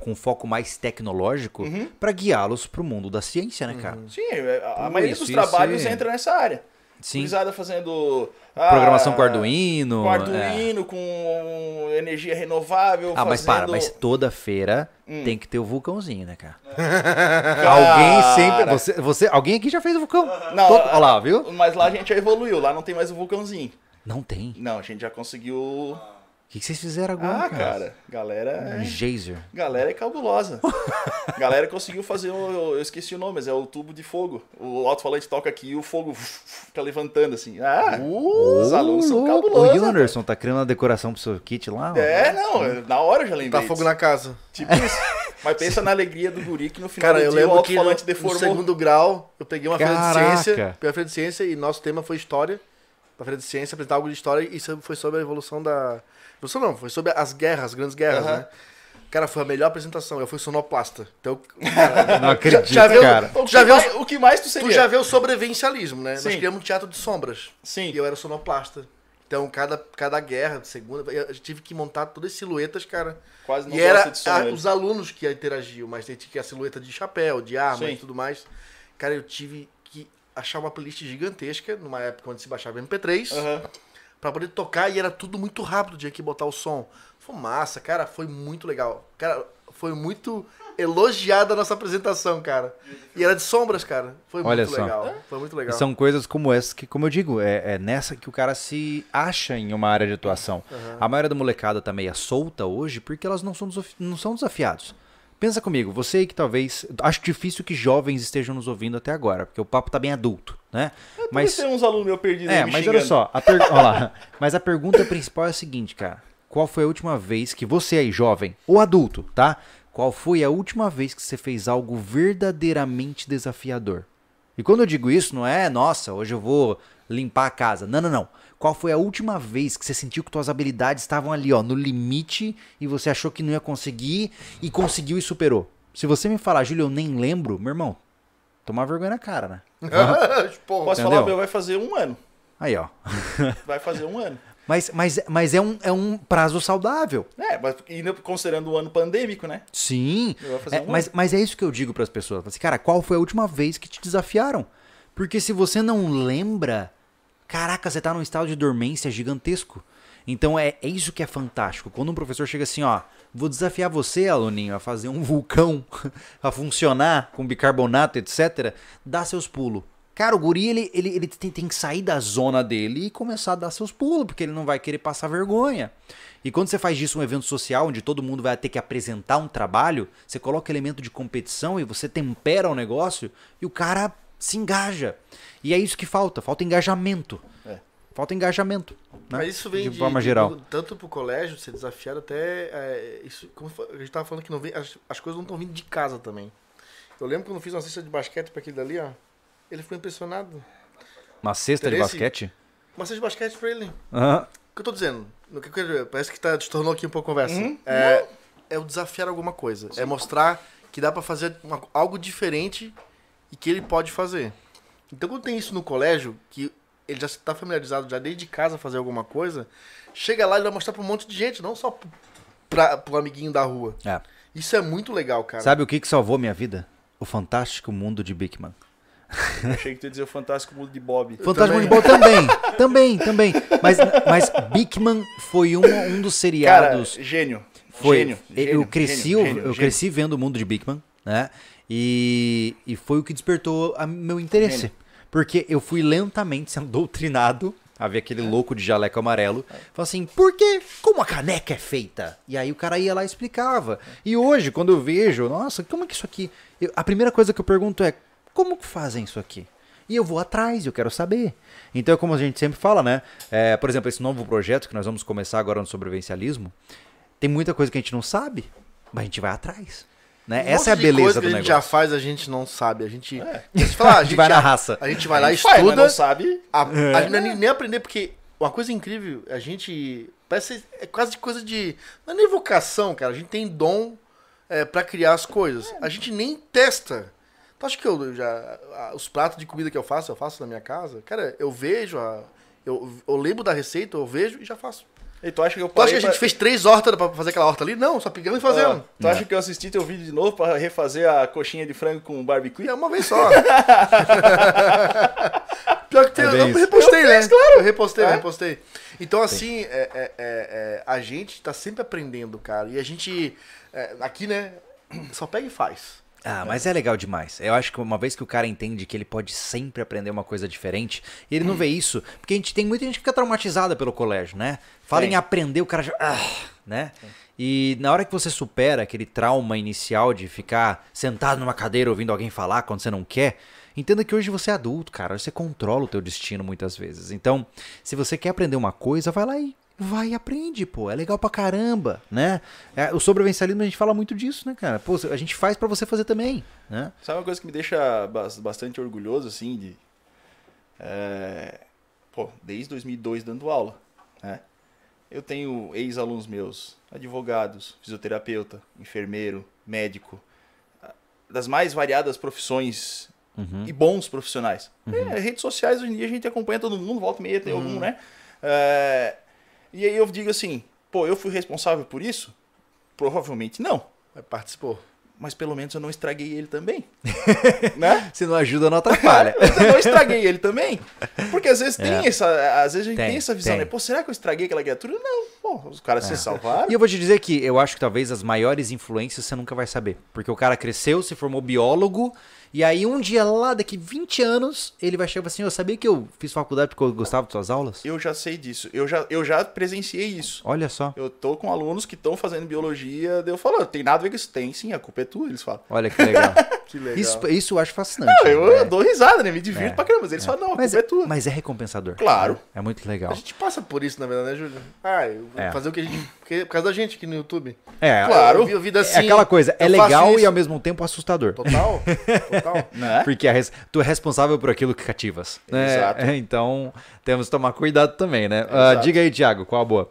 [SPEAKER 1] com foco mais tecnológico
[SPEAKER 3] Uhum.
[SPEAKER 1] pra guiá-los pro mundo da ciência, né, cara?
[SPEAKER 3] Sim, é, a, a
[SPEAKER 1] Pô,
[SPEAKER 3] maioria dos trabalhos
[SPEAKER 1] ser-
[SPEAKER 3] entra nessa área.
[SPEAKER 1] Sim.
[SPEAKER 3] Gurizada fazendo ah,
[SPEAKER 1] Programação com Arduino.
[SPEAKER 3] com
[SPEAKER 1] é.
[SPEAKER 3] Arduino, com energia renovável.
[SPEAKER 1] Ah, mas para,
[SPEAKER 3] fazendo-
[SPEAKER 1] mas toda feira
[SPEAKER 3] Hum.
[SPEAKER 1] tem que ter o vulcãozinho, né, cara?
[SPEAKER 3] Cara,
[SPEAKER 1] Alguém sempre. Você, você, alguém aqui já fez o vulcão?
[SPEAKER 3] Não,
[SPEAKER 1] Todo- Olha lá, viu?
[SPEAKER 3] Mas lá a gente já evoluiu, lá não tem mais o vulcãozinho.
[SPEAKER 1] Não tem.
[SPEAKER 3] Não, a gente já conseguiu.
[SPEAKER 1] O que, que vocês fizeram agora,
[SPEAKER 3] Ah, cara, galera.
[SPEAKER 1] Um
[SPEAKER 3] é-
[SPEAKER 1] geyser.
[SPEAKER 3] Galera é cabulosa. Galera conseguiu fazer, o, eu esqueci o nome, mas é o tubo de fogo. O alto-falante toca aqui e o fogo fica levantando assim. Ah, os alunos são cabulosos.
[SPEAKER 1] O Anderson tá criando uma decoração pro seu kit lá? ó.
[SPEAKER 3] É, não, é- na hora eu já lembrei.
[SPEAKER 2] Tá fogo na casa.
[SPEAKER 3] Tipo isso. Mas pensa na alegria do guri que no final
[SPEAKER 2] Cara,
[SPEAKER 3] do
[SPEAKER 2] eu
[SPEAKER 3] dia o
[SPEAKER 2] lembro que no,
[SPEAKER 3] alto-falante
[SPEAKER 2] no
[SPEAKER 3] deformou.
[SPEAKER 2] segundo grau, eu peguei uma feira de
[SPEAKER 1] Caraca.
[SPEAKER 2] ciência, peguei uma feira de ciência e nosso tema foi história. Pra feira de ciência, apresentar algo de história e isso foi sobre a evolução da... Evolução não, foi sobre as guerras, as grandes guerras,
[SPEAKER 3] Aham.
[SPEAKER 2] né? Cara, foi a melhor apresentação, eu fui sonoplasta. Então,
[SPEAKER 1] Não acredito,
[SPEAKER 2] já viu-
[SPEAKER 1] cara.
[SPEAKER 3] O que,
[SPEAKER 2] Já viu-
[SPEAKER 3] mais, o que mais tu seria?
[SPEAKER 2] tu já vê o sobrevivencialismo, né?
[SPEAKER 3] Sim.
[SPEAKER 2] Nós criamos um teatro de sombras.
[SPEAKER 3] Sim.
[SPEAKER 2] E eu era sonoplasta. Então, cada, cada guerra, segunda, eu tive que montar todas as silhuetas, cara.
[SPEAKER 3] Quase não
[SPEAKER 2] E era a- os alunos que interagiam, mas tinha que a silhueta de chapéu, de arma
[SPEAKER 3] Sim.
[SPEAKER 2] e tudo mais. Cara, eu tive que achar uma playlist gigantesca, numa época onde se baixava MP3,
[SPEAKER 3] Aham.
[SPEAKER 2] Pra poder tocar e era tudo muito rápido, tinha que botar o som. Fumaça, cara, foi muito legal. Cara, foi muito elogiada a nossa apresentação, cara. E era de sombras, cara. Foi
[SPEAKER 1] Olha
[SPEAKER 2] muito
[SPEAKER 1] só.
[SPEAKER 2] legal. Foi muito legal.
[SPEAKER 1] São coisas como essas que, como eu digo, é, é nessa que o cara se acha em uma área de atuação. A maioria da molecada tá meio solta hoje porque elas não são, desafi- não são desafiados. Pensa comigo, você aí que talvez. Acho difícil que jovens estejam nos ouvindo até agora, porque o papo tá bem adulto, né?
[SPEAKER 3] Mas
[SPEAKER 1] Mas.
[SPEAKER 3] tem uns alunos meus perdidos
[SPEAKER 1] É, mas olha
[SPEAKER 3] xingando.
[SPEAKER 1] só, a per... olha lá. Mas a pergunta principal é a seguinte, cara. Qual foi a última vez que você aí, jovem ou adulto, tá? Qual foi a última vez que você fez algo verdadeiramente desafiador? E quando eu digo isso, não é, nossa, hoje eu vou limpar a casa. Não, não, não. Qual foi a última vez que você sentiu que suas habilidades estavam ali, ó, no limite e você achou que não ia conseguir e conseguiu e superou? Se você me falar, Júlio, eu nem lembro, meu irmão, tomar vergonha na cara, né?
[SPEAKER 2] Porra,
[SPEAKER 3] Posso
[SPEAKER 1] Entendeu?
[SPEAKER 3] falar, meu, vai fazer um ano.
[SPEAKER 1] Aí, ó.
[SPEAKER 3] Vai fazer um ano.
[SPEAKER 1] Mas, mas, mas é, um, é um prazo saudável.
[SPEAKER 3] É, mas ainda considerando o ano pandêmico, né?
[SPEAKER 1] Sim. É,
[SPEAKER 3] um
[SPEAKER 1] mas, mas é isso que eu digo pras pessoas. Falo Assim, cara, qual foi a última vez que te desafiaram? Porque se você não lembra, caraca, você tá num estado de dormência gigantesco. Então é, é isso que é fantástico. Quando um professor chega assim, ó, vou desafiar você, aluninho, a fazer um vulcão a funcionar com bicarbonato, etc., dá seus pulos. Cara, o guri, ele, ele, ele tem, tem que sair da zona dele e começar a dar seus pulos, porque ele não vai querer passar vergonha. E quando você faz disso um evento social, onde todo mundo vai ter que apresentar um trabalho, você coloca elemento de competição e você tempera o negócio e o cara se engaja. E é isso que falta, falta engajamento.
[SPEAKER 3] É.
[SPEAKER 1] Falta engajamento. Né?
[SPEAKER 2] Mas isso vem
[SPEAKER 1] de
[SPEAKER 2] de,
[SPEAKER 1] forma
[SPEAKER 2] de-
[SPEAKER 1] geral.
[SPEAKER 2] tanto pro colégio ser desafiado até. é, isso, como a gente tava falando que não vem, as, as coisas não estão vindo de casa também. Eu lembro quando eu fiz uma cesta de basquete pra aquele dali, ó. Ele ficou impressionado.
[SPEAKER 1] Uma cesta de
[SPEAKER 2] Interesse?
[SPEAKER 1] basquete?
[SPEAKER 2] Uma cesta de basquete pra ele.
[SPEAKER 1] Aham.
[SPEAKER 2] O que eu tô dizendo? No que eu? Parece que tá, destornou aqui um pouco a conversa. É, é o desafiar alguma coisa. É mostrar que dá pra fazer uma- algo diferente e que ele pode fazer. Então quando tem isso no colégio, que ele já está familiarizado já desde casa a fazer alguma coisa, chega lá e vai mostrar pra um monte de gente, não só pra, pro amiguinho da rua.
[SPEAKER 1] É.
[SPEAKER 2] Isso é muito legal, cara.
[SPEAKER 1] Sabe o que, que salvou minha vida? O fantástico mundo de Bigman.
[SPEAKER 3] Achei que tu ia dizer o fantástico mundo de Bob.
[SPEAKER 1] Fantástico
[SPEAKER 2] também.
[SPEAKER 1] Mundo de Bob também, também, também. Mas, mas Bigman foi um, um dos
[SPEAKER 3] Cara,
[SPEAKER 1] seriados.
[SPEAKER 3] gênio.
[SPEAKER 1] Foi.
[SPEAKER 3] Gênio,
[SPEAKER 1] eu cresci,
[SPEAKER 3] gênio,
[SPEAKER 1] eu,
[SPEAKER 3] gênio,
[SPEAKER 1] eu
[SPEAKER 3] gênio.
[SPEAKER 1] cresci vendo o mundo de Bigman, né? E, e foi o que despertou a meu interesse. Porque eu fui lentamente sendo doutrinado a ver aquele louco de jaleco amarelo. Falei assim, por quê? Como a caneca é feita? E aí o cara ia lá e explicava. E hoje, quando eu vejo, nossa, como é que isso aqui... Eu- a primeira coisa que eu pergunto é, como que fazem isso aqui? E eu vou atrás, eu quero saber. Então, como a gente sempre fala, né? É, por exemplo, esse novo projeto que nós vamos começar agora no sobrevivencialismo, tem muita coisa que a gente não sabe, mas a gente vai atrás. Né?
[SPEAKER 2] Um
[SPEAKER 1] Essa é a beleza
[SPEAKER 2] coisa
[SPEAKER 1] do
[SPEAKER 2] que a gente já
[SPEAKER 1] negócio.
[SPEAKER 2] faz, a gente não sabe. A gente. Se falar, a gente
[SPEAKER 1] vai na raça.
[SPEAKER 2] A gente vai lá,
[SPEAKER 3] Faz,
[SPEAKER 2] estuda.
[SPEAKER 3] não sabe.
[SPEAKER 2] A, a gente não é nem, nem aprender, porque uma coisa incrível, a gente. Parece é quase coisa de. Não é nem vocação, cara. A gente tem dom é, para criar as coisas. A gente nem testa. Tu acha que eu já. a- os pratos de comida que eu faço, eu faço na minha casa? Cara, eu vejo, a, eu, eu lembro da receita, eu vejo e já faço.
[SPEAKER 3] E tu acha que eu
[SPEAKER 2] Tu acha que a gente
[SPEAKER 3] pra-
[SPEAKER 2] fez três hortas pra fazer aquela horta ali? Não, só pegamos e fazemos.
[SPEAKER 3] Ah, tu acha que eu assisti teu vídeo de novo pra refazer a coxinha de frango com barbecue?
[SPEAKER 2] É uma vez só. Pior que tem,
[SPEAKER 1] É
[SPEAKER 2] eu
[SPEAKER 1] isso.
[SPEAKER 2] repostei, né? claro. Eu repostei, eu
[SPEAKER 3] É?
[SPEAKER 2] repostei. Então, assim, é, é, é, é, a gente tá sempre aprendendo, cara. E a gente, é, aqui, né, só pega e faz.
[SPEAKER 1] Ah, mas é legal demais. Eu acho que uma vez que o cara entende que ele pode sempre aprender uma coisa diferente, e ele não vê isso, porque a gente tem muita gente que fica traumatizada pelo colégio, né? Fala
[SPEAKER 3] Tem.
[SPEAKER 1] em aprender, o cara já. Ah, né? E na hora que você supera aquele trauma inicial de ficar sentado numa cadeira ouvindo alguém falar quando você não quer, entenda que hoje você é adulto, cara. Você controla o teu destino muitas vezes. Então, se você quer aprender uma coisa, vai lá e vai e aprende, pô. É legal pra caramba, né? É, o sobrevivencialismo a gente fala muito disso, né, cara? Pô, a gente faz pra você fazer também, né?
[SPEAKER 3] Sabe uma coisa que me deixa bas- bastante orgulhoso, assim, de... é, Pô, desde 2002 dando aula, né? Eu tenho ex-alunos meus, advogados, fisioterapeuta, enfermeiro, médico, das mais variadas profissões
[SPEAKER 1] Uhum.
[SPEAKER 3] e bons profissionais. É, redes sociais, hoje em dia, a gente acompanha todo mundo, volta e meia tem algum, né? É, e aí eu digo assim, pô, eu fui responsável por isso? Provavelmente não.
[SPEAKER 2] Mas Participou.
[SPEAKER 3] Mas pelo menos eu não estraguei ele também. né?
[SPEAKER 1] Se não ajuda, não atrapalha.
[SPEAKER 3] Eu não estraguei ele também. Porque às vezes tem
[SPEAKER 1] É.
[SPEAKER 3] essa. Às vezes a gente
[SPEAKER 1] Tem,
[SPEAKER 3] tem, essa visão,
[SPEAKER 1] tem.
[SPEAKER 3] né? Pô, será que eu estraguei aquela criatura? Não. Pô, os caras se salvaram.
[SPEAKER 1] E eu vou te dizer que eu acho que talvez as maiores influências você nunca vai saber. Porque o cara cresceu, se formou biólogo, e aí um dia lá, daqui 20 anos, ele vai chegar e assim: Eu sabia que eu fiz faculdade porque eu gostava de suas aulas?
[SPEAKER 3] Eu já sei disso. Eu já, eu já presenciei isso.
[SPEAKER 1] Olha só.
[SPEAKER 3] Eu tô com alunos que estão fazendo biologia, eu falo, tem nada a ver com isso. Tem sim, a culpa é tua, eles falam.
[SPEAKER 1] Olha que legal.
[SPEAKER 2] Que legal.
[SPEAKER 1] isso, isso eu acho fascinante.
[SPEAKER 3] Eu,
[SPEAKER 1] né?
[SPEAKER 3] eu dou risada, né? Me divirto
[SPEAKER 1] É.
[SPEAKER 3] pra caramba. Mas eles falam, não, a
[SPEAKER 1] mas,
[SPEAKER 3] culpa é tua.
[SPEAKER 1] mas é recompensador.
[SPEAKER 3] Claro.
[SPEAKER 1] É muito legal.
[SPEAKER 2] A gente passa por isso, na verdade, né, Júlio? Ah, eu vou
[SPEAKER 1] É.
[SPEAKER 2] fazer o que a gente. porque- Por causa da gente aqui no YouTube.
[SPEAKER 1] É,
[SPEAKER 3] Claro.
[SPEAKER 2] Eu vida
[SPEAKER 1] é
[SPEAKER 2] assim.
[SPEAKER 1] aquela coisa, é legal e ao mesmo tempo assustador.
[SPEAKER 2] Total. Total.
[SPEAKER 3] Né?
[SPEAKER 1] Porque a res- tu é responsável por aquilo que cativas. né?
[SPEAKER 3] Exato.
[SPEAKER 1] Então, temos que tomar cuidado também, né?
[SPEAKER 3] Exato.
[SPEAKER 1] diga aí, Thiago, qual a boa?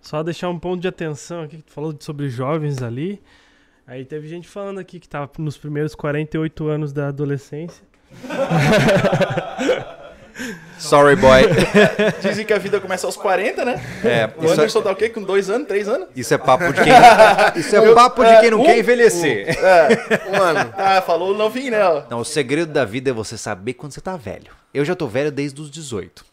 [SPEAKER 5] Só deixar um ponto de atenção aqui, que tu falou sobre jovens ali. Aí teve gente falando aqui que tava nos primeiros 48 anos da adolescência.
[SPEAKER 1] Sorry, boy.
[SPEAKER 3] Dizem que a vida começa aos 40, né?
[SPEAKER 1] É,
[SPEAKER 3] O
[SPEAKER 1] isso,
[SPEAKER 3] Anderson tá o quê? Com dois anos, três anos?
[SPEAKER 1] isso é papo de quem, isso é papo de quem não
[SPEAKER 3] um-
[SPEAKER 1] quer envelhecer.
[SPEAKER 3] É.
[SPEAKER 2] Um ano.
[SPEAKER 3] Ah, falou novinho, né? ó.
[SPEAKER 1] Não, o segredo da vida é você saber quando você tá velho. Eu já tô velho desde os 18.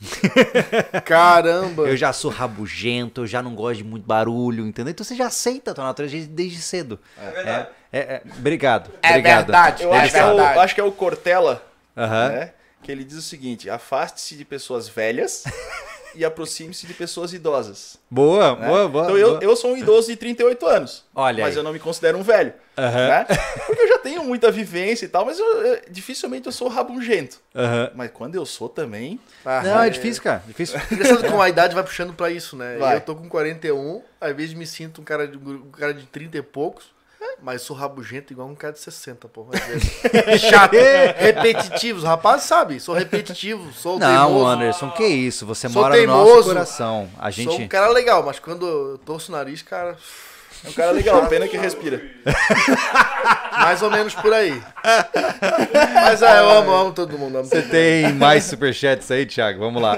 [SPEAKER 2] Caramba.
[SPEAKER 1] Eu já sou rabugento, eu já não gosto de muito barulho, entendeu? Então você já aceita a tua natureza desde cedo. É
[SPEAKER 4] verdade.
[SPEAKER 1] É, é, obrigado.
[SPEAKER 2] É
[SPEAKER 1] obrigado.
[SPEAKER 2] verdade.
[SPEAKER 3] Eu
[SPEAKER 2] É
[SPEAKER 3] acho que é, o, acho que é o Cortella
[SPEAKER 1] Aham.
[SPEAKER 3] né? Que ele diz o seguinte: afaste-se de pessoas velhas e aproxime-se de pessoas idosas.
[SPEAKER 1] Boa,
[SPEAKER 3] né?
[SPEAKER 1] boa, boa.
[SPEAKER 3] então eu,
[SPEAKER 1] boa.
[SPEAKER 3] eu sou um idoso de 38 anos.
[SPEAKER 1] Olha
[SPEAKER 3] mas
[SPEAKER 1] aí.
[SPEAKER 3] eu não me considero um velho.
[SPEAKER 1] Aham.
[SPEAKER 3] né? Porque eu já tenho muita vivência e tal, mas eu, eu- dificilmente eu sou rabugento.
[SPEAKER 1] Aham.
[SPEAKER 3] Mas quando eu sou também.
[SPEAKER 2] Ah,
[SPEAKER 1] Não, é difícil, cara. Difícil.
[SPEAKER 2] Engraçado como a idade vai puxando pra isso, né?
[SPEAKER 3] Vai.
[SPEAKER 2] Eu tô com 41, às vezes me sinto um cara de, um cara de 30 e poucos, mas sou rabugento igual um cara de 60, pô. às vezes. Chato, repetitivo. Os rapazes sabem, sou repetitivo, sou
[SPEAKER 1] Não,
[SPEAKER 2] teimoso.
[SPEAKER 1] Anderson, que isso? Você
[SPEAKER 2] Sou
[SPEAKER 1] mora no nosso
[SPEAKER 2] teimoso.
[SPEAKER 1] coração. A
[SPEAKER 2] Sou um
[SPEAKER 1] gente.
[SPEAKER 2] cara legal, mas quando eu torço o nariz, cara,
[SPEAKER 3] É um cara legal, pena que respira.
[SPEAKER 2] mais ou menos por aí. Mas é, eu amo, amo todo mundo. Amo
[SPEAKER 1] Você
[SPEAKER 2] todo mundo.
[SPEAKER 1] tem mais superchats aí, Thiago? Vamos lá.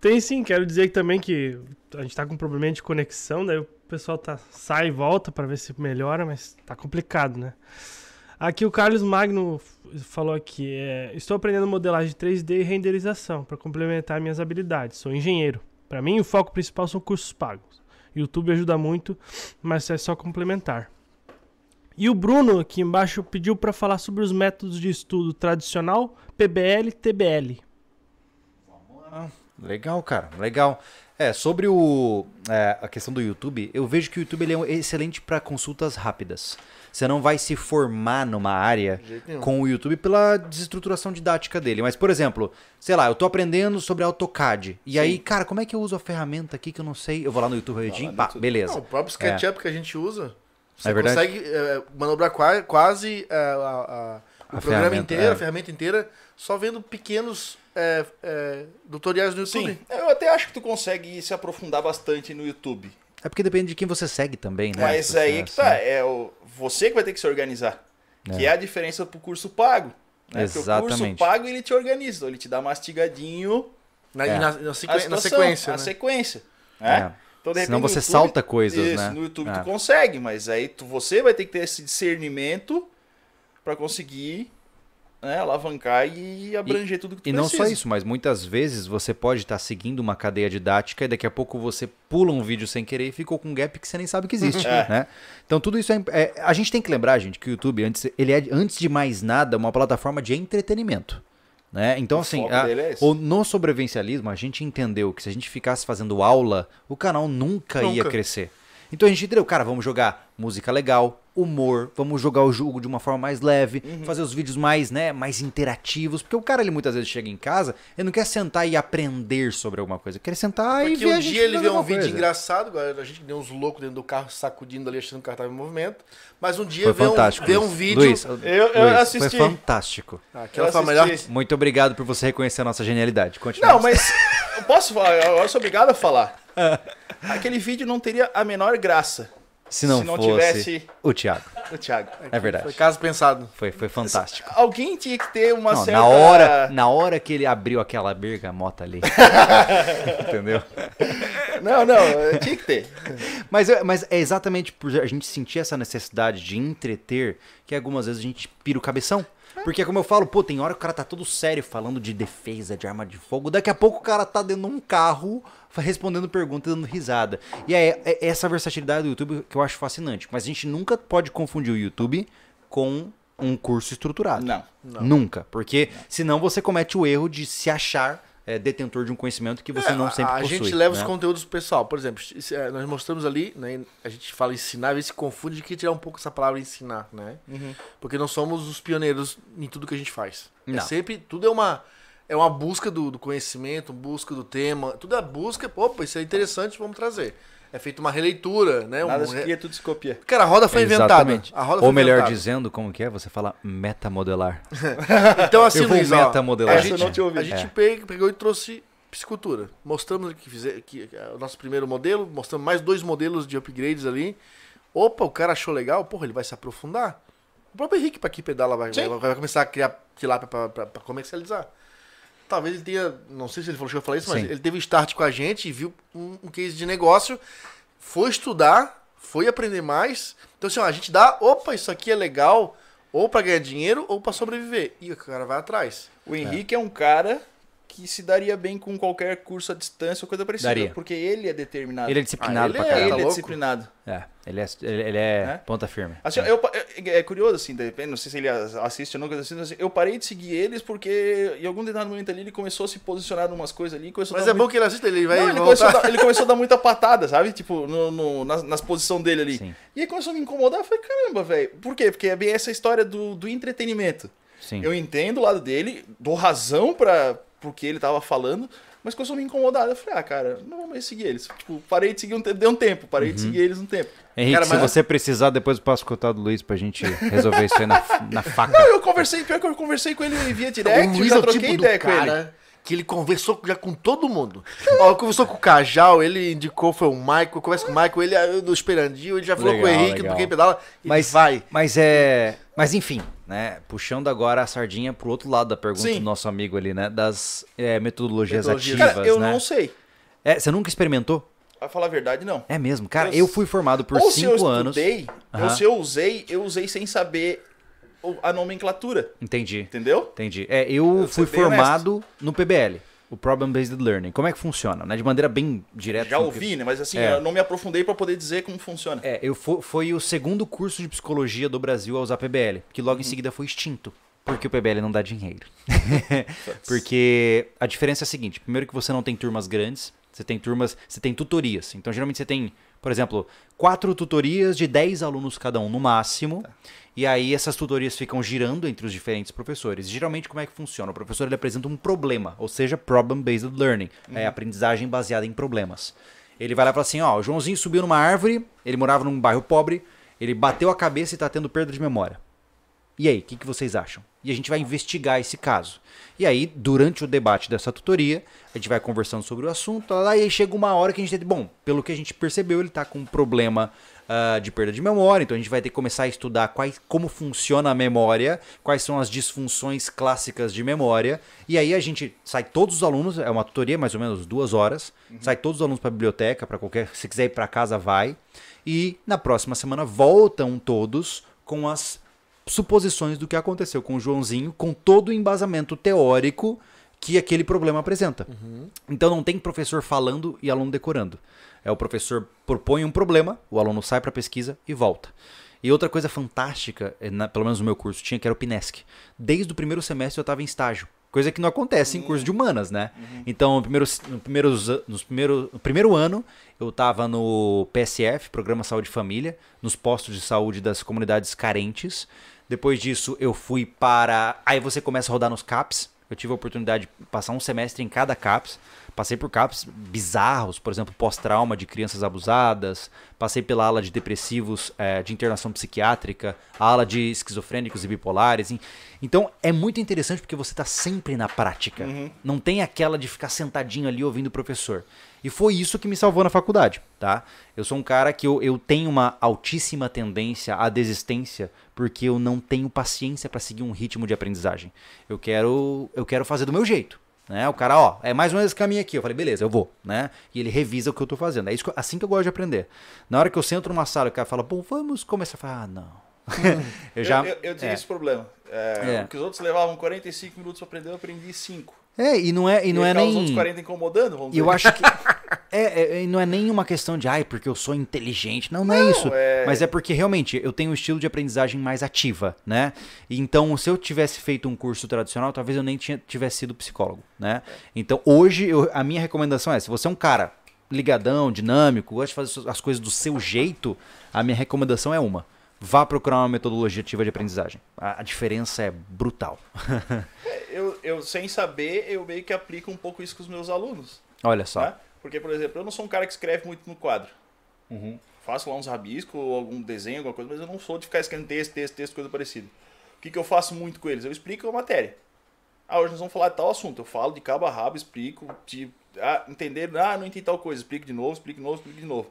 [SPEAKER 5] Tem sim, quero dizer também que a gente tá com um probleminha de conexão, daí o pessoal tá, sai e volta pra ver se melhora, mas tá complicado, né? Aqui o Carlos Magno falou aqui, é, estou aprendendo modelagem 3D e renderização para complementar minhas habilidades. Sou engenheiro. Para mim, o foco principal são cursos pagos. YouTube ajuda muito, mas é só complementar. E o Bruno aqui embaixo pediu para falar sobre os métodos de estudo tradicional, PBL TBL.
[SPEAKER 1] Legal, cara, legal. É, sobre o, é, a questão do YouTube, eu vejo que o YouTube ele é um- excelente para consultas rápidas. Você não vai se formar numa área com o YouTube pela desestruturação didática dele. Mas, por exemplo, sei lá, eu tô aprendendo sobre AutoCAD. E aí, cara, como é que eu uso a ferramenta aqui que eu não sei? Eu vou lá no YouTube rapidinho,
[SPEAKER 3] no
[SPEAKER 1] pá,
[SPEAKER 3] YouTube.
[SPEAKER 1] beleza.
[SPEAKER 2] Não, o próprio SketchUp que a gente usa, você
[SPEAKER 1] É verdade?
[SPEAKER 2] consegue é, manobrar qua- quase é, a- a- o programa inteiro,
[SPEAKER 1] é.
[SPEAKER 2] a ferramenta inteira, só vendo pequenos é, é, tutoriais no YouTube.
[SPEAKER 3] Sim, eu até acho que tu consegue se aprofundar bastante no YouTube.
[SPEAKER 1] É porque depende de quem você segue também, né?
[SPEAKER 3] Mas
[SPEAKER 1] você
[SPEAKER 3] aí
[SPEAKER 1] é
[SPEAKER 3] que
[SPEAKER 1] assim.
[SPEAKER 3] tá, é o, você que vai ter que se organizar. Que é a diferença pro curso pago. Né? Porque o curso
[SPEAKER 1] Exatamente.
[SPEAKER 3] pago ele te organiza, ele te dá mastigadinho
[SPEAKER 2] Na,
[SPEAKER 1] É.
[SPEAKER 2] e na, na, na
[SPEAKER 3] situação,
[SPEAKER 2] sequência,
[SPEAKER 3] a
[SPEAKER 2] né?
[SPEAKER 3] sequência.
[SPEAKER 1] É.
[SPEAKER 3] Né? Então, de
[SPEAKER 1] Senão você
[SPEAKER 3] YouTube-
[SPEAKER 1] salta coisas,
[SPEAKER 3] Isso,
[SPEAKER 1] né?
[SPEAKER 3] No YouTube
[SPEAKER 1] É.
[SPEAKER 3] tu consegue, mas aí tu, você vai ter que ter esse discernimento pra conseguir né, alavancar e abranger tudo que tu
[SPEAKER 1] E não
[SPEAKER 3] precisa.
[SPEAKER 1] só isso, mas muitas vezes você pode estar seguindo uma cadeia didática e daqui a pouco você pula um vídeo sem querer e ficou com um gap que você nem sabe que existe,
[SPEAKER 3] É.
[SPEAKER 1] né? Então tudo isso é, é- a gente tem que lembrar, gente, que o YouTube antes ele é antes de mais nada uma plataforma de entretenimento, né? Então
[SPEAKER 3] O
[SPEAKER 1] assim, a-
[SPEAKER 3] é
[SPEAKER 1] o- no sobrevivencialismo a gente entendeu que se a gente ficasse fazendo aula, o canal nunca, ia
[SPEAKER 2] Nunca.
[SPEAKER 1] crescer. Então a gente entendeu, cara, vamos jogar música legal, humor, vamos jogar o jogo de uma forma mais leve,
[SPEAKER 2] Uhum.
[SPEAKER 1] fazer os vídeos mais, né, mais interativos, porque o cara ele muitas vezes chega em casa, ele não quer sentar e aprender sobre alguma coisa, ele quer sentar e
[SPEAKER 2] Porque
[SPEAKER 1] ver
[SPEAKER 2] um
[SPEAKER 1] a gente
[SPEAKER 2] dia ele vê um
[SPEAKER 1] alguma
[SPEAKER 2] vídeo
[SPEAKER 1] coisa.
[SPEAKER 2] engraçado, a gente deu uns loucos dentro do carro sacudindo ali, achando que o carro estava em movimento. Mas um dia
[SPEAKER 1] Foi
[SPEAKER 2] vê um, vê um vídeo.
[SPEAKER 1] Luiz,
[SPEAKER 3] Eu- eu
[SPEAKER 1] Luiz,
[SPEAKER 3] assisti.
[SPEAKER 1] Foi fantástico.
[SPEAKER 2] Ah, aquela foi melhor.
[SPEAKER 1] Muito obrigado por você reconhecer a nossa genialidade. Continua.
[SPEAKER 3] Não, mas eu posso falar, agora eu sou obrigado a falar. Aquele vídeo não teria a menor graça
[SPEAKER 1] se não,
[SPEAKER 3] se não
[SPEAKER 1] fosse
[SPEAKER 3] tivesse-
[SPEAKER 1] o Thiago.
[SPEAKER 3] o Thiago.
[SPEAKER 1] É verdade.
[SPEAKER 2] Foi caso pensado.
[SPEAKER 1] Foi, foi fantástico.
[SPEAKER 3] Alguém tinha que ter uma
[SPEAKER 1] Não,
[SPEAKER 3] certa...
[SPEAKER 1] na hora, na hora que ele abriu aquela bergamota ali. Entendeu?
[SPEAKER 3] Não, não, tinha que ter.
[SPEAKER 1] Mas, é- mas é exatamente por a gente sentir essa necessidade de entreter que algumas vezes a gente pira o cabeção. Porque, como eu falo, pô, tem hora que o cara tá todo sério falando de defesa, de arma de fogo. Daqui a pouco o cara tá dentro de um carro respondendo perguntas, dando risada. E é, é essa versatilidade do YouTube que eu acho fascinante. Mas a gente nunca pode confundir o YouTube com um curso estruturado.
[SPEAKER 3] Não.
[SPEAKER 1] Nunca. Porque senão você comete o erro de se achar é, detentor de um conhecimento que você
[SPEAKER 2] É,
[SPEAKER 1] não
[SPEAKER 2] a-
[SPEAKER 1] sempre
[SPEAKER 2] a,
[SPEAKER 1] possui.
[SPEAKER 2] gente leva os
[SPEAKER 1] né?
[SPEAKER 2] conteúdos pro pessoal. Por exemplo, é, nós mostramos ali, né, a gente fala ensinar, vezes se confunde de que tirar um pouco essa palavra ensinar, né? Porque nós somos os pioneiros em tudo que a gente faz. É
[SPEAKER 1] Não.
[SPEAKER 2] sempre, tudo é uma é uma busca do, do conhecimento, busca do tema, tudo é busca, opa, isso é interessante, vamos trazer. É feita uma releitura, né?
[SPEAKER 3] Nada
[SPEAKER 2] um
[SPEAKER 3] se cria, tudo se copia.
[SPEAKER 2] Cara, a roda foi inventada.
[SPEAKER 1] Exatamente.
[SPEAKER 2] A roda
[SPEAKER 1] Ou
[SPEAKER 2] foi
[SPEAKER 1] melhor
[SPEAKER 2] inventada.
[SPEAKER 1] dizendo, como que é? Você fala metamodelar.
[SPEAKER 2] Então, assim,
[SPEAKER 1] Eu vou
[SPEAKER 2] Luiz,
[SPEAKER 1] metamodelar.
[SPEAKER 2] a gente, a gente
[SPEAKER 1] É.
[SPEAKER 2] pe- pegou e trouxe piscicultura. Mostramos que, fizer, que é o nosso primeiro modelo, mostramos mais dois modelos de upgrades ali. Opa, o cara achou legal, porra, ele vai se aprofundar. O próprio Henrique, pra que pedala, vai, vai, vai começar a criar tilápia pra comercializar. Talvez ele tenha, não sei se ele falou que eu falei isso, mas
[SPEAKER 1] Sim.
[SPEAKER 2] ele teve start com a gente e viu um, um case de negócio, foi estudar, foi aprender mais. Então, assim, ó, a gente dá, opa, isso aqui é legal, ou pra ganhar dinheiro ou pra sobreviver. E o cara vai atrás.
[SPEAKER 3] O Henrique é. um cara que se daria bem com qualquer curso à distância ou coisa parecida.
[SPEAKER 1] Daria.
[SPEAKER 3] Porque ele é determinado.
[SPEAKER 1] Ele é disciplinado
[SPEAKER 2] Ah, ele
[SPEAKER 1] pra
[SPEAKER 2] é,
[SPEAKER 1] caralho.
[SPEAKER 3] Ele
[SPEAKER 2] tá
[SPEAKER 3] é
[SPEAKER 2] louco?
[SPEAKER 3] disciplinado.
[SPEAKER 1] É, ele é, ele, ele é
[SPEAKER 3] Né?
[SPEAKER 1] ponta firme.
[SPEAKER 3] Assim, eu, pa- é, é curioso, assim, depende, não sei se ele as- assiste ou não, coisa assim, assim, eu parei de seguir eles porque em algum determinado momento ali ele começou a se posicionar em umas coisas ali. Começou a
[SPEAKER 2] Mas
[SPEAKER 3] dar
[SPEAKER 2] é bom
[SPEAKER 3] muito-
[SPEAKER 2] que ele assista, ele vai
[SPEAKER 3] Não, ele, começou a dar, ele começou a dar muita patada, sabe? Tipo, no, no- nas, nas posições dele ali.
[SPEAKER 1] Sim.
[SPEAKER 3] E aí começou a me incomodar. Eu falei, caramba, velho. Por quê? Porque é bem essa história do, do entretenimento.
[SPEAKER 1] Sim.
[SPEAKER 3] Eu entendo o lado dele, dou razão pra pro que ele tava falando, mas começou a me incomodar. Eu falei, ah, cara, não vou mais seguir eles. Tipo, parei de seguir um tempo, deu um tempo, parei
[SPEAKER 1] Uhum.
[SPEAKER 3] de seguir eles um tempo.
[SPEAKER 1] Henrique,
[SPEAKER 2] Cara,
[SPEAKER 1] se
[SPEAKER 2] mas-
[SPEAKER 1] você precisar, depois eu passo o contato do Luiz pra gente resolver isso aí na, na faca.
[SPEAKER 3] Não, eu conversei, pior que eu conversei com ele via direct,
[SPEAKER 2] o
[SPEAKER 3] eu
[SPEAKER 2] Luiz
[SPEAKER 3] já
[SPEAKER 2] é o
[SPEAKER 3] troquei
[SPEAKER 2] tipo do
[SPEAKER 3] ideia com ele.
[SPEAKER 2] cara que ele conversou já com todo mundo. Ó, conversou com o Cajal, ele indicou, foi o Michael, conversa com o Michael, ele é do Esperandinho, ele já falou com o
[SPEAKER 1] Legal,
[SPEAKER 2] Henrique
[SPEAKER 1] legal.
[SPEAKER 2] do Quem Pedala, ele
[SPEAKER 1] Mas
[SPEAKER 2] vai.
[SPEAKER 1] Mas é. Mas enfim, né? Puxando agora a sardinha pro outro lado da pergunta
[SPEAKER 3] Sim.
[SPEAKER 1] do nosso amigo ali, né? Das é, metodologias,
[SPEAKER 2] Metodologias.
[SPEAKER 1] ativas,
[SPEAKER 3] Cara, eu
[SPEAKER 1] né?
[SPEAKER 3] não sei.
[SPEAKER 1] É, você nunca experimentou?
[SPEAKER 3] Pra falar a verdade, não.
[SPEAKER 1] É mesmo, cara.
[SPEAKER 3] Eu-
[SPEAKER 1] Eu fui formado por
[SPEAKER 3] ou se eu
[SPEAKER 1] cinco anos.
[SPEAKER 3] estudei, ou se eu usei, eu usei sem saber a nomenclatura.
[SPEAKER 1] Entendi.
[SPEAKER 3] Entendeu?
[SPEAKER 1] Entendi. É, eu
[SPEAKER 3] Eu
[SPEAKER 1] fui formado no PBL, o Problem Based Learning. Como é que funciona? Né? De maneira bem direta.
[SPEAKER 3] Já
[SPEAKER 1] assim,
[SPEAKER 3] ouvi, né? Mas assim,
[SPEAKER 1] É.
[SPEAKER 3] eu não me aprofundei pra poder dizer como funciona.
[SPEAKER 1] É, eu fo- foi o segundo curso de psicologia do Brasil a usar PBL, que logo em seguida foi extinto. Porque o PBL não dá dinheiro. porque a diferença é a seguinte: primeiro que você não tem turmas grandes, você tem turmas, você tem tutorias. Então, geralmente você tem, por exemplo, quatro tutorias de 10 alunos cada um no máximo. E aí essas tutorias ficam girando entre os diferentes professores. Geralmente como é que funciona? O professor ele apresenta um problema, ou seja, problem based learning, é aprendizagem baseada em problemas. Ele vai lá e fala assim, ó, o Joãozinho subiu numa árvore, ele morava num bairro pobre, ele bateu a cabeça e tá tendo perda de memória. E aí, o que, que vocês acham? E a gente vai investigar esse caso. E aí, durante o debate dessa tutoria, a gente vai conversando sobre o assunto, lá, e aí chega uma hora que a gente tem. Bom, pelo que a gente percebeu, ele está com um problema ah, de perda de memória, então a gente vai ter que começar a estudar quais, como funciona a memória, quais são as disfunções clássicas de memória. E aí a gente sai todos os alunos, é uma tutoria mais ou menos duas horas, sai todos os alunos para a biblioteca, para qualquer. Se quiser ir para casa, vai. E na próxima semana voltam todos com as suposições do que aconteceu com o Joãozinho, com todo o embasamento teórico que aquele problema apresenta. Então não tem professor falando e aluno decorando. É o professor propõe um problema, o aluno sai para pesquisa e volta. E outra coisa fantástica, eh, na- pelo menos no meu curso, tinha que era o PINESC. Desde o primeiro semestre eu estava em estágio. Coisa que não acontece em curso de humanas, né? Então, no primeiro, no primeiros, an- nos no primeiro ano, eu estava no PSF, Programa Saúde Família, nos postos de saúde das comunidades carentes. Depois disso, eu fui para. Aí você começa a rodar nos CAPS. Eu tive a oportunidade de passar um semestre em cada CAPS. Passei por CAPS bizarros, por exemplo, pós-trauma de crianças abusadas. Passei pela ala de depressivos eh, de internação psiquiátrica, a ala de esquizofrênicos e bipolares. Então é muito interessante porque você está sempre na prática. Não tem aquela de ficar sentadinho ali ouvindo o professor. E foi isso que me salvou na faculdade, tá? Eu sou um cara que eu, eu tenho uma altíssima tendência à desistência porque eu não tenho paciência para seguir um ritmo de aprendizagem. Eu quero, eu quero fazer do meu jeito. Né? O cara, ó, é mais ou menos esse caminho aqui. Eu falei, beleza, eu vou, né? E ele revisa o que eu tô fazendo. É isso que assim que eu gosto de aprender. Na hora que eu sento numa sala o cara fala, bom, vamos começar. Eu falo, ah, não. eu já.
[SPEAKER 3] eu, eu, eu tinha
[SPEAKER 1] é.
[SPEAKER 3] esse problema. É,
[SPEAKER 1] É.
[SPEAKER 3] O que os outros levavam 45 minutos pra aprender, eu aprendi 5.
[SPEAKER 1] É, e não é, e não é
[SPEAKER 3] Os
[SPEAKER 1] nem.
[SPEAKER 3] outros 40 incomodando, vamos
[SPEAKER 1] E eu acho que. É, é, é, não é nem uma questão de, ai, porque eu sou inteligente. Não, não, é
[SPEAKER 3] Não,
[SPEAKER 1] isso.
[SPEAKER 3] é-
[SPEAKER 1] Mas é porque realmente eu tenho um estilo de aprendizagem mais ativa, né? E Então, se eu tivesse feito um curso tradicional, talvez eu nem tinha, tivesse sido psicólogo, né? Então, hoje, eu- a minha recomendação é: se você é um cara ligadão, dinâmico, gosta de fazer as coisas do seu jeito, a minha recomendação é uma. Vá procurar uma metodologia ativa de aprendizagem. A, a diferença é brutal.
[SPEAKER 3] eu, eu, sem saber, eu meio que aplico um pouco isso com os meus alunos.
[SPEAKER 1] Olha só.
[SPEAKER 3] Tá? Porque, por exemplo, eu não sou um cara que escreve muito no quadro.
[SPEAKER 1] Uhum.
[SPEAKER 3] Faço lá uns rabiscos, algum desenho, alguma coisa, mas eu não sou de ficar escrevendo texto, texto, texto, coisa parecida. O que, que eu faço muito com eles? Eu explico a matéria. Ah, hoje nós vamos falar de tal assunto. Eu falo de cabo a rabo, explico. De, ah, entenderam? Ah, não entendi tal coisa. Explico de novo, explico de novo, explico de novo.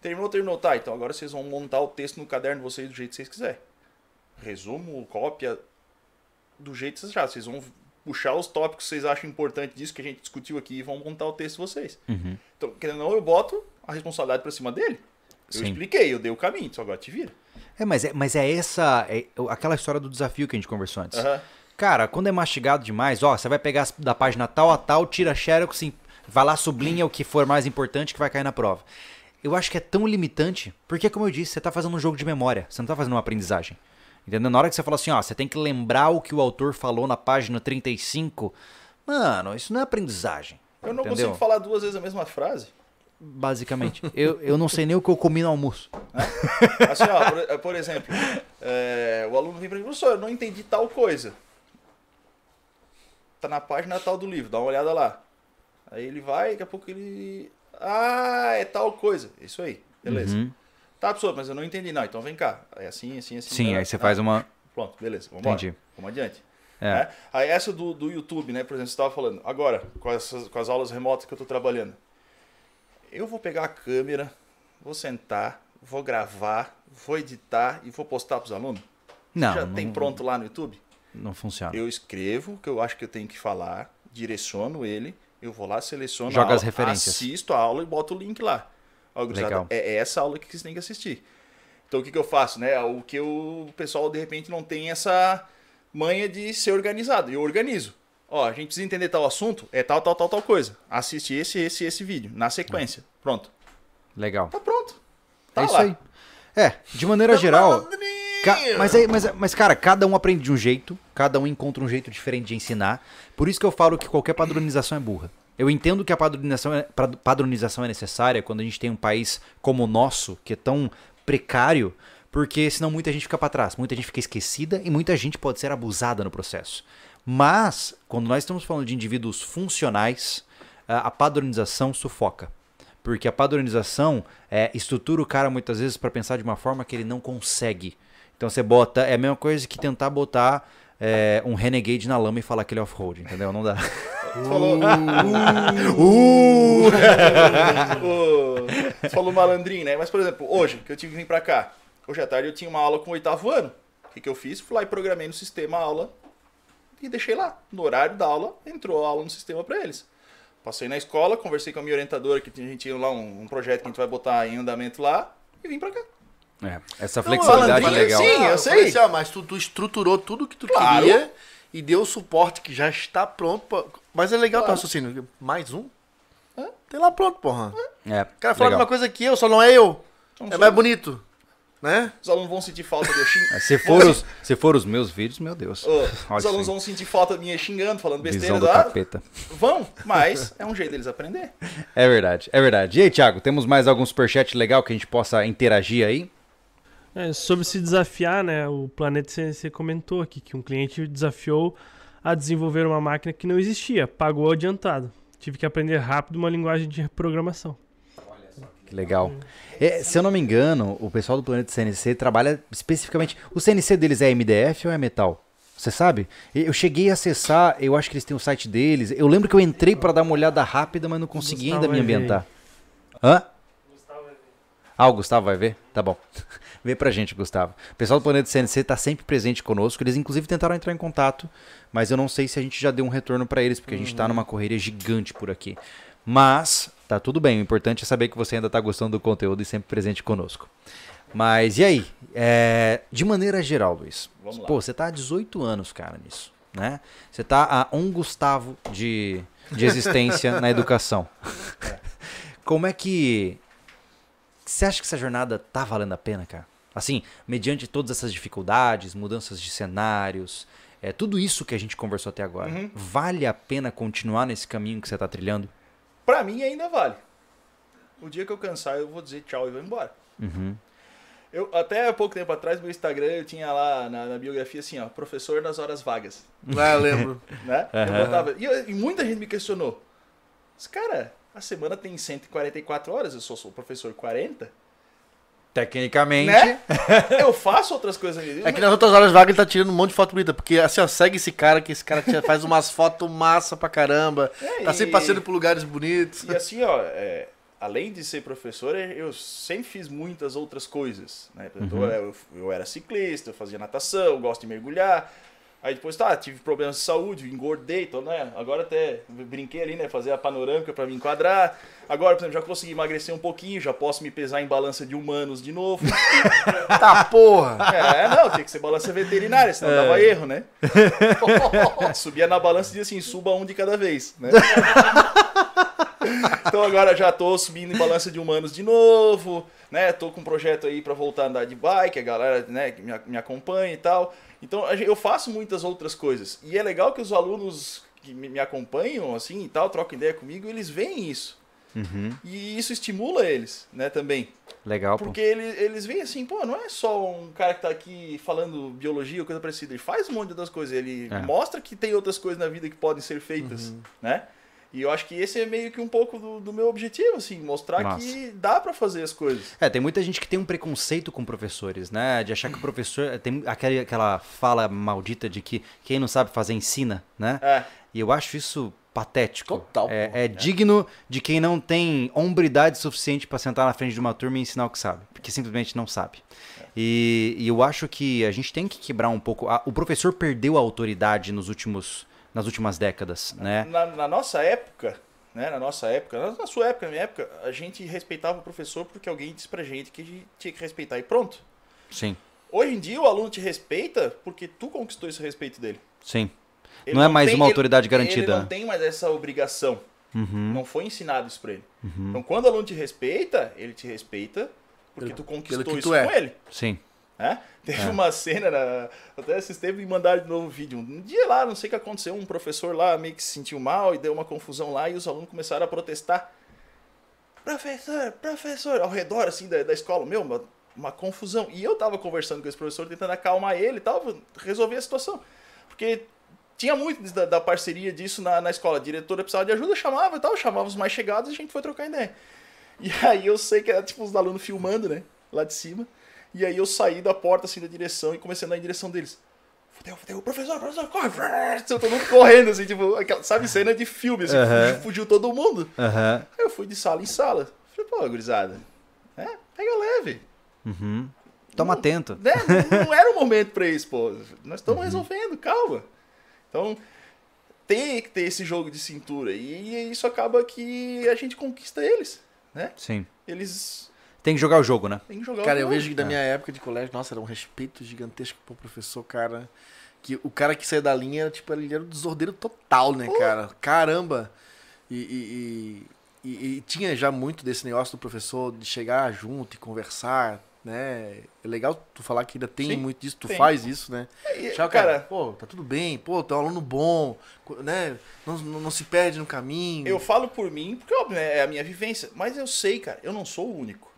[SPEAKER 3] Terminou, terminou. Tá, então agora vocês vão montar o texto no caderno de vocês do jeito que vocês quiserem. Resumo, cópia, do jeito que vocês já. Vocês vão puxar os tópicos que vocês acham importantes disso que a gente discutiu aqui e vão montar o texto de vocês.
[SPEAKER 1] Uhum.
[SPEAKER 3] Então, querendo ou não, eu boto a responsabilidade pra cima dele. Eu
[SPEAKER 1] Sim.
[SPEAKER 3] expliquei, eu dei o caminho, só agora te vira.
[SPEAKER 1] É, mas é, mas é essa. é aquela história do desafio que a gente conversou antes.
[SPEAKER 3] Aham.
[SPEAKER 1] Cara, quando é mastigado demais, ó, você vai pegar da página tal a tal, tira xerox, vai lá, sublinha o que for mais importante que vai cair na prova. Eu acho que é tão limitante, porque como eu disse, você tá fazendo um jogo de memória, você não tá fazendo uma aprendizagem. Entendeu? Na hora que você fala assim, ó, você tem que lembrar o que o autor falou na página 35, mano, isso não é aprendizagem.
[SPEAKER 3] Eu não
[SPEAKER 1] entendeu?
[SPEAKER 3] consigo falar duas vezes a mesma frase.
[SPEAKER 1] Basicamente. eu, eu não sei nem o que eu comi no almoço.
[SPEAKER 3] Assim, ó, por, por exemplo, é, o aluno vem para mim, professor, eu não entendi tal coisa. Tá na página tal do livro, dá uma olhada lá. Aí ele vai, daqui a pouco ele. Ah, é tal coisa. Isso aí, beleza.
[SPEAKER 1] Uhum.
[SPEAKER 3] Tá, professor, mas eu não entendi. Não, então vem cá. É assim, assim, assim.
[SPEAKER 1] Sim,
[SPEAKER 3] tá?
[SPEAKER 1] aí você
[SPEAKER 3] Ah,
[SPEAKER 1] faz uma.
[SPEAKER 3] Pronto, beleza, vamos embora.
[SPEAKER 1] Entendi.
[SPEAKER 3] Vamos adiante.
[SPEAKER 1] É.
[SPEAKER 3] né? Aí essa do, do YouTube, né? Por exemplo, você estava falando. Agora, com, essas, com as aulas remotas que eu estou trabalhando. Eu vou pegar a câmera, vou sentar, vou gravar, vou editar e vou postar para os alunos?
[SPEAKER 1] Não,
[SPEAKER 3] Já
[SPEAKER 1] não,
[SPEAKER 3] tem pronto lá no YouTube?
[SPEAKER 1] não funciona.
[SPEAKER 3] Eu escrevo o que eu acho que eu tenho que falar, direciono ele, eu vou lá, seleciono
[SPEAKER 1] Joga
[SPEAKER 3] a
[SPEAKER 1] as
[SPEAKER 3] aula,
[SPEAKER 1] referências.
[SPEAKER 3] assisto a aula e boto o link lá. Ó,
[SPEAKER 1] Legal.
[SPEAKER 3] É essa aula que vocês têm que assistir. Então o que, que eu faço, né? O que o pessoal de repente não tem essa manha de ser organizado. Eu organizo. Ó, a gente precisa entender tal assunto, é tal, tal, tal, tal coisa. Assiste esse, esse, esse vídeo, na sequência. Pronto.
[SPEAKER 1] Legal.
[SPEAKER 3] Tá pronto. Tá
[SPEAKER 1] é isso
[SPEAKER 3] lá.
[SPEAKER 1] aí. É, de maneira geral. Ca- mas, mas, mas, cara, cada um aprende de um jeito, cada um encontra um jeito diferente de ensinar. Por isso que eu falo que qualquer padronização é burra. Eu entendo que a padronização é, padronização é necessária quando a gente tem um país como o nosso, que é tão precário, porque senão muita gente fica pra trás, muita gente fica esquecida e muita gente pode ser abusada no processo. Mas, quando nós estamos falando de indivíduos funcionais, a a padronização sufoca. Porque a padronização é, estrutura o cara muitas vezes para pensar de uma forma que ele não consegue. Então você bota. É a mesma coisa que tentar botar é, um Renegade na lama e falar que ele é off-road, entendeu? Não dá.
[SPEAKER 3] Você falou,
[SPEAKER 1] Uh!
[SPEAKER 3] Ô, você falou malandrinho, né? Mas, por exemplo, hoje, que eu tive que vir pra cá. Hoje à tarde eu tinha uma aula com o oitavo ano. O que, que eu fiz? Fui lá e programei no sistema a aula e deixei lá. No horário da aula, entrou a aula no sistema pra eles. Passei na escola, conversei com a minha orientadora, que a gente tinha lá um, um projeto que a gente vai botar em andamento lá, e vim pra cá.
[SPEAKER 1] É, essa flexibilidade é
[SPEAKER 3] malandrinho,
[SPEAKER 1] legal.
[SPEAKER 3] sim. eu
[SPEAKER 2] eu
[SPEAKER 3] sei.
[SPEAKER 2] Assim, mas tu, tu estruturou tudo que tu
[SPEAKER 3] Claro.
[SPEAKER 2] queria e deu o suporte que já está pronto. Pra... Mas é legal o teu
[SPEAKER 3] Claro.
[SPEAKER 2] raciocínio. Mais um? Tem lá pronto, porra.
[SPEAKER 1] É,
[SPEAKER 2] O cara fala uma coisa que eu, só não é eu.
[SPEAKER 3] Então,
[SPEAKER 2] É mais bonito. Né?
[SPEAKER 3] Os alunos vão sentir falta de eu xing-
[SPEAKER 1] Se for, os, se for os meus vídeos, meu Deus. Olha
[SPEAKER 3] os alunos vão sentir falta minha xingando, falando besteira.
[SPEAKER 1] Visão do capeta.
[SPEAKER 3] vão, mas é um jeito deles aprender.
[SPEAKER 1] É verdade, é verdade. E aí, Thiago, temos mais algum superchat legal que a gente possa interagir aí?
[SPEAKER 5] É, sobre se desafiar, né? O Planeta CNC comentou aqui que um cliente desafiou a desenvolver uma máquina que não existia, pagou adiantado. Tive que aprender rápido uma linguagem de programação.
[SPEAKER 1] Que legal. É, se eu não me engano, o pessoal do Planeta CNC trabalha especificamente. O CNC deles é MDF ou é metal? Você sabe? Eu cheguei a acessar, eu acho que eles têm o site deles. Eu lembro que eu entrei pra dar uma olhada rápida, mas não consegui
[SPEAKER 5] Gustavo
[SPEAKER 1] ainda me
[SPEAKER 5] vai ver
[SPEAKER 1] ambientar. Hã? Ah, o Gustavo vai ver? Tá bom. Vê pra gente, Gustavo. O pessoal do Planeta CNC tá sempre presente conosco. Eles, inclusive, tentaram entrar em contato, mas eu não sei se a gente já deu um retorno pra eles, porque a gente tá numa correria gigante por aqui. Mas, tá tudo bem. O importante é saber que você ainda tá gostando do conteúdo e sempre presente conosco. Mas, e aí? É, de maneira geral, Luiz. Pô, você tá há 18 anos, cara, nisso. Né? Você tá a um Gustavo de, de existência na educação. Como é que você acha que essa jornada tá valendo a pena, cara? Assim, mediante todas essas dificuldades, mudanças de cenários, é, tudo isso que a gente conversou até agora,
[SPEAKER 3] Uhum.
[SPEAKER 1] vale a pena continuar nesse caminho que você tá trilhando?
[SPEAKER 3] Pra mim ainda vale. O dia que eu cansar, eu vou dizer tchau e vou embora.
[SPEAKER 1] Uhum.
[SPEAKER 3] Eu, até pouco tempo atrás, meu Instagram, eu tinha lá na, na biografia assim, ó, professor nas horas vagas,
[SPEAKER 2] Ah, eu lembro.
[SPEAKER 3] né? Eu
[SPEAKER 1] Aham.
[SPEAKER 3] botava, e, eu- e muita gente me questionou. Mas, cara, a semana tem 144 horas, eu só sou professor 40,
[SPEAKER 1] Tecnicamente,
[SPEAKER 3] né? eu faço outras coisas ali.
[SPEAKER 2] É que nas outras horas vagas ele tá tirando um monte de foto bonita. Porque assim, ó, segue esse cara que esse cara faz umas fotos massa pra caramba.
[SPEAKER 3] É,
[SPEAKER 2] Tá
[SPEAKER 3] e-
[SPEAKER 2] sempre passeando por lugares bonitos.
[SPEAKER 3] E assim, ó, é, além de ser professor, é, eu sempre fiz muitas outras coisas. Né? Exemplo,
[SPEAKER 1] Uhum.
[SPEAKER 3] eu, eu era ciclista, eu fazia natação, eu gosto de mergulhar. Aí depois, tá, tive problemas de saúde, engordei, tô, né? Agora até brinquei ali, né? Fazer a panorâmica pra me enquadrar. Agora, por exemplo, já consegui emagrecer um pouquinho, já posso me pesar em balança de humanos de novo.
[SPEAKER 2] Tá, porra!
[SPEAKER 3] É, não, tem que ser balança veterinária, senão dava erro, né? Subia na balança e dizia assim, suba um de cada vez, né? então agora já tô subindo em balança de humanos de novo, né? Tô com um projeto aí pra voltar a andar de bike, a galera, né, que me, me acompanha e tal. Então eu faço muitas outras coisas. E é legal que os alunos que me, acompanham, assim, e tal, trocam ideia comigo, eles veem isso.
[SPEAKER 1] Uhum.
[SPEAKER 3] E isso estimula eles, né, também.
[SPEAKER 1] Legal, pô.
[SPEAKER 3] Porque eles, eles veem assim, pô, não é só um cara que tá aqui falando biologia ou coisa parecida. Ele faz um monte de outras coisas. Ele
[SPEAKER 1] É.
[SPEAKER 3] mostra que tem outras coisas na vida que podem ser feitas, né? E eu acho que esse é meio que um pouco do, do meu objetivo, assim, mostrar
[SPEAKER 1] Massa.
[SPEAKER 3] que dá pra fazer as coisas.
[SPEAKER 1] É, tem muita gente que tem um preconceito com professores, né? De achar que o professor. Tem aquela, aquela fala maldita de que quem não sabe fazer ensina, né?
[SPEAKER 3] É,
[SPEAKER 1] E eu acho isso patético.
[SPEAKER 2] Total,
[SPEAKER 1] É, é digno de quem não tem hombridade suficiente pra sentar na frente de uma turma e ensinar o que sabe. Porque simplesmente não sabe. E, e eu acho que a gente tem que quebrar um pouco. a- o professor perdeu a autoridade nos últimos, nas últimas décadas, né?
[SPEAKER 3] na, na nossa época, né? Na nossa época, na, na sua época, na minha época, a gente respeitava o professor porque alguém disse pra gente que a gente tinha que respeitar e pronto.
[SPEAKER 1] Sim,
[SPEAKER 3] Hoje em dia o aluno te respeita porque tu conquistou esse respeito dele.
[SPEAKER 1] sim.
[SPEAKER 3] Ele
[SPEAKER 1] Não é mais
[SPEAKER 3] tem-
[SPEAKER 1] uma
[SPEAKER 3] ele-
[SPEAKER 1] autoridade
[SPEAKER 3] Ele
[SPEAKER 1] garantida.
[SPEAKER 3] não tem mais essa obrigação.
[SPEAKER 1] Uhum,
[SPEAKER 3] Não foi ensinado isso pra ele.
[SPEAKER 1] uhum.
[SPEAKER 3] Então, quando o aluno te respeita, ele te respeita porque
[SPEAKER 2] Pelo-
[SPEAKER 3] tu conquistou isso
[SPEAKER 2] tu é.
[SPEAKER 3] com ele.
[SPEAKER 1] Sim.
[SPEAKER 3] Né? Teve
[SPEAKER 1] É.
[SPEAKER 3] uma cena, na... até esses tempos me mandaram de novo um vídeo. Um dia lá, não sei o que aconteceu, um professor lá meio que se sentiu mal e deu uma confusão lá e os alunos começaram a protestar. Professor, professor, ao redor assim da, da escola, meu, uma, uma confusão. E eu tava conversando com esse professor, tentando acalmar ele e tal, resolver a situação. Porque tinha muito da, da parceria disso na, na escola. A diretora precisava de ajuda, chamava e tal, chamava os mais chegados e a gente foi trocar ideia. E aí eu sei que era tipo os alunos filmando, né? Lá de cima. E aí eu saí da porta assim da direção e comecei a andar em direção deles. Fudeu, fudeu, professor, professor, corre! Todo mundo correndo, assim, tipo, aquela, sabe, cena de filme, assim, fugiu, todo mundo. Aí eu fui de sala em sala. Falei, pô, gurizada, é, pega leve.
[SPEAKER 1] Uhum. Toma atento.
[SPEAKER 3] Né? Não, não era o momento pra isso, pô. Nós
[SPEAKER 1] Uhum.
[SPEAKER 3] estamos resolvendo, calma. Então, tem que ter esse jogo de cintura. E isso acaba que a gente conquista eles, né?
[SPEAKER 1] Sim.
[SPEAKER 3] Eles
[SPEAKER 1] Tem que jogar o jogo, né?
[SPEAKER 3] têm que jogar o
[SPEAKER 2] Cara, eu
[SPEAKER 3] jogo.
[SPEAKER 2] vejo que da minha época de colégio, nossa, era um respeito gigantesco pro professor, cara. Que o cara que saía da linha, era, tipo, ele era um desordeiro total, né, cara? Caramba! E, e- e- e- e tinha já muito desse negócio do professor de chegar junto e conversar, né? É legal tu falar que ainda tem
[SPEAKER 3] Sim,
[SPEAKER 2] muito disso, tu
[SPEAKER 3] tem.
[SPEAKER 2] faz isso, né?
[SPEAKER 3] E,
[SPEAKER 2] Tchau, cara. Pô, tá tudo bem, pô, tu é um aluno bom, né? Não, não, não se perde no caminho.
[SPEAKER 3] Eu falo por mim, porque óbvio, né, é a minha vivência. Mas eu sei, cara, eu não sou o único.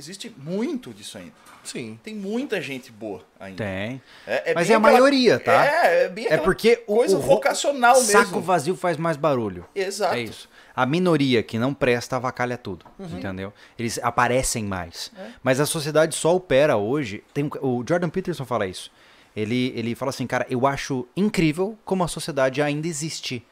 [SPEAKER 3] Existe muito disso ainda.
[SPEAKER 2] Sim.
[SPEAKER 3] Tem muita gente boa ainda.
[SPEAKER 1] Tem.
[SPEAKER 3] É, é
[SPEAKER 1] Mas é a
[SPEAKER 3] aquela-
[SPEAKER 1] maioria, tá?
[SPEAKER 3] É, é bem
[SPEAKER 1] É porque o,
[SPEAKER 3] coisa
[SPEAKER 1] o
[SPEAKER 3] vocacional
[SPEAKER 1] saco
[SPEAKER 3] mesmo.
[SPEAKER 1] vazio faz mais barulho.
[SPEAKER 3] Exato.
[SPEAKER 1] É isso. A minoria que não presta avacalha tudo,
[SPEAKER 3] Uhum.
[SPEAKER 1] entendeu? Eles aparecem mais.
[SPEAKER 3] É.
[SPEAKER 1] Mas a sociedade só opera hoje. Tem um- o Jordan Peterson fala isso. Ele, ele fala assim, cara, eu acho incrível como a sociedade ainda existe.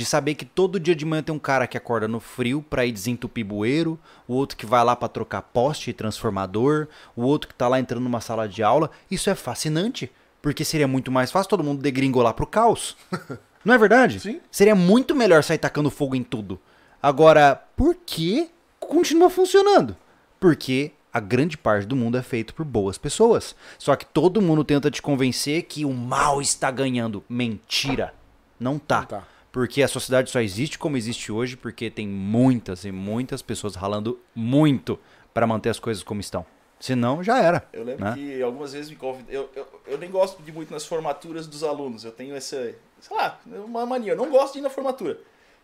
[SPEAKER 1] De saber que todo dia de manhã tem um cara que acorda no frio pra ir desentupir bueiro, o outro que vai lá pra trocar poste e transformador, o outro que tá lá entrando numa sala de aula. Isso é fascinante, porque seria muito mais fácil todo mundo degringolar pro caos. Não é verdade?
[SPEAKER 2] Sim.
[SPEAKER 1] Seria muito melhor sair tacando fogo em tudo. Agora, por que continua funcionando? Porque a grande parte do mundo é feito por boas pessoas. Só que todo mundo tenta te convencer que o mal está ganhando. Mentira. Não tá.
[SPEAKER 2] Não tá.
[SPEAKER 1] Porque a sociedade só existe como existe hoje porque tem muitas e muitas pessoas ralando muito para manter as coisas como estão. Senão, já era.
[SPEAKER 3] Eu lembro
[SPEAKER 1] né?
[SPEAKER 3] que algumas vezes me convidam. Eu, eu, eu nem gosto de ir muito nas formaturas dos alunos. Eu tenho essa. Sei lá, uma mania. Eu não gosto de ir na formatura.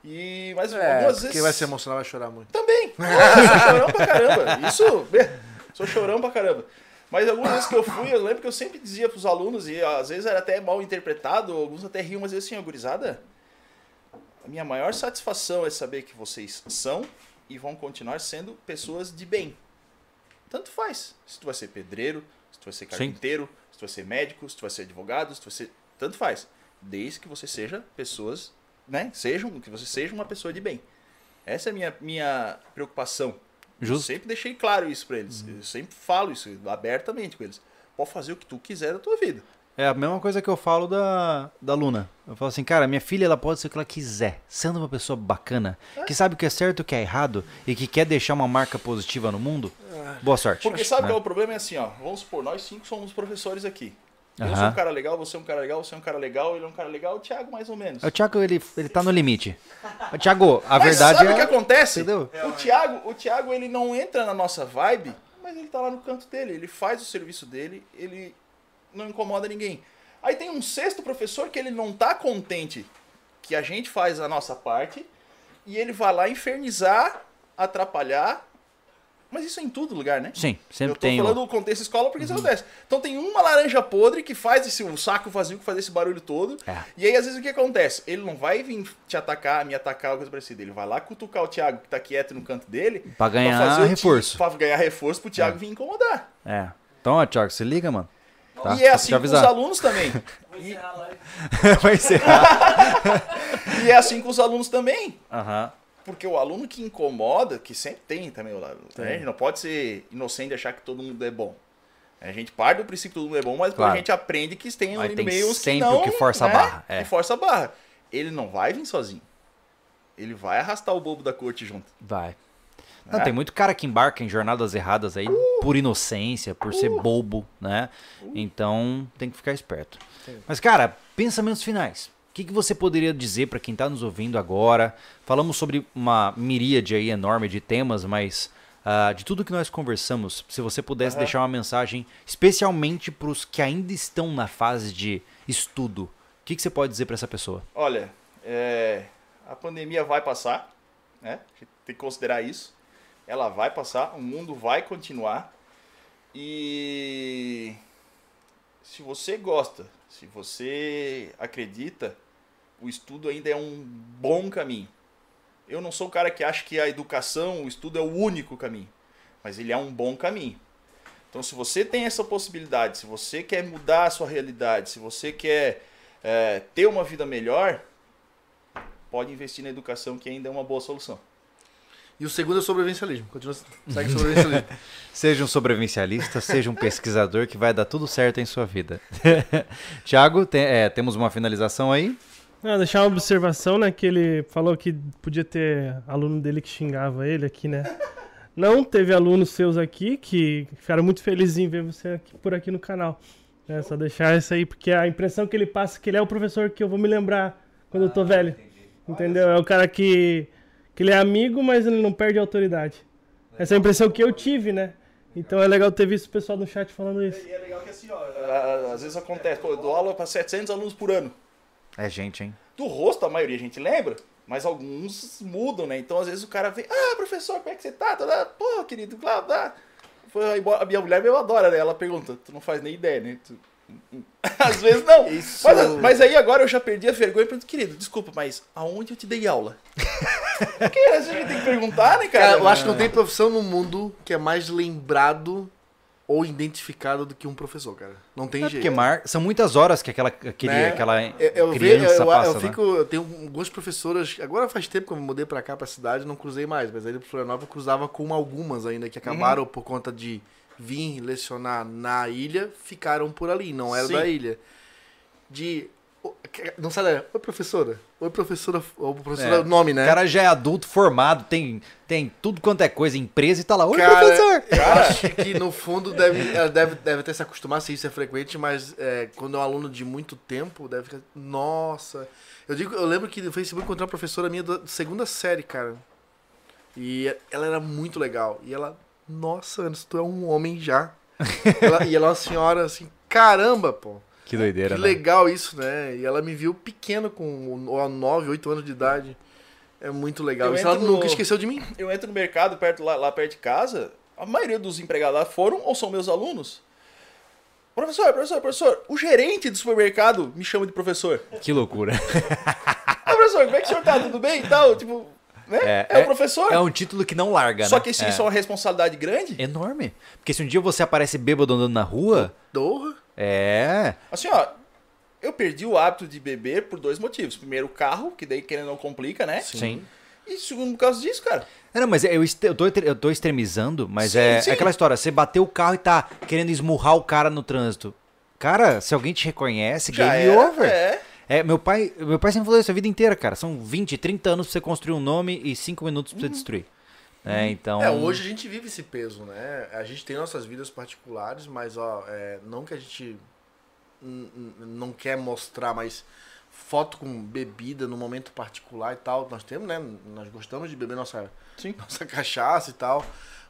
[SPEAKER 3] E, mas
[SPEAKER 2] É,
[SPEAKER 3] algumas
[SPEAKER 2] porque
[SPEAKER 3] vezes.
[SPEAKER 2] vai se emocionar, vai chorar muito.
[SPEAKER 3] Também. Eu sou chorão pra caramba. Isso. é, Sou chorão pra caramba. Mas algumas vezes que eu fui, eu lembro que eu sempre dizia pros alunos, e às vezes era até mal interpretado, alguns até riam, mas eu assim, gurizada, a minha maior satisfação é saber que vocês são e vão continuar sendo pessoas de bem. Tanto faz. Se tu vai ser pedreiro, se tu vai ser carpinteiro, se tu vai ser médico, se tu vai ser advogado, se tu vai ser. Tanto faz. Desde que você seja pessoas, né? Sejam, que você seja uma pessoa de bem. Essa é a minha, minha preocupação. Eu
[SPEAKER 1] Justo.
[SPEAKER 3] sempre deixei claro isso pra eles. Eu sempre falo isso abertamente com eles. Pode fazer o que tu quiser da tua vida.
[SPEAKER 1] É a mesma coisa que eu falo da, da Luna. Eu falo assim, cara, minha filha ela pode ser o que ela quiser, sendo uma pessoa bacana, que sabe o que é certo e o que é errado e que quer deixar uma marca positiva no mundo. Boa sorte.
[SPEAKER 3] Porque sabe
[SPEAKER 1] né?
[SPEAKER 3] qual é o problema? É assim, ó. Vamos supor, nós cinco somos professores aqui. Eu
[SPEAKER 1] Aham.
[SPEAKER 3] sou um cara legal, você é um cara legal, você é um cara legal, ele é um cara legal, o Thiago mais ou menos.
[SPEAKER 1] O Thiago, ele, ele tá no limite. O Thiago, a
[SPEAKER 3] Mas
[SPEAKER 1] verdade
[SPEAKER 3] sabe
[SPEAKER 1] é...
[SPEAKER 3] o que acontece?
[SPEAKER 1] Entendeu?
[SPEAKER 3] O Thiago, o Thiago, ele não entra na nossa vibe, mas ele tá lá no canto dele, ele faz o serviço dele, ele não incomoda ninguém. Aí tem um sexto professor que ele não tá contente que a gente faz a nossa parte e ele vai lá infernizar, atrapalhar. Mas isso é em todo lugar, né?
[SPEAKER 1] Sim, sempre
[SPEAKER 3] Eu tô
[SPEAKER 1] tem.
[SPEAKER 3] falando
[SPEAKER 1] o-
[SPEAKER 3] do contexto escola porque isso acontece. Então tem uma laranja podre que faz esse um saco vazio que faz esse barulho todo.
[SPEAKER 1] É.
[SPEAKER 3] E aí, às vezes, o que acontece? Ele não vai vir te atacar, me atacar, coisa parecida. Ele vai lá cutucar o Thiago, que tá quieto no canto dele.
[SPEAKER 1] Pra ganhar
[SPEAKER 3] o
[SPEAKER 1] reforço.
[SPEAKER 3] Pra ganhar reforço pro Thiago vir incomodar.
[SPEAKER 1] É. Então, ó, Thiago, se liga, mano. Tá?
[SPEAKER 3] E é assim com os alunos também.
[SPEAKER 4] Vou encerrar a live.
[SPEAKER 1] Vai ser.
[SPEAKER 3] e é assim com os alunos também.
[SPEAKER 1] Aham.
[SPEAKER 3] Porque o aluno que incomoda, que sempre tem também o lado. né? A gente não pode ser inocente e achar que todo mundo é bom. A gente parte do princípio que todo mundo é bom, mas
[SPEAKER 1] Claro.
[SPEAKER 3] a gente aprende que tem ali no meio uns que
[SPEAKER 1] sempre
[SPEAKER 3] não.
[SPEAKER 1] o que força a
[SPEAKER 3] né?
[SPEAKER 1] barra, é.
[SPEAKER 3] Que força a barra. Ele não vai vir sozinho. Ele vai arrastar o bobo da corte junto.
[SPEAKER 1] Vai. Não,
[SPEAKER 3] Né?
[SPEAKER 1] tem muito cara que embarca em jornadas erradas aí por inocência, por ser bobo, né? Então tem que ficar esperto. Mas, cara, pensamentos finais. O que, que você poderia dizer pra quem tá nos ouvindo agora? Falamos sobre uma miríade aí enorme de temas, mas ah, de tudo que nós conversamos, se você pudesse deixar uma mensagem especialmente pros que ainda estão na fase de estudo, o que, que você pode dizer pra essa pessoa?
[SPEAKER 3] Olha, é, a pandemia vai passar, né? A gente tem que considerar isso. Ela vai passar, o mundo vai continuar. E se você gosta, se você acredita, o estudo ainda é um bom caminho. Eu não sou o cara que acha que a educação, o estudo é o único caminho, mas ele é um bom caminho. Então, se você tem essa possibilidade, se você quer mudar a sua realidade, se você quer é, ter uma vida melhor, pode investir na educação, que ainda é uma boa solução.
[SPEAKER 2] E o segundo é sobrevivencialismo. Continua, segue sobrevivencialismo.
[SPEAKER 1] Seja um sobrevivencialista, seja um pesquisador que vai dar tudo certo em sua vida. Tiago, tem- é, temos uma finalização aí?
[SPEAKER 5] Ah, deixar uma observação, né? Que ele falou que podia ter aluno dele que xingava ele aqui, né? Não teve alunos seus aqui que ficaram muito felizes em ver você aqui- por aqui no canal. É só deixar isso aí, porque a impressão que ele passa é que ele é o professor que eu vou me lembrar quando eu tô velho. Entendeu? É o cara que, que ele é amigo, mas ele não perde a autoridade. Essa é a impressão que eu tive, né? Então é legal ter visto o pessoal no chat falando isso.
[SPEAKER 3] E é legal que assim, ó, a- às vezes acontece, pô, eu dou aula para 700 alunos por ano.
[SPEAKER 1] É gente, hein?
[SPEAKER 3] Do rosto, a maioria a gente lembra, mas alguns mudam, né? Então, às vezes o cara vem, ah, professor, como é que você tá? Tá, tá, Pô, querido, blá, blá. Foi embora- A minha mulher meu adora, né? Ela pergunta, tu não faz nem ideia, né? Tu- Às vezes não.
[SPEAKER 2] Isso.
[SPEAKER 3] Mas, mas aí agora eu já perdi a vergonha e pergunto, querido, desculpa, mas aonde eu te dei aula? Vezes a gente tem que perguntar, né, cara?
[SPEAKER 2] Cara, eu acho que não tem profissão no mundo que é mais lembrado ou identificado do que um professor, cara. Não tem
[SPEAKER 1] É
[SPEAKER 2] jeito.
[SPEAKER 1] porque mar... são muitas horas que aquela, aquele,
[SPEAKER 2] Né?
[SPEAKER 1] aquela
[SPEAKER 2] Eu, eu, ve-
[SPEAKER 1] criança
[SPEAKER 2] eu,
[SPEAKER 1] passa,
[SPEAKER 2] eu
[SPEAKER 1] né?
[SPEAKER 2] fico, eu tenho algumas professoras. Agora faz tempo que eu me mudei pra cá, pra cidade, não cruzei mais, mas aí de Florianópolis eu cruzava com algumas ainda que acabaram por conta de vir lecionar na ilha, ficaram por ali, não era
[SPEAKER 3] Sim.
[SPEAKER 2] da ilha. De. Não sai daí. Oi, professora. Oi, professora. Ou professora,
[SPEAKER 1] É.
[SPEAKER 2] nome, né?
[SPEAKER 1] O cara já é adulto, formado, tem, tem tudo quanto é coisa, empresa e tá lá. Oi,
[SPEAKER 2] Cara,
[SPEAKER 1] professor!
[SPEAKER 2] eu acho que no fundo deve, ela deve, deve ter se acostumado, se isso é frequente, mas é, quando é um aluno de muito tempo, deve ficar. Nossa. Eu digo, eu lembro que no Facebook encontrei uma professora minha da segunda série, cara. E ela era muito legal. E ela, nossa, Anderson, tu é um homem já. Ela- e ela é uma senhora assim, caramba, pô.
[SPEAKER 1] Que doideira,
[SPEAKER 2] que
[SPEAKER 1] né?
[SPEAKER 2] legal isso, né? E ela me viu pequeno, com 9, 8 anos de idade. É muito legal.
[SPEAKER 3] Eu
[SPEAKER 2] Isso ela nunca
[SPEAKER 3] no-
[SPEAKER 2] esqueceu de mim.
[SPEAKER 3] Eu entro no mercado perto, lá, lá perto de casa, a maioria dos empregados lá foram ou são meus alunos. Professor, professor, professor, o gerente do supermercado me chama de professor.
[SPEAKER 1] Que loucura.
[SPEAKER 3] Ah, professor, como é que o senhor tá? Tudo bem e tal? Tipo, né?
[SPEAKER 1] É,
[SPEAKER 3] É,
[SPEAKER 1] é-
[SPEAKER 3] o professor.
[SPEAKER 1] É um título que não larga,
[SPEAKER 3] Só
[SPEAKER 1] né?
[SPEAKER 3] que isso,
[SPEAKER 1] é.
[SPEAKER 3] isso é uma responsabilidade grande.
[SPEAKER 1] enorme. Porque se um dia você aparece bêbado andando na rua,
[SPEAKER 2] Dorra.
[SPEAKER 1] É.
[SPEAKER 3] Assim, ó, eu perdi o hábito de beber por dois motivos. Primeiro, o carro, que daí querendo não complica, né?
[SPEAKER 1] Sim.
[SPEAKER 3] E segundo, por causa disso, cara.
[SPEAKER 1] É, não, mas eu, est- eu, tô, eu tô extremizando, mas
[SPEAKER 3] Sim,
[SPEAKER 1] é,
[SPEAKER 3] sim.
[SPEAKER 1] é aquela história, você bateu o carro e tá querendo esmurrar o cara no trânsito. Cara, se alguém te reconhece,
[SPEAKER 3] Já
[SPEAKER 1] game
[SPEAKER 3] era,
[SPEAKER 1] over.
[SPEAKER 3] É.
[SPEAKER 1] É, meu pai, meu pai sempre falou isso a vida inteira, cara. São 20, 30 anos pra você construir um nome e 5 minutos pra você destruir. É, então.
[SPEAKER 2] É, hoje a gente vive esse peso, né? A gente tem nossas vidas particulares, mas ó, é, não que a gente não quer mostrar, mas foto com bebida no momento particular e tal, nós temos, né? Nós gostamos de beber nossa,
[SPEAKER 3] Sim.
[SPEAKER 2] nossa cachaça e tal.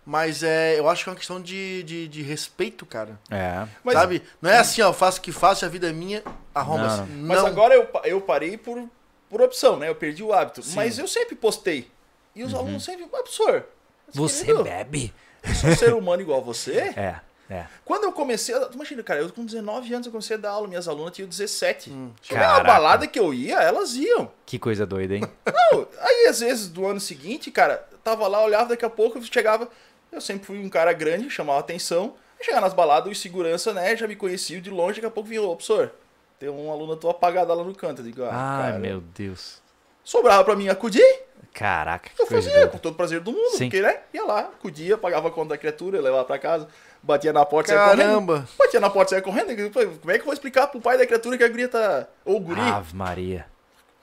[SPEAKER 2] Mas é, eu acho que é uma questão de, de, de respeito, cara.
[SPEAKER 1] É.
[SPEAKER 3] Mas-
[SPEAKER 2] Sabe? Não é assim, ó, eu faço o que faço, a vida é minha, arromba-se.
[SPEAKER 3] Mas agora eu, eu parei por, por opção, né? Eu perdi o hábito. Mas eu sempre postei. E os alunos sempre, "Ah, professor,
[SPEAKER 1] Você
[SPEAKER 3] querido,
[SPEAKER 1] bebe?
[SPEAKER 3] eu sou um ser humano igual você.
[SPEAKER 1] É, é.
[SPEAKER 3] Quando eu comecei, a- imagina, cara, eu com 19 anos eu comecei a dar aula, minhas alunas tinham 17. Chegava na
[SPEAKER 1] Caraca.
[SPEAKER 3] balada que eu ia, elas iam.
[SPEAKER 1] Que coisa doida, hein?
[SPEAKER 3] Não, aí às vezes do ano seguinte, cara, tava lá, olhava, daqui a pouco eu chegava. Eu sempre fui um cara grande, chamava atenção. Eu chegava nas baladas, os segurança, né, já me conheciam de longe, daqui a pouco vinha, ô, professor, tem uma aluna tua apagada lá no canto. Eu digo, ah,
[SPEAKER 1] Ai,
[SPEAKER 3] cara.
[SPEAKER 1] meu Deus.
[SPEAKER 3] Sobrava pra mim acudir,
[SPEAKER 1] Caraca, que
[SPEAKER 3] eu
[SPEAKER 1] coisa
[SPEAKER 3] fazia, com
[SPEAKER 1] doida.
[SPEAKER 3] todo o prazer do mundo,
[SPEAKER 1] Sim.
[SPEAKER 3] porque, né, ia lá, acudia, pagava a conta da criatura, levava pra casa, batia na porta, saia correndo.
[SPEAKER 2] Caramba!
[SPEAKER 3] Batia na porta, saia correndo. Como é que eu vou explicar pro pai da criatura que a guria tá... Ou o guri?
[SPEAKER 1] Ave Maria.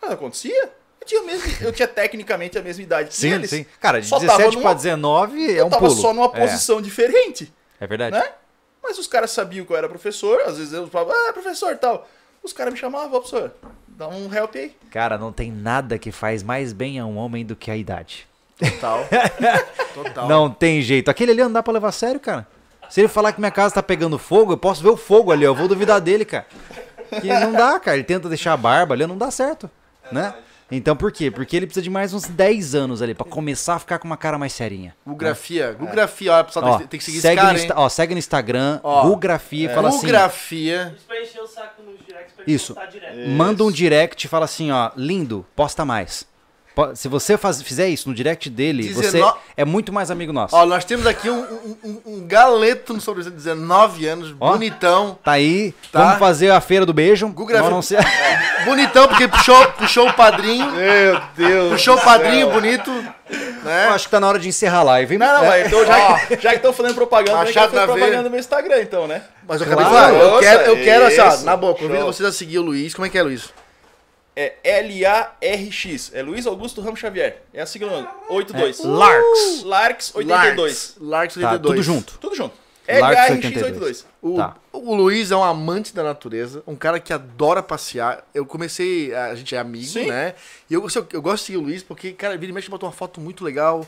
[SPEAKER 3] Mas acontecia. Eu tinha, mesmo, eu tinha tecnicamente a mesma idade que
[SPEAKER 1] Sim,
[SPEAKER 3] eles.
[SPEAKER 1] sim. Cara, de
[SPEAKER 3] Só
[SPEAKER 1] 17
[SPEAKER 3] tava
[SPEAKER 1] pra
[SPEAKER 3] numa-
[SPEAKER 1] 19 é
[SPEAKER 3] Eu
[SPEAKER 1] um
[SPEAKER 3] tava
[SPEAKER 1] pulo.
[SPEAKER 3] só numa
[SPEAKER 1] É,
[SPEAKER 3] posição diferente,
[SPEAKER 1] É, verdade.
[SPEAKER 3] né? Mas os caras sabiam que eu era professor, às vezes eu falava, ah, professor e tal. Os caras me chamavam, ó, professor, dá um help aí.
[SPEAKER 1] Cara, não tem nada que faz mais bem a um homem do que a idade.
[SPEAKER 2] Total. Total.
[SPEAKER 1] Não tem jeito. Aquele ali não dá pra levar a sério, cara. Se ele falar que minha casa tá pegando fogo, eu posso ver o fogo ali, ó. Eu vou duvidar dele, cara. Que não dá, cara. Ele tenta deixar a barba ali, não dá certo. Né? Então por quê? Porque ele precisa de mais uns 10 anos ali pra começar a ficar com uma cara mais serinha.
[SPEAKER 2] Gugrafia. Gugrafia, ó, pessoal,
[SPEAKER 1] Ó,
[SPEAKER 2] tem, que seguir esse
[SPEAKER 1] segue,
[SPEAKER 2] cara,
[SPEAKER 1] no, ó, segue no Instagram,
[SPEAKER 2] Ó,
[SPEAKER 1] Gugrafia e fala assim.
[SPEAKER 2] Gugrafia.
[SPEAKER 4] Isso pra encher o saco nos
[SPEAKER 1] Isso.
[SPEAKER 4] direto.
[SPEAKER 1] Manda um direct e fala assim, ó, lindo, posta mais. Se você faz- fizer isso no direct dele, você
[SPEAKER 2] Dezeno-
[SPEAKER 1] é muito mais amigo nosso.
[SPEAKER 2] Ó, nós temos aqui um, um, um- um galeto no sobre 19 anos,
[SPEAKER 1] Ó.
[SPEAKER 2] bonitão.
[SPEAKER 1] Tá aí,
[SPEAKER 2] Tá.
[SPEAKER 1] vamos fazer a feira do beijo.
[SPEAKER 2] Gugrafia-
[SPEAKER 1] Nós não sei-
[SPEAKER 2] Bonitão, porque puxou, puxou o padrinho.
[SPEAKER 3] Meu Deus.
[SPEAKER 2] Puxou o padrinho bonito. Né?
[SPEAKER 1] Eu acho que tá na hora de encerrar a live. hein?
[SPEAKER 3] Não, não,
[SPEAKER 1] É.
[SPEAKER 3] mas então já, que- já que estão fazendo propaganda, eu
[SPEAKER 2] Machado
[SPEAKER 3] quero fazer
[SPEAKER 2] na veia.
[SPEAKER 3] propaganda no meu Instagram, então, né?
[SPEAKER 2] Mas eu acabei de
[SPEAKER 1] Claro.
[SPEAKER 2] falar. Eu quero, eu quero assim, ó,
[SPEAKER 3] isso.
[SPEAKER 2] na boa, convido
[SPEAKER 3] Show.
[SPEAKER 2] vocês a seguir o Luiz. Como é que é, Luiz?
[SPEAKER 3] É L-A-R-X. É Luiz Augusto Ramos Xavier. É a sigla 82.
[SPEAKER 1] É, Larks.
[SPEAKER 3] Larks 82.
[SPEAKER 2] Larks, Larks
[SPEAKER 1] Tá,
[SPEAKER 2] 82.
[SPEAKER 1] tudo junto.
[SPEAKER 3] Tudo junto.
[SPEAKER 1] Larks
[SPEAKER 3] L-A-R-X 82.
[SPEAKER 2] O,
[SPEAKER 1] Tá.
[SPEAKER 2] o Luiz é um amante da natureza, um cara que adora passear. Eu comecei, a gente é amigo,
[SPEAKER 3] Sim.
[SPEAKER 2] né? E eu, eu, eu gosto de seguir o Luiz porque, cara, vira e mexe bota uma foto muito legal,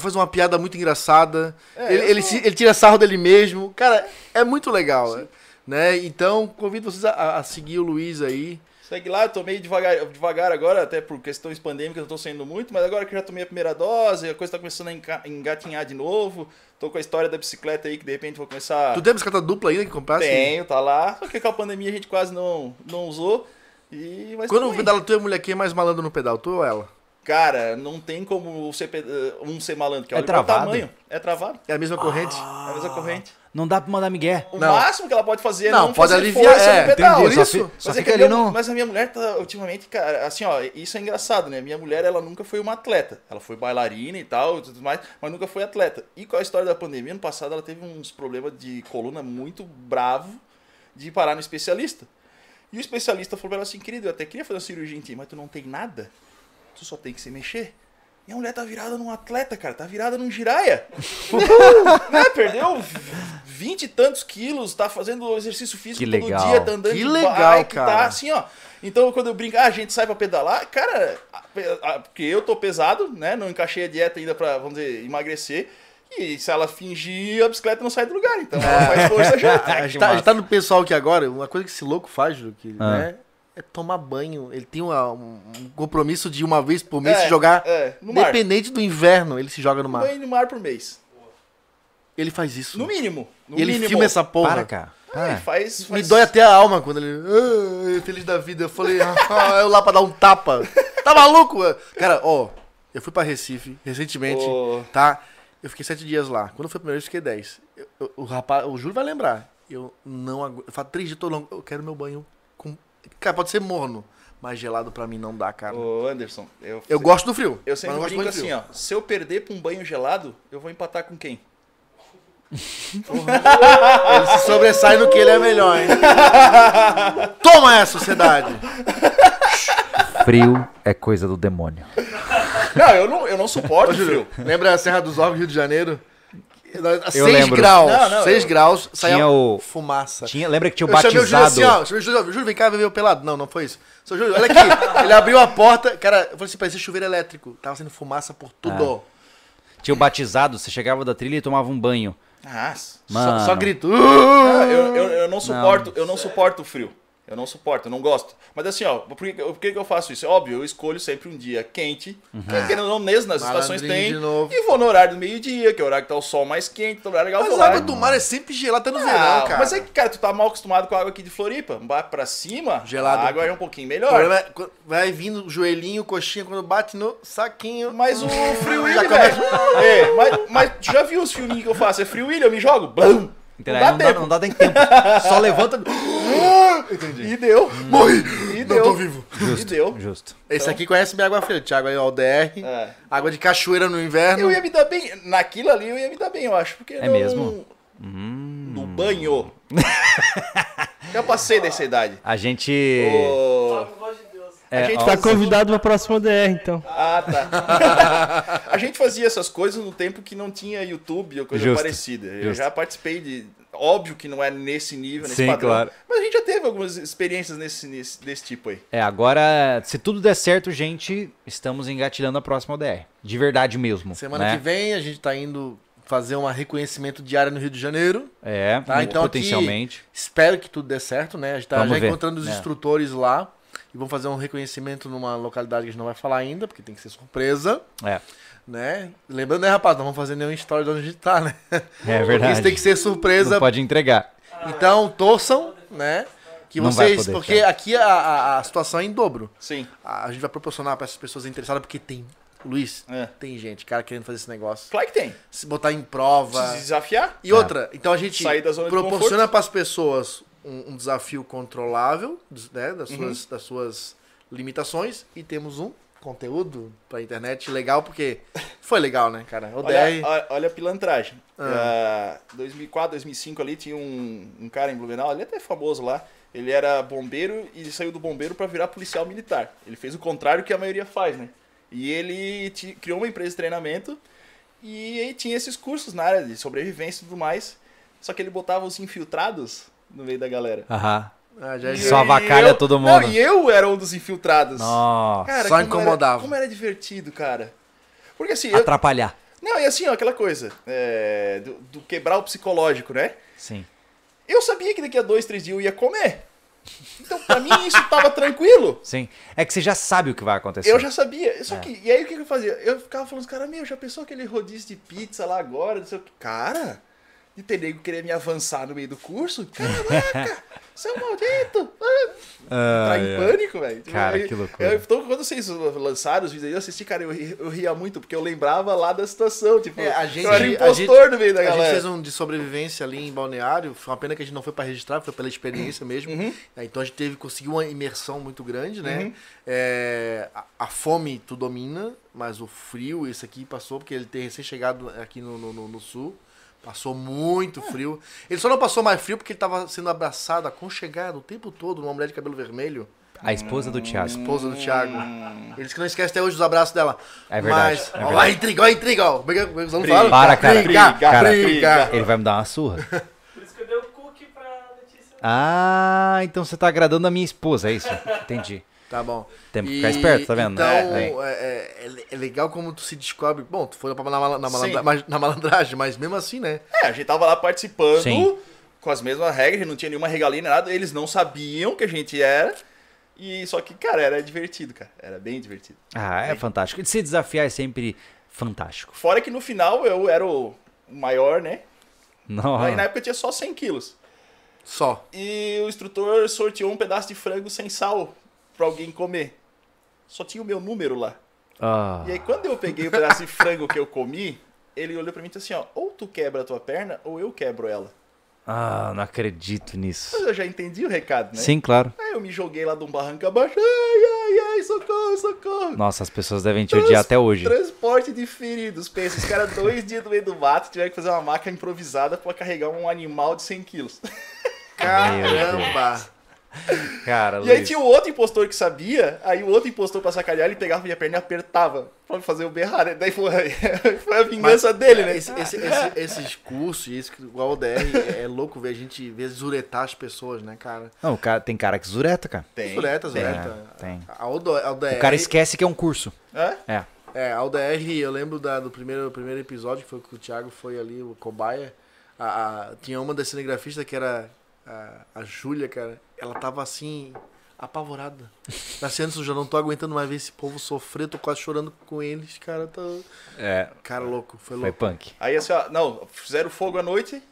[SPEAKER 2] faz uma piada muito engraçada.
[SPEAKER 3] É,
[SPEAKER 2] ele, ele,
[SPEAKER 3] sou-
[SPEAKER 2] ele tira sarro dele mesmo. Cara, é muito legal, né? Então, convido vocês a, a seguir o Luiz aí.
[SPEAKER 3] Segue lá, eu tô meio devagar, devagar agora, até por questões pandêmicas, eu tô saindo muito, mas agora que eu já tomei a primeira dose, a coisa tá começando a engatinhar de novo. Tô com a história da bicicleta aí, que de repente vou começar.
[SPEAKER 2] Tu tem a bicicleta dupla ainda que comprasse?
[SPEAKER 3] Tenho, tá lá. Só que com a pandemia a gente quase não, não usou. E, mas
[SPEAKER 2] Quando
[SPEAKER 3] aí.
[SPEAKER 2] pedalo, tu é mulher, quem é mais malandro no pedal? Tu ou ela?
[SPEAKER 3] Cara, não tem como ser, pe- um ser malandro, que
[SPEAKER 1] É
[SPEAKER 3] olha o tamanho. É travado.
[SPEAKER 2] É a mesma corrente?
[SPEAKER 3] É a mesma corrente.
[SPEAKER 1] Não dá pra mandar migué.
[SPEAKER 3] O
[SPEAKER 2] Não.
[SPEAKER 3] máximo que ela pode fazer é
[SPEAKER 2] Não,
[SPEAKER 3] não,
[SPEAKER 2] pode
[SPEAKER 3] fazer
[SPEAKER 2] aliviar,
[SPEAKER 3] força
[SPEAKER 2] é,
[SPEAKER 3] no pedal.
[SPEAKER 1] entendi, só
[SPEAKER 2] isso.
[SPEAKER 1] fi-
[SPEAKER 3] Mas,
[SPEAKER 1] só
[SPEAKER 3] é a
[SPEAKER 1] ali
[SPEAKER 3] minha,
[SPEAKER 1] no...
[SPEAKER 3] mas a minha mulher tá ultimamente, cara, assim, ó, isso é engraçado, né? Minha mulher, ela nunca foi uma atleta. Ela foi bailarina e tal, e tudo mais, mas nunca foi atleta. E com a história da pandemia, ano passado ela teve uns problemas de coluna muito bravo de parar no especialista. E o especialista falou pra ela assim, querido, eu até queria fazer uma cirurgia em ti, mas tu não tem nada? Tu só tem que se mexer. Minha mulher tá virada num atleta, cara, tá virada num giraia. né? Perdeu vinte e tantos quilos, tá fazendo exercício físico
[SPEAKER 1] Que
[SPEAKER 3] todo
[SPEAKER 1] legal.
[SPEAKER 3] dia, tá andando
[SPEAKER 2] Que
[SPEAKER 3] de
[SPEAKER 2] legal,
[SPEAKER 3] bike,
[SPEAKER 2] cara.
[SPEAKER 3] tá assim, ó. Então, quando eu brinco, ah, a gente sai pra pedalar, cara, porque eu tô pesado, né? Não encaixei a dieta ainda pra, vamos dizer, emagrecer. E se ela fingir, a bicicleta não sai do lugar. Então, ela faz força junto.
[SPEAKER 2] A gente, tá, a gente tá no pessoal aqui agora, uma coisa que esse louco faz, Ju, que,
[SPEAKER 1] Ah.
[SPEAKER 2] né? É tomar banho. Ele tem uma- um, compromisso de uma vez por mês
[SPEAKER 3] É,
[SPEAKER 2] se jogar.
[SPEAKER 3] é, no mar.
[SPEAKER 2] Independente do inverno, ele se joga no
[SPEAKER 3] Um
[SPEAKER 2] mar.
[SPEAKER 3] banho no mar por mês.
[SPEAKER 2] Ele faz isso.
[SPEAKER 3] No mínimo. No
[SPEAKER 2] ele
[SPEAKER 3] mínimo.
[SPEAKER 2] filma essa porra.
[SPEAKER 1] Para, cara.
[SPEAKER 3] É,
[SPEAKER 1] Para.
[SPEAKER 3] faz,
[SPEAKER 2] Me
[SPEAKER 3] faz-
[SPEAKER 2] dói até a alma quando ele. "Ah, feliz da vida. Eu falei, ah, eu lá pra dar um tapa. Tá maluco? Cara, ó, eu fui pra Recife recentemente,
[SPEAKER 3] Ô.
[SPEAKER 2] tá? Eu fiquei sete dias lá. Quando foi a primeira vez, eu fiquei dez. Eu- eu- o rapaz, o Júlio vai lembrar. Eu não aguento. Eu falo três dias, tô longo. Eu quero meu banho. Cara, pode ser morno, mas gelado pra mim não dá, cara.
[SPEAKER 3] Ô, Anderson, eu,
[SPEAKER 2] Eu gosto do frio.
[SPEAKER 3] eu sempre
[SPEAKER 2] gosto
[SPEAKER 3] brinco
[SPEAKER 2] muito
[SPEAKER 3] assim,
[SPEAKER 2] frio.
[SPEAKER 3] ó. Se eu perder pra um banho gelado, eu vou empatar com quem?
[SPEAKER 2] Ele se sobressai no que ele é melhor, hein? Toma essa, sociedade.
[SPEAKER 1] Frio é coisa do demônio.
[SPEAKER 3] Não, eu não, eu não suporto
[SPEAKER 2] Ô, Júlio,
[SPEAKER 3] frio.
[SPEAKER 2] lembra a Serra dos Ovos, Rio de Janeiro? A 6
[SPEAKER 1] lembro.
[SPEAKER 2] graus.
[SPEAKER 3] Não, não,
[SPEAKER 2] 6
[SPEAKER 3] eu-
[SPEAKER 2] graus, saía
[SPEAKER 1] Tinha o-
[SPEAKER 2] fumaça.
[SPEAKER 1] Tinha, lembra que tinha o
[SPEAKER 2] Eu chamei o Júlio
[SPEAKER 1] batizado?
[SPEAKER 2] assim, ó. Chamei o Júlio, Júlio, vem cá, ver o pelado. Não, não foi isso. Seu Júlio, olha aqui. ele abriu a porta, cara, eu falei assim, parecia chuveiro elétrico. Tava saindo fumaça por tudo.
[SPEAKER 1] Tinha o batizado, você chegava da trilha e tomava um banho.
[SPEAKER 3] Ah,
[SPEAKER 1] Mano.
[SPEAKER 2] Só, só grito.
[SPEAKER 3] Ah, eu, eu, eu não suporto, eu não suporto o frio. Eu não suporto, eu não gosto. Mas assim, ó, por que, por que que eu faço isso? É óbvio, eu escolho sempre um dia quente, querendo ou não, mesmo nas estações tem. E vou no horário do meio-dia, que é o horário que tá o sol mais quente, então é legal
[SPEAKER 2] Mas a água do mar é sempre gelada até no
[SPEAKER 3] Ah,
[SPEAKER 2] verão, cara.
[SPEAKER 3] Mas é que, cara, tu tá mal acostumado com a água aqui de Floripa. Vai pra cima,
[SPEAKER 2] Gelado.
[SPEAKER 3] a água é um pouquinho melhor.
[SPEAKER 2] é vai vindo o joelhinho, coxinha, quando bate no saquinho.
[SPEAKER 3] Mas o
[SPEAKER 2] Já
[SPEAKER 3] Willy, velho. É, mas, mas tu já viu os filminhos que eu faço? É Willy, eu me jogo. Bum!
[SPEAKER 1] Entendeu?
[SPEAKER 3] Não dá
[SPEAKER 1] Não dá,
[SPEAKER 3] tempo.
[SPEAKER 1] não dá nem tempo. Só levanta.
[SPEAKER 3] E deu.
[SPEAKER 2] Morri!
[SPEAKER 3] E
[SPEAKER 2] Não
[SPEAKER 3] deu.
[SPEAKER 2] tô vivo.
[SPEAKER 3] E deu.
[SPEAKER 1] Justo.
[SPEAKER 2] Esse aqui conhece minha água fria. Thiago aí, ó, o DR.
[SPEAKER 3] É.
[SPEAKER 2] Água de cachoeira no inverno.
[SPEAKER 3] Eu ia me dar bem. Naquilo ali eu ia me dar bem, eu acho. Porque
[SPEAKER 1] É
[SPEAKER 3] não-
[SPEAKER 1] mesmo?
[SPEAKER 3] No banho. Já passei dessa idade.
[SPEAKER 1] A gente.
[SPEAKER 3] Ô,
[SPEAKER 1] É,
[SPEAKER 3] a gente
[SPEAKER 5] Tá convidado pra próxima DR, então.
[SPEAKER 3] Ah, tá. a gente fazia essas coisas no tempo que não tinha YouTube ou coisa
[SPEAKER 1] Justo,
[SPEAKER 3] parecida. Eu
[SPEAKER 1] justo.
[SPEAKER 3] já participei de. Óbvio que não é nesse nível, nesse
[SPEAKER 1] Sim,
[SPEAKER 3] padrão.
[SPEAKER 1] claro.
[SPEAKER 3] Mas a gente já teve algumas experiências nesse, nesse- desse tipo aí.
[SPEAKER 1] É, agora, se tudo der certo, gente, estamos engatilhando a próxima ODR. De verdade mesmo.
[SPEAKER 2] Semana
[SPEAKER 1] né?
[SPEAKER 2] que vem a gente tá indo fazer um reconhecimento diário no Rio de Janeiro.
[SPEAKER 1] É,
[SPEAKER 2] Tá, então aqui-
[SPEAKER 1] potencialmente.
[SPEAKER 2] Espero que tudo dê certo, né? A gente tá
[SPEAKER 1] Vamos
[SPEAKER 2] já
[SPEAKER 1] ver.
[SPEAKER 2] encontrando os
[SPEAKER 1] É.
[SPEAKER 2] instrutores lá. E vamos fazer um reconhecimento numa localidade que a gente não vai falar ainda, porque tem que ser surpresa,
[SPEAKER 1] É,
[SPEAKER 2] né? Lembrando, né, rapaz? Não vamos fazer nenhum story de onde a gente tá, né?
[SPEAKER 1] é verdade.
[SPEAKER 2] Isso tem que ser surpresa.
[SPEAKER 1] Não pode entregar.
[SPEAKER 2] Então, torçam, né? Que
[SPEAKER 1] Não
[SPEAKER 2] vocês.
[SPEAKER 1] poder,
[SPEAKER 2] porque
[SPEAKER 1] cara.
[SPEAKER 2] aqui a, a, a situação é em dobro.
[SPEAKER 3] Sim.
[SPEAKER 2] A, a gente vai proporcionar para essas pessoas interessadas, porque tem. Luiz,
[SPEAKER 3] É.
[SPEAKER 2] tem gente, cara, querendo fazer esse negócio.
[SPEAKER 3] Claro que tem.
[SPEAKER 2] Se botar em prova.
[SPEAKER 3] Se desafiar.
[SPEAKER 2] E outra, então a gente
[SPEAKER 3] Sair da zona de
[SPEAKER 2] proporciona para as pessoas um, um desafio controlável, né, das, suas, das suas limitações, e temos um conteúdo pra internet legal, porque foi legal, né, cara? O
[SPEAKER 3] Olha, olha, olha a pilantragem.
[SPEAKER 2] Ah.
[SPEAKER 3] Ah, 2004, 2005 ali tinha um, um cara em Blumenau, ele é até famoso lá. Ele era bombeiro e saiu do bombeiro pra virar policial militar. Ele fez o contrário que a maioria faz, né? E ele criou uma empresa de treinamento e aí tinha esses cursos na área de sobrevivência e tudo mais. Só que ele botava os infiltrados no meio da galera.
[SPEAKER 1] Aham.
[SPEAKER 2] Ah, já-
[SPEAKER 3] E
[SPEAKER 1] Só
[SPEAKER 3] eu-
[SPEAKER 1] avacalha
[SPEAKER 3] eu-
[SPEAKER 1] todo
[SPEAKER 3] Não,
[SPEAKER 1] mundo.
[SPEAKER 3] e eu era um dos infiltrados.
[SPEAKER 1] Nossa.
[SPEAKER 3] Cara,
[SPEAKER 2] Só
[SPEAKER 3] como
[SPEAKER 2] incomodava.
[SPEAKER 3] Era, como era divertido, cara. Porque assim, eu,
[SPEAKER 1] Atrapalhar.
[SPEAKER 3] não, e assim, ó, aquela coisa, é, do, do quebrar o psicológico, né?
[SPEAKER 1] Sim.
[SPEAKER 3] Eu sabia que daqui a dois, três dias eu ia comer. Então, pra mim, isso tava tranquilo.
[SPEAKER 1] Sim. É que você já sabe o que vai acontecer.
[SPEAKER 3] Eu já sabia. Só
[SPEAKER 1] É.
[SPEAKER 3] que, e aí o que que eu fazia? Eu ficava falando, cara, meu, já pensou aquele rodízio de pizza lá agora? Não sei o que. Cara, de ter nego querer me avançar no meio do curso? Caraca, seu maldito! Ah, Entrar em pânico, velho.
[SPEAKER 1] Cara,
[SPEAKER 3] eu-
[SPEAKER 1] que loucura.
[SPEAKER 3] eu- então, quando vocês lançaram os vídeos aí, eu assisti, cara, eu, eu ria muito, porque eu lembrava lá da situação. Tipo,
[SPEAKER 2] É, a gente-
[SPEAKER 3] eu era
[SPEAKER 2] a
[SPEAKER 3] impostor
[SPEAKER 2] gente-
[SPEAKER 3] no meio da
[SPEAKER 2] A gente
[SPEAKER 3] galera.
[SPEAKER 2] fez um de sobrevivência ali em Balneário. Foi uma pena que a gente não foi pra registrar, foi pela experiência mesmo.
[SPEAKER 3] Uhum.
[SPEAKER 2] É, Então a gente teve conseguiu uma imersão muito grande, né? É, a, a fome tu domina, mas o frio, esse aqui passou, porque ele tem recém-chegado aqui no, no, no- no sul. Passou muito frio. Ele só não passou mais frio porque ele tava sendo abraçado, aconchegado o tempo todo numa mulher de cabelo vermelho,
[SPEAKER 1] A esposa do Thiago.
[SPEAKER 2] esposa do Thiago. Ele disse que não esquece até hoje os abraços dela.
[SPEAKER 1] É verdade,
[SPEAKER 2] Mas,
[SPEAKER 1] é
[SPEAKER 2] ó,
[SPEAKER 1] verdade.
[SPEAKER 2] lá, intriga, ó, intriga, ó. Como é que os falam?
[SPEAKER 1] Para, cara.
[SPEAKER 2] Briga,
[SPEAKER 1] Cara,
[SPEAKER 2] briga.
[SPEAKER 1] Ele vai me dar uma surra.
[SPEAKER 4] Por isso que eu dei o cookie pra Letícia.
[SPEAKER 1] Ah, então você tá agradando a minha esposa, é isso? Entendi.
[SPEAKER 2] Tá bom.
[SPEAKER 1] Temos que ficar esperto, tá vendo?
[SPEAKER 2] Então,
[SPEAKER 1] É,
[SPEAKER 2] é, é- é legal como tu se descobre. Bom, tu foi na, mala- na, malandra- na malandragem, mas mesmo assim, né?
[SPEAKER 3] É, a gente tava lá participando
[SPEAKER 1] Sim.
[SPEAKER 3] com as mesmas regras, não tinha nenhuma regalia nem nada, eles não sabiam que a gente era. E só que, cara, era divertido, cara. Era bem divertido.
[SPEAKER 1] Ah, é fantástico. Se desafiar é sempre fantástico.
[SPEAKER 3] Fora que no final eu era o maior, né?
[SPEAKER 1] Não.
[SPEAKER 3] Aí na época eu tinha só 100 quilos.
[SPEAKER 2] Só.
[SPEAKER 3] E o instrutor sorteou um pedaço de frango sem sal pra alguém comer. Só tinha o meu número lá.
[SPEAKER 1] Ah,
[SPEAKER 3] E aí quando eu peguei o pedaço de frango que eu comi, ele olhou pra mim e disse assim, ó, ou tu quebra a tua perna ou eu quebro ela.
[SPEAKER 1] ah, não acredito nisso.
[SPEAKER 3] Mas eu já entendi o recado, né?
[SPEAKER 1] Sim, claro.
[SPEAKER 3] Aí eu me joguei lá de um barranco abaixo, ai, ai, ai,
[SPEAKER 2] socorro, socorro.
[SPEAKER 1] Nossa, as pessoas devem te odiar até hoje.
[SPEAKER 3] Transporte de feridos. Pensa, os caras dois dias no meio do mato tiveram que fazer uma maca improvisada pra carregar um animal de 100 quilos.
[SPEAKER 2] Caramba.
[SPEAKER 1] Cara,
[SPEAKER 3] E aí
[SPEAKER 1] Luiz,
[SPEAKER 3] tinha o outro impostor que sabia, aí o outro impostor pra sacanear, ele pegava minha perna e apertava pra fazer o berrar, né? Daí foi, foi a vingança dele, né?
[SPEAKER 2] Esse- esse- esse- esses cursos, esse, igual o DR, é, é louco ver a gente ver zuretar as pessoas, né, cara?
[SPEAKER 1] Não, o cara, tem cara que zureta, cara.
[SPEAKER 3] Tem.
[SPEAKER 2] Zureta, zureta.
[SPEAKER 1] tem.
[SPEAKER 2] A a UDR,
[SPEAKER 1] O cara esquece que é um curso.
[SPEAKER 3] Hã?
[SPEAKER 1] É.
[SPEAKER 2] É, a UDR, eu lembro da- do primeiro, primeiro episódio, que foi que o Thiago foi ali, o cobaia. A, a- tinha uma das cinegrafistas que era a, a Júlia, cara. Ela tava assim, apavorada. Nascendo, eu já não tô aguentando mais ver esse povo sofrer, tô quase chorando com eles, cara. Tô...
[SPEAKER 1] É,
[SPEAKER 2] Cara, louco, foi
[SPEAKER 1] foi
[SPEAKER 2] louco.
[SPEAKER 1] punk.
[SPEAKER 3] Aí assim, ó, não, fizeram fogo à noite,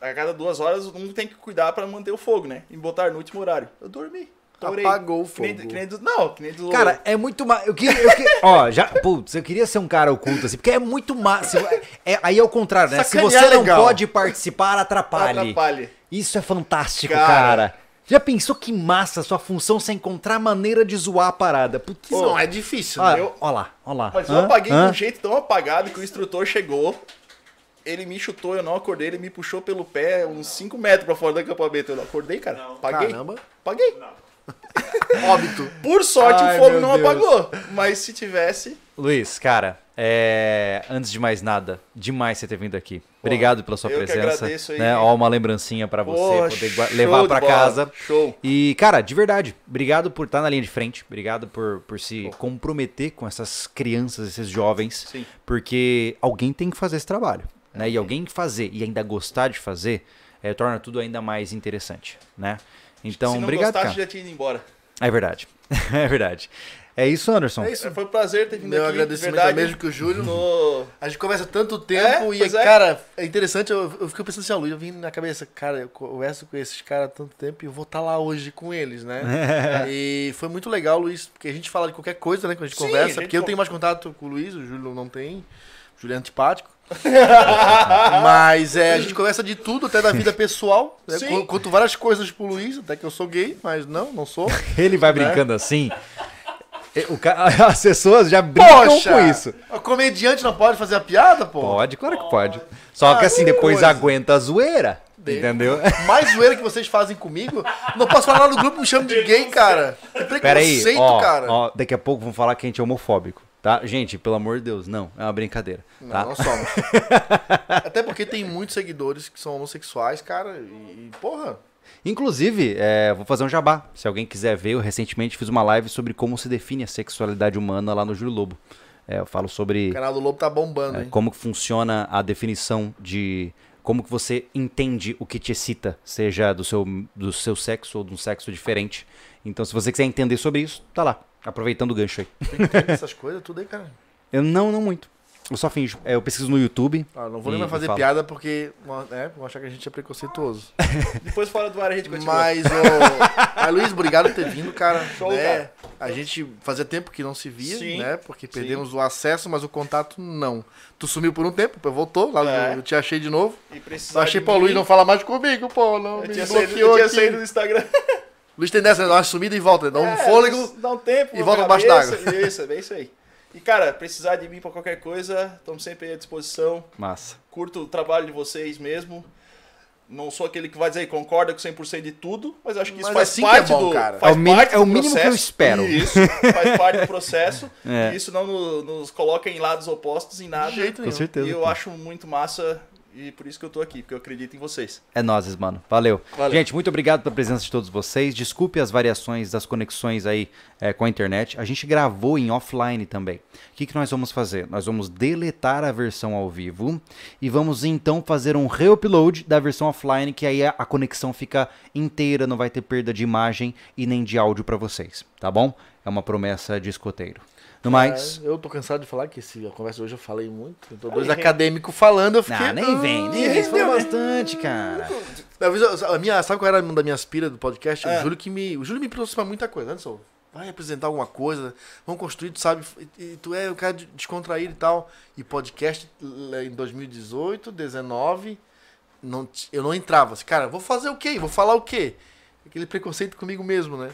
[SPEAKER 3] a cada duas horas um tem que cuidar pra manter o fogo, né? E botar no último horário. Eu dormi. Torei.
[SPEAKER 2] Apagou o
[SPEAKER 3] Que nem,
[SPEAKER 2] fogo.
[SPEAKER 3] que nem do, não, que nem do...
[SPEAKER 1] Cara, é muito mais. Eu queria. Eu queria... Ó, já. Putz, eu queria ser um cara oculto, assim, porque é muito mais. É, aí é o contrário, né? Se
[SPEAKER 2] Sacanear
[SPEAKER 1] você não
[SPEAKER 2] legal.
[SPEAKER 1] pode participar, atrapalhe.
[SPEAKER 3] atrapalhe.
[SPEAKER 1] Isso é fantástico,
[SPEAKER 3] Cara.
[SPEAKER 1] cara. Já pensou que massa sua função sem encontrar maneira de zoar a parada? Putz,
[SPEAKER 2] Que não é difícil,
[SPEAKER 1] Ó,
[SPEAKER 2] né?
[SPEAKER 3] eu-
[SPEAKER 1] ó lá, ó lá.
[SPEAKER 3] Mas eu
[SPEAKER 1] Hã?
[SPEAKER 3] apaguei de
[SPEAKER 1] Hã?
[SPEAKER 3] um jeito tão apagado que o instrutor chegou, ele me chutou, eu não acordei, ele me puxou pelo pé uns 5 metros pra fora do acampamento. Eu não acordei, cara. Apaguei.
[SPEAKER 2] Caramba.
[SPEAKER 3] Apaguei.
[SPEAKER 2] Óbito.
[SPEAKER 3] Por sorte
[SPEAKER 1] Ai,
[SPEAKER 3] o fogo não
[SPEAKER 1] Deus.
[SPEAKER 3] apagou. Mas se tivesse.
[SPEAKER 1] Luiz, cara, é... antes de mais nada, demais você ter vindo aqui. Obrigado pela sua
[SPEAKER 3] eu que
[SPEAKER 1] presença.
[SPEAKER 3] agradeço aí.
[SPEAKER 1] né? Ó, uma lembrancinha pra você
[SPEAKER 3] Pô,
[SPEAKER 1] poder levar
[SPEAKER 3] bola.
[SPEAKER 1] casa.
[SPEAKER 3] Show.
[SPEAKER 1] E, cara, de verdade, obrigado por estar na linha de frente. Obrigado por, por se comprometer com essas crianças, esses jovens.
[SPEAKER 3] Sim.
[SPEAKER 1] Porque alguém tem que fazer esse trabalho. Né? E alguém fazer e ainda gostar de fazer, é, torna tudo ainda mais interessante. Né? Então,
[SPEAKER 3] se não
[SPEAKER 1] obrigado,
[SPEAKER 3] gostasse,
[SPEAKER 1] cara.
[SPEAKER 3] já tinha ido embora.
[SPEAKER 1] É verdade. é verdade. É isso, Anderson.
[SPEAKER 2] É isso.
[SPEAKER 3] Foi um prazer ter vindo
[SPEAKER 2] Meu
[SPEAKER 3] aqui.
[SPEAKER 2] agradecimento
[SPEAKER 3] verdade,
[SPEAKER 2] é mesmo que o Júlio.
[SPEAKER 3] No...
[SPEAKER 2] A gente conversa tanto tempo
[SPEAKER 3] É,
[SPEAKER 2] e,
[SPEAKER 3] é.
[SPEAKER 2] cara, é interessante, eu, eu fico pensando assim, ó, Luiz, eu vim na cabeça, cara, eu converso com esses caras há tanto tempo e eu vou estar lá hoje com eles, né? e foi muito legal, Luiz, porque a gente fala de qualquer coisa, né, quando a gente
[SPEAKER 3] Sim,
[SPEAKER 2] conversa,
[SPEAKER 3] a gente
[SPEAKER 2] porque eu tenho mais contato com o Luiz, o Júlio não tem, o Júlio é antipático. mas é, a gente conversa de tudo, até da vida pessoal. Né?
[SPEAKER 3] Sim.
[SPEAKER 2] Con- Conto várias coisas pro Luiz, até que eu sou gay, mas não, não sou.
[SPEAKER 1] Ele vai
[SPEAKER 2] Né?
[SPEAKER 1] brincando assim. E O ca- As pessoas já brincam
[SPEAKER 2] Poxa!
[SPEAKER 1] com isso.
[SPEAKER 2] O comediante não pode fazer a piada, pô?
[SPEAKER 1] Pode, claro que pode. Só que assim, depois
[SPEAKER 2] coisa.
[SPEAKER 1] aguenta a zoeira.
[SPEAKER 2] De-
[SPEAKER 1] Entendeu?
[SPEAKER 2] Mais zoeira que vocês fazem comigo. Não posso falar lá no grupo, me chamam de gay, cara. É
[SPEAKER 1] Pera aí,
[SPEAKER 2] preconceito,
[SPEAKER 1] ó,
[SPEAKER 2] cara.
[SPEAKER 1] ó, daqui a pouco vão falar que a gente é homofóbico, tá? Gente, pelo amor de Deus, não, é uma brincadeira, tá?
[SPEAKER 2] Não, não somos. Até porque tem muitos seguidores que são homossexuais, cara. E, e, porra.
[SPEAKER 1] Inclusive, é, vou fazer um jabá. Se alguém quiser ver, eu recentemente fiz uma live sobre como se define a sexualidade humana lá no Júlio Lobo. É, eu falo sobre
[SPEAKER 2] O canal do Lobo tá bombando,
[SPEAKER 1] é,
[SPEAKER 2] hein?
[SPEAKER 1] como que funciona a definição de como que você entende o que te excita, seja do seu, do seu sexo ou de um sexo diferente. Então, se você quiser entender sobre isso, tá lá. Aproveitando o gancho aí.
[SPEAKER 2] Tem essas coisas tudo aí, cara.
[SPEAKER 1] Eu não, não muito. Eu só finjo. É, eu pesquiso no YouTube.
[SPEAKER 2] Ah, não vou nem mais fazer piada porque é, vão achar que a gente é preconceituoso.
[SPEAKER 3] Depois fora do ar a gente continua.
[SPEAKER 2] Mas, ô. Aí, Luiz, obrigado por ter vindo, cara.
[SPEAKER 3] Show,
[SPEAKER 2] né?
[SPEAKER 3] cara.
[SPEAKER 2] A gente fazia tempo que não se via,
[SPEAKER 3] Sim,
[SPEAKER 2] né? Porque perdemos o acesso, mas o contato não. Tu sumiu por um tempo, depois voltou, lá
[SPEAKER 3] É.
[SPEAKER 2] eu te achei de novo.
[SPEAKER 3] E
[SPEAKER 2] Eu achei, pô, Luiz não fala mais comigo, pô, não.
[SPEAKER 3] Eu
[SPEAKER 2] me
[SPEAKER 3] tinha, saído,
[SPEAKER 2] bloqueou
[SPEAKER 3] eu tinha
[SPEAKER 2] aqui.
[SPEAKER 3] saído do Instagram.
[SPEAKER 2] Luiz tem dessa, dá uma sumida e volta, dá um
[SPEAKER 3] É,
[SPEAKER 2] fôlego.
[SPEAKER 3] Dá um tempo.
[SPEAKER 2] e volta
[SPEAKER 3] cabeça,
[SPEAKER 2] embaixo d'água.
[SPEAKER 3] Isso, é bem isso aí. E, cara, precisar de mim pra qualquer coisa, estamos sempre à disposição.
[SPEAKER 1] Massa.
[SPEAKER 3] Curto o trabalho de vocês mesmo. Não sou aquele que vai dizer concorda com 100% de tudo, mas acho que isso
[SPEAKER 2] Mas
[SPEAKER 3] faz
[SPEAKER 2] assim é
[SPEAKER 3] parte
[SPEAKER 2] bom,
[SPEAKER 3] do
[SPEAKER 2] cara.
[SPEAKER 3] faz
[SPEAKER 1] É o mínimo-
[SPEAKER 3] parte
[SPEAKER 1] é o mínimo que eu
[SPEAKER 3] processo.
[SPEAKER 1] espero.
[SPEAKER 3] Isso, faz parte do processo.
[SPEAKER 1] É.
[SPEAKER 3] E isso não no- nos coloca em lados opostos em nada.
[SPEAKER 2] De jeito
[SPEAKER 1] Com
[SPEAKER 2] nenhum.
[SPEAKER 1] certeza.
[SPEAKER 3] E eu acho muito massa e por isso que eu tô aqui, porque eu acredito em vocês.
[SPEAKER 1] É nozes, mano. Valeu.
[SPEAKER 3] Valeu.
[SPEAKER 1] Gente, muito obrigado pela presença de todos vocês. Desculpe as variações das conexões aí é, com a internet. A gente gravou em offline também. O que, que nós vamos fazer? Nós vamos deletar a versão ao vivo e vamos então fazer um reupload da versão offline, que aí a, a conexão fica inteira, não vai ter perda de imagem e nem de áudio pra vocês, tá bom? É uma promessa de escoteiro. No mais,
[SPEAKER 2] É, eu tô cansado de falar que esse, a conversa hoje eu falei muito. Eu tô dois acadêmicos falando, eu fiquei.
[SPEAKER 1] ah, nem vem, nem vem. Você falou bastante, cara.
[SPEAKER 2] Talvez eu- a minha, sabe qual era uma da minha aspira do podcast?
[SPEAKER 3] É.
[SPEAKER 2] O Júlio que me. O Júlio me trouxe pra muita coisa. Anderson, vai apresentar alguma coisa, vamos construir, tu sabe, e, e tu é o cara de- descontraído e tal. E podcast em 2018, 19, não, eu não entrava. Assim, cara, vou fazer o quê? Vou falar o quê? Aquele preconceito comigo mesmo, né?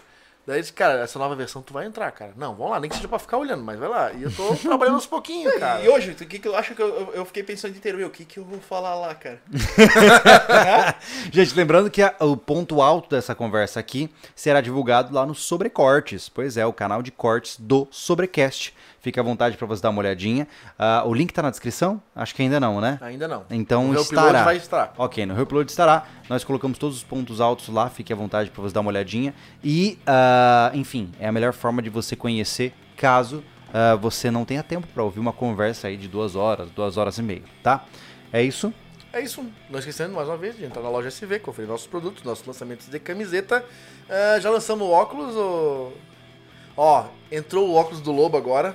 [SPEAKER 2] Daí disse, cara, essa nova versão tu vai entrar, cara. Não, vamos lá, nem que seja pra ficar olhando, mas vai lá. E eu tô trabalhando aos pouquinhos, cara.
[SPEAKER 3] E hoje, o que, que eu acho que eu, eu- fiquei pensando o dia inteiro, meu, o que, que eu vou falar lá, cara?
[SPEAKER 1] Gente, lembrando que a- o ponto alto dessa conversa aqui será divulgado lá no Sobrecortes. Pois é, o canal de cortes do Sobrecast. Fica à vontade para você dar uma olhadinha. Ah, o link tá na descrição? Acho que ainda não, né?
[SPEAKER 2] Ainda não.
[SPEAKER 1] Então
[SPEAKER 2] o meu
[SPEAKER 1] estará.
[SPEAKER 2] vai estar.
[SPEAKER 1] Ok, no Reupload estará. Nós colocamos todos os pontos altos lá, fique à vontade para você dar uma olhadinha. E, ah, enfim, é a melhor forma de você conhecer caso ah, você não tenha tempo para ouvir uma conversa aí de duas horas, duas horas e meia, tá? É isso?
[SPEAKER 2] É isso. Não esquecendo, mais uma vez, de entrar na loja SV, conferir nossos produtos, nossos lançamentos de camiseta. Ah, já lançamos o óculos. Ó... ó, entrou o óculos do Lobo agora.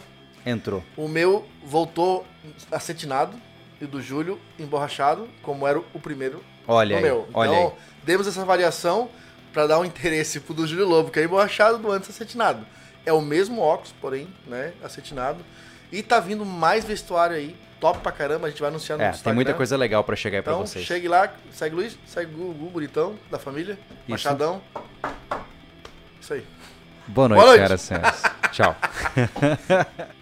[SPEAKER 1] Entrou.
[SPEAKER 2] O meu voltou acetinado e do Júlio emborrachado, como era o primeiro
[SPEAKER 1] Olha
[SPEAKER 2] no
[SPEAKER 1] aí,
[SPEAKER 2] meu.
[SPEAKER 1] olha
[SPEAKER 2] então,
[SPEAKER 1] aí.
[SPEAKER 2] demos essa variação pra dar um interesse pro do Júlio Lobo, que é emborrachado do antes acetinado. É o mesmo óculos, porém, né, acetinado. E tá vindo mais vestuário aí, top pra caramba, a gente vai anunciar no
[SPEAKER 1] É,
[SPEAKER 2] Instagram.
[SPEAKER 1] tem muita coisa legal para chegar aí pra
[SPEAKER 2] Então,
[SPEAKER 1] vocês.
[SPEAKER 2] chegue lá, segue o Luiz, segue o Gugu, bonitão, da família, Machadão. Isso aí.
[SPEAKER 1] Boa noite,
[SPEAKER 2] Boa noite.
[SPEAKER 1] senhoras e senhores. Tchau.